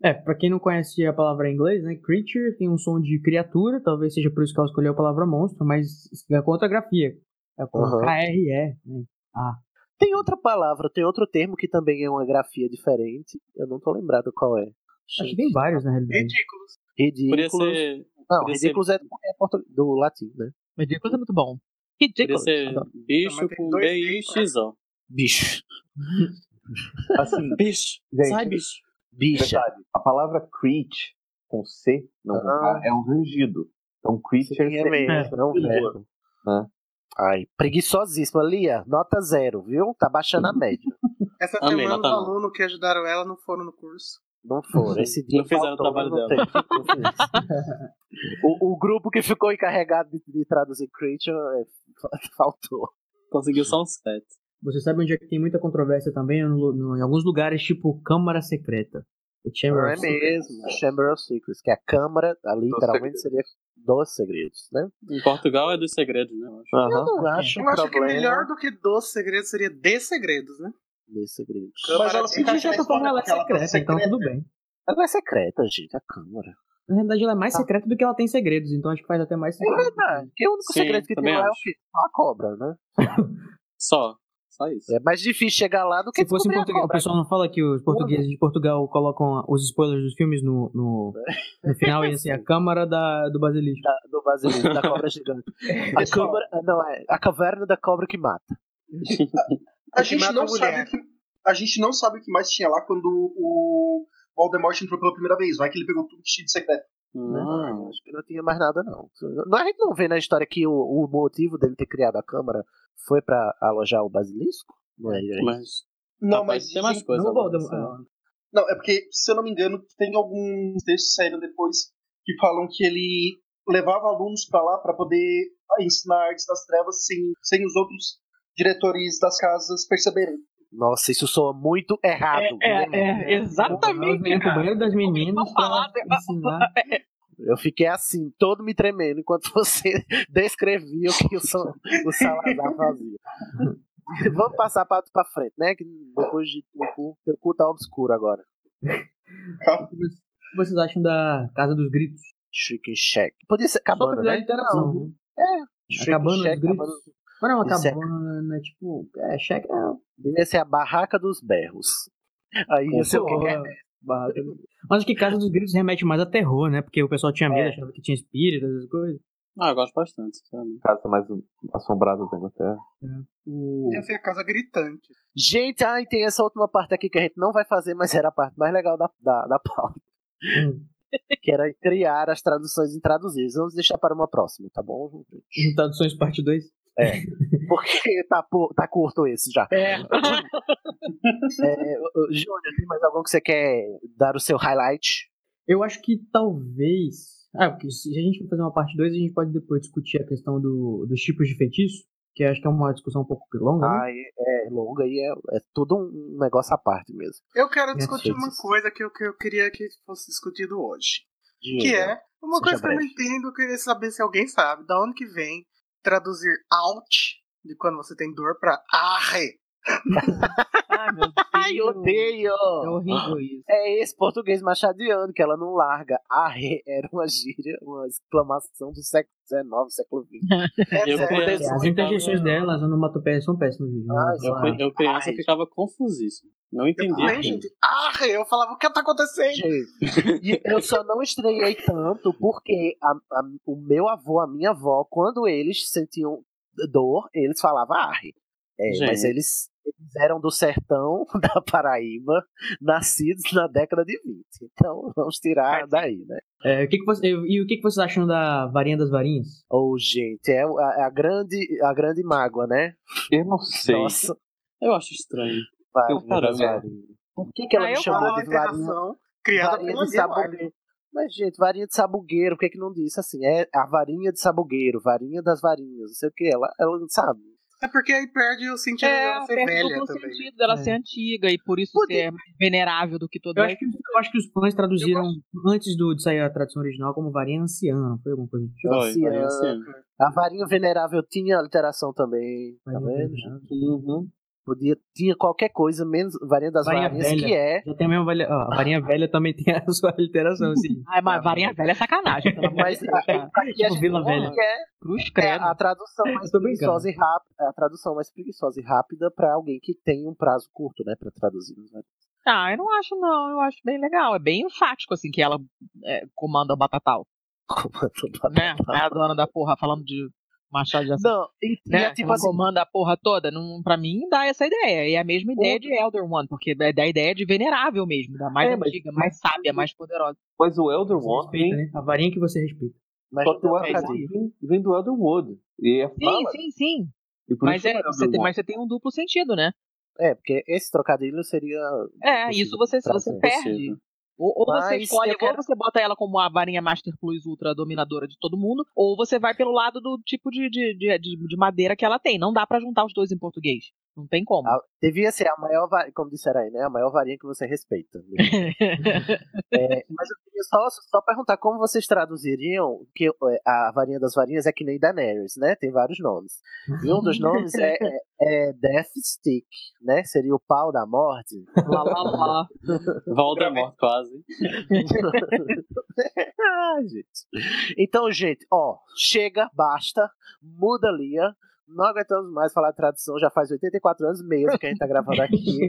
I: É, pra quem não conhece a palavra em inglês, né? Creature tem um som de criatura, talvez seja por isso que ela escolheu a palavra monstro, mas é com outra grafia. É com
A: Aham.
I: K-R-E. Né? Ah.
A: Tem outra palavra, tem outro termo que também é uma grafia diferente. Eu não tô lembrado qual é.
I: Acho que tem vários, na realidade.
B: Ridículos.
A: Ridículos.
D: Podia ser.
A: Não,
D: podia ser-
A: ridículos é, é do latim, né?
C: Ridículos é muito bom.
D: Podia
C: Ridículos.
D: ser
C: Adoro.
D: bicho
B: tem
D: com
B: dois
D: B e
B: né?
D: X, ó.
A: Bicho.
E: Assim,
D: Bicho.
E: Gente,
D: Sai, bicho.
A: Bicha.
E: detalhe, a palavra creature com C, não com
A: Ah.
E: K, é um rangido. Então, creature
A: Sim, é mesmo, é um verbo.
E: né?
A: Ai, preguiçosíssima. Lia, nota zero, viu? Tá baixando a média.
B: Essa
D: Amei,
B: semana os alunos que ajudaram ela não foram no curso.
A: Não foram. Esse dia
D: Não fizeram o
A: faltou,
D: trabalho
A: não
D: dela.
A: o, o grupo que ficou encarregado de, de traduzir Creature é, faltou.
D: Conseguiu só um set.
I: Você sabe onde é que tem muita controvérsia também? No- no- em alguns lugares, tipo Câmara Secreta. The Chamber
A: Não é
I: of Secrets.
A: mesmo. Chamber of Secrets, que é a câmara, ah, literalmente seria dos segredos, né?
D: Em Portugal é dos segredos, né? eu acho.
A: Eu não acho
B: Eu acho que melhor do que dos segredos seria de segredos, né?
A: dos segredos.
F: Mas ela se
I: De certa forma, ela é
F: porque ela tá
I: secreta, então tudo bem.
A: Ela é secreta, gente, a câmara.
I: Na realidade, ela é mais secreta do que ela tem segredos, então acho que faz até mais
A: É
I: sentido.
A: verdade. Porque o único
D: Sim,
A: segredo que tem lá é o
D: acho.
A: quê? Só a cobra, né?
D: Só. Só isso.
A: É mais difícil chegar lá do que
I: Se fosse em
A: a
I: português, o pessoal não fala que os portugueses de Portugal colocam os spoilers dos filmes no, no, no final e assim, a câmara da, do basilisco.
A: Da- do basilisco, da cobra gigante. A, câmara, não, é a caverna da cobra que mata.
F: A
B: Que
F: gente,
B: mata
F: não
B: a
F: sabe que, a gente não sabe o que mais tinha lá quando o Voldemort entrou pela primeira vez. Vai que ele pegou tudo cheio de secreto.
D: Hum.
A: Acho que não tinha mais nada, não. Não, A gente não vê na história que o, o motivo dele ter criado a câmara foi pra alojar o basilisco? Não é isso?
D: Mas.
F: Não,
D: rapaz,
F: mas
D: tem mais coisa.
I: Não, Voldemort.
F: Não, é porque, se eu não me engano, tem alguns textos que saíram depois que falam que ele levava alunos pra lá pra poder ensinar artes das trevas sem, sem os outros diretores das casas perceberem.
A: Nossa, isso soa muito errado.
C: É,
A: né?
C: é, exatamente.
I: Os
C: cara.
I: banheiro das meninas ensinar.
A: Eu fiquei assim, todo me tremendo, enquanto você descrevia o que o, Sa- o Salazar fazia. Vamos passar pra, pra frente, né? Que depois de o cu, o cu tá obscuro agora.
I: O que vocês acham da Casa dos Gritos?
A: Chicken Shack. Podia ser
I: dar
A: né?
I: interação, né?
A: É,
I: A
A: Chicken
I: cabana dos
A: Shack,
I: gritos. Não é uma
A: Isso é-
I: cabana, tipo. É, cheque é.
A: Devia ser a barraca dos berros. Aí ia ser o quê?
I: Porra, barraca do- Mas acho que Casa dos Gritos remete mais a terror, né? Porque o pessoal tinha medo,
A: É.
I: achava que tinha espírito, essas coisas.
D: Ah, eu gosto bastante, sinceramente.
E: Casa mais assombrada da Inglaterra.
I: O...
B: Ia ser a casa gritante.
A: Gente, ai, tem essa última parte aqui que a gente não vai fazer, mas era a parte mais legal da, da, da pauta.
I: Hum.
A: Que era criar as traduções intraduzíveis. Vamos deixar para uma próxima, tá bom?
I: Traduções parte 2.
A: Porque tá, tá curto esse já.
C: É.
A: É, Júnior, tem mais algum que você quer dar o seu highlight?
I: Eu acho que talvez. Ah, porque se a gente for fazer uma parte 2, a gente pode depois discutir a questão do, dos tipos de feitiço, que acho que é uma discussão um pouco longa, né?
A: Ai, é longa e é, é tudo um negócio à parte mesmo.
B: Eu quero
A: Minhas
B: discutir uma
A: feitas.
B: coisa que eu, que eu queria que fosse discutido hoje.
A: Diga.
B: Que é uma
A: Seja
B: coisa que eu não entendo, eu queria saber se alguém sabe. Da onde que vem traduzir out de quando você tem dor pra arre?
C: Ai, meu Deus.
A: Ai, odeio!
C: É horrível isso.
A: É esse português machadiano que ela não larga. Arre era uma gíria, uma exclamação do século XIX, século XX.
D: Eu
B: É,
D: criança,
I: As interjeições dela, as onomatopeias são péssimas.
A: Ah,
D: Eu, eu criança
A: Ai.
D: ficava confusíssimo. Não
B: Eu
D: entendia.
B: gente. Arre! Eu falava, o que tá acontecendo?
A: Gente, e eu só não estranhei tanto porque a- a- o meu avô, a minha avó, quando eles sentiam dor, eles falavam arre. É, mas eles, eles eram do sertão da Paraíba, nascidos na década de 20. Então vamos tirar daí, né?
I: É, o que que você, e o que, que vocês acham da varinha das varinhas?
A: Ou, gente, é a, a grande, a grande mágoa, né?
E: Eu não sei.
A: Nossa,
D: Eu acho estranho.
A: varinha das varinhas. Por que, que ela
C: Ah,
A: me chamou de varinha?
B: criada
A: varinha
B: pela
A: de sabugueiro. Mas, gente, varinha de sabugueiro, por que, que não disse assim? É a varinha de sabugueiro, varinha das varinhas, não sei o que. Ela, ela não sabe.
B: É porque aí perde o sentido
C: É,
B: dela ser
C: perde
B: velha
C: duplo
B: também. né?
C: sentido dela
I: É.
C: ser antiga e por isso ser mais venerável do que todo
I: Eu acho, que, eu acho que os fãs traduziram antes do, de sair a tradução original como varinha anciã, não foi alguma coisa do tipo?
A: Anciã. A varinha venerável tinha alteração também, tá vendo?
E: Uhum.
A: Podia, tinha qualquer coisa, menos varinha das
I: Varinha
A: varinhas,
I: velha.
A: que é.
I: Já tem a mesma varinha. ó, a varinha velha também tem a sua alteração, assim.
C: Ai, mas varinha velha é sacanagem.
A: Mas
C: de Deus,
A: a,
C: cara.
A: a, a,
I: Tipo Vila Velha.
A: é,
C: Cruz
A: é a tradução mais preguiçosa e rápida, a tradução mais preguiçosa e rápida para alguém que tem um prazo curto, né, para traduzir. Né?
C: Ah, eu não acho não, eu acho bem legal. É bem enfático, assim, que ela é, comanda o Batatal. Né? É a dona da porra falando de Machado de Assis.
A: Não, e, e
C: né?
A: é tipo assim,
C: comanda a porra toda. Não, pra mim, dá essa ideia. É a mesma ideia de Elder One, porque é da ideia de venerável mesmo, da mais
E: É, mas-
C: antiga, mais sábia, mais poderosa.
E: Mas o Elder
I: Você
E: One
I: respeita, né? A varinha que você respeita.
A: mas
E: só que o One
A: trocadilho.
E: vem, vem do Elder Wood. E é
C: Sim,
E: fala.
C: sim, sim.
E: Por
C: Mas, é,
E: chama
C: você tem, mas você tem um duplo sentido, né?
A: É, porque esse trocadilho seria.
C: É, isso você,
A: pra
C: você
A: ser.
C: Ou, ou você escolhe,
A: quero-
C: ou você bota ela como a varinha Master Plus Ultra dominadora de todo mundo, ou você vai pelo lado do tipo de, de, de, de- de madeira que ela tem. Não dá pra juntar os dois em português. Não tem como.
A: A- devia ser a maior varinha, como disseram aí, né? A maior varinha que você respeita. É, mas eu queria só, só perguntar como vocês traduziriam que é, a varinha das varinhas é que nem Daenerys, né? Tem vários nomes. E um dos nomes é, é, é Death Stick, né? Seria o pau da morte.
C: lá, lá, lá.
D: Voldemort quase.
A: ah, gente. Então, gente, ó, chega, basta, muda a Lia. Não aguentamos mais falar de tradução, já faz 84 anos mesmo que a gente tá gravando aqui.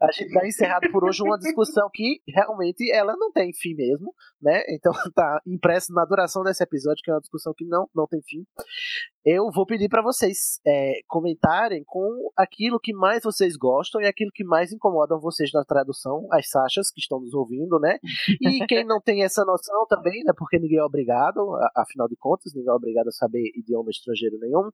A: A gente tá encerrado por hoje uma discussão que realmente ela não tem fim mesmo, né? Então tá impresso na duração desse episódio, que é uma discussão que não, não tem fim. Eu vou pedir para vocês é, comentarem com aquilo que mais vocês gostam e aquilo que mais incomodam vocês na tradução, as Sachas que estão nos ouvindo, né? E quem não tem essa noção também, né? Porque ninguém é obrigado, afinal de contas, ninguém é obrigado a saber idioma estrangeiro nenhum.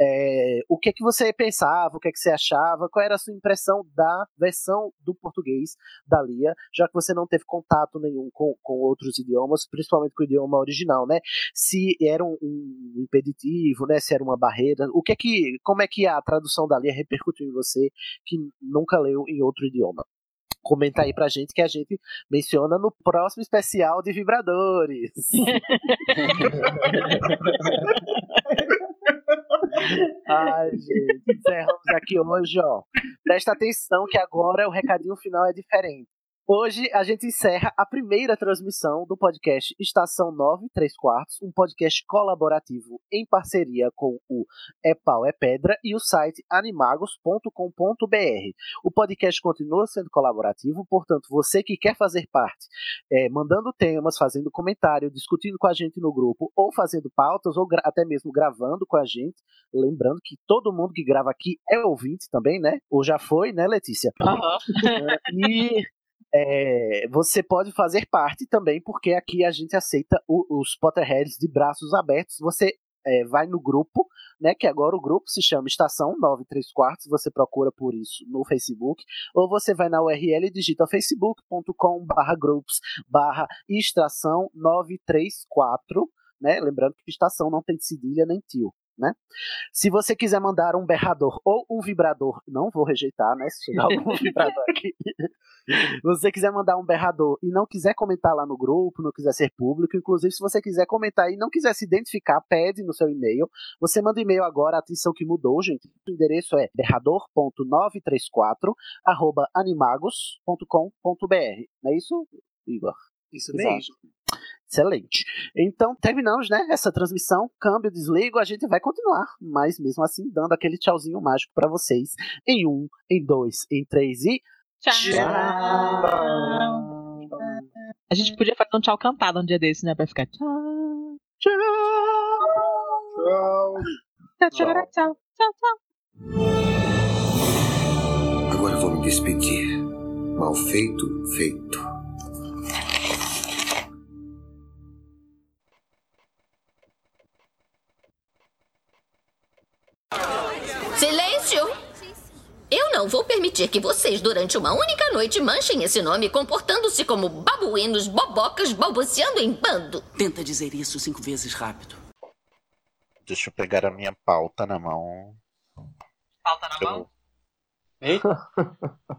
A: É, o que é que você pensava, o que é que você achava, qual era a sua impressão da versão do português da Lia, já que você não teve contato nenhum com, com outros idiomas, principalmente com o idioma original, né? Se era um, um impeditivo, né? Se era uma barreira, o que é que, como é que a tradução da Lia repercutiu em você que nunca leu em outro idioma? Comenta aí pra gente que a gente menciona no próximo especial de vibradores. Ai, gente, encerramos aqui hoje, ó. Presta atenção que agora o recadinho final é diferente. Hoje a gente encerra a primeira transmissão do podcast Estação 9 3 quartos, um podcast colaborativo em parceria com o É Pau é Pedra e o site animagos.com.br. O podcast continua sendo colaborativo, portanto, você que quer fazer parte, é, mandando temas, fazendo comentário, discutindo com a gente no grupo, ou fazendo pautas, ou até mesmo gravando com a gente, lembrando que todo mundo que grava aqui é ouvinte também, né? Ou já foi, né, Letícia? É, e é, você pode fazer parte também, porque aqui a gente aceita o- os Potterheads de braços abertos. Você é, vai no grupo, né? Que agora o grupo se chama Estação 93 quartos. Você procura por isso no Facebook, ou você vai na URL e digita facebook.com/barra groups barra estação 934, né? Lembrando que estação não tem cedilha nem tio. Né? Se você quiser mandar um berrador ou um vibrador, não vou rejeitar, né? Se chegar algum vibrador aqui. Se você quiser mandar um berrador e não quiser comentar lá no grupo, não quiser ser público, inclusive se você quiser comentar e não quiser se identificar, pede no seu e-mail. Você manda e-mail agora, atenção que mudou, gente. O endereço é berrador.934 arroba animagos.com.br. Não é isso, Igor?
B: Isso mesmo.
A: Excelente. Então, terminamos, né, essa transmissão. Câmbio, desligo, a gente vai continuar, mas mesmo assim, dando aquele tchauzinho mágico pra vocês. Em um, em dois, em três e.
C: A gente podia fazer um tchau cantado um dia desse, né? Pra ficar tchau.
A: Tchau.
C: Tchau, tchau, tchau, tchau, tchau.
L: Agora vou me despedir. Mal feito, feito.
M: Silêncio! Eu não vou permitir que vocês, durante uma única noite, manchem esse nome comportando-se como babuínos bobocas balbuciando em bando.
J: Tenta dizer isso cinco vezes rápido.
N: Deixa eu pegar a minha pauta na mão.
C: mão.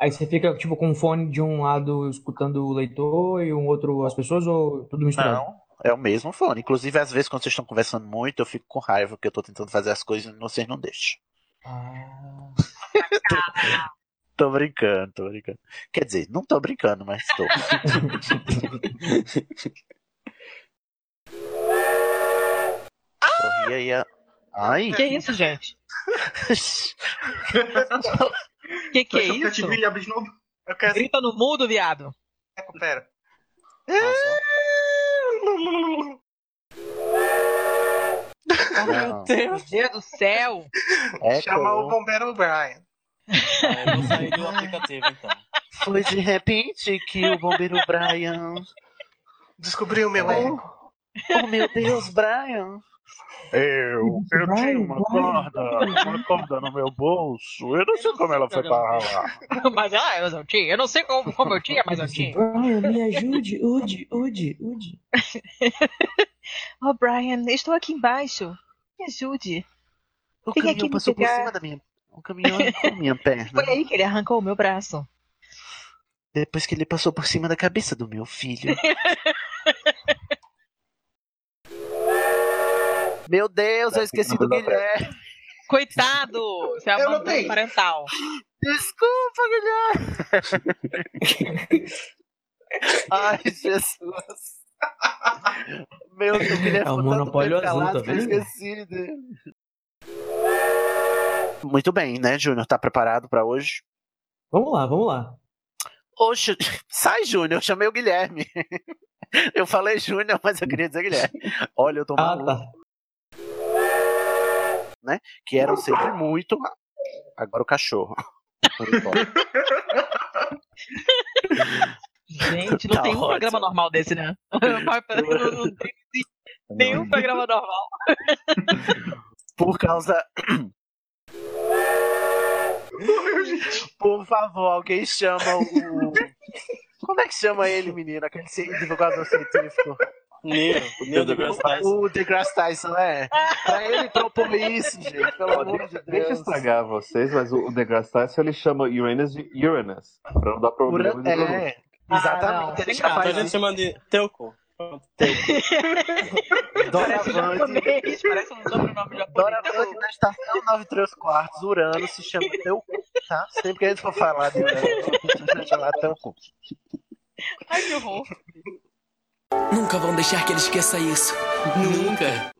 I: Aí você fica, tipo, com um fone de um lado escutando o leitor e um outro as pessoas, ou tudo misturado?
A: Não, é o mesmo fone. Inclusive, às vezes, quando vocês estão conversando muito, eu fico com raiva, porque eu tô tentando fazer as coisas e vocês não deixam. tô brincando, tô brincando. Quer dizer, não tô brincando, mas tô. Sorri aí. a- Ai.
C: Que isso, gente? que que é isso?
B: aplicativo e abre de novo. Eu quero.
C: Grita no mudo, viado.
B: Recupera.
C: Oh, meu Deus. Do céu.
B: Chama o bombeiro Brian.
D: eu vou sair do aplicativo então.
A: Foi de repente que o bombeiro Brian.
B: Descobriu meu ego.
A: Oh meu Deus, Brian.
O: Eu, eu tinha uma corda, uma corda no meu bolso. Eu não sei como ela foi parar lá.
C: Mas ah, eu não tinha. Eu não sei como, como eu tinha, mas eu tinha.
K: Brian, me ajude, Ude, Ude, Ude.
C: Oh, Brian, estou aqui embaixo. Me ajude.
A: O
C: Vem
A: caminhão passou por cima da minha. O caminhão arrancou a minha perna.
C: Foi aí que ele arrancou o meu braço.
A: Depois que ele passou por cima da cabeça do meu filho. Meu Deus, eu esqueci do Guilherme.
C: Coitado! Você é abandono
A: tenho.
C: parental.
A: Desculpa, Guilherme. Ai, Jesus. Meu Deus, o Guilherme
I: É
A: tanto
I: monopólio azul,
A: calado
I: tá
A: eu esqueci dele. Muito bem, né, Júnior? Tá preparado pra hoje?
I: Vamos lá, vamos lá.
A: Oxe, sai, Júnior, eu chamei o Guilherme. Eu falei Júnior, mas eu queria dizer Guilherme. Olha, eu tô
I: Ah,
A: maluco.
I: tá.
A: Né? Que eram sempre muito. Agora o cachorro.
C: Gente, não
A: Tá
C: tem um
A: ótimo.
C: programa normal desse, né? não, não tem nenhum programa normal.
A: Por causa. Por favor, alguém chama o. Como é que chama ele, menino? Aquele divulgador científico.
D: Neil, Neil deGrasse Tyson.
A: O deGrasse Tyson, é. Pra ele propor isso, gente, pelo amor de
E: Deixa eu
A: Deus.
E: estragar vocês, mas o, deGrasse Tyson ele chama Uranus de Uranus, pra não dar problema de
A: É,
E: pronúncia.
A: exatamente. ele
D: Então a
A: faz
D: gente
A: isso.
D: chama de Teuco.
A: Doravante.
C: Parece um sobrenome japonês.
A: Doravante na estação 93 quartos, Urano se chama Teu tá? Sempre que a gente for falar de Urano, a gente vai lá Teu.
C: Ai, que horror.
J: Nunca vão deixar que ele esqueça isso. Nunca.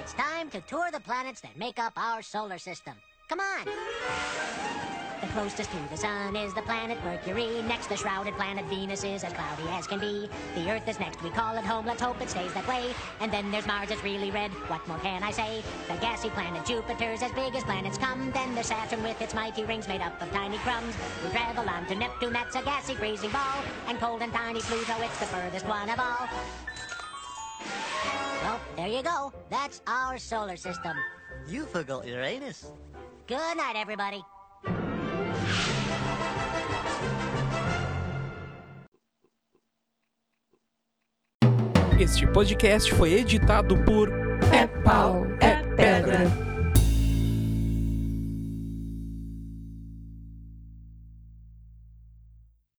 N: It's time to tour the planets that make up our solar system. Come on! The closest to the sun is the planet Mercury. Next, the shrouded planet Venus is as cloudy as can be. The Earth is next, we call it home. Let's hope it stays that way. And then there's Mars, it's really red. What more can I say? The gassy planet Jupiter's as big as planets come. Then there's Saturn with its mighty rings made up of tiny crumbs. We travel on to Neptune, that's a gassy freezing ball. And cold and tiny Pluto, it's the furthest one of all. Well, there you go. That's our solar system.
P: You forgot Uranus.
N: Good night, everybody.
Q: Este podcast foi editado por
K: É pau, é pedra.